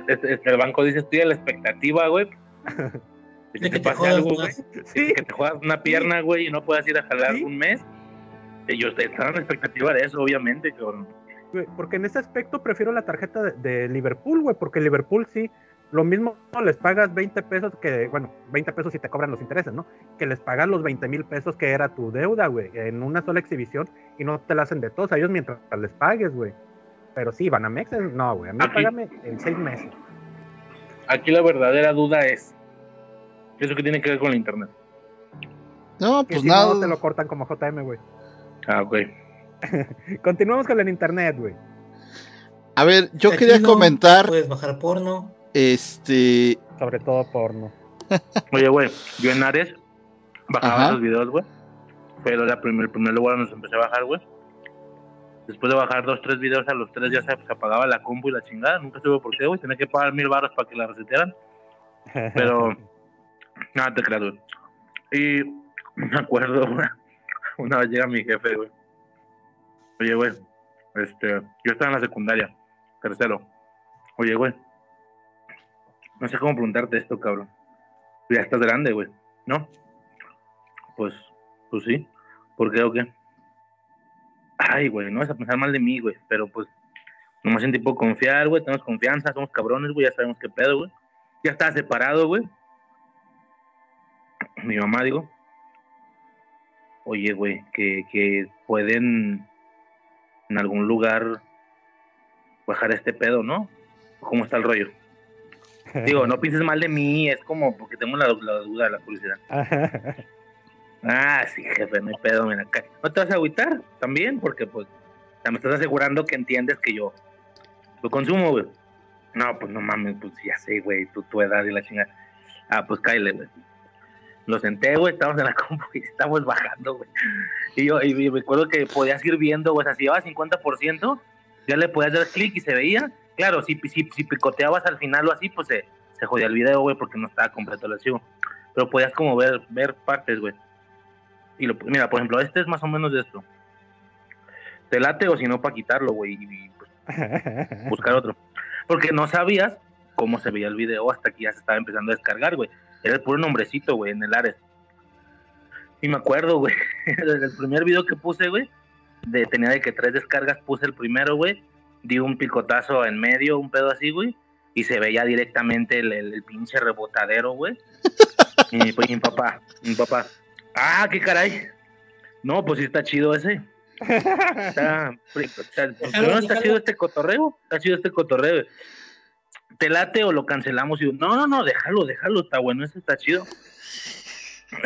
es- es- El banco dice, estoy a la expectativa, güey. Que te te pase jodas algo, güey. Sí, Que te juegas una pierna, güey, y no puedas ir a jalar Sí. un mes. Ellos están a la expectativa de eso, obviamente, cabrón. porque en ese aspecto prefiero la tarjeta de, de Liverpool, güey, porque Liverpool sí, lo mismo les pagas 20 pesos que, bueno, 20 pesos si te cobran los intereses, ¿no? Que les pagas los 20 mil pesos que era tu deuda, güey, en una sola exhibición y no te la hacen de todos a ellos mientras les pagues, güey. Pero sí, Banamex, es- no, güey, a mí Aquí- págame en seis meses. Aquí la verdadera duda es. ¿Eso qué tiene que ver con el internet? No, Que pues si nada. no te lo cortan como JM, güey. Ah, ok. Continuamos con el internet, güey. A ver, yo Aquí quería no comentar, Puedes bajar porno. Este, Sobre todo porno. Oye, güey, yo en Ares bajaba Ajá. los videos, güey. Pero la primer, el primer lugar donde los empecé a bajar, güey. Después de bajar dos, tres videos, a los tres ya se, se apagaba la compu y la chingada. Nunca supe por qué, güey. Tenía que pagar mil baros para que la resetearan. Pero, nada, te creas, güey. Y me acuerdo, güey, una vez llega mi jefe, güey. Oye, güey, este, yo estaba en la secundaria, tercero. Oye, güey, no sé cómo preguntarte esto, cabrón. Ya estás grande, güey, ¿no? Pues, pues sí. ¿Por qué o qué? Ay, güey, no vas a pensar mal de mí, güey, pero pues nomás en tipo confiar, güey, tenemos confianza, somos cabrones, güey, ya sabemos qué pedo, güey. Ya está separado, güey. Mi mamá, digo, oye, güey, que, que pueden en algún lugar bajar este pedo, ¿no? ¿Cómo está el rollo? Digo, no pienses mal de mí, es como porque tengo la, la duda, la curiosidad. Ah, sí, jefe, no hay pedo, mira acá. ¿No te vas a agüitar también? Porque, pues, me estás asegurando que entiendes que yo lo consumo, güey. No, pues no mames, pues ya sé, güey, tu, tu edad y la chingada. Ah, pues cállate, güey. Lo senté, güey, estábamos en la compu y estábamos bajando, güey. Y yo y, y me acuerdo que podías ir viendo, güey, o sea, si llevaba 50%, ya le podías dar clic y se veía. Claro, si, si, si picoteabas al final o así, pues se, se jodía el video, güey, porque no estaba completo el archivo. Pero podías como ver, ver partes, güey. Y lo, mira, por ejemplo, este es más o menos de esto. Te late o si no, para quitarlo, güey, y pues, buscar otro. Porque no sabías cómo se veía el video hasta que ya se estaba empezando a descargar, güey. Era el puro nombrecito, güey, en el Ares. Y me acuerdo, güey, desde el primer video que puse, güey, de, tenía de que tres descargas, puse el primero, güey, di un picotazo en medio, un pedo así, güey, y se veía directamente el, el- el pinche rebotadero, güey. Y pues mi papá, mi papá, ah, qué caray. No, pues sí está chido ese. Está, está- primero está chido este cotorreo, está chido este cotorreo. ¿Te late o lo cancelamos? Y yo, no, no, no, déjalo, déjalo, está bueno, ese está chido.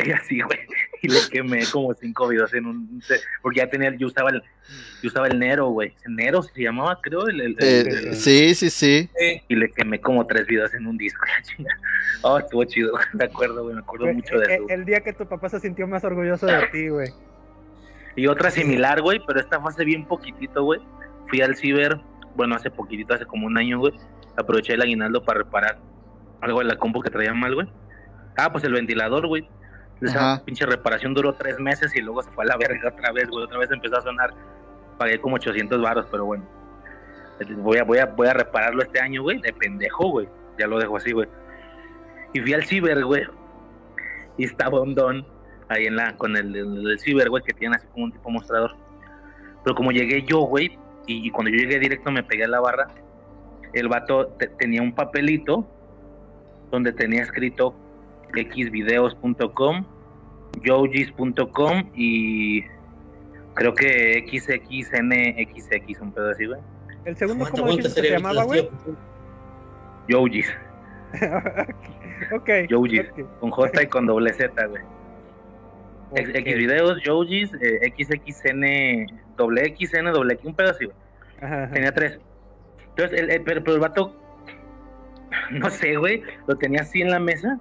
Y así, güey, y le quemé como cinco videos en un, porque ya tenía, yo usaba el, yo usaba el Nero, güey, Nero se llamaba, creo, el, el- el- Eh, el- sí, sí, sí. y le quemé como tres videos en un disco, la chingada. Oh, estuvo chido, me acuerdo, güey, me acuerdo Güey, mucho de el, eso. el día que tu papá se sintió más orgulloso de ti, güey. Y otra similar, güey, pero esta fue hace bien poquitito, güey. Fui al ciber, bueno, hace poquitito, hace como un año, güey. Aproveché el aguinaldo para reparar algo en la compu que traía mal, güey. Ah, pues el ventilador, güey. Esa Ajá. pinche reparación duró tres meses y luego se fue a la verga otra vez, güey. Otra vez empezó a sonar. Pagué como 800 baros, pero bueno. Voy a, voy a, voy a repararlo este año, güey. De pendejo, güey. Ya lo dejo así, güey. Y fui al ciber, güey. Y estaba un don ahí en la, con el, el, el ciber, güey, que tiene así como un tipo mostrador. Pero como llegué yo, güey, y, y cuando yo llegué directo me pegué a la barra, el vato te- tenía un papelito donde tenía escrito xvideos.com, yogis.com y creo que xxnxx, un pedo así, güey. El segundo, ¿cómo aguanta, dijiste que se cerebro, llamaba, güey? Yogis, ok. Yogis, con J y con doble Z, güey. X, Ok. Xvideos, Yogis, eh, XXN, doble XN, doble X, un pedo así, güey. Ajá, ajá. Tenía tres. Entonces, el, el- pero, pero el vato, no sé, güey, lo tenía así en la mesa.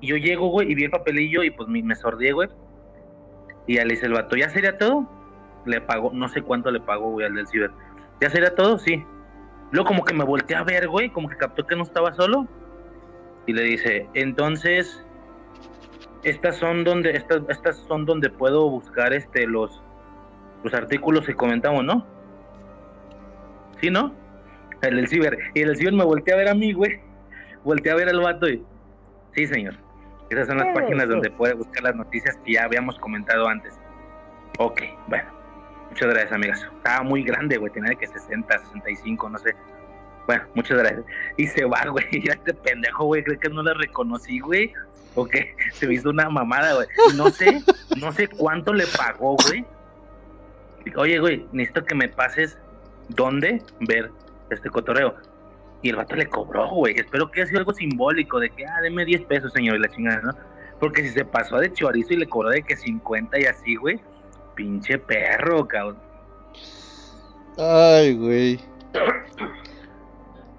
Y yo llego, güey, y vi el papelillo y pues me, me sordí, güey. Y ya le dice el vato, ¿ya sería todo? Le pagó, no sé cuánto le pagó, güey, al del ciber. ¿Ya sería todo? Sí. Luego como que me volteé a ver, güey, como que captó que no estaba solo. Y le dice, entonces, estas son donde, estas, estas son donde puedo buscar este los, los artículos que comentamos, ¿no? ¿Sí, no? El del ciber. Y el del ciber me volteé a ver a mí, güey. Volteé a ver al vato y. Sí, señor. Esas son las páginas donde puede buscar las noticias que ya habíamos comentado antes. Ok, bueno. Muchas gracias, amigas. Estaba muy grande, güey. Tenía de que 60, 65, no sé. Bueno, muchas gracias. Y se va, güey. Y este pendejo, güey, cree que no la reconocí, güey. O que se me hizo una mamada, güey. No sé, no sé cuánto le pagó, güey. Oye, güey, necesito que me pases dónde ver este cotorreo. Y el vato le cobró, güey. Espero que haya sido algo simbólico de que, ah, deme 10 pesos, señor, y la chingada, ¿no? Porque si se pasó de chorizo y le cobró de que 50 y así, güey, pinche perro, cabrón. Ay, güey.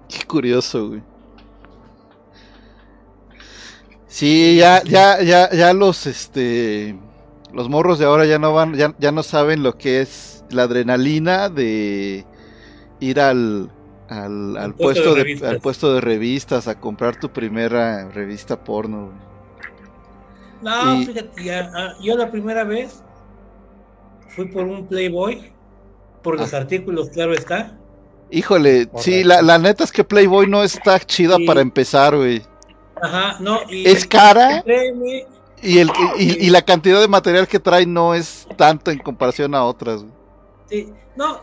Qué curioso, güey. Sí, ya, ya, ya, ya los, este, los morros de ahora ya no van, ya, ya no saben lo que es la adrenalina de ir al, al, al puesto puesto de al puesto de revistas a comprar tu primera revista porno. güey. No, Y- fíjate, ya, ah, yo la primera vez fui por un Playboy, por los Ah. artículos, claro está. Híjole, sí, Correcto. la, la neta es que Playboy no está chida Sí. para empezar, güey. Ajá, no, y Es cara créeme, Y, el, y, y la cantidad de material que trae no es tanto en comparación a otras. güey. Sí, no,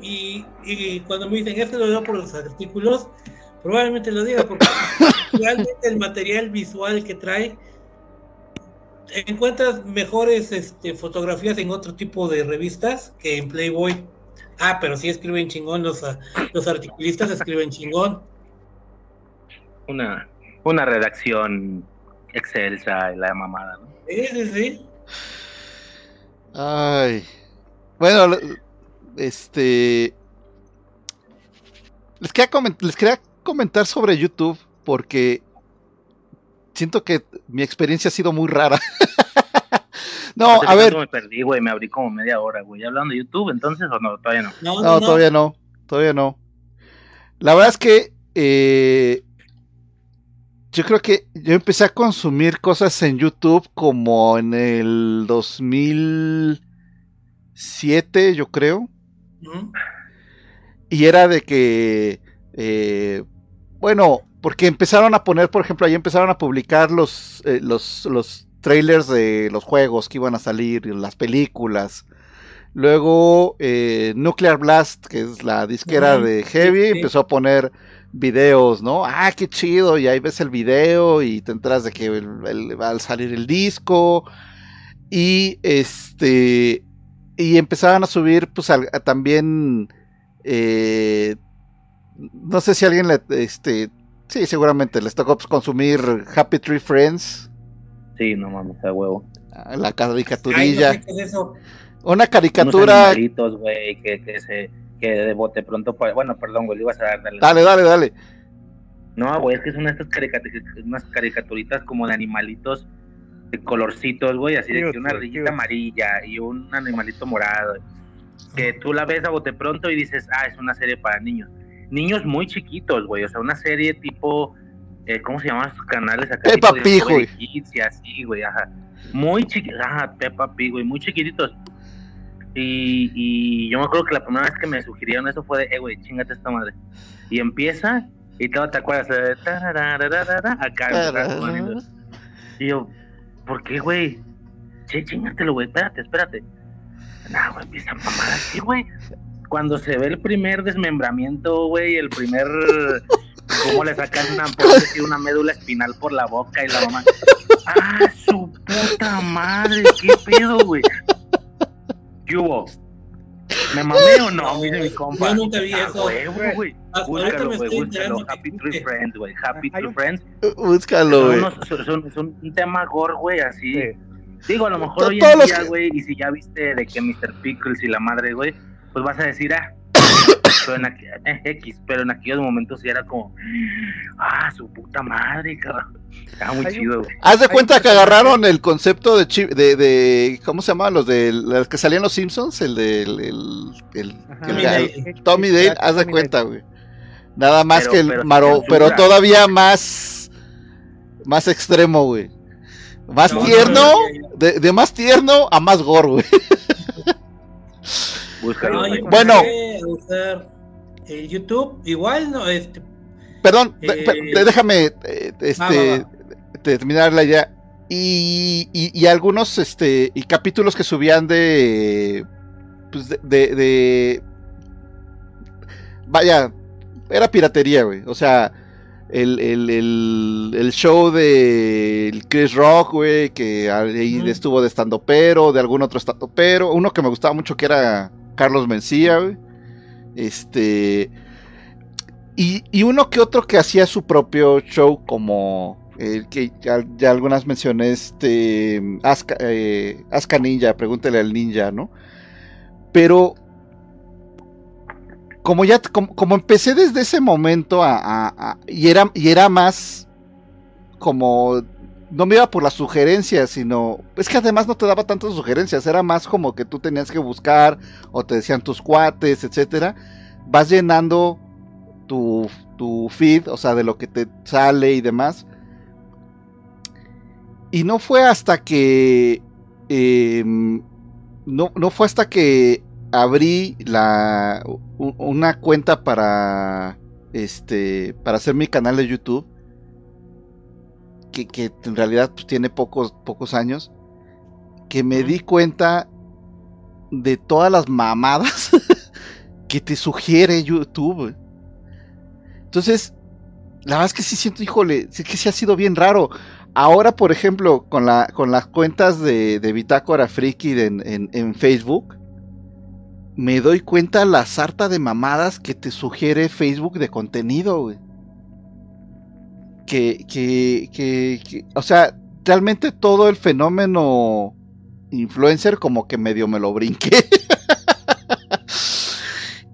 y, y- y cuando me dicen esto lo veo por los artículos, probablemente lo diga porque realmente el material visual que trae encuentras mejores este, fotografías en otro tipo de revistas que en Playboy. Ah, pero sí escriben chingón los, ah, los articulistas escriben chingón. Una, una redacción excelsa y la mamada, ¿no? Sí, sí, sí. Ay. Bueno, lo- este. Les quería, comen- les quería comentar sobre YouTube porque siento que mi experiencia ha sido muy rara. no, a ver, Me perdí, güey, me abrí como media hora, güey. ¿Ya hablando de YouTube entonces o no? Todavía no. No, no, todavía no, todavía no. La verdad es que eh, yo creo que yo empecé a consumir cosas en YouTube como en el 2007, yo creo. Y era de que, eh, bueno, porque empezaron a poner, por ejemplo, ahí empezaron a publicar los, eh, los, los trailers de los juegos que iban a salir, las películas. Luego eh, Nuclear Blast, que es la disquera de sí, Heavy, sí. empezó a poner videos, ¿no? Ah, qué chido, y ahí ves el video y te enteras de que el- el- va a salir el disco. Y este, y empezaban a subir, pues a también, eh, no sé si alguien le, este, sí, seguramente les tocó pues, consumir Happy Tree Friends, Sí, no mames, a huevo. ah, la Ay, no caricaturilla, sé qué es eso. una Unos caricatura, animalitos, güey, que, que se... Que de bote pronto... pa- Bueno, perdón, güey, le ibas a dar... dale. dale, dale, dale, No, güey, es que son estas caricatu- unas caricaturitas como de animalitos de colorcitos, güey, así de que una ardillita amarilla y un animalito morado. Que tú la ves a bote pronto y dices, ah, es una serie para niños. Niños muy chiquitos, güey, o sea, una serie tipo, eh, ¿cómo se llaman esos canales acá? Peppa Tipo Pig, güey. Y así, güey, ajá. Muy chiquitos, ajá, Peppa Pig, güey, muy chiquititos. Y, y yo me acuerdo que la primera vez que me sugirieron eso fue de, eh, güey, chingate esta madre. Y empieza, y todo te acuerdas de tararararara, acá. Y yo, ¿por qué, güey? Che, chingatelo, güey, espérate, espérate. No, güey, empieza a mamar así, güey. Cuando se ve el primer desmembramiento, güey, el primer. Cómo le sacan una, decir, una médula espinal por la boca y la mamá. ¡Ah, su puta madre! ¿Qué pedo, güey? ¿Qué hubo? ¿Me mamé o no? Dice mi compa. Yo nunca vi Ah, eso. huevo, güey. Búscalo, güey, búscalo. Happy Tree. Friends, güey. Happy Tree Friends. búscalo, güey. son un tema gore, güey, así. Sí. Digo, a lo mejor hoy en día, güey, y si ya viste de que Mr. Pickles y la madre, güey, pues vas a decir, ah, pero en, aqu- eh, X, pero en aquellos momentos sí era como, ah, su puta madre, cabrón. Estaba muy Hay chido, güey. Haz de cuenta que agarraron el concepto de, chi- de, de ¿cómo se llamaban los de los que salían los Simpsons? El del el, el, Ajá. el- Tommy Dale. el- Tommy Dale, Exacto, haz de cuenta, güey. Nada más Pero- que el pero maro, pero todavía más más extremo, güey. Más No, no, tierno, no, de, de más tierno a más gore, güey. Búscalo, No, güey. yo Bueno. usar el YouTube, igual no, este, Perdón, Eh, déjame este, va, terminar la idea. Y, y- y algunos este, y capítulos que subían de, pues de, de, de- Vaya, era piratería, güey. O sea, el, el, el, el show de Chris Rock, güey, que ahí estuvo de estando pero, de algún otro estando pero. Uno que me gustaba mucho que era Carlos Mencía, güey. Este. Y, y uno que otro que hacía su propio show, como el que ya, ya algunas mencioné, este. Aska, eh, Aska Ninja, pregúntele al ninja, ¿no? Pero. Como ya, como, como empecé desde ese momento a, y era, y era más como no me iba por las sugerencias, sino es que además no te daba tantas sugerencias, era más como que tú tenías que buscar o te decían tus cuates, etcétera. Vas llenando tu, tu feed, o sea, de lo que te sale y demás. Y no fue hasta que em, no, no fue hasta que abrí la una cuenta para este para hacer mi canal de YouTube que, que en realidad pues, tiene pocos, pocos años, que me di cuenta de todas las mamadas que te sugiere YouTube. Entonces, la verdad es que sí siento, híjole, sí que sí ha sido bien raro. Ahora, por ejemplo, con, la, con las cuentas de, de Bitácora Friki de- en, en Facebook, me doy cuenta la sarta de mamadas que te sugiere Facebook de contenido, güey. Que, que, que, que- o sea, realmente todo el fenómeno influencer como que medio me lo brinqué.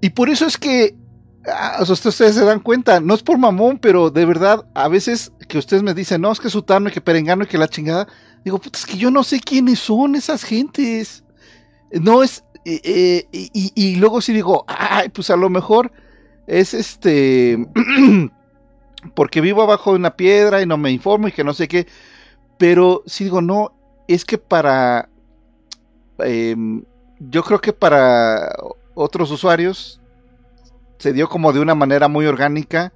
y por eso es que, ah, o sea, ustedes se dan cuenta, no es por mamón, pero de verdad, a veces que ustedes me dicen, no, es que Sutano y que Perengano y que la chingada, digo, puta, es que yo no sé quiénes son esas gentes. No es, y, y- y luego sí digo, ay, pues a lo mejor es este, porque vivo abajo de una piedra y no me informo y que no sé qué, pero sí digo, no, es que para, em, yo creo que para otros usuarios se dio como de una manera muy orgánica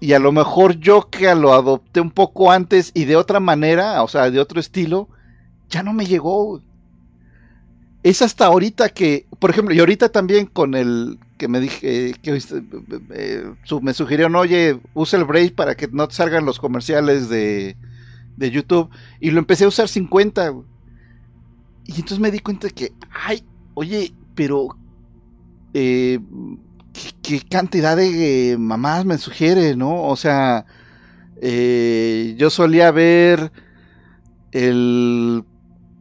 y a lo mejor yo que lo adopté un poco antes y de otra manera, o sea, de otro estilo, ya no me llegó. Es hasta ahorita que, por ejemplo, y ahorita también con el que me dije, que eh, eh, su- me sugirieron, oye, usa el Brave para que no te salgan los comerciales de, de YouTube, y lo empecé a usar 50. güey. Y entonces me di cuenta que, ay, oye, pero eh, ¿qué, qué cantidad de eh, mamadas me sugiere, ¿no? O sea, eh, yo solía ver el,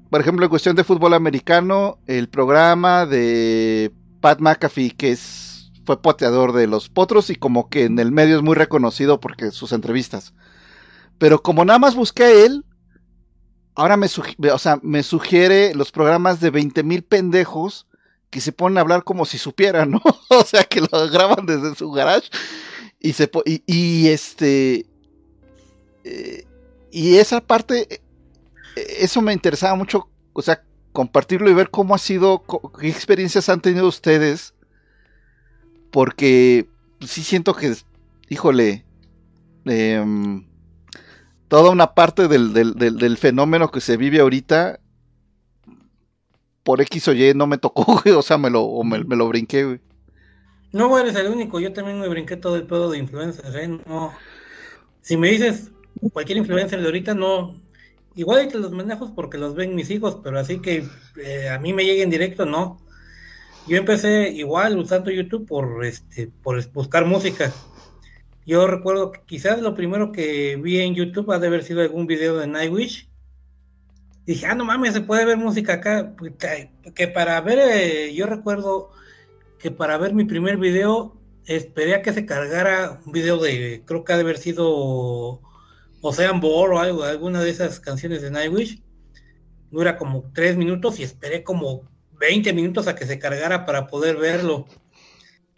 por ejemplo, en cuestión de fútbol americano, el programa de Pat McAfee, que es, fue poteador de los potros y como que en el medio es muy reconocido porque sus entrevistas. Pero como nada más busqué a él, ahora me, sugi- o sea, me sugiere los programas de 20 mil pendejos que se ponen a hablar como si supieran, ¿no? o sea, que lo graban desde su garage y se y, y este eh, y esa parte eso me interesaba mucho, o sea, compartirlo y ver cómo ha sido, qué experiencias han tenido ustedes, porque sí siento que, híjole, em, toda una parte del, del- fenómeno que se vive ahorita, por X o Y no me tocó, o sea, me lo, me, lo brinqué. No eres el único, yo también me brinqué todo el pedo de influencers, ¿eh? No. Si me dices cualquier influencer de ahorita, no. Igual hay que los manejos porque los ven mis hijos, pero así que eh, a mí me llegue en directo, no. Yo empecé igual usando YouTube por este, por buscar música. Yo recuerdo que quizás lo primero que vi en YouTube ha de haber sido algún video de Nightwish. Dije, ah, no mames, se puede ver música acá. Puta, Que para ver, eh, yo recuerdo que para ver mi primer video esperé a que se cargara un video de, creo que ha de haber sido Ocean Ball o algo, alguna de esas canciones de Nightwish. Dura como tres minutos y esperé como 20 minutos a que se cargara para poder verlo.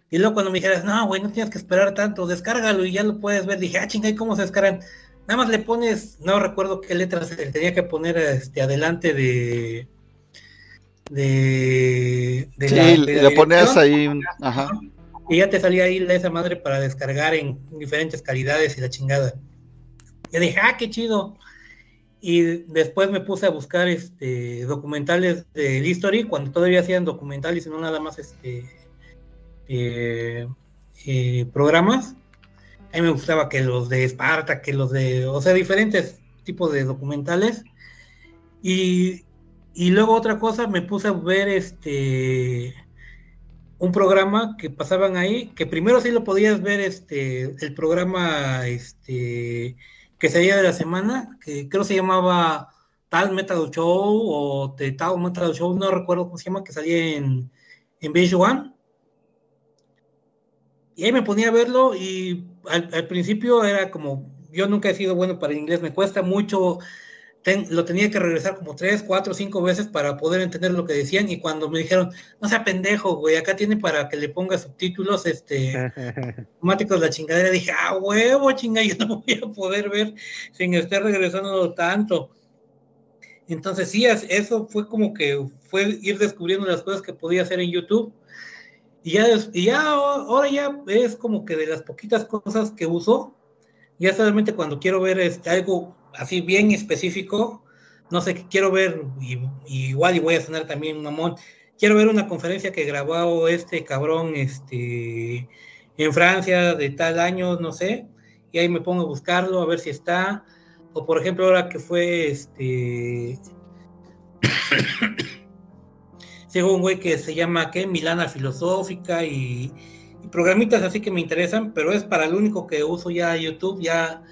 Y luego cuando me dijeras, no, güey, no tienes que esperar tanto, descárgalo y ya lo puedes ver. Dije, ah, chinga, ¿y cómo se descargan? Nada más le pones, no recuerdo qué letras tenía que poner este, adelante de... De, de Sí, la- de le la ponías ahí, ajá. Y ya te salía ahí la- esa madre para descargar en diferentes calidades y la chingada. Yo dije, ah, qué chido. Y después me puse a buscar este documentales de History, cuando todavía hacían documentales y no nada más este eh, eh, programas. A mí me gustaba que los de Esparta, que los de, o sea, diferentes tipos de documentales. Y, y luego otra cosa, me puse a ver este un programa que pasaban ahí, que primero sí lo podías ver, este, el programa, este, que salía de la semana, que creo se llamaba Tal Metal Show o The Tal Metal Show, no recuerdo cómo se llama, que salía en, en Beige One. Y ahí me ponía a verlo y al, al principio era como, yo nunca he sido bueno para el inglés, me cuesta mucho, ten- lo tenía que regresar como tres, cuatro, cinco veces para poder entender lo que decían y cuando me dijeron, no sea pendejo, güey, acá tiene para que le ponga subtítulos, este, automáticos la chingadera, dije, ah, huevo, chinga, yo no voy a poder ver sin estar regresando tanto. Entonces sí, es- eso fue como que fue ir descubriendo las cosas que podía hacer en YouTube. Y ya, y ya ahora ya es como que de las poquitas cosas que uso, ya solamente cuando quiero ver este, algo así bien específico, no sé, quiero ver, y, igual y voy a sonar también mamón, quiero ver una conferencia que grabó este cabrón este, en Francia de tal año, no sé, y ahí me pongo a buscarlo, a ver si está. O por ejemplo, ahora que fue este. Sigo un güey que se llama ¿qué? Milana Filosófica y, programitas así que me interesan, pero es para lo único que uso ya YouTube, ya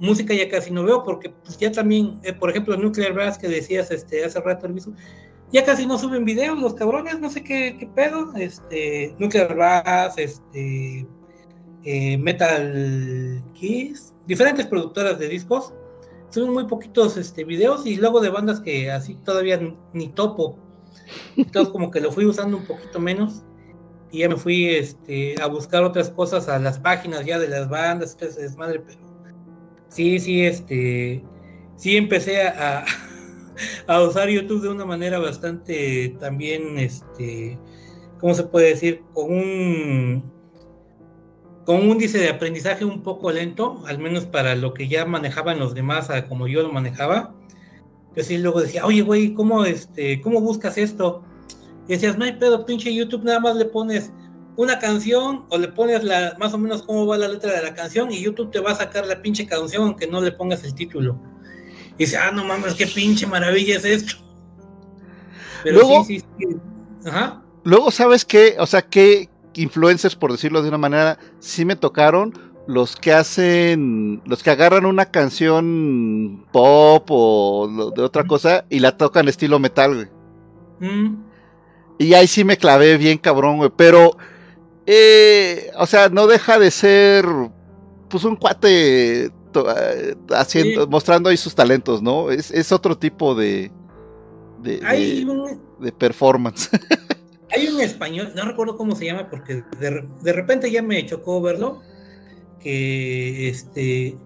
música ya casi no veo, porque pues, ya también, eh, por ejemplo, Nuclear Blast que decías este, hace rato el viso, ya casi no suben videos los cabrones, no sé qué, pedo, este, Nuclear Blast, este, eh, Metal Kiss, diferentes productoras de discos, suben muy poquitos este, videos y luego de bandas que así todavía ni topo, entonces como que lo fui usando un poquito menos y ya me fui este, a buscar otras cosas a las páginas ya de las bandas, ese desmadre, pero sí, sí, este, sí empecé a, a usar YouTube de una manera bastante también, este, ¿cómo se puede decir? Con un, con un índice de aprendizaje un poco lento, al menos para lo que ya manejaban los demás, como yo lo manejaba. Yo sí luego decía, oye, güey, ¿cómo, este, ¿cómo buscas esto? Y decías, no hay pedo, pinche YouTube, nada más le pones una canción o le pones la, más o menos cómo va la letra de la canción y YouTube te va a sacar la pinche canción aunque no le pongas el título. Y dice, ah, no mames, qué pinche maravilla es esto. Pero Luego- sí, sí, sí. Ajá. Luego, ¿sabes qué? O sea, qué influencers, por decirlo de una manera, sí me tocaron los que hacen, los que agarran una canción pop o de otra cosa y la tocan estilo metal, güey. Mm. Y ahí sí me clavé bien cabrón, güey. Pero, eh, o sea, no deja de ser, pues, un cuate eh, haciendo, Sí. mostrando ahí sus talentos, ¿no? Es, es otro tipo de, de, de- Hay un, de performance. Hay un español, no recuerdo cómo se llama, porque de, de repente ya me chocó verlo, que este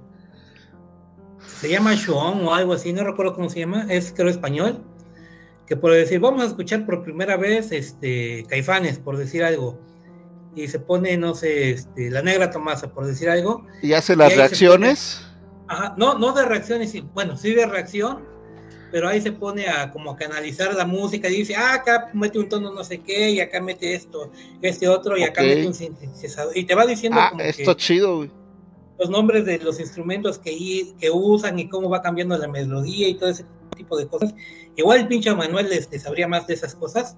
se llama Sean o algo así, no recuerdo cómo se llama, es creo español, que por decir, vamos a escuchar por primera vez este Caifanes, por decir algo, y se pone, no sé, este, la negra Tomasa, por decir algo, y hace Y las se reacciones. Ajá, no, no de reacciones, sí, bueno, sí de reacción, pero ahí se pone a como a canalizar la música y dice, ah, acá mete un tono no sé qué, y acá mete esto, este otro, y acá mete un sintetizador, y te va diciendo Ah, como esto que chido, güey. los nombres de los instrumentos que, que usan y cómo va cambiando la melodía y todo ese tipo de cosas. Igual el pinche Manuel este, sabría más de esas cosas,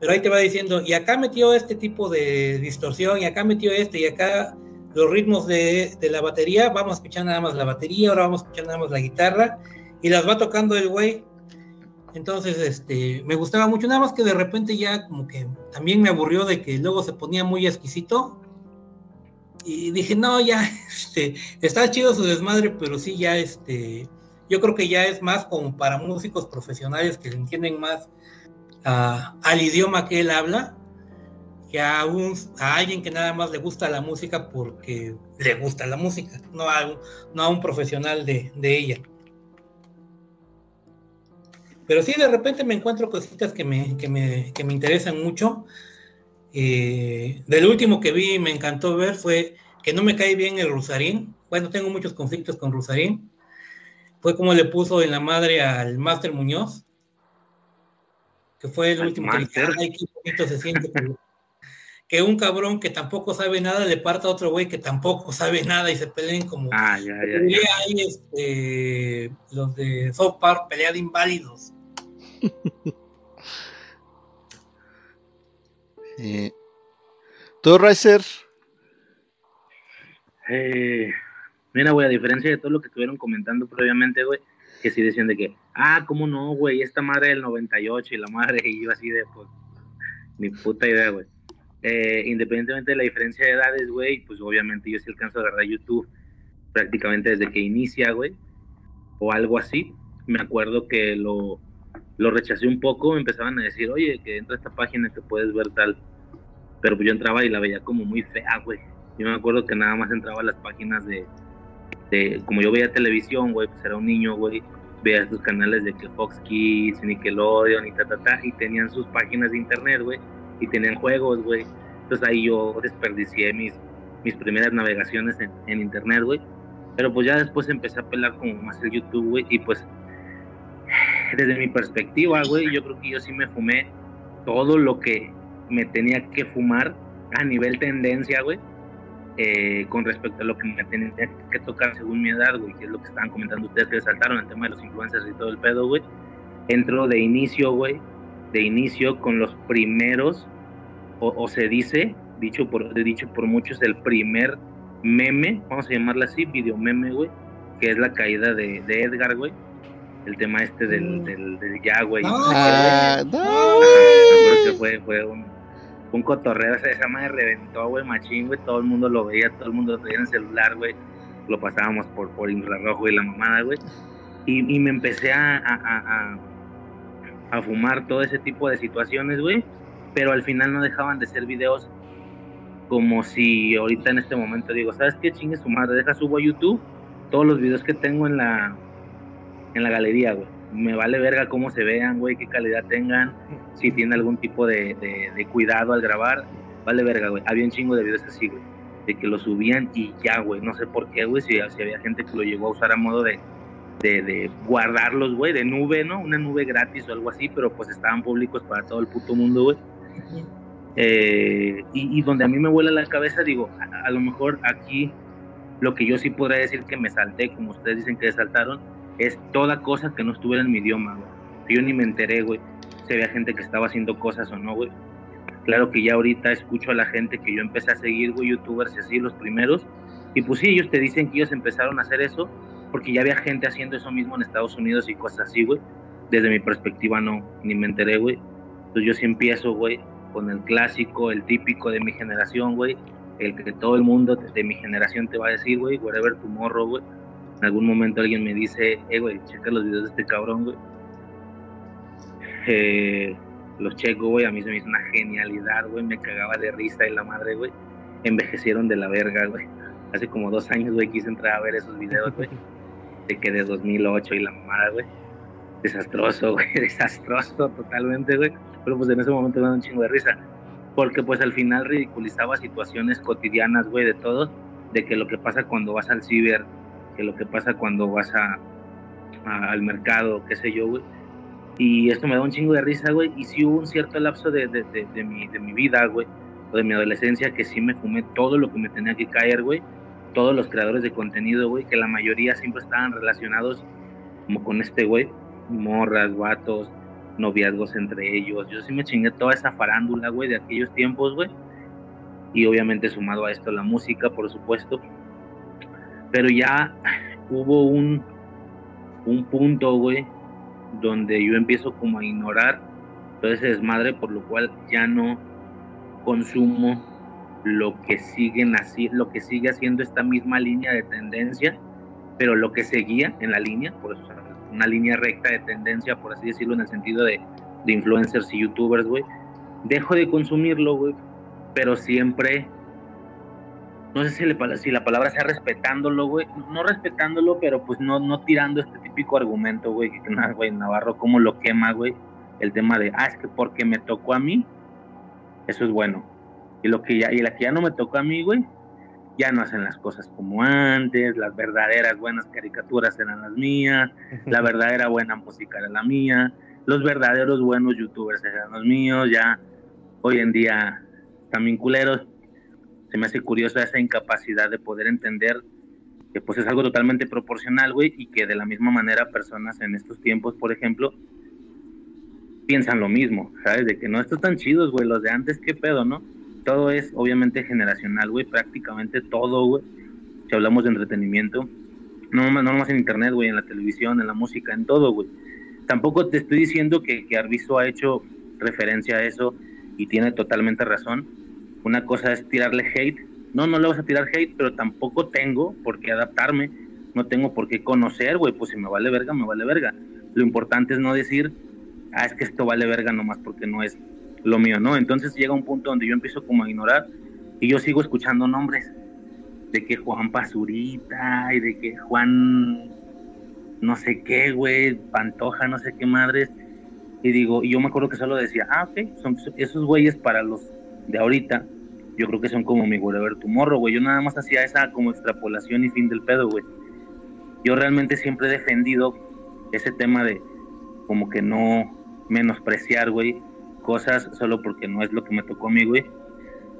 pero ahí te va diciendo, y acá metió este tipo de distorsión, y acá metió este, y acá los ritmos de, de la batería, vamos a escuchar nada más la batería, ahora vamos a escuchar nada más la guitarra, y las va tocando el güey. Entonces, este, me gustaba mucho, nada más que de repente ya como que también me aburrió de que luego se ponía muy exquisito. Y dije, no, ya, este, está chido su desmadre, pero sí, ya, este, yo creo que ya es más como para músicos profesionales que entienden más al idioma que él habla, que a, un, alguien que nada más le gusta la música porque le gusta la música, no a un, profesional de, ella. Pero sí, de repente me encuentro cositas que me, interesan mucho. Eh, del último que vi y me encantó ver fue que no me cae bien el Rusarín. Bueno, tengo muchos conflictos con Rusarín. Fue como le puso en la madre al Master Muñoz, que fue el Al último que dije, ay, qué bonito se siente. que- que un cabrón que tampoco sabe nada le parta a otro güey que tampoco sabe nada y se peleen como Ah, ya, ya, diría ya. ahí este, los de South Park, pelea de inválidos. Eh, ¿Tú, Riser? Eh, mira, güey, a diferencia de todo lo que estuvieron comentando previamente, güey, que sí decían de que, ah, ¿cómo no, güey? Esta madre del 98 y la madre, y yo así de, pues, ni puta idea, güey. Eh, independientemente de la diferencia de edades, güey, pues obviamente yo sí alcanzo a agarrar YouTube prácticamente desde que inicia, güey, o algo así. Me acuerdo que lo, lo rechacé un poco, me empezaban a decir, oye, que entra a esta página que puedes ver tal. Pero pues yo entraba y la veía como muy fea, güey. Yo me acuerdo que nada más entraba a las páginas de, de como yo veía televisión, güey, pues era un niño, güey, veía estos canales de que Fox Kids, Nickelodeon y ta, ta, ta, y tenían sus páginas de internet, güey, y tenían juegos, güey. Entonces ahí yo desperdicié mis, mis primeras navegaciones en, en internet, güey. Pero pues ya después empecé a pelar como más el YouTube, güey, y pues desde mi perspectiva, güey, yo creo que yo sí me fumé todo lo que me tenía que fumar a nivel tendencia, güey, eh, con respecto a lo que me tenía que tocar según mi edad, güey, que es lo que estaban comentando ustedes que saltaron el tema de los influencers y todo el pedo, güey. Entro de inicio, güey, de inicio con los primeros, o, o se dice, dicho por, dicho por muchos, el primer meme, vamos a llamarla así, video meme, güey, que es la caída de, de Edgar, güey. El tema este del, del, del ya, güey. Ah, no. Me acuerdo que fue, fue un, un cotorreo, o esa madre reventó, güey, machín, güey, todo el mundo lo veía, todo el mundo lo veía en el celular, güey, lo pasábamos por, por infrarrojo y la mamada, güey, y, y me empecé a, a, a, a, fumar todo ese tipo de situaciones, güey, pero al final no dejaban de ser videos como si ahorita en este momento digo, ¿sabes qué? Chingue su madre, deja subo a YouTube todos los videos que tengo en la, en la galería, güey. Me vale verga cómo se vean, güey, qué calidad tengan, si tiene algún tipo de, de, de cuidado al grabar, vale verga, güey. Había un chingo de videos así, güey, de que lo subían y ya, güey, no sé por qué, güey, si, si había gente que lo llegó a usar a modo de, de, de guardarlos, güey, de nube, ¿no? Una nube gratis o algo así, pero pues estaban públicos para todo el puto mundo, güey. Eh, y, y, donde a mí me vuela la cabeza, digo, a, a, lo mejor aquí lo que yo sí podría decir que me salté, como ustedes dicen que saltaron, es toda cosa que no estuviera en mi idioma. Yo ni me enteré, güey, si había gente que estaba haciendo cosas o no, güey. Claro que ya ahorita escucho a la gente que yo empecé a seguir, güey, youtubers y así, los primeros. Y pues sí, ellos te dicen que ellos empezaron a hacer eso porque ya había gente haciendo eso mismo en Estados Unidos y cosas así, güey. Desde mi perspectiva no, ni me enteré, güey. Entonces yo sí empiezo, güey, con el clásico, el típico de mi generación, güey. El que todo el mundo de mi generación te va a decir, güey, whatever tomorrow, güey. En algún momento alguien me dice, eh, güey, checa los videos de este cabrón, güey. Eh, los checo, güey, a mí se me hizo una genialidad, güey, me cagaba de risa y la madre, güey. Envejecieron de la verga, güey. Hace como dos años, güey, quise entrar a ver esos videos, güey. De que de 2008 y la mamada, güey. Desastroso, güey, desastroso totalmente, güey. Pero pues en ese momento me da un chingo de risa. Porque pues al final ridiculizaba situaciones cotidianas, güey, de todo. De que lo que pasa cuando vas al ciber, que lo que pasa cuando vas a, a al mercado, qué sé yo, güey y esto me da un chingo de risa, güey. Y sí hubo un cierto lapso de, de, de, de, mi, mi vida, güey, o de mi adolescencia, que sí me fumé todo lo que me tenía que caer, güey. Todos los creadores de contenido, güey, que la mayoría siempre estaban relacionados como con este, güey. Morras, vatos, noviazgos entre ellos. Yo sí me chingué toda esa farándula, güey, de aquellos tiempos, güey. Y obviamente sumado a esto la música, por supuesto. Pero ya hubo un, un punto, güey, donde yo empiezo como a ignorar todo ese desmadre, por lo cual ya no consumo lo que siguen así, lo que sigue haciendo esta misma línea de tendencia, pero lo que seguía en la línea, por eso una línea recta de tendencia, por así decirlo, en el sentido de, de influencers y youtubers, güey. Dejo de consumirlo, güey, pero siempre no sé si, le, si, la palabra sea respetándolo, güey, no respetándolo, pero pues no, no tirando este típico argumento, güey, que nada, güey, Navarro, cómo lo quema, güey, el tema de, ah, es que porque me tocó a mí, eso es bueno. Y lo que ya, y la que ya no me tocó a mí, güey, ya no hacen las cosas como antes, las verdaderas buenas caricaturas eran las mías, la verdadera buena música era la mía, los verdaderos buenos youtubers eran los míos, ya hoy en día también culeros, se me hace curioso esa incapacidad de poder entender que pues es algo totalmente proporcional, güey, y que de la misma manera personas en estos tiempos, por ejemplo, piensan lo mismo, ¿sabes? De que no están tan chidos, güey, los de antes, ¿qué pedo, no? Todo es obviamente generacional, güey, prácticamente todo, güey. Si hablamos de entretenimiento, no, no nomás en internet, güey, en la televisión, en la música, en todo, güey. Tampoco te estoy diciendo que, que Arviso ha hecho referencia a eso y tiene totalmente razón, una cosa es tirarle hate. No, no le vas a tirar hate, pero tampoco tengo por qué adaptarme. No tengo por qué conocer, güey. Pues si me vale verga, me vale verga. Lo importante es no decir, ah, es que esto vale verga nomás porque no es lo mío, ¿no? Entonces llega un punto donde yo empiezo como a ignorar y yo sigo escuchando nombres de que Juan Pazurita y de que Juan no sé qué, güey, Pantoja, no sé qué madres. Y digo, y yo me acuerdo que solo decía, ah, ok, son esos güeyes para los de ahorita, yo creo que son como mi Whatever Tomorrow, güey. Yo nada más hacía esa como extrapolación y fin del pedo, güey. yo realmente siempre he defendido ese tema de como que no menospreciar, güey, cosas solo porque no es lo que me tocó a mí, güey.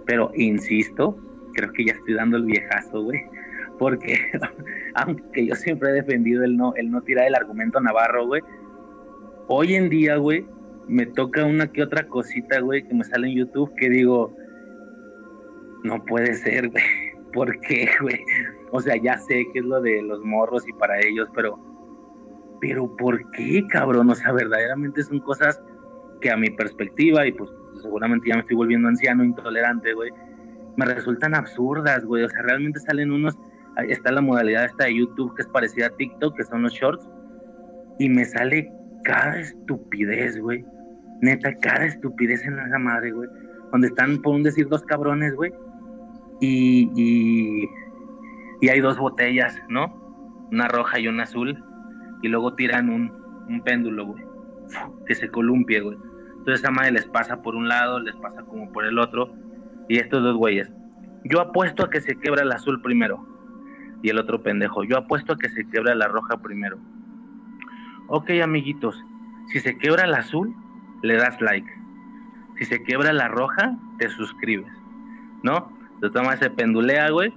Pero insisto, creo que ya estoy dando el viejazo, güey. Porque aunque yo siempre he defendido el no, el no tirar el argumento navarro, güey. Hoy en día, güey, me toca una que otra cosita, güey, que me sale en YouTube que digo, no puede ser, güey. ¿Por qué, güey? O sea, ya sé que es lo de los morros y para ellos, pero, pero ¿por qué, cabrón? O sea, verdaderamente son cosas que a mi perspectiva, y pues seguramente ya me estoy volviendo anciano, intolerante, güey, me resultan absurdas, güey. O sea, realmente salen unos, está la modalidad esta de YouTube que es parecida a TikTok, que son los shorts, y me sale cada estupidez, güey. Neta, cada estupidez en esa madre, güey. Donde están, por un decir, dos cabrones, güey. Y, y, hay dos botellas, ¿no? Una roja y una azul. Y luego tiran un, un péndulo, güey. Que se columpie, güey. Entonces esa madre les pasa por un lado, les pasa como por el otro. Y estos dos güeyes. Yo apuesto a que se quebra el azul primero. Y el otro pendejo. Yo apuesto a que se quebra la roja primero. Ok, amiguitos. Si se quebra el azul, le das like. Si se quebra la roja, te suscribes. ¿No? Entonces toma se pendulea, güey.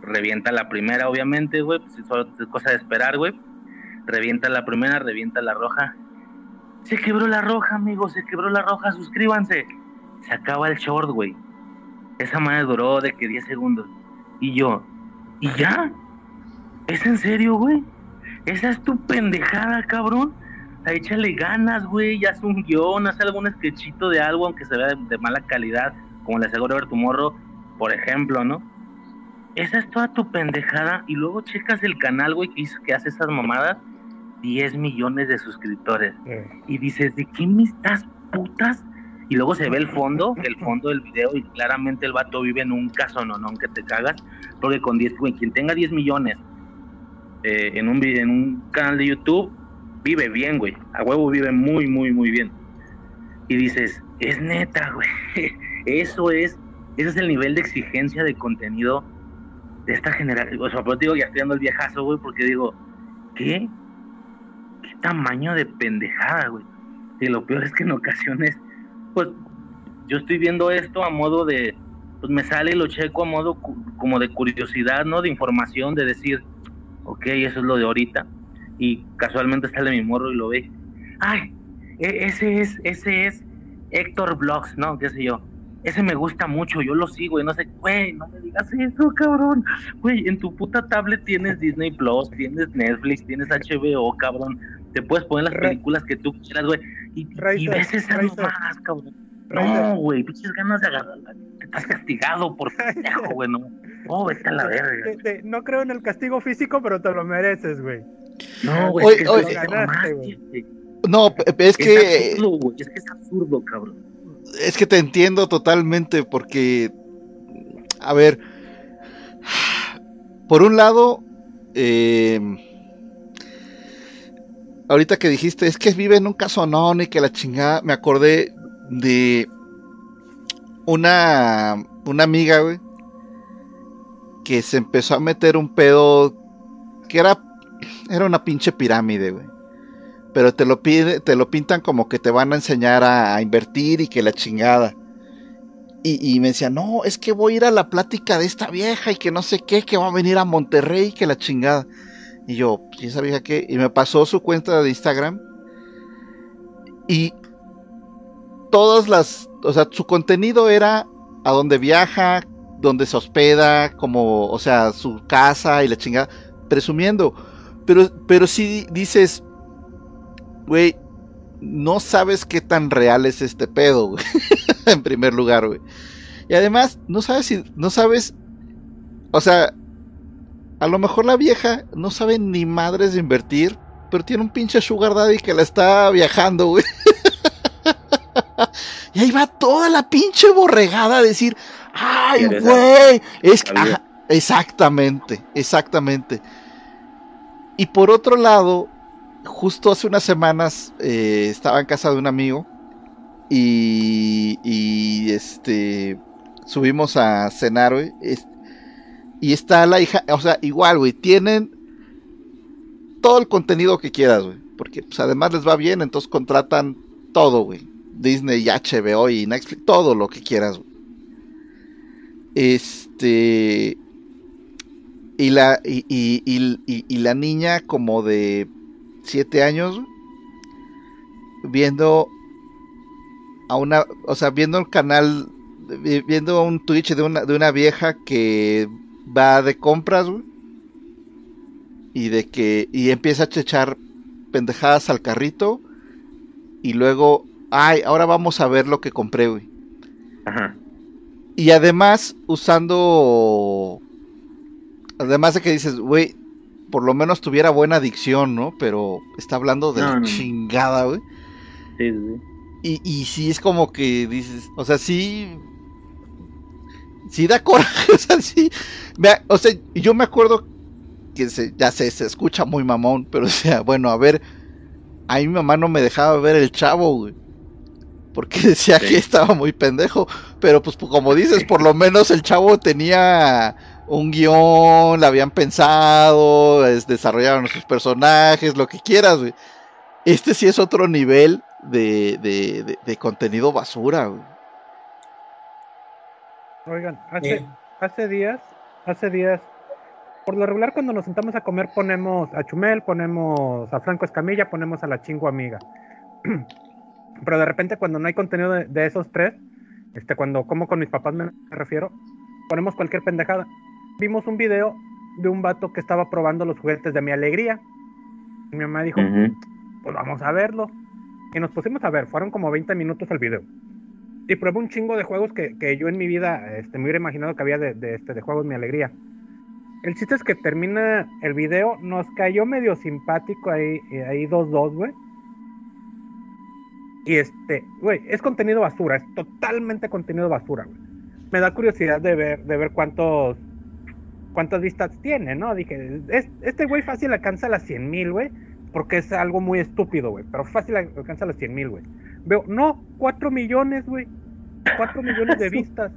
Revienta la primera, obviamente, güey. Pues solo es cosa de esperar, güey. Revienta la primera, revienta la roja. Se quebró la roja, amigos. Se quebró la roja. Suscríbanse. Se acaba el short, güey. Esa madre duró de que 10 segundos. Y yo, ¿y ya? ¿Es en serio, güey? Esa es tu pendejada, cabrón. Échale ganas, güey. Haz un guion, haz algún sketchito de algo, aunque se vea de, de mala calidad, como le aseguro ver tu morro, por ejemplo, ¿no? Esa es toda tu pendejada. Y luego checas el canal, güey, que, hizo- que hace esas mamadas. 10 millones de suscriptores. Y dices, ¿de qué me estás putas? Y luego se ve el fondo, el fondo del video, y claramente el vato vive en un casononón que te cagas. Porque con 10, güey, quien tenga 10 millones eh, en, un, en un canal de YouTube, vive bien, güey. A huevo vive muy, muy, muy bien. Y dices, es neta, güey. Eso es, ese es el nivel de exigencia de contenido de esta generación. O sea, por digo, ya estoy dando el viejazo, güey, porque digo, ¿qué? ¿Qué tamaño de pendejada, güey? Y lo peor es que en ocasiones, pues, yo estoy viendo esto a modo de, pues me sale y lo checo a modo como de curiosidad, ¿no? De información, de decir, ok, eso es lo de ahorita. Y casualmente sale mi morro y lo ve. Ay, e- ese es, ese es Héctor Vlogs, ¿no? ¿Qué sé yo? Ese me gusta mucho, yo lo sigo y no sé, güey, no me digas eso, cabrón. Güey, en tu puta tablet tienes Disney Plus, tienes Netflix, tienes HBO, cabrón. Te puedes poner las Ra- películas que tú quieras, güey. Y, y ves esas mamadas, cabrón. No, güey, pinches ganas de agarrar. Te estás castigado por pendejo, güey, no. No, vete a la verga. Te- te- no creo en el castigo físico, pero te lo mereces, güey. No, güey, Oye, es que oye. te ganaste. No, es Es que absurdo, güey, es que es absurdo, cabrón. Es que te entiendo totalmente porque, a ver, por un lado, eh, ahorita que dijiste, es que vive en un casonón y que la chingada, me acordé de una, una amiga, güey, que se empezó a meter un pedo que era, era una pinche pirámide, güey. Pero te lo pide, te lo pintan como que te van a enseñar a, invertir y que la chingada. Y, y me decía, no, es que voy a ir a la plática de esta vieja y que no sé qué, que va a venir a Monterrey y que la chingada. Y yo, ¿y esa vieja qué? Y me pasó su cuenta de Instagram. Y todas las, o sea, su contenido era a dónde viaja, dónde se hospeda, como, o sea, su casa y la chingada, presumiendo. Pero, pero sí dices, güey, no sabes qué tan real es este pedo, güey. en primer lugar, güey. Y además, no sabes si, no sabes, o sea, a lo mejor la vieja no sabe ni madres de invertir, pero tiene un pinche sugar daddy que la está viajando, güey. y ahí va toda la pinche borregada a decir, ay, ¿Quieres güey, es que, ajá, exactamente, exactamente. Y por otro lado, justo hace unas semanas eh, estaba en casa de un amigo y, este subimos a cenar, y está la hija, o sea, igual, güey, tienen todo el contenido que quieras, güey. Porque pues, además les va bien, entonces contratan todo, güey. Disney y HBO y Netflix, todo lo que quieras, güey. Este. Y la, y la niña como de 7 años, viendo a una, o sea, viendo el canal, vi- viendo un Twitch de una, de una vieja que va de compras, güey, y de que, y empieza a echar pendejadas al carrito, y luego, ay, ahora vamos a ver lo que compré, güey. Ajá. Y además, usando, además de que dices, güey, por lo menos tuviera buena dicción, ¿no? Pero está hablando de No, la no, chingada, güey. Sí, sí. Y, y sí es como que dices, o sea, sí. Sí da coraje, o sea, sí. O sea, yo me acuerdo que se, ya sé, se escucha muy mamón, pero o sea, bueno, a ver, a mi mamá no me dejaba ver el chavo, güey. Porque decía Sí. que estaba muy pendejo. Pero pues como dices, por lo menos el chavo tenía un guion, la habían pensado, es- desarrollaron sus personajes, lo que quieras, güey. Este sí es otro nivel de, de, de- de contenido basura, güey. Oigan, hace, Eh. hace días, hace días, por lo regular cuando nos sentamos a comer ponemos a Chumel, ponemos a Franco Escamilla, ponemos a la chingo amiga. Pero de repente cuando no hay contenido de, de esos tres, este, cuando como con mis papás me refiero, ponemos cualquier pendejada. Vimos un video de un vato que estaba probando los juguetes de mi alegría. Y mi mamá dijo, pues vamos a verlo. Y nos pusimos a ver, fueron como 20 minutos el video. Y probé un chingo de juegos que, que yo en mi vida este, me hubiera imaginado que había de, de, este, de juegos Mi Alegría. El chiste es que termina el video, nos cayó medio simpático ahí, eh, ahí 2-2, güey. Y este, güey, es contenido basura, es totalmente contenido basura, güey. Me da curiosidad de ver, de ver cuántos, cuántas vistas tiene, ¿no? Dije, es- este güey fácil alcanza las 100 mil, güey, porque es algo muy estúpido, güey, pero fácil alcanza las 100 mil, güey. Veo, no, 4 millones, güey. 4 millones de vistas.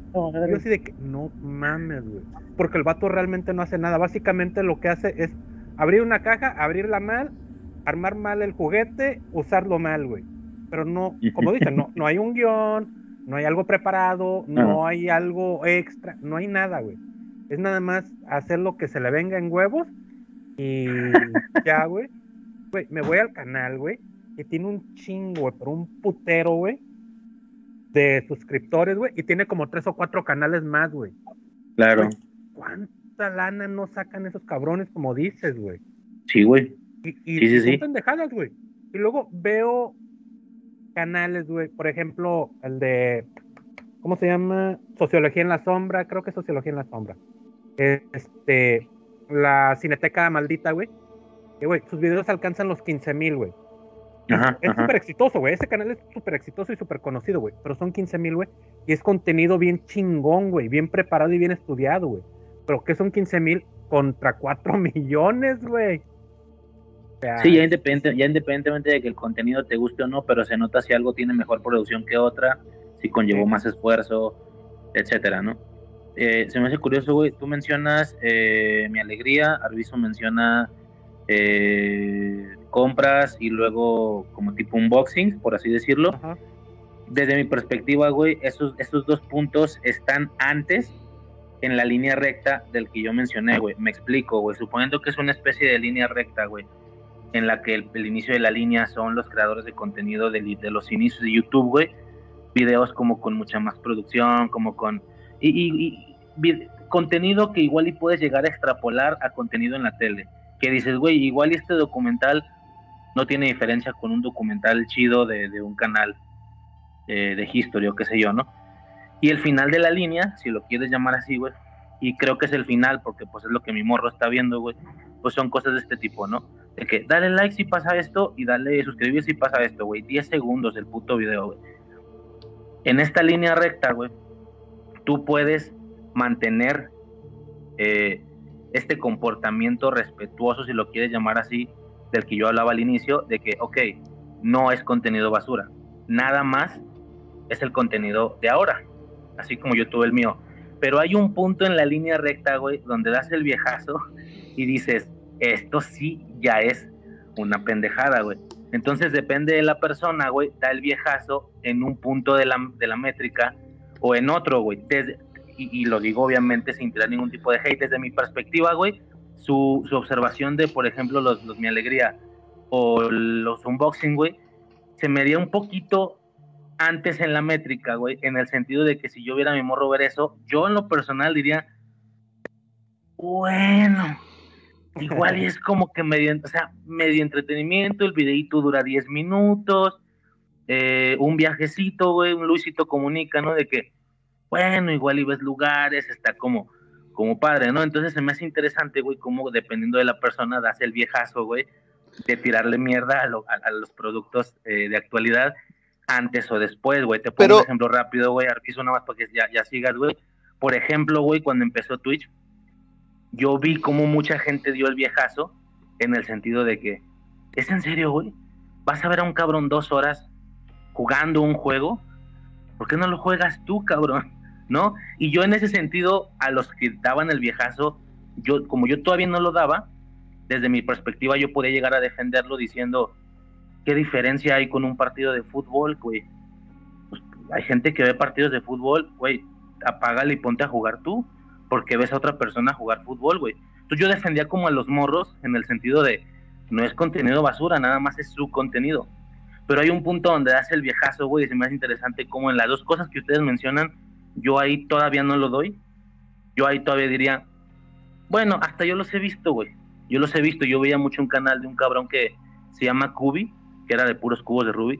Yo así de que, no mames, güey. Porque el vato realmente no hace nada. Básicamente lo que hace es abrir una caja, abrirla mal, armar mal el juguete, usarlo mal, güey. Pero no, como dicen, no, no hay un guion, no hay algo preparado, no hay algo extra, no hay nada, güey. Es nada más hacer lo que se le venga en huevos y ya, güey. Güey, me voy al canal, güey, que tiene un chingo, güey, pero un putero, güey, de suscriptores, güey, y tiene como tres o cuatro canales más, güey. Claro. Güey, ¿Cuánta lana no sacan esos cabrones, como dices, güey? Sí, güey. Y, y- Sí, sí, son sí. pendejadas, güey. Y luego veo canales, güey, por ejemplo, el de, ¿cómo se llama? Sociología en la sombra, creo que es Sociología en la sombra. Este, la Cineteca Maldita, güey. Que, güey, sus videos alcanzan los 15 mil, güey. Ajá, Es súper exitoso, güey. Ese canal es súper exitoso y súper conocido, güey. Pero son 15 mil, güey. Y es contenido bien chingón, güey. Bien preparado y bien estudiado, güey. Pero que son 15 mil contra 4 millones, güey. O sea, Sí, ya, independente, ya independientemente de que el contenido te guste o no, pero se nota si algo tiene mejor producción que otra, si conllevó Sí. más esfuerzo, etcétera, ¿no? Eh, se me hace curioso, güey, tú mencionas eh, Mi Alegría, Arviso menciona eh, compras y luego como tipo unboxing, por así decirlo. Desde mi perspectiva, güey, esos, esos dos puntos están antes en la línea recta del que yo mencioné, güey. Me explico, güey. Suponiendo que es una especie de línea recta, güey, en la que el, el inicio de la línea son los creadores de contenido de, de los inicios de YouTube, güey. Videos como con mucha más producción, como con... Y, y- contenido que igual y puedes llegar a extrapolar a contenido en la tele. Que dices, güey, igual este documental no tiene diferencia con un documental chido de, de un canal eh, de history o qué sé yo, ¿no? Y el final de la línea, si lo quieres llamar así, güey, y creo que es el final porque pues es lo que mi morro está viendo, güey, pues son cosas de este tipo, ¿no? De que dale like si pasa esto y dale suscribir si pasa esto, güey. 10 segundos el puto video, güey. En esta línea recta, güey, tú puedes mantener eh, este comportamiento respetuoso, si lo quieres llamar así, del que yo hablaba al inicio, de que, ok, no es contenido basura, nada más es el contenido de ahora, así como yo tuve el mío. Pero hay un punto en la línea recta, güey, donde das el viejazo y dices, esto sí ya es una pendejada, güey. Entonces depende de la persona, güey, da el viejazo en un punto de la, de la métrica o en otro, güey. Desde- y, lo digo obviamente sin tirar ningún tipo de hate. Desde mi perspectiva, güey, su, su observación de, por ejemplo, los, Mi Alegría o los unboxing, güey, se medía un poquito antes en la métrica, güey, en el sentido de que si yo viera a mi morro ver eso, yo en lo personal diría, bueno, igual y es como que medio, o sea, medio entretenimiento, el videito dura 10 minutos, eh, un viajecito, güey, un Luisito comunica, ¿no? De que, bueno, igual y ves lugares, está como, como padre, ¿no? Entonces se me hace interesante, güey, cómo dependiendo de la persona das el viejazo, güey, de tirarle mierda a, lo- a- a los productos eh, de actualidad antes o después, güey. Te pongo Pero- un ejemplo rápido, güey, Arpizo, nada más para que ya, ya sigas, güey. Por ejemplo, güey, cuando empezó Twitch, yo vi cómo mucha gente dio el viejazo en el sentido de que, ¿es en serio, güey? ¿Vas a ver a un cabrón dos horas jugando un juego? ¿Por qué no lo juegas tú, cabrón? ¿No? Y yo en ese sentido, a los que daban el viejazo, yo, como yo todavía no lo daba, desde mi perspectiva yo podía llegar a defenderlo diciendo, ¿qué diferencia hay con un partido de fútbol, güey? Pues, hay gente que ve partidos de fútbol, güey, apágale y ponte a jugar tú, porque ves a otra persona jugar fútbol, güey. Entonces yo defendía como a los morros en el sentido de, no es contenido basura, nada más es su contenido. Pero hay un punto donde das el viejazo, güey, y se me hace interesante como en las dos cosas que ustedes mencionan, yo ahí todavía no lo doy. Yo ahí todavía diría, bueno, hasta yo los he visto, güey. Yo los he visto, yo veía mucho un canal de un cabrón que se llama Cubi, que era de puros cubos de Rubik,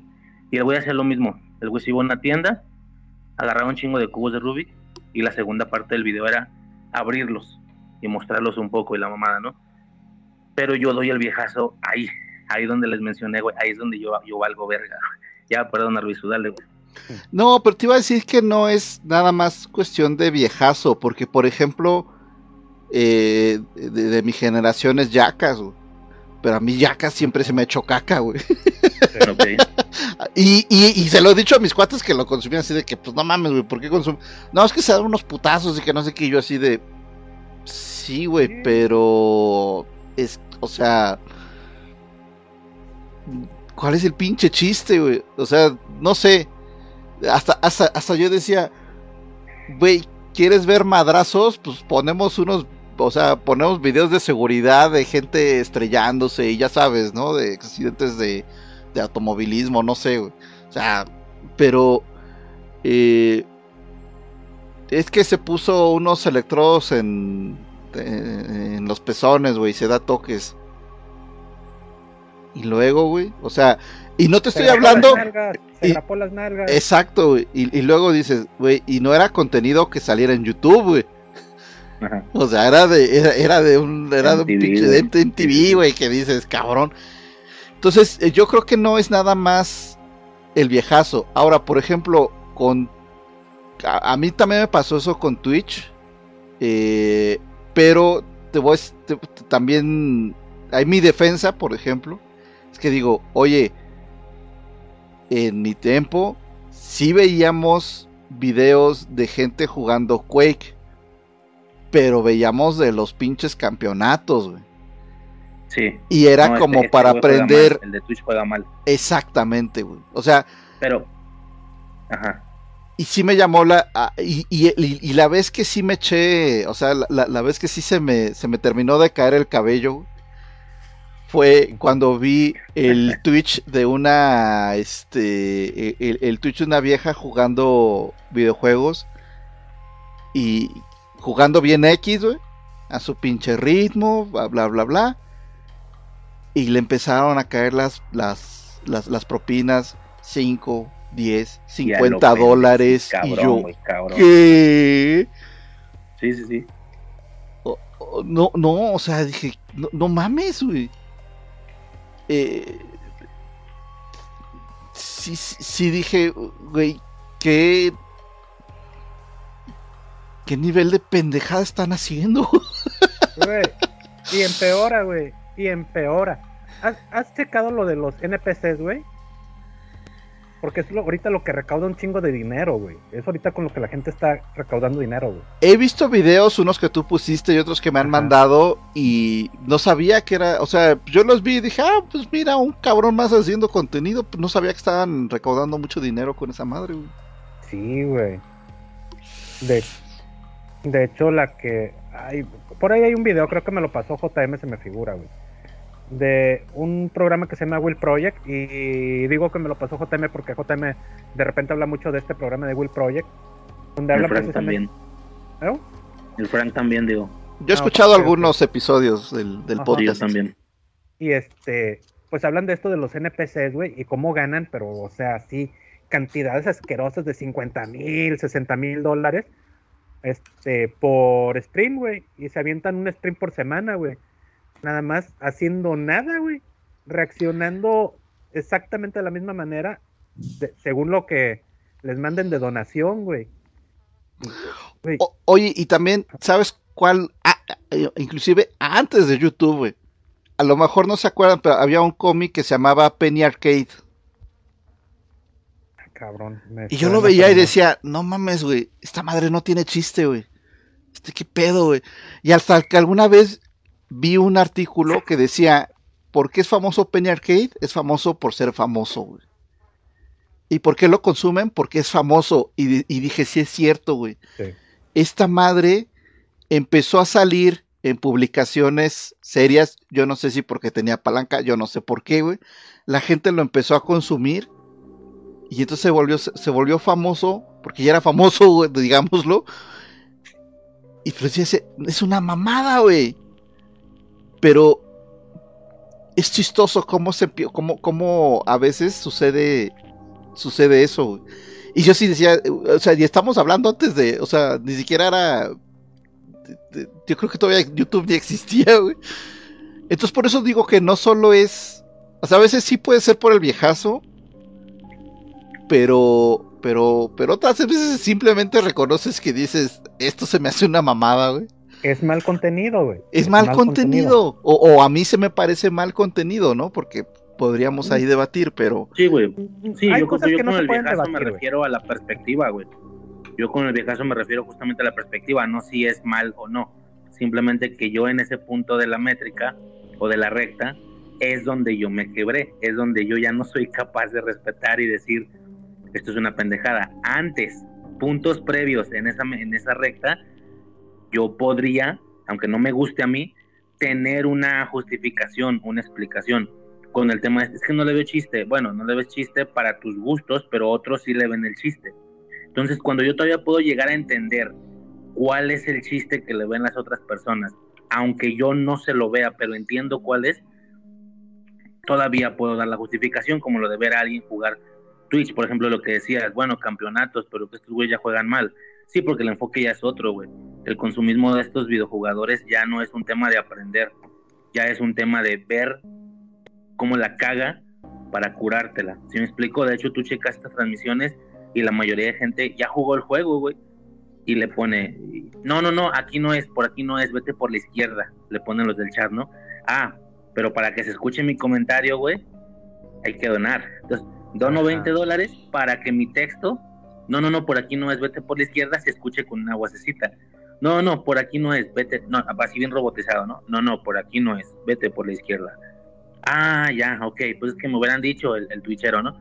y el güey hacía lo mismo. El güey se iba a una tienda, agarraba un chingo de cubos de Rubik, y la segunda parte del video era abrirlos y mostrarlos un poco y la mamada, ¿no? Pero yo doy el viejazo ahí, ahí donde les mencioné, güey, ahí es donde yo, yo valgo verga. Ya, perdón, Arbizu, dale, güey. No, pero te iba a decir que no es nada más cuestión de viejazo, porque por ejemplo, eh, de, de mi generación es Yacas, güey. Pero a mí Yacas siempre se me ha hecho caca, güey. Ok. Y, y, y se lo he dicho a mis cuates que lo consumían así de que, pues no mames, güey, ¿por qué consumen? No, es que se dan unos putazos y que no sé qué, yo así de... Sí, güey, pero... Es, o sea... ¿Cuál es el pinche chiste, güey? O sea, no sé. Hasta, hasta, hasta yo decía, güey, ¿quieres ver madrazos? Pues ponemos unos, o sea, ponemos videos de seguridad de gente estrellándose y ya sabes, ¿no? De accidentes de, de automovilismo, no sé, güey. O sea, pero eh, es que se puso unos electrodos en, en, en los pezones, güey, se da toques. Y luego, güey, o sea, y no te estoy Se hablando... las nalgas, se y- las nalgas. Exacto, güey. Y, y luego dices, güey, y no era contenido que saliera en YouTube, güey. Ajá. O sea, era de, era, era de un, era de un pinche de MTV, güey, que dices, cabrón. Entonces, eh, yo creo que no es nada más el viejazo. Ahora, por ejemplo, con. A, a mí también me pasó eso con Twitch. eh, pero te voy te- también. Hay mi defensa, por ejemplo. Que digo, oye, en mi tiempo sí veíamos videos de gente jugando Quake, pero veíamos de los pinches campeonatos, güey. Sí. Y era No, este- como este para aprender mal, El de Twitch juega mal. exactamente, güey. O sea, Pero. Ajá. y sí me llamó la y, y- la vez que sí me eché, o sea, la, la- la vez que sí se me se me terminó de caer el cabello güey, fue cuando vi el Twitch de una este el, el Twitch de una vieja jugando videojuegos y jugando bien X, güey, a su pinche ritmo, bla bla bla bla. Y le empezaron a caer las las las, las propinas 5, 10, Y a lo 50 pendejo, dólares y yo güey, cabrón. ¿Qué? Sí, sí, sí. No, no, o sea, dije, no, no mames, güey. Eh, sí, sí, dije, güey, ¿qué, qué nivel de pendejada están haciendo? Güey, Y empeora, güey. Y empeora. ¿Has, has checado lo de los NPCs, güey? Porque es lo, ahorita lo que recauda un chingo de dinero, güey. Es ahorita con lo que la gente está recaudando dinero, güey. He visto videos, unos que tú pusiste y otros que me han Ajá. mandado y no sabía que era, o sea, yo los vi y dije, ah, pues mira, un cabrón más haciendo contenido, no sabía que estaban recaudando mucho dinero con esa madre, güey. Sí, güey. De, de hecho, la que. Ay, por ahí hay un video, creo que me lo pasó JM, se me figura, güey. De un programa que se llama Will Project. Y digo que me lo pasó JM porque JM de repente habla mucho de este programa de Will Project. Donde El habla Frank precisamente. también. ¿Eh? El Frank también, digo. Yo he Ah, escuchado algunos episodios del, Ajá. Podcast. también. Y este, pues hablan de esto de los NPCs, güey, y cómo ganan, pero, o sea, sí, cantidades asquerosas de 50 mil, 60 mil dólares, este, por stream, güey, y se avientan un stream por semana, güey, nada más haciendo nada, güey, reaccionando exactamente de la misma manera, de- según lo que les manden de donación, güey. Güey, O- oye, y también, ¿sabes cuál? Ah, ah, eh, inclusive antes de YouTube, güey. A lo mejor no se acuerdan, pero había un cómic que se llamaba Penny Arcade. cabrón. me Y yo lo veía y decía, no mames, güey, esta madre no tiene chiste, güey. Este qué pedo, güey. Y hasta que alguna vez vi un artículo que decía, ¿por qué es famoso Penny Arcade? Es famoso por ser famoso, güey. ¿Y por qué lo consumen? Porque es famoso. Y, di- y dije, sí es cierto, güey. Sí. Esta madre empezó a salir en publicaciones serias. Yo no sé si porque tenía palanca, yo no sé por qué, güey. La gente lo empezó a consumir. Y entonces se volvió, se volvió famoso, porque ya era famoso, güey, digámoslo. Y pues es una mamada, güey. Pero es chistoso cómo se cómo, cómo a veces sucede sucede eso. Y yo sí decía, o sea, y estamos hablando antes de, o sea, ni siquiera era yo creo que todavía YouTube ni existía, güey. Entonces por eso digo que no solo es, o sea, a veces sí puede ser por el viejazo, pero, pero, pero otras veces simplemente reconoces que dices, esto se me hace una mamada, güey. Es mal contenido, güey. Es mal, contenido, O, o a mí se me parece mal contenido, ¿no? Porque podríamos ahí debatir, pero... Sí, güey. Sí, Hay yo, cosas yo que no con se el pueden viejazo me refiero a la perspectiva, güey. Yo con el viejazo me refiero justamente a la perspectiva, no si es mal o no. Simplemente que yo en ese punto de la métrica o de la recta es donde yo me quebré, es donde yo ya no soy capaz de respetar y decir esto es una pendejada. Antes, puntos previos en esa, en esa recta, yo podría, aunque no me guste a mí, tener una justificación, una explicación con el tema de, es que no le veo chiste. Bueno, no le ves chiste para tus gustos, pero otros sí le ven el chiste. Entonces, cuando yo todavía puedo llegar a entender cuál es el chiste que le ven las otras personas, aunque yo no se lo vea, pero entiendo cuál es, todavía puedo dar la justificación, como lo de ver a alguien jugar Twitch, por ejemplo, lo que decías, bueno, campeonatos, pero que estos güeyes ya juegan mal. Sí, porque el enfoque ya es otro, güey. El consumismo de estos videojugadores ya no es un tema de aprender, ya es un tema de ver cómo la caga para curártela. Si me explico, de hecho tú checas estas transmisiones y la mayoría de gente ya jugó el juego, güey. Y le pone, no, no, no, aquí no es, por aquí no es, vete por la izquierda. Le ponen los del chat, ¿no? Ah, pero para que se escuche mi comentario, güey, hay que donar. Entonces, dono Ajá. 20 dólares para que mi texto, no, no, no, por aquí no es, vete por la izquierda, se escuche con una vocecita. No, no, por aquí no es, vete, no, así bien robotizado, ¿no? No, no, por aquí no es, vete por la izquierda. Ah, ya, ok, pues es que me hubieran dicho el, el twitchero, ¿no?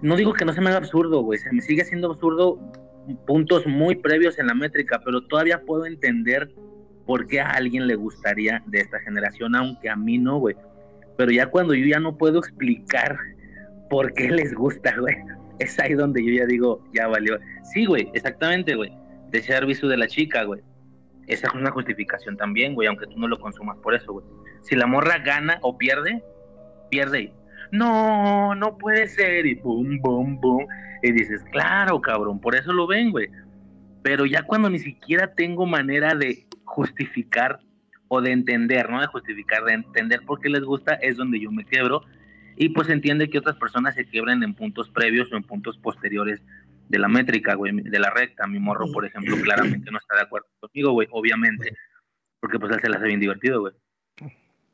No digo que no se me haga absurdo, güey, se me sigue siendo absurdo puntos muy previos en la métrica, pero todavía puedo entender por qué a alguien le gustaría de esta generación, aunque a mí no, güey. Pero ya cuando yo ya no puedo explicar por qué les gusta, güey, es ahí donde yo ya digo, ya valió. Sí, güey, exactamente, güey. De servicio de la chica, güey. Esa es una justificación también, güey, aunque tú no lo consumas por eso, güey. Si la morra gana o pierde, pierde. No, no puede ser. Y boom, boom, boom. Y dices, claro, cabrón, por eso lo ven, güey. Pero ya cuando ni siquiera tengo manera de justificar o de entender, ¿no? De justificar, de entender por qué les gusta, es donde yo me quebro. Y pues entiende que otras personas se quiebren en puntos previos o en puntos posteriores de la métrica, güey, de la recta. Mi morro, por ejemplo, claramente no está de acuerdo conmigo, güey, obviamente. Porque pues él se la hace bien divertido, güey.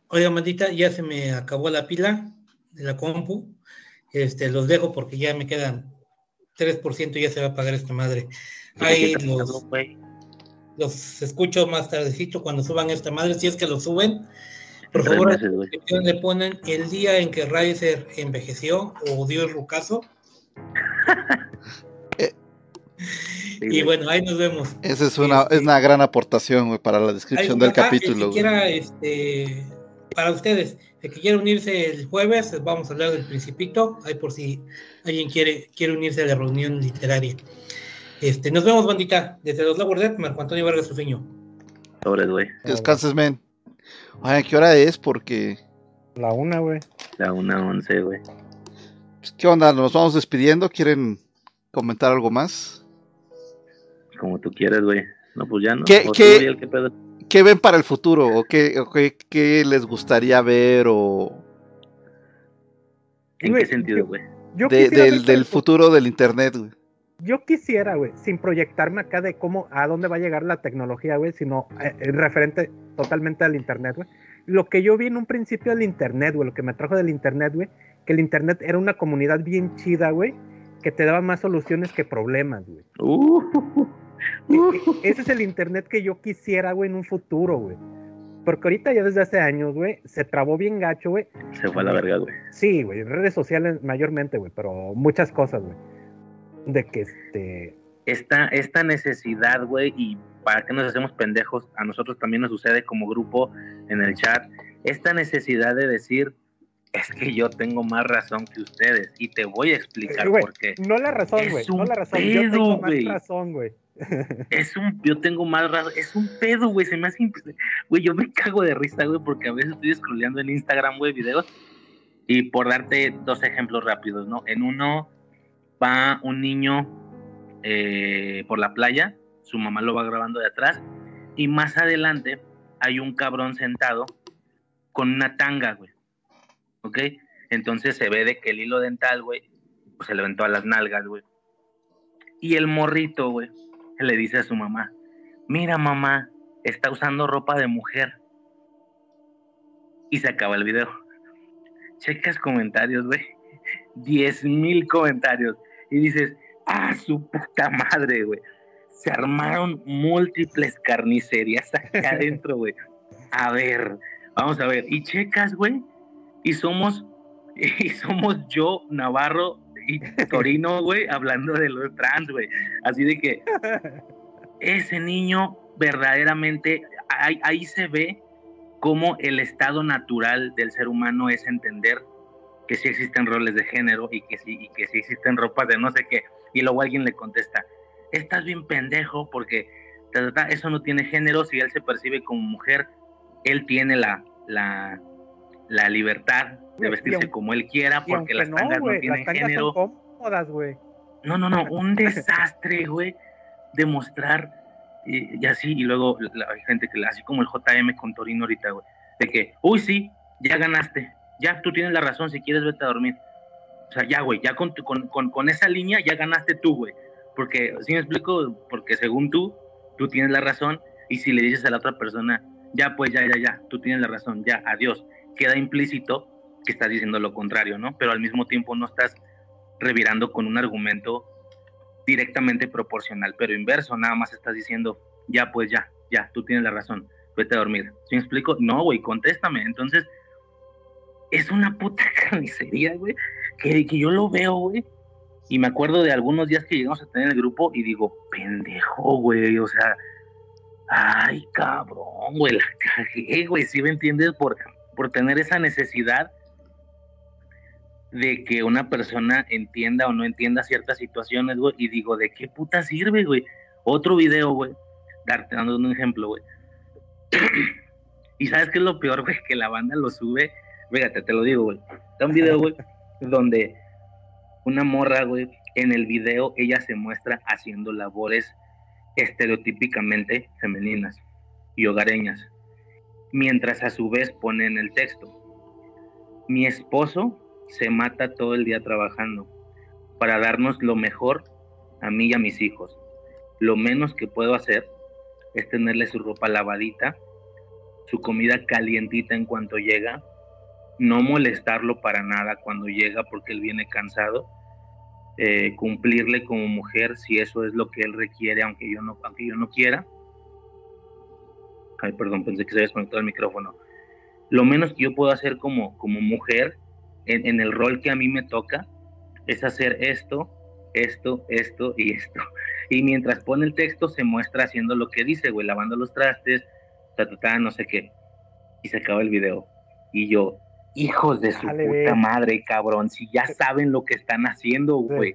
Oiga, mandita, ya se me acabó la pila de la compu. Este, los dejo porque ya me quedan 3% y ya se va a pagar esta madre. Ahí los, los escucho más tardecito cuando suban esta madre, si es que lo suben. Por favor, meses, le ponen el día en que Riser envejeció o dio el rucazo. y bueno, ahí nos vemos. Esa es una, es una gran aportación, güey, para la descripción del capítulo. El que quiera, este, para ustedes, el que quiera unirse el jueves, vamos a hablar del Principito. Ahí por si alguien quiere, quiere unirse a la reunión literaria. Este, nos vemos, bandita. Desde los Lower Deck, Marco Antonio Vargas Rufiño. Sobres, güey. Descanses, men. Oye, ¿qué hora es? Porque, La una, güey. La una once, güey. pues, ¿qué onda? ¿Nos vamos despidiendo? ¿Quieren comentar algo más? Como tú quieres, güey. No, pues ya no. ¿Qué- O tú, qué- Uriel, ¿qué pedo? ¿Qué ven para el futuro? ¿O qué, o qué, qué les gustaría ver? O ¿En qué sentido, güey? Yo de- quisiera del, futuro del internet, güey. Yo quisiera, güey, sin proyectarme acá de cómo, a dónde va a llegar la tecnología, güey, sino eh, referente totalmente al Internet, güey. Lo que yo vi en un principio del Internet, güey, lo que me trajo del Internet, güey, que el Internet era una comunidad bien chida, güey, que te daba más soluciones que problemas, güey. Uh, Ese es el Internet que yo quisiera, güey, en un futuro, güey. Porque ahorita ya desde hace años, güey, se trabó bien gacho, güey. se fue a la verga, güey. Sí, güey, redes sociales mayormente, güey, pero muchas cosas, güey. De que este... Esta, esta necesidad, güey, y para qué nos hacemos pendejos, a nosotros también nos sucede como grupo en el chat, esta necesidad de decir, es que yo tengo más razón que ustedes, y te voy a explicar Güey, por qué. No la razón, güey. No la razón. yo pedo, tengo más razón, güey. Es un, yo tengo más razón, es un pedo, güey, se me hace, güey, yo me cago de risa, güey, porque a veces estoy scrolleando en Instagram, güey, videos, y por darte dos ejemplos rápidos, ¿no? En uno va un niño eh, por la playa, su mamá lo va grabando de atrás, y más adelante hay un cabrón sentado con una tanga, güey, ¿ok? Entonces se ve de que el hilo dental, güey, pues se le aventó a las nalgas, güey. Y el morrito, güey, le dice a su mamá, mira mamá, está usando ropa de mujer. Y se acaba el video. Checas comentarios, güey. 10 mil comentarios. Y dices, ah, su puta madre, güey. Se armaron múltiples carnicerías acá adentro, güey. A ver, vamos a ver. Y checas, güey. Y somos, y somos yo, Navarro y Torino, güey, hablando de los trans, güey. Así de que ese niño verdaderamente, ahí, ahí se ve cómo el estado natural del ser humano es entender que sí existen roles de género y que sí, y que sí existen ropas de no sé qué. Y luego alguien le contesta, estás bien pendejo porque eso no tiene género, si él se percibe como mujer, él tiene la, la, la libertad de vestirse aunque- como él quiera porque las no, tangas no, tienen las tangas género. son cómodas, güey. No, no, no, un desastre, güey, demostrar y, y así, y luego la, hay gente que, así como el JM con Torino ahorita, güey, de que, uy, sí, ya ganaste, ya tú tienes la razón, si quieres vete a dormir. O sea, ya, güey, ya con, tu- con, con, con esa línea ya ganaste tú, güey. Porque, si me explico, porque según tú, tú tienes la razón, y si le dices a la otra persona, ya, pues, ya, ya, ya, tú tienes la razón, ya, adiós, queda implícito que estás diciendo lo contrario, ¿no? Pero al mismo tiempo no estás revirando con un argumento directamente proporcional, pero inverso, nada más estás diciendo, ya, pues ya, ya, tú tienes la razón, vete a dormir. ¿Sí me explico? No, güey, contéstame. Entonces, es una puta carnicería, güey, que, que yo lo veo, güey, y me acuerdo de algunos días que llegamos a tener el grupo y digo, pendejo, güey, o sea, ay, cabrón, güey, la cagué, güey, ¿sí me entiendes? Por, por tener esa necesidad de que una persona entienda o no entienda ciertas situaciones, güey, y digo, ¿de qué puta sirve, güey? Otro video, güey, darte dando un ejemplo, güey. y sabes qué es lo peor, güey, que la banda lo sube, fíjate, te lo digo, güey. Está un video, güey, donde una morra, güey, en el video ella se muestra haciendo labores estereotípicamente femeninas y hogareñas, mientras a su vez pone en el texto, mi esposo se mata todo el día trabajando para darnos lo mejor a mí y a mis hijos. Lo menos que puedo hacer es tenerle su ropa lavadita, su comida calientita en cuanto llega, no molestarlo para nada cuando llega porque él viene cansado, eh, cumplirle como mujer si eso es lo que él requiere, aunque yo no, aunque yo no quiera. Ay, perdón, pensé que se había desconectado el micrófono. Lo menos que yo puedo hacer como, como mujer en, en el rol que a mí me toca es hacer esto, esto, esto y esto. Y mientras pone el texto se muestra haciendo lo que dice, güey, lavando los trastes, ta, ta, ta, no sé qué. Y se acaba el video. Y yo, hijos de su Dale, puta madre, cabrón, si ya saben lo que están haciendo, güey.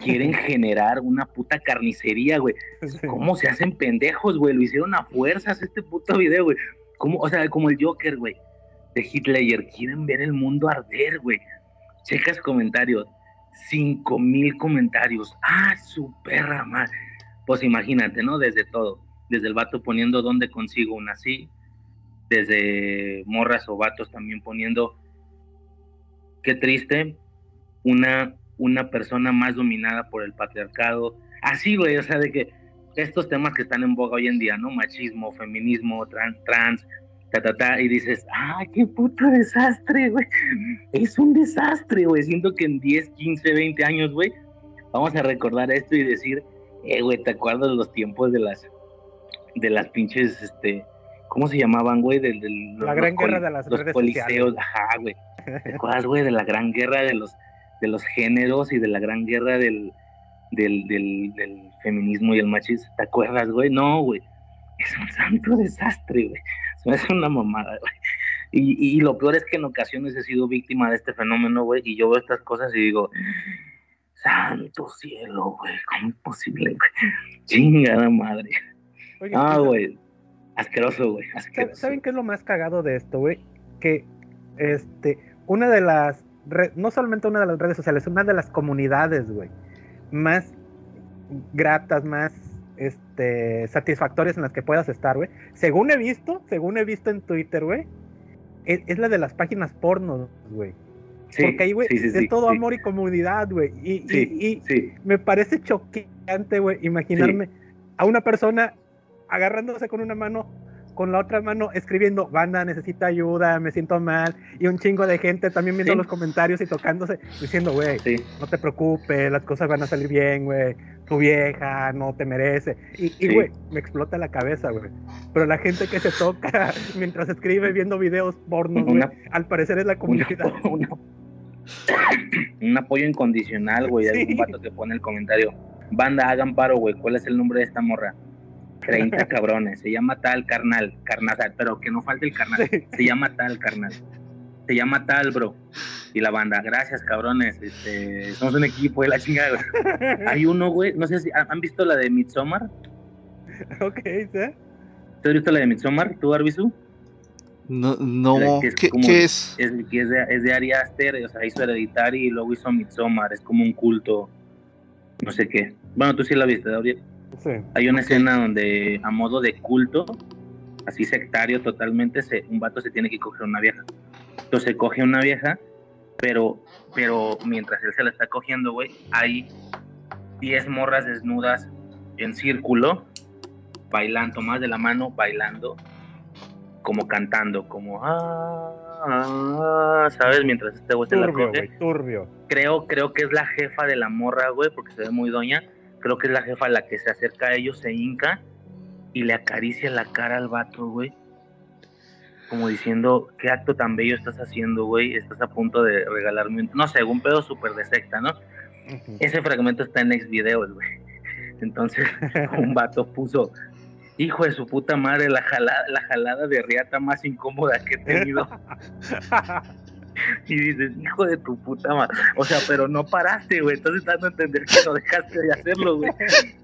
Quieren generar una puta carnicería, güey. ¿Cómo se hacen pendejos, güey? Lo hicieron a fuerzas este puto video, güey. ¿Cómo? O sea, como el Joker, güey. De Hitler. Quieren ver el mundo arder, güey. Checas comentarios. Cinco mil comentarios. Ah, su perra madre. Pues imagínate, ¿no? Desde todo. Desde el vato poniendo dónde consigo una así. Desde morras o vatos también poniendo. Qué triste. Una, una persona más dominada por el patriarcado. Así, güey. O sea, de que estos temas que están en boga hoy en día, ¿no? Machismo, feminismo, trans, trans, ta, ta, ta, y dices, ¡ah, qué puto desastre, güey! Es un desastre, güey. Siento que en 10, 15, 20 años, güey, vamos a recordar esto y decir, eh, güey, ¿te acuerdas de los tiempos de las, de las pinches, este, ¿cómo se llamaban, güey? Del, del- La los gran guerra de las los redes coliseos, sociales. ajá, güey. ¿Te acuerdas, güey, de la gran guerra de los, de los géneros y de la gran guerra del, del, del, del feminismo y el machismo? ¿Te acuerdas, güey? No, güey. Es un santo desastre, güey. Se me hace una mamada, güey. Y, y lo peor es que en ocasiones he sido víctima de este fenómeno, güey, y yo veo estas cosas y digo, santo cielo, güey, ¿cómo es posible, güey? Chingada madre. Oye, Ah, ¿y güey. Asqueroso, güey. ¿Saben qué es lo más cagado de esto, güey? Que este, una de las, re- no solamente una de las redes sociales, una de las comunidades, güey, más gratas, más este, satisfactorias en las que puedas estar, güey. Según he visto, según he visto en Twitter, güey, es, es la de las páginas porno, güey. Sí, Porque ahí, güey, sí, sí, es todo amor y comunidad, güey. Y, y- y, me parece choqueante, güey, imaginarme a una persona agarrándose con una mano, con la otra mano escribiendo, banda, necesita ayuda, me siento mal, y un chingo de gente también viendo Sí. los comentarios y tocándose, diciendo, güey, Sí. no te preocupes, las cosas van a salir bien, güey, tu vieja no te merece. Y, Sí. güey, me explota la cabeza, güey. Pero la gente que se toca mientras escribe viendo videos pornos, güey, Una- al parecer es la comunidad. una- un apoyo incondicional, güey, de algún vato que pone el comentario. Banda, hagan paro, güey. ¿Cuál es el nombre de esta morra? 30 cabrones. Se llama tal carnal. Carnal, pero que no falte el carnal. Sí. Se llama tal carnal. Se llama tal, bro. Y la banda, gracias, cabrones. Este, somos un equipo de la chingada. Hay uno, güey. No sé si han visto la de Midsommar. ok, ¿sí? ¿Tú has visto la de Midsommar, tú, Arbizu? No, no. Que es ¿Qué, como- qué es? es, que es, de, es de Ari Aster, o sea, hizo Hereditary y luego hizo Midsommar, es como un culto, no sé qué. Bueno, tú sí la viste, Gabriel. Sí. Hay una escena donde, a modo de culto, así sectario totalmente, se, un vato se tiene que coger una vieja. Entonces coge una vieja, pero, pero mientras él se la está cogiendo, güey, hay 10 morras desnudas en círculo, bailando, más de la mano, bailando, como cantando, como, ah, ah, ¿sabes? Mientras este güey se la coge güey, turbio. creo, creo que es la jefa de la morra, güey, porque se ve muy doña. Creo que es la jefa la que se acerca a ellos, se hinca y le acaricia la cara al vato, güey. Como diciendo, qué acto tan bello estás haciendo, güey. Estás a punto de regalarme un... No sé, un pedo súper de secta, ¿no? Ese fragmento está en ex videos, güey. Entonces, un vato puso, hijo de su puta madre, la jalada, la jalada de riata más incómoda que he tenido. Y dices, hijo de tu puta madre. O sea, pero no paraste, güey. Entonces dando a entender que no dejaste de hacerlo, güey.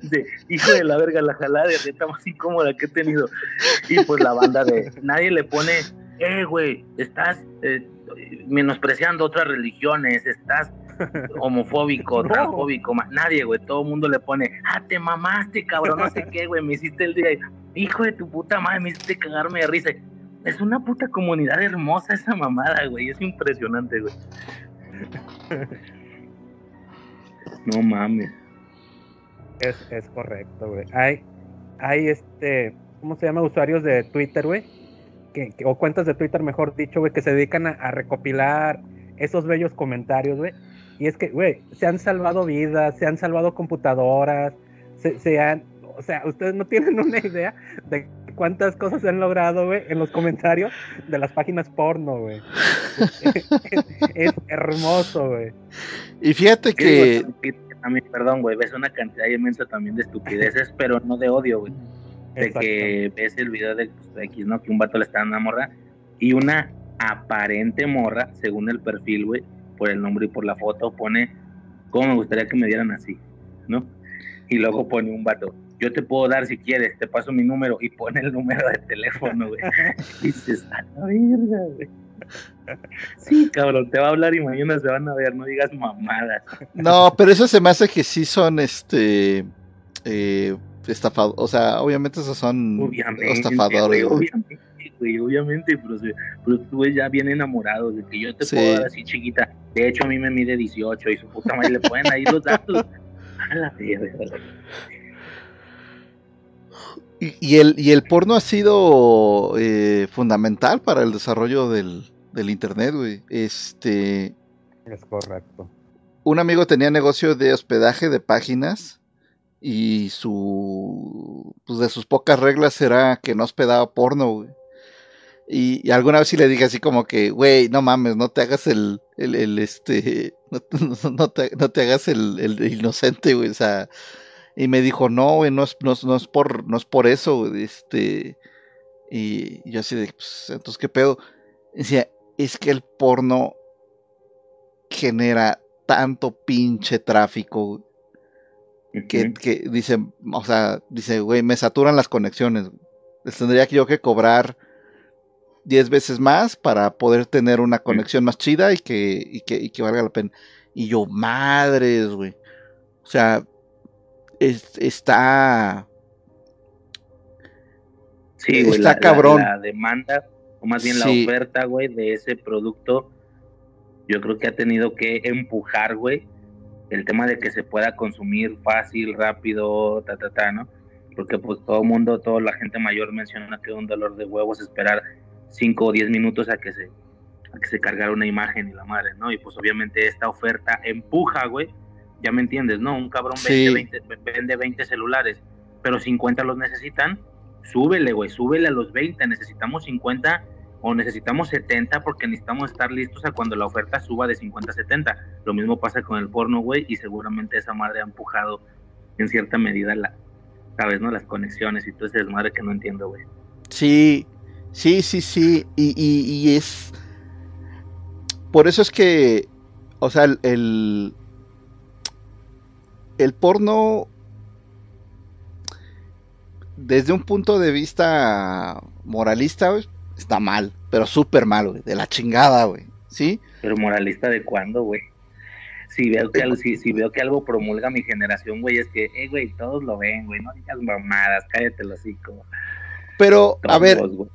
De, hijo de la verga, la jalada de rieta más incómoda que he tenido. Y pues la banda de, nadie le pone, eh, güey, estás eh, menospreciando otras religiones, estás homofóbico, transfóbico, nadie, güey, todo el mundo le pone, ah, te mamaste, cabrón, no sé qué, güey, me hiciste el día, hijo de tu puta madre, me hiciste cagarme de risa. Es una puta comunidad hermosa esa mamada, güey, es impresionante, güey. No mames. Es, es correcto, güey. Hay, hay este, ¿cómo se llama? Usuarios de Twitter, güey, o cuentas de Twitter, mejor dicho, güey, que se dedican a, a recopilar esos bellos comentarios, güey. Y es que, güey, se han salvado vidas, se han salvado computadoras, se, se han, o sea, ustedes no tienen una idea de cuántas cosas se han logrado, güey, en los comentarios de las páginas porno, güey. es, es hermoso, güey. Y fíjate que también, perdón, güey, ves una cantidad inmensa también de estupideces, pero no de odio, güey. De que ves el video de, pues, de X, ¿no? Que un vato le está dando una morra y una aparente morra, según el perfil, güey, por el nombre y por la foto, pone, ¿cómo me gustaría que me dieran así? ¿No? Y luego pone un vato, yo te puedo dar si quieres, te paso mi número y pone el número de teléfono, güey. Y dices, a la verga, güey. Sí, cabrón, te va a hablar y mañana se van a ver, no digas mamadas. No, pero eso se me hace que sí son este eh, estafados. O sea, obviamente esos son Obviamente, estafadores. güey, obviamente, güey, obviamente, pero, pero tú ya bien enamorado de que yo te Sí. puedo dar así chiquita. De hecho, a mí me mide 18 y su puta madre le ponen ahí los datos. A la verga, güey. Y, y el, y el porno ha sido eh, fundamental para el desarrollo del, del internet, güey. Este, Es correcto. un amigo tenía negocio de hospedaje de páginas y su pues de sus pocas reglas era que no hospedaba porno, güey. Y, y alguna vez sí le dije así como que, güey, no mames, no te hagas el, el, el, este, no, no- no te, no te hagas el, el inocente, güey, o sea, y me dijo, no, güey, no es, no, no es por, no es por eso, güey, este, y yo así de, pues, entonces, ¿qué pedo? Decía, es que el porno genera tanto pinche tráfico, güey, que, que dice, o sea, dice, güey, me saturan las conexiones. güey. Les tendría que yo que cobrar 10 veces más para poder tener una conexión más chida y que, y que, y que valga la pena. Y yo, madres, güey. O sea, es- está... Sí, güey, Está la, la- cabrón. La, demanda, o más bien Sí. la oferta, güey, de ese producto, yo creo que ha tenido que empujar, güey, el tema de que se pueda consumir fácil, rápido, ta, ta, ta, ¿no? Porque pues todo el mundo, toda la gente mayor menciona que es un dolor de huevos esperar 5 o 10 minutos a que se a que se cargara una imagen y la madre, ¿no? Y pues obviamente esta oferta empuja, güey, ya me entiendes, ¿no? Un cabrón Sí. vende, 20, vende 20 celulares, pero 50 los necesitan, súbele, güey, súbele a los 20, necesitamos 50 o necesitamos 70 porque necesitamos estar listos a cuando la oferta suba de 50 a 70. Lo mismo pasa con el porno, güey, y seguramente esa madre ha empujado en cierta medida la, sabes, ¿no? Las conexiones y todo ese desmadre que no entiendo, güey. Sí, sí, sí, sí. Y, y, y es... Por eso es que, o sea, el, el, porno, desde un punto de vista moralista, güey, está mal, pero súper mal, güey, de la chingada, güey, ¿sí? Pero moralista de cuándo, güey. Si veo que algo, si, si veo que algo promulga mi generación, güey, es que, eh, güey, todos lo ven, güey, no digas mamadas, cállate los hocico. Pero, a ver, güey.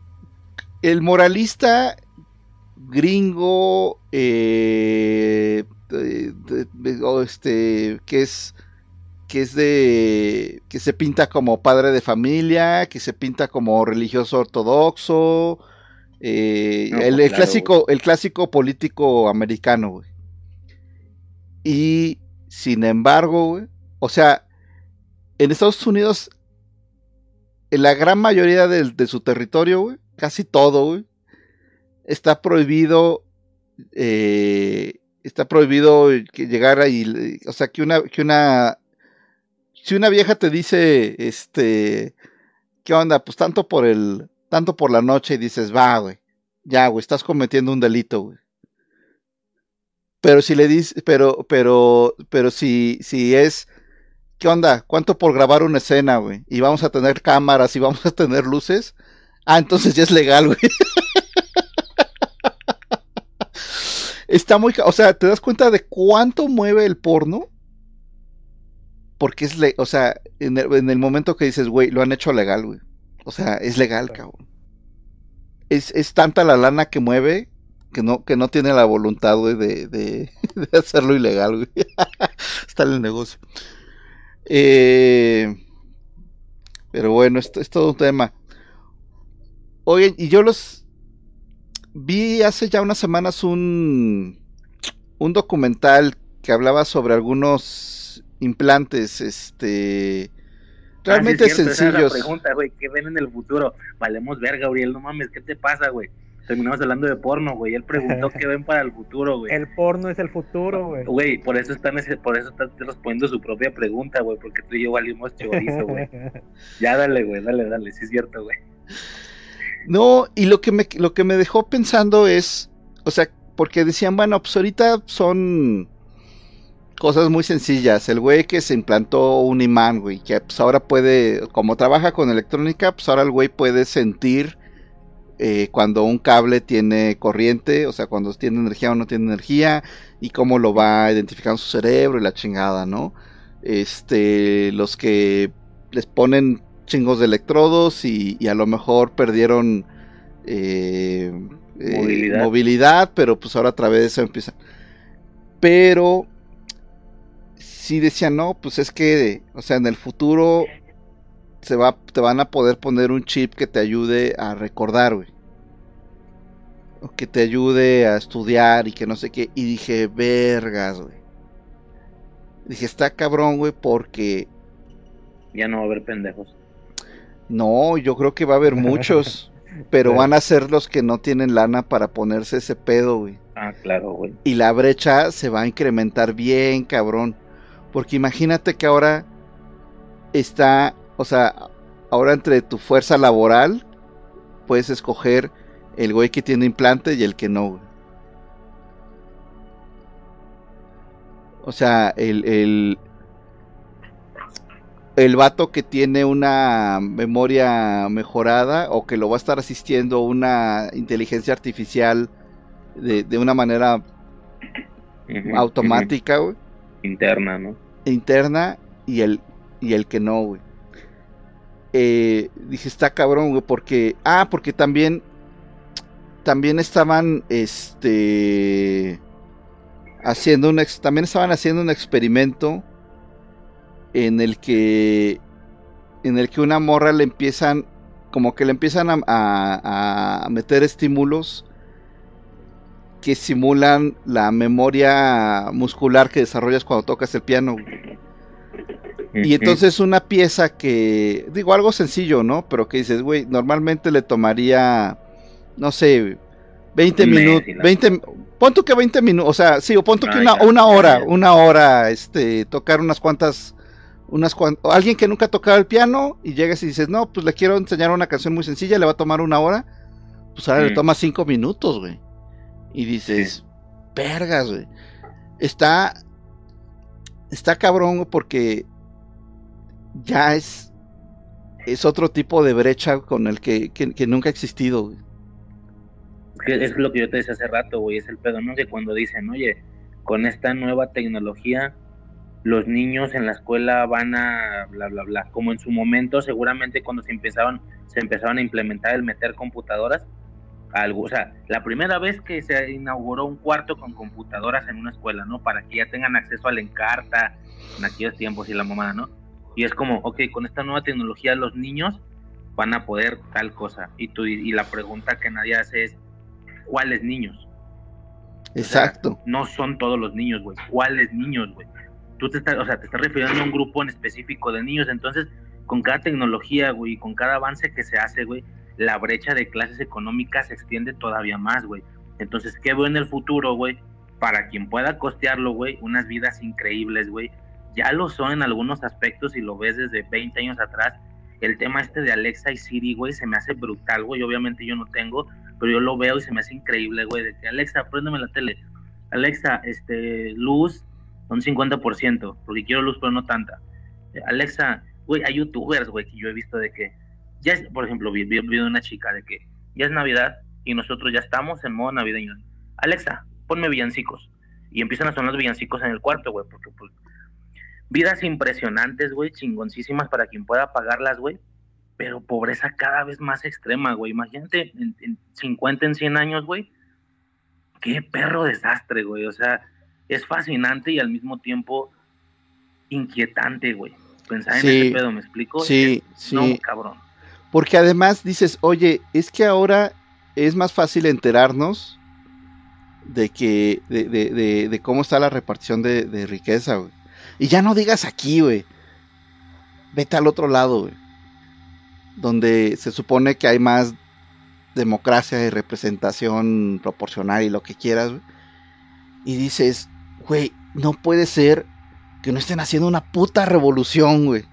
el moralista gringo eh, de- de- de- o este que es que es de que se pinta como padre de familia que se pinta como religioso ortodoxo eh, No, el, pues el claro, clásico el clásico político americano güey. y sin embargo güey, o sea en Estados Unidos en la gran mayoría de, su territorio güey, casi todo güey, está prohibido eh, está prohibido que llegara y o sea que una que una si una vieja te dice este qué onda pues tanto por el tanto por la noche y dices va güey ya güey estás cometiendo un delito güey pero si le dices pero pero pero si si es qué onda cuánto por grabar una escena güey y vamos a tener cámaras y vamos a tener luces ah entonces ya es legal güey. Está muy, o sea, ¿te das cuenta de cuánto mueve el porno? Porque es, le, o sea, en el, en el momento que dices, güey, lo han hecho legal, güey. O sea, es legal, cabrón. Es, es tanta la lana que mueve que no, que no tiene la voluntad, güey, de, de, de hacerlo ilegal, güey. Está en el negocio. Eh, pero bueno, esto es todo un tema. Oye, y yo los, vi hace ya unas semanas un, un documental que hablaba sobre algunos implantes, este, realmente Ah, sí, es cierto, esa era sencillos. la pregunta, güey, ¿qué ven en el futuro? Valemos verga, Gabriel, no mames, ¿qué te pasa, güey? Terminamos hablando de porno, güey. Él preguntó qué ven para el futuro, güey. El porno es el futuro, güey. Güey, por eso están ese, por eso están respondiendo su propia pregunta, güey, porque tú y yo valimos chorizo, güey. Ya dale, güey, dale, dale, sí es cierto, güey. No, y lo que me, lo que me dejó pensando es, o sea, porque decían, bueno, pues ahorita son cosas muy sencillas. El güey que se implantó un imán, güey, que pues ahora puede, como trabaja con electrónica, pues ahora el güey puede sentir eh, cuando un cable tiene corriente, o sea, cuando tiene energía o no tiene energía, y cómo lo va identificando su cerebro y la chingada, ¿no? Este, los que les ponen chingos de electrodos y, y a lo mejor perdieron eh, eh, Movilidad. movilidad, pero pues ahora a través de eso empiezan. Pero sí decían, no, pues es que, o sea, en el futuro se va, te van a poder poner un chip que te ayude a recordar, güey. O que te ayude a estudiar y que no sé qué. Y dije, vergas, güey. Dije, está cabrón, güey, porque Ya no va a haber pendejos. no, yo creo que va a haber muchos. pero van a ser los que no tienen lana para ponerse ese pedo, güey. Ah, claro, güey. Y la brecha se va a incrementar bien, cabrón. Porque imagínate que ahora está, o sea, ahora entre tu fuerza laboral puedes escoger el güey que tiene implante y el que no. O sea, el, el, el vato que tiene una memoria mejorada o que lo va a estar asistiendo una inteligencia artificial de, de una manera automática. Interna, ¿no? Interna y el y el que no, güey. Eh, dije, está cabrón, güey, porque ah, porque también también estaban este haciendo un ex- también estaban haciendo un experimento en el que en el que una morra le empiezan como que le empiezan a, a- a meter estímulos que simulan la memoria muscular que desarrollas cuando tocas el piano. Y entonces una pieza que, digo, algo sencillo, ¿no? Pero que dices, güey, normalmente le tomaría, no sé, 20 Un mes minutos, y la- 20, pon tú que 20 minutos, o sea, sí, o pon tú que una, una hora, una hora, este, tocar unas cuantas, unas cuantas, alguien que nunca ha tocado el piano y llegas y dices, no, pues le quiero enseñar una canción muy sencilla, le va a tomar una hora, pues ahora le toma cinco minutos, güey. Y dices, vergas, güey. Está, está cabrón, porque ya es, es otro tipo de brecha con el que, que, que nunca ha existido, güey. es lo que yo te decía hace rato, güey, es el pedo, ¿no? Que cuando dicen, oye, con esta nueva tecnología, los niños en la escuela van a bla, bla, bla. Como en su momento, seguramente cuando se empezaron, se empezaron a implementar el meter computadoras, algo, o sea, la primera vez que se inauguró un cuarto con computadoras en una escuela, ¿no? Para que ya tengan acceso a la encarta en aquellos tiempos y la mamada, ¿no? Y es como, ok, con esta nueva tecnología los niños van a poder tal cosa. Y, tú, y la pregunta que nadie hace es, ¿cuáles niños? Exacto. No son todos los niños, güey. ¿Cuáles niños, güey? Tú te estás, o sea, te estás refiriendo a un grupo en específico de niños. Entonces, con cada tecnología, güey, con cada avance que se hace, güey, la brecha de clases económicas se extiende todavía más, güey. Entonces, ¿qué veo en el futuro, güey? Para quien pueda costearlo, güey, unas vidas increíbles, güey. Ya lo son en algunos aspectos y lo ves desde 20 años atrás. El tema este de Alexa y Siri, güey, se me hace brutal, güey. Obviamente yo no tengo, pero yo lo veo y se me hace increíble, güey, de que Alexa, préndeme la tele. Alexa, este, luz, un 50%, porque quiero luz, pero no tanta. Alexa, güey, hay youtubers, güey, que yo he visto de que, ya es, por ejemplo, vi, vi, vi una chica de que ya es Navidad y nosotros ya estamos en modo navideño. Alexa, ponme villancicos. Y empiezan a sonar los villancicos en el cuarto, güey, porque pues vidas impresionantes, güey, chingoncísimas para quien pueda pagarlas, güey, pero pobreza cada vez más extrema, güey. Imagínate en, en 50, en 100 años, güey. Qué perro desastre, güey. O sea, es fascinante y al mismo tiempo inquietante, güey. Pensar Sí, en ese pedo, ¿me explico? sí, Es- sí. No, cabrón. Porque además dices, oye, es que ahora es más fácil enterarnos de que de, cómo está la repartición de, de riqueza, güey. Y ya no digas aquí, güey. Vete al otro lado, güey. Donde se supone que hay más democracia y representación proporcional y lo que quieras, güey. Y dices, güey, no puede ser que no estén haciendo una puta revolución, güey.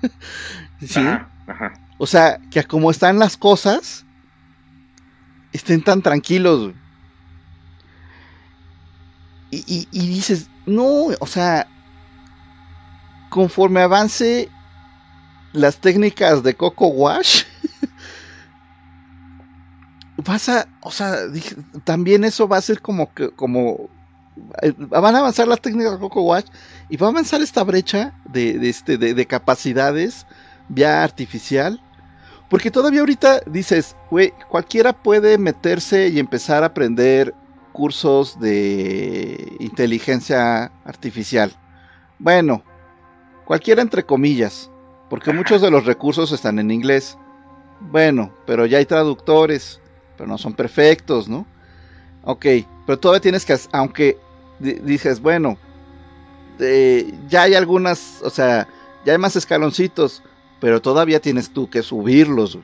¿Sí? Ajá, ajá. O sea, que como están las cosas, estén tan tranquilos. Y, y- dices, no, o sea, conforme avance las técnicas de Coco Wash, vas a, o sea, también eso va a ser como que, como, eh, van a avanzar las técnicas de Coco Wash y va a avanzar esta brecha de, de este, de, de capacidades vía artificial. Porque todavía ahorita dices, güey, cualquiera puede meterse y empezar a aprender cursos de inteligencia artificial. Bueno, cualquiera entre comillas, porque muchos de los recursos están en inglés. Bueno, pero ya hay traductores, pero no son perfectos, ¿no? Ok, pero todavía tienes que, aunque di- dices, bueno, eh, ya hay algunas, o sea, ya hay más escaloncitos, pero todavía tienes tú que subirlos.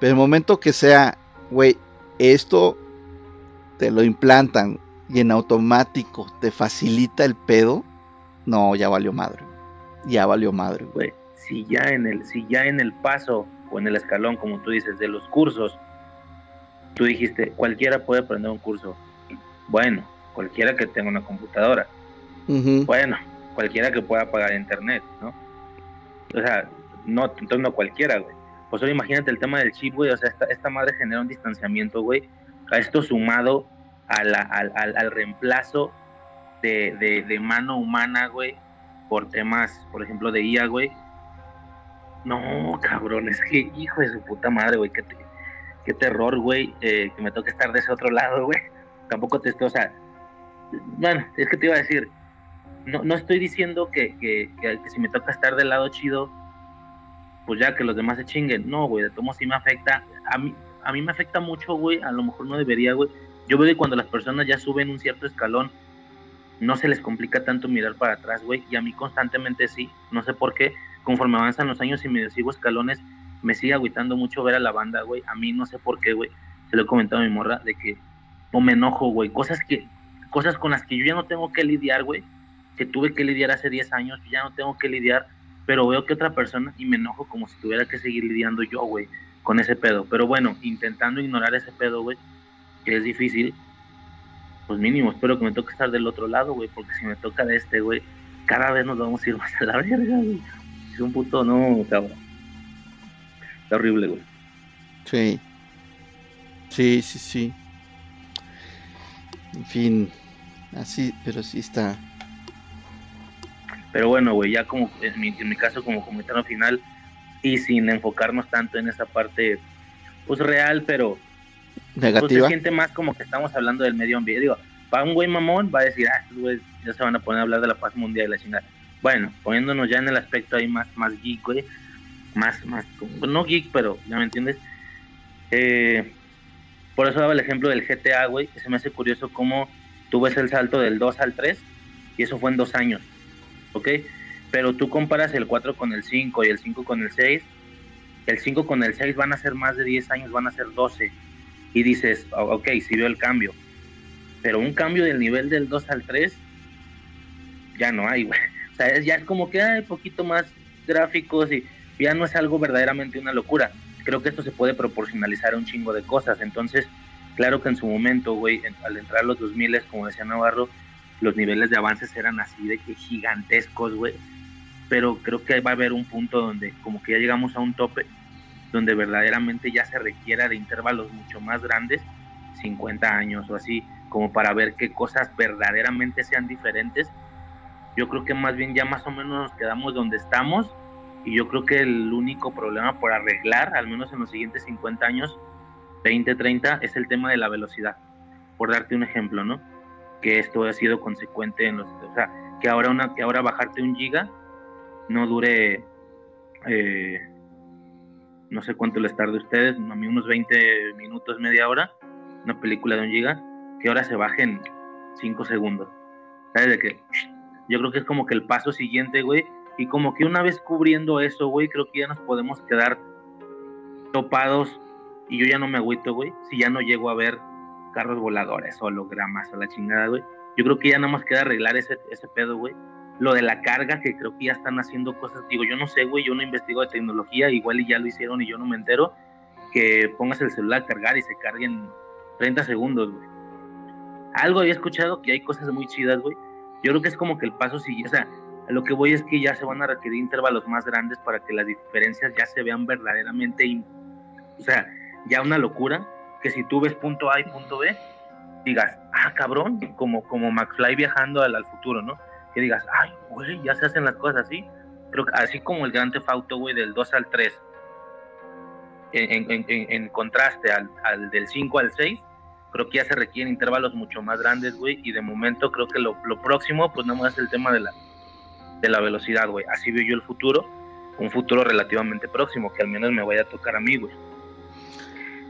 Pero el momento que sea, güey, esto te lo implantan y en automático te facilita el pedo, no, ya valió madre. Ya valió madre. güey. Si ya en el, si ya en el paso o en el escalón, como tú dices, de los cursos, tú dijiste, cualquiera puede aprender un curso. Bueno, cualquiera que tenga una computadora. Bueno, cualquiera que pueda pagar internet, ¿no? O sea, no, entonces no cualquiera, güey. Pues solo imagínate el tema del chip, güey. O sea, esta, madre genera un distanciamiento, güey. A esto sumado a al, al- al reemplazo de, de- mano humana, güey, por temas, por ejemplo, de IA, güey. No, cabrón, es que hijo de su puta madre, güey. Qué, te- terror, güey, eh, que me toque estar de ese otro lado, güey. Tampoco te estoy, o sea, bueno, es que te iba a decir, no, no estoy diciendo que, que, que- si me toca estar del lado chido, pues ya que los demás se chinguen. No, güey, de tomo sí me afecta. A mí, a mí me afecta mucho, güey. A lo mejor no debería, güey. Yo veo que cuando las personas ya suben un cierto escalón, no se les complica tanto mirar para atrás, güey. Y a mí constantemente sí. No sé por qué. Conforme avanzan los años y me sigo escalones, me sigue agüitando mucho ver a la banda, güey. A mí no sé por qué, güey. Se lo he comentado a mi morra de que o me enojo, güey. Cosas que, cosas con las que yo ya no tengo que lidiar, güey. Que tuve que lidiar hace 10 años, que ya no tengo que lidiar. Pero veo que otra persona y me enojo como si tuviera que seguir lidiando yo, güey, con ese pedo. Pero bueno, intentando ignorar ese pedo, güey, que es difícil, pues mínimo, espero que me toque estar del otro lado, güey, porque si me toca de este, güey, cada vez nos vamos a ir más a la verga, güey. Es un puto, no, cabrón. Está horrible, güey. Sí. Sí, sí, sí. En fin. Así, pero sí está. Pero bueno, güey, ya como en mi, en mi caso como comentario final y sin enfocarnos tanto en esa parte, pues real, pero pues, se Negativa. siente más como que estamos hablando del medio ambiente. Digo, para un güey mamón va a decir, ah, estos güeyes ya se van a poner a hablar de la paz mundial y la chingada. Bueno, poniéndonos ya en el aspecto ahí más, más geek, güey, más, más, no geek, pero ya me entiendes. Eh, por eso daba el ejemplo del GTA, güey, que se me hace curioso cómo tú ves el salto del 2 al 3 y eso fue en dos años, ¿ok? Pero tú comparas el 4 con el 5 y el 5 con el 6, el 5 con el 6 van a ser más de 10 años, van a ser 12 y dices, "Oh, ok, sí veo el cambio. Pero un cambio del nivel del 2 al 3, ya no hay, güey. O sea, es- ya es como que hay poquito más gráficos y ya no es algo verdaderamente una locura. Creo que esto se puede proporcionalizar a un chingo de cosas. Entonces, claro que en su momento, güey, en- al entrar los 2000, como decía Navarro, los niveles de avances eran así de que gigantescos, güey. Pero creo que va a haber un punto donde como que ya llegamos a un tope donde verdaderamente ya se requiera de intervalos mucho más grandes, 50 años o así, como para ver qué cosas verdaderamente sean diferentes. Yo creo que más bien ya más o menos nos quedamos donde estamos y yo creo que el único problema por arreglar, al menos en los siguientes 50 años, 20, 30, es el tema de la velocidad. Por darte un ejemplo, ¿no? Que esto ha sido consecuente en los... O sea, que ahora, una, que ahora bajarte un giga no dure... eh, no sé cuánto les tarde a ustedes, a mí unos 20 minutos, media hora, una película de un giga, que ahora se baje en 5 segundos. ¿Sabes de qué? Yo creo que es como que el paso siguiente, güey, y como que una vez cubriendo eso, güey, creo que ya nos podemos quedar topados y yo ya no me agüito, güey, si ya no llego a ver carros voladores, hologramas a la chingada, güey. Yo creo que ya nada más queda arreglar ese, ese pedo, güey. Lo de la carga, que creo que ya están haciendo cosas, digo, yo no sé, güey, yo no investigo de tecnología, igual y ya lo hicieron y yo no me entero, que pongas el celular a cargar y se cargue en 30 segundos, güey. Algo había escuchado que hay cosas muy chidas, güey. Yo creo que es como que el paso sigue, o sea, lo que voy es que ya se van a requerir intervalos más grandes para que las diferencias ya se vean verdaderamente, o sea, ya una locura, que si tú ves punto A y punto B, digas, ah, cabrón, como, como McFly viajando al, al futuro, ¿no? Que digas, ay, güey, ya se hacen las cosas así. Creo que así como el Gran Auto, güey, del 2 al 3, en, en- en- en contraste al, al del 5 al 6, creo que ya se requieren intervalos mucho más grandes, güey, y de momento creo que lo, lo próximo, pues nada más es el tema de la, de la velocidad, güey. Así veo yo el futuro, un futuro relativamente próximo, que al menos me vaya a tocar a mí, güey.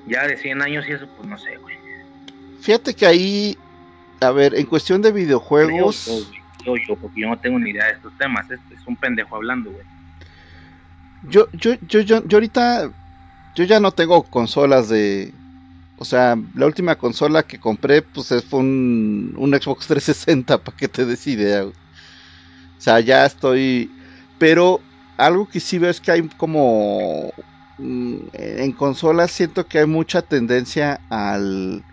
Ya de 100 años y eso, pues no sé, güey. Fíjate que ahí, a ver, en cuestión de videojuegos, yo, creo yo, porque yo no tengo ni idea de estos temas, es, es un pendejo hablando, güey. yo, yo, yo, yo, yo ahorita, yo ya no tengo consolas de, o sea, la última consola que compré, pues es- fue un, un Xbox 360, para que te des idea. güey. O sea, ya estoy, pero algo que sí veo es que hay como, en consolas siento que hay mucha tendencia al,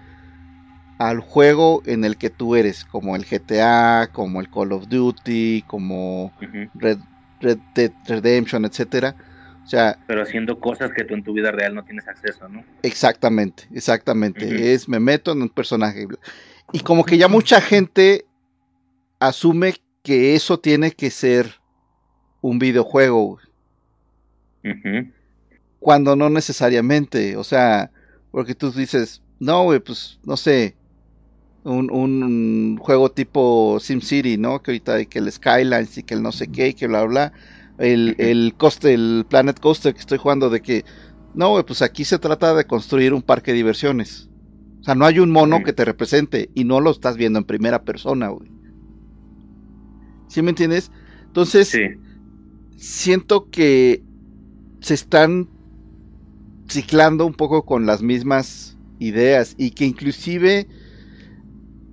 al juego en el que tú eres, como el GTA, como el Call of Duty, como. Red, Red Dead Redemption, etcétera. O sea, Pero haciendo cosas que tú en tu vida real no tienes acceso, ¿no? exactamente, exactamente. Es me meto en un personaje. Y como que ya mucha gente asume que eso tiene que ser un videojuego, Ujú. Cuando no necesariamente. O sea, porque tú dices, no, güey, pues no sé, un, un juego tipo SimCity, ¿no? Que ahorita hay que el Skylines y que el no sé qué y que bla, bla. El, el coste, el Planet Coaster que estoy jugando de que, no, güey, pues aquí se trata de construir un parque de diversiones. O sea, no hay un mono que te represente y no lo estás viendo en primera persona, güey. ¿Sí me entiendes? Entonces, Sí. siento que se están ciclando un poco con las mismas ideas y que inclusive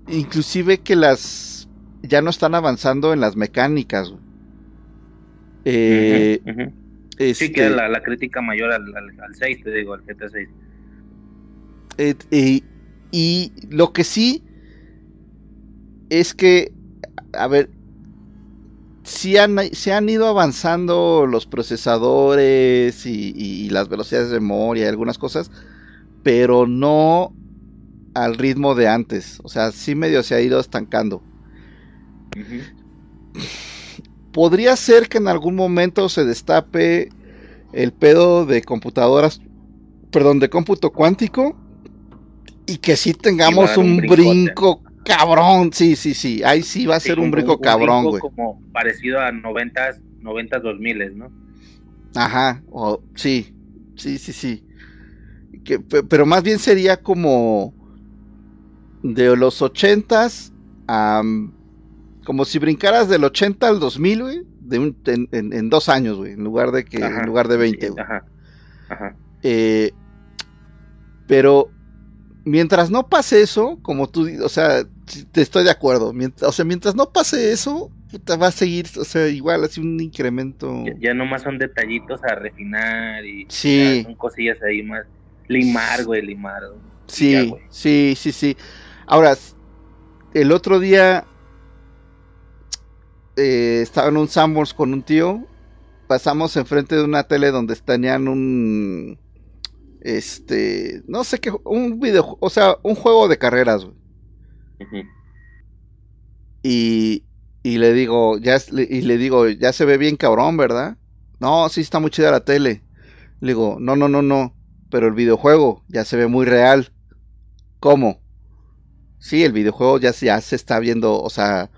inclusive que las ya no están avanzando en las mecánicas. Eh, este, Sí, que era la, la crítica mayor al, al, al 6, te digo, al GTA 6. eh, eh, y lo que sí es que a ver sí han, se han ido avanzando los procesadores y, y las velocidades de memoria y algunas cosas, pero no al ritmo de antes. O sea, sí medio se ha ido estancando. Podría ser que en algún momento se destape el pedo de computadoras, perdón, de cómputo cuántico y que sí tengamos un, un brinco cabrón. Sí, sí, sí. Ahí sí va a ser Sí, un brinco cabrón, güey. como parecido a 90s, 90s, 2000 ¿no? Ajá, o sí, sí, sí, sí. Que, pe- pero más bien sería como de los ochentas a mm, como si brincaras del 80 al 2000, güey, de un, en, en- en dos años, güey, en lugar de que Ajá, en lugar de 20, sí, güey. Ajá. Ajá. Eh, pero mientras no pase eso, como tú, o sea, estoy de acuerdo. Mientras, o sea, mientras no pase eso, puta, va a seguir, o sea, igual así un incremento. Ya, ya nomás son detallitos a refinar y Sí. ya son cosillas ahí más. Limar, güey, limar. güey. Sí, ya, güey. sí, sí, sí. Ahora, el otro día eh, estaba en un Sanborns con un tío. Pasamos enfrente de una tele donde tenían un. Este. No sé qué. Un video. O sea, un juego de carreras, güey. Y, y le digo, ya, y le digo, ya se ve bien cabrón, ¿verdad? No, sí está muy chida la tele. Le digo, no, no, no, no. Pero el videojuego ya se ve muy real. ¿Cómo? Sí, el videojuego ya, ya se está viendo, o sea,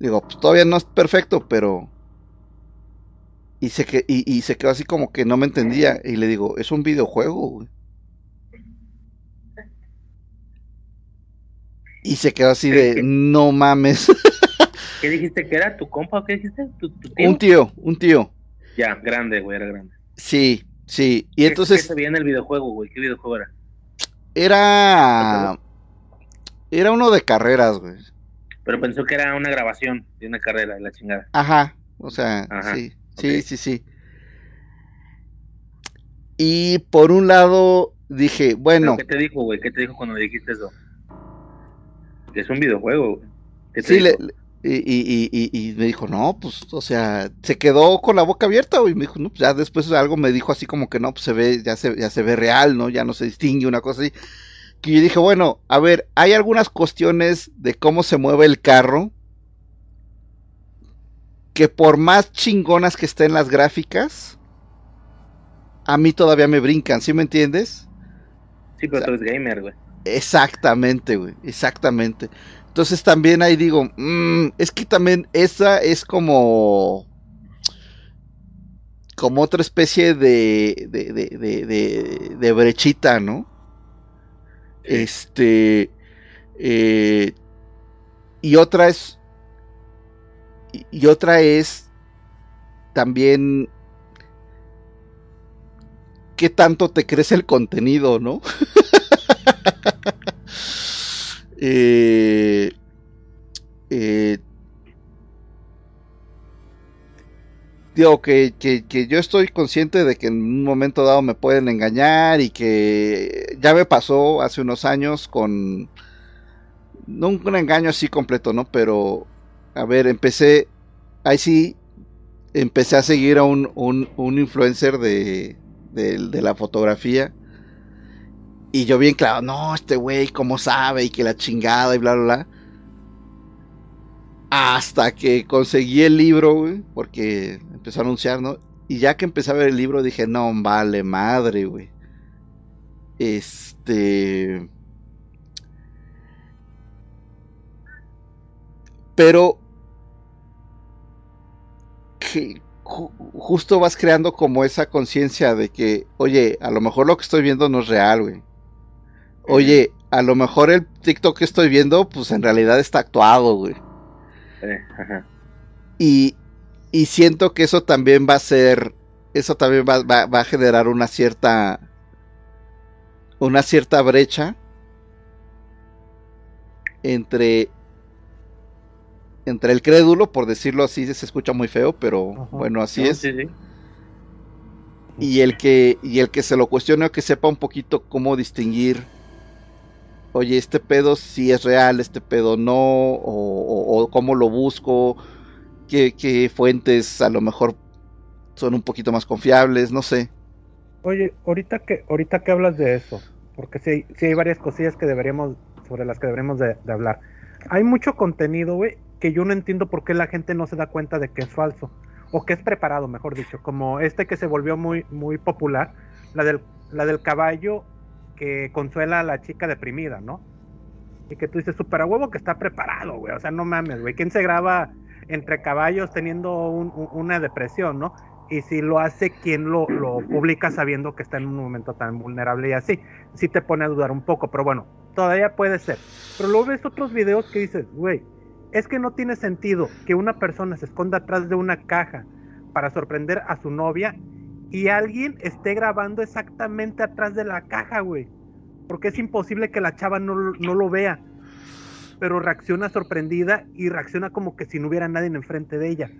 digo, pues todavía no es perfecto, pero Y se, que, y, y se quedó así como que no me entendía. Y le digo, es un videojuego, güey. Y se quedó así de, no mames. ¿Qué dijiste que era? ¿Tu compa o qué dijiste? ¿Tu, tu tío? un tío, un tío. Ya, grande, güey, era grande. Sí, sí. Y ¿Qué- entonces ¿Qué se veía en el videojuego, güey? ¿Qué videojuego era? era... Era uno de carreras, güey. Pero pensó que era una grabación de una carrera, de la chingada. Ajá, o sea, Ajá, sí, sí, sí, sí. Y por un lado dije, bueno, ¿Pero ¿Qué te dijo, güey? ¿Qué te dijo cuando dijiste eso? Es un videojuego, güey. ¿Qué te sí, le, y, y, y, y- y me dijo, no, pues, o sea, se quedó con la boca abierta, güey. Me dijo, no, pues ya después algo me dijo así como que no, pues se ve, ya se, ya se ve real, ¿no? Ya no se distingue una cosa así. Que yo dije, bueno, a ver, hay algunas cuestiones de cómo se mueve el carro que por más chingonas que estén las gráficas, a mí todavía me brincan, ¿sí me entiendes? Sí, pero tú eres gamer, güey. Exactamente, güey, exactamente. Entonces también ahí digo, mm, es que también esa es como como otra especie de de, brechita, ¿no? Este eh, y otra es y, y otra es también qué tanto te crece el contenido, ¿no? Eh, eh, digo que, que- yo estoy consciente de que en un momento dado me pueden engañar y que ya me pasó hace unos años con no un, un engaño así completo, ¿no? Pero a ver, empecé ahí sí empecé a seguir a un, un, un influencer de, de, de la fotografía y yo bien claro, no, este güey, ¿cómo sabe? Y que la chingada y bla, bla, bla. Hasta que conseguí el libro, güey, porque empezó a anunciar, ¿no? Y ya que empecé a ver el libro dije, no, vale madre, güey. Este... Pero... Justo vas creando como esa conciencia de que, oye, a lo mejor lo que estoy viendo no es real, güey. Oye, a lo mejor el TikTok que estoy viendo, pues en realidad está actuado, güey. Eh, ajá. Y, y siento que eso también va a ser, eso también va, va- va a generar una cierta, una cierta brecha entre, entre el crédulo, por decirlo así, se escucha muy feo, pero bueno, así No, es. Sí, sí. y el que y el que se lo cuestione o que sepa un poquito cómo distinguir oye este pedo sí es real este pedo no o, o- cómo lo busco qué, qué fuentes a lo mejor son un poquito más confiables no sé Oye, ahorita que, ahorita que hablas de eso, porque sí, hay- varias cosillas que deberíamos, sobre las que deberíamos de, de hablar. Hay mucho contenido, güey, que yo no entiendo por qué la gente no se da cuenta de que es falso, o que es preparado, mejor dicho, como este que se volvió muy, muy popular, la del, la del caballo que consuela a la chica deprimida, ¿no? Y que tú dices, super huevo que está preparado, güey, o sea, no mames, güey, ¿quién se graba entre caballos teniendo un- un- una depresión, ¿no? y si lo hace quien lo, lo publica sabiendo que está en un momento tan vulnerable y así, sí te pone a dudar un poco, pero bueno, todavía puede ser. Pero luego ves otros videos que dices, güey, es que no tiene sentido que una persona se esconda atrás de una caja para sorprender a su novia y alguien esté grabando exactamente atrás de la caja, güey. Porque es imposible que la chava no, no lo vea. Pero reacciona sorprendida y reacciona como que si no hubiera nadie enfrente de ella.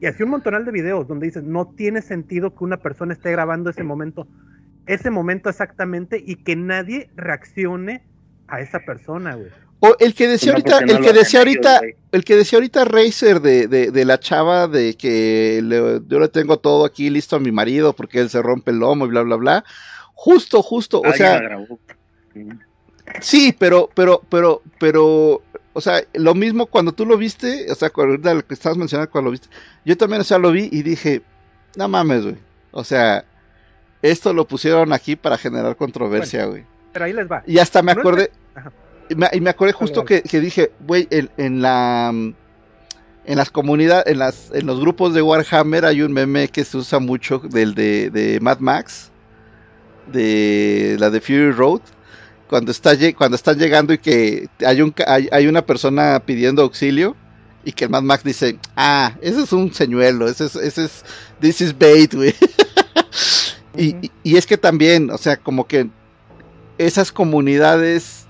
Y así un montonal de videos donde dices, no tiene sentido que una persona esté grabando ese momento, ese momento exactamente, y que nadie reaccione a esa persona, güey. O el que decía No, ahorita no el que decía ellos, ahorita el que decía ahorita Razer de, de, de la chava de que le- yo le tengo todo aquí listo a mi marido porque él se rompe el lomo y bla bla bla justo justo o Ah, sea grabó. Sí, pero, pero, pero, pero, o sea, lo mismo cuando tú lo viste, o sea, cuando ahorita lo que estabas mencionando cuando lo viste, yo también, o sea, lo vi y dije, no mames, güey. O sea, esto lo pusieron aquí para generar controversia, güey. Pero ahí les va. Y hasta me acordé, me, y me acordé justo que, que dije, güey, en, en la, en las comunidades, en las, en los grupos de Warhammer hay un meme que se usa mucho del de, de Mad Max, de la de Fury Road, cuando está cuando están llegando y que hay un hay, hay una persona pidiendo auxilio y que el Mad Max dice, ah, ese es un señuelo, ese es, ese es, this is bait, güey. y, y- y es que también, o sea, como que esas comunidades,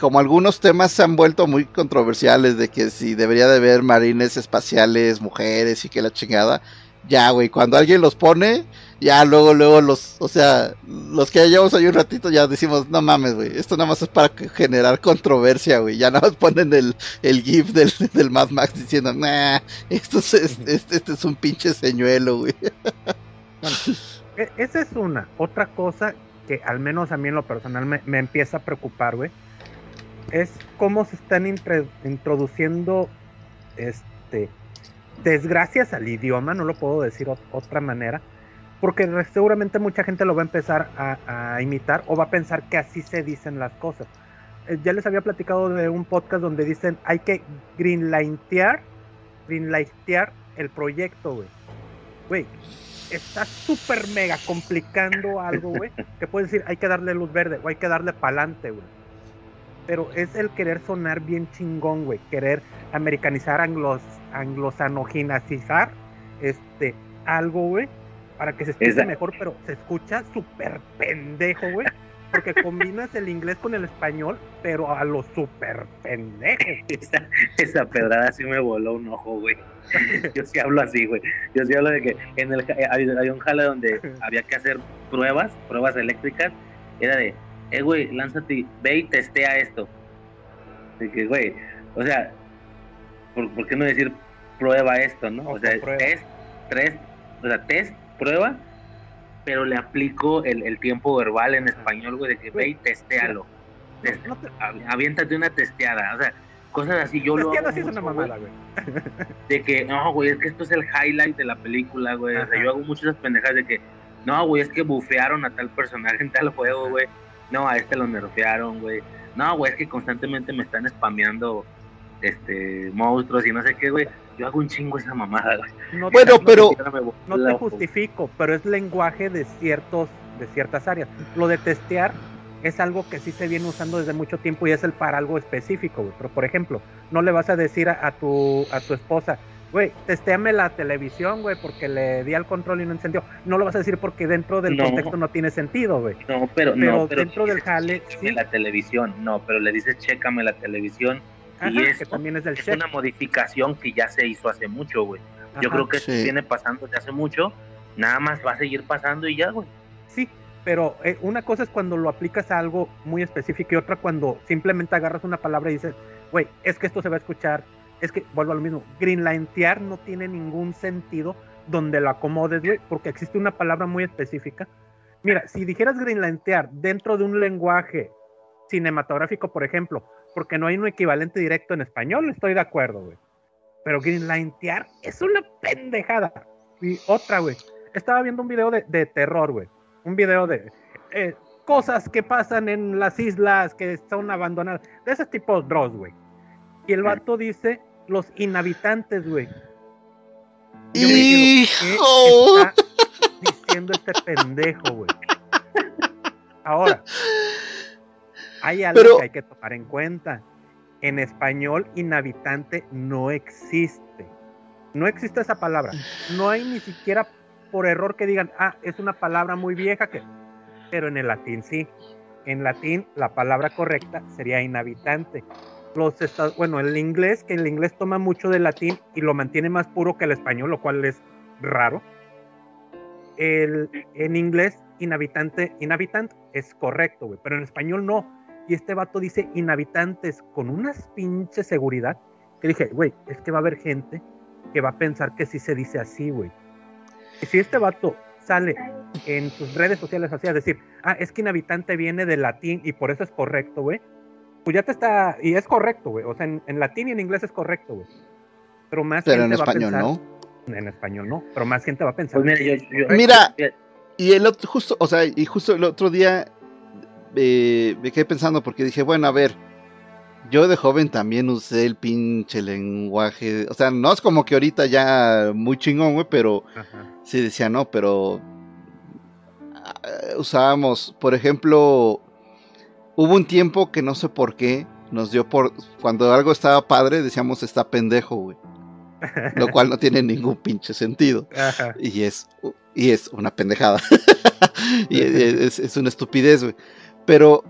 como algunos temas se han vuelto muy controversiales de que si debería de haber marines espaciales, mujeres y que la chingada, ya, güey, cuando alguien los pone, ya luego, luego los, o sea, los que llevamos ahí un ratito ya decimos, no mames, güey, esto nada más es para generar controversia, güey, ya nada más ponen el, el gif del, del Mad Max diciendo, nah, esto es, este, este es un pinche señuelo, güey. E- esa es una. Otra cosa que al menos a mí en lo personal me, me empieza a preocupar, güey, es cómo se están introduciendo este desgracias al idioma, no lo puedo decir ot- otra manera, porque seguramente mucha gente lo va a empezar a, a imitar o va a pensar que así se dicen las cosas. Eh, ya les había platicado de un podcast donde dicen hay que greenlightear, greenlightear el proyecto, güey. Güey, está súper mega complicando algo, güey, que puedes decir hay que darle luz verde o hay que darle pa'lante, güey. Pero es el querer sonar bien chingón, güey, querer americanizar, anglos, este, algo, güey, para que se escuche mejor, pero se escucha súper pendejo, güey, porque combinas el inglés con el español, pero a lo súper pendejo. Esa, esa pedrada sí me voló un ojo, güey. Yo sí hablo así, güey. Yo sí hablo de que en el eh, había, había un jale donde había que hacer pruebas, pruebas eléctricas. Era de, eh, güey, lánzate, ve y testea esto. De que, güey, o sea, ¿por, por qué no decir prueba esto, no? O sea, test, tres, o sea, test, prueba, pero le aplico el, el tiempo verbal en español, güey, de que ve y testéalo. Tes- avi- Aviéntate una testeada, o sea, cosas así. Yo lo hago sí es una mucho, mamada, güey. de que, no, güey, es que esto es el highlight de la película, güey. O sea, yo hago muchas pendejadas de que, no, güey, es que bufearon a tal personaje en tal juego, güey. No, a este lo nerfearon, güey. No, güey, es que constantemente me están spameando este monstruos y no sé qué, güey. Yo hago un chingo esa mamada, güey. No Bueno, te- pero- no te justifico, pero es lenguaje de ciertos, de ciertas áreas. Lo de testear es algo que sí se viene usando desde mucho tiempo y es el para algo específico, güey. Pero por ejemplo, no le vas a decir a, a tu a tu esposa, güey, testéame la televisión, güey, porque le di al control y no encendió. No lo vas a decir porque dentro del No. contexto no tiene sentido, güey. No, pero, Pero no, pero dentro sí del jale, "Chécame la televisión. No, pero le dices, chécame la televisión. Ajá, y que eso también es del es check. una modificación que ya se hizo hace mucho, güey. Yo creo que esto Sí. viene pasando desde hace mucho. Nada más va a seguir pasando y ya, güey. Sí, pero eh, una cosa es cuando lo aplicas a algo muy específico y otra cuando simplemente agarras una palabra y dices, güey, es que esto se va a escuchar, es que vuelvo a lo mismo, greenlinear no tiene ningún sentido donde lo acomodes, güey, porque existe una palabra muy específica. Mira, si dijeras greenlinear dentro de un lenguaje cinematográfico, por ejemplo, porque no hay un equivalente directo en español, estoy de acuerdo, güey. Pero greenlinear es una pendejada. Y otra, güey. Estaba viendo un video de, de terror, güey. Un video de eh, cosas que pasan en las islas que son abandonadas. De ese tipo de Dross, güey. Y el vato dice los inhabitantes, güey. ¡Hijo! ¿qué está diciendo este pendejo, güey? Ahora, hay algo Pero- que hay que tomar en cuenta. En español, inhabitante no existe. No existe esa palabra. No hay ni siquiera por error que digan, ah, es una palabra muy vieja, que... pero en el latín sí. En latín, la palabra correcta sería inhabitante. Los esta- bueno, el inglés, que el inglés toma mucho del latín y lo mantiene más puro que el español, lo cual es raro. El, en inglés, inhabitante, inhabitant es correcto, güey, pero en español no. Y este vato dice inhabitantes con unas pinche seguridad que dije, güey, es que va a haber gente que va a pensar que sí se dice así, güey. Y si este vato sale en sus redes sociales así a decir, ah, es que inhabitante viene del latín y por eso es correcto, güey, pues ya te está, y es correcto, güey, o sea, en, en latín y en inglés es correcto, güey. Pero más Pero gente en va a español pensar- no. En español no, pero más gente va a pensar. Pues mira, yo, yo- Mira, yo- Y el otro, justo, o sea, y justo el otro día eh, me quedé pensando porque dije, bueno, a ver, Yo de joven también usé el pinche lenguaje. O sea, no es como que ahorita ya muy chingón, güey, pero Ajá. sí decía no, pero ah, usábamos, por ejemplo, hubo un tiempo que no sé por qué nos dio por cuando algo estaba padre decíamos está pendejo, güey. Lo cual no tiene ningún pinche sentido Ajá. y es y es una pendejada. y es, es una estupidez, güey. Pero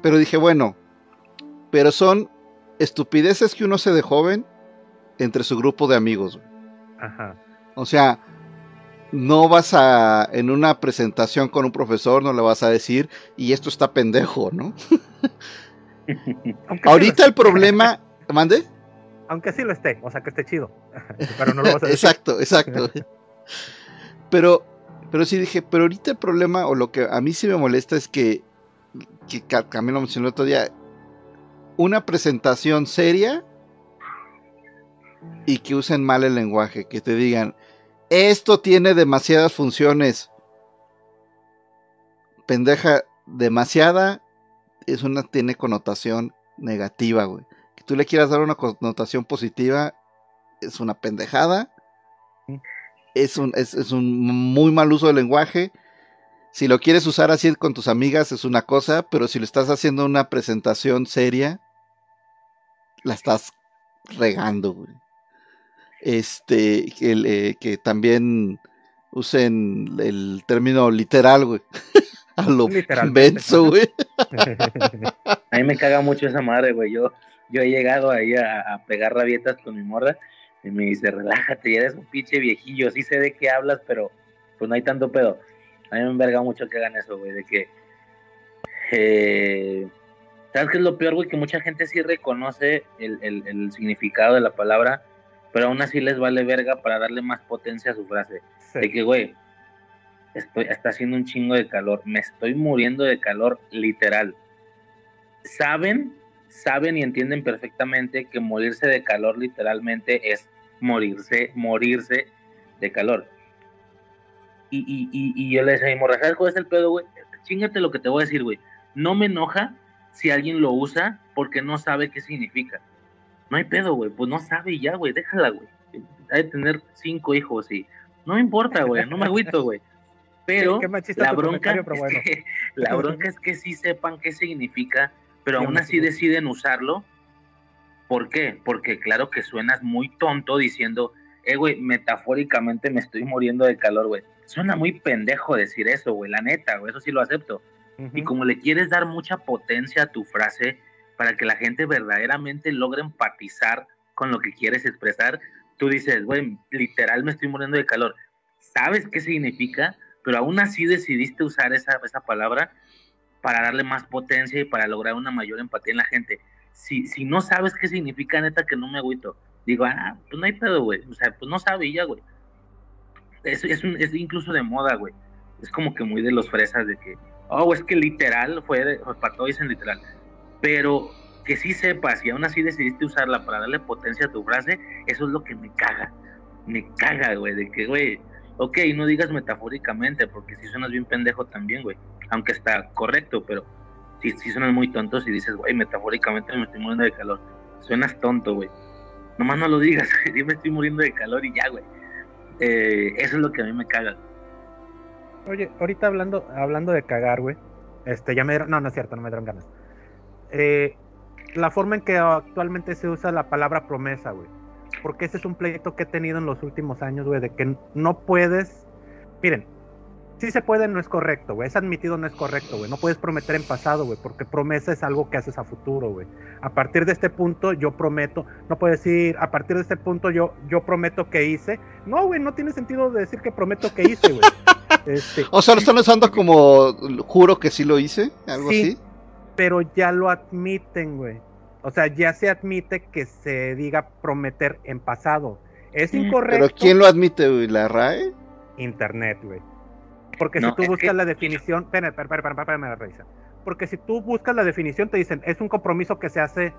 pero dije, bueno, pero son estupideces que uno hace de joven entre su grupo de amigos, güey. Ajá. O sea, no vas a, en una presentación con un profesor, no le vas a decir, y esto está pendejo, ¿no? Ahorita el problema, mande. Aunque sí lo esté, o sea, que esté chido. Pero no lo vas a decir. exacto, exacto. Pero, pero sí dije, pero ahorita el problema, o lo que a mí sí me molesta es que, que Camilo lo mencionó el otro día, una presentación seria y que usen mal el lenguaje, que te digan, esto tiene demasiadas funciones. Pendeja, demasiada es una, tiene connotación negativa, güey. Que tú le quieras dar una connotación positiva es una pendejada. Es un, es, es un muy mal uso del lenguaje. Si lo quieres usar así con tus amigas es una cosa, pero si lo estás haciendo en una presentación seria, la estás regando, güey. Este, el, eh, que también usen el término literal, güey. A lo menso, güey. A mí me caga mucho esa madre, güey. Yo, yo he llegado ahí a, a pegar rabietas con mi morra y me dice, relájate, ya eres un pinche viejillo, sí sé de qué hablas, pero pues no hay tanto pedo. A mí me enverga mucho que hagan eso, güey, de que... eh, ¿Sabes qué es lo peor, güey? Que mucha gente sí reconoce el, el- el significado de la palabra, pero aún así les vale verga para darle más potencia a su frase. Sí. De que, güey, estoy, está haciendo un chingo de calor, me estoy muriendo de calor, literal. Saben, saben y entienden perfectamente que morirse de calor literalmente es morirse, morirse de calor. Y, y, y, y yo le decía ¿sabes cuál es el pedo, güey? Chingate lo que te voy a decir, güey. No me enoja si alguien lo usa porque no sabe qué significa. No hay pedo, güey. Pues no sabe ya, güey. Déjala, güey. Ha de tener cinco hijos y no me importa, güey. No me agüito, güey. Pero la bronca, es que, la bronca es que sí sepan qué significa, pero aún así deciden usarlo. ¿Por qué? Porque claro que suenas muy tonto diciendo, eh, güey, metafóricamente me estoy muriendo de calor, güey. Suena muy pendejo decir eso, güey, la neta, güey, eso sí lo acepto. Y como le quieres dar mucha potencia a tu frase para que la gente verdaderamente logre empatizar con lo que quieres expresar, tú dices, güey, literal me estoy muriendo de calor. Sabes qué significa, pero aún así decidiste usar esa, esa palabra para darle más potencia y para lograr una mayor empatía en la gente. Si, si no sabes qué significa, neta, que no me agüito. Digo, ah, pues no hay pedo, güey. O sea, pues no ya, güey. Es, es, un- es incluso de moda, güey. Es como que muy de los fresas de que, oh, es que literal fue, de- pues, para todos dicen literal. Pero que sí sepas y aún así decidiste usarla para darle potencia a tu frase, eso es lo que me caga. Me caga, güey, de que, güey, ok, no digas metafóricamente, porque si suenas bien pendejo también, güey. Aunque está correcto, pero si, si suenas muy tonto si dices, güey, metafóricamente me estoy muriendo de calor. Suenas tonto, güey. Nomás no lo digas, dime estoy muriendo de calor y ya, güey. Eh, eso es lo que a mí me caga. Oye, ahorita hablando, hablando de cagar, güey. Este, ya me dieron. No, no es cierto, no me dieron ganas. Eh, la forma en que actualmente se usa la palabra promesa, güey. Porque ese es un pleito que he tenido en los últimos años, güey, de que no puedes. Miren, sí se puede, no es correcto, güey. Es admitido, no es correcto, güey. No puedes prometer en pasado, güey, porque promesa es algo que haces a futuro, güey. A partir de este punto, yo prometo. No puedes decir, a partir de este punto, yo, yo prometo que hice. No, güey, no tiene sentido decir que prometo que hice, güey. Este, O sea, lo están usando como juro que sí lo hice, algo Sí, así. Pero ya lo admiten, güey. O sea, ya se admite que se diga prometer en pasado. Es incorrecto. Pero ¿quién lo admite, güey? ¿La RAE? Internet, güey. Porque No, si tú es buscas que- la definición, espera, espera, espera, espera, espera, revisa. Porque si tú buscas la definición, te dicen, es un compromiso que se hace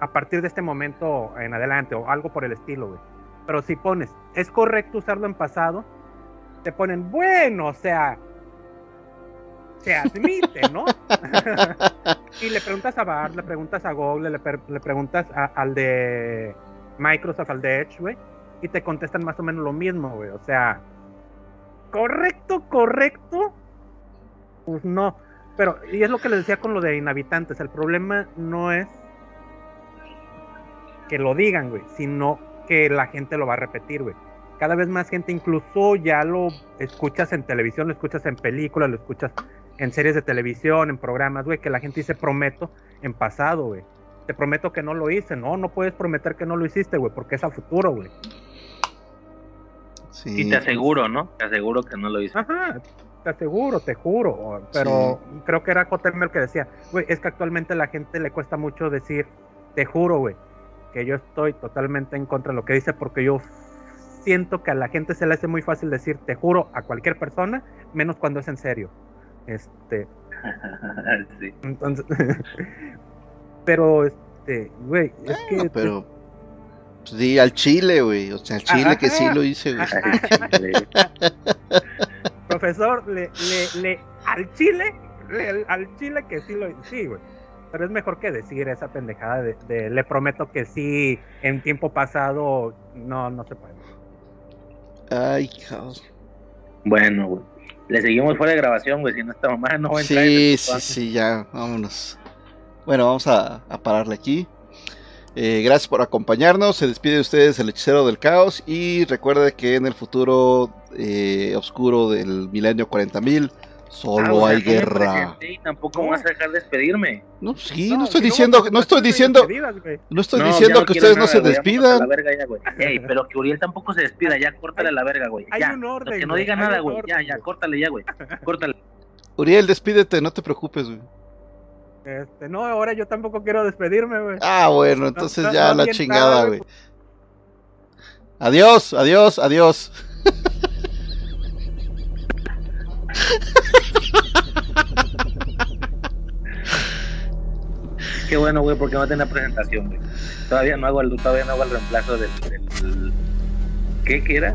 a partir de este momento en adelante o algo por el estilo, güey. Pero si pones, es correcto usarlo en pasado, te ponen, bueno, o sea, se admite, ¿no? y le preguntas a Bar, le preguntas a Google, le, le preguntas a- al de Microsoft, al de Edge, güey, y te contestan más o menos lo mismo, güey. O sea, correcto, correcto, pues no. Pero, y es lo que les decía con lo de inhabitantes, el problema no es que lo digan, güey, sino que la gente lo va a repetir, güey. Cada vez más gente, incluso ya lo escuchas en televisión, lo escuchas en películas, lo escuchas en series de televisión, en programas, güey, que la gente dice prometo en pasado, güey. Te prometo que no lo hice, no, no puedes prometer que no lo hiciste, güey, porque es a futuro, güey. Sí. Y te aseguro, ¿no? Te aseguro que no lo hice. Ajá, te aseguro, te juro. Pero creo que era el que decía, güey, es que actualmente a la gente le cuesta mucho decir, te juro, güey, que yo estoy totalmente en contra de lo que dice porque yo siento que a la gente se le hace muy fácil decir, te juro, a cualquier persona, menos cuando es en serio. Este, sí. entonces, pero, este, güey, es que... pero pues, di al Chile, güey. O sea, al Chile que sí lo hice, güey. Profesor, le, le, le, al chile, le- al chile que sí lo sí, güey. Pero es mejor que decir esa pendejada de, de, le prometo que sí, en tiempo pasado, no, no se puede. Ay, cabrón. Bueno, güey. Le seguimos fuera de grabación, güey. Si no, esta mamá no va a entrar. en Sí, sí, sí, ya, vámonos. Bueno, vamos a, a pararle aquí. Eh, gracias por acompañarnos. Se despide de ustedes el hechicero del caos. Y recuerde que en el futuro eh, oscuro del milenio 40.000 solo Ah, o sea, hay guerra. Y tampoco vas a dejar de despedirme. No, sí, No, no, estoy diciendo, no estoy diciendo, no estoy diciendo que ustedes no se despidan. la verga ya, güey. Ey, pero que Uriel tampoco se despida, ya, córtale a la verga, güey. Hay Ya, un orden, que no diga nada, güey. Ya, ya, córtale ya, güey. Córtale. Uriel, despídete, no te preocupes, güey. Este, no, ahora yo tampoco quiero despedirme, güey. Ah, bueno, entonces no, ya no la chingada, güey. Adiós, adiós, adiós. Qué bueno, güey, porque no tenía presentación, güey. Todavía no hago el, todavía no hago el reemplazo del, del- ¿qué, qué era?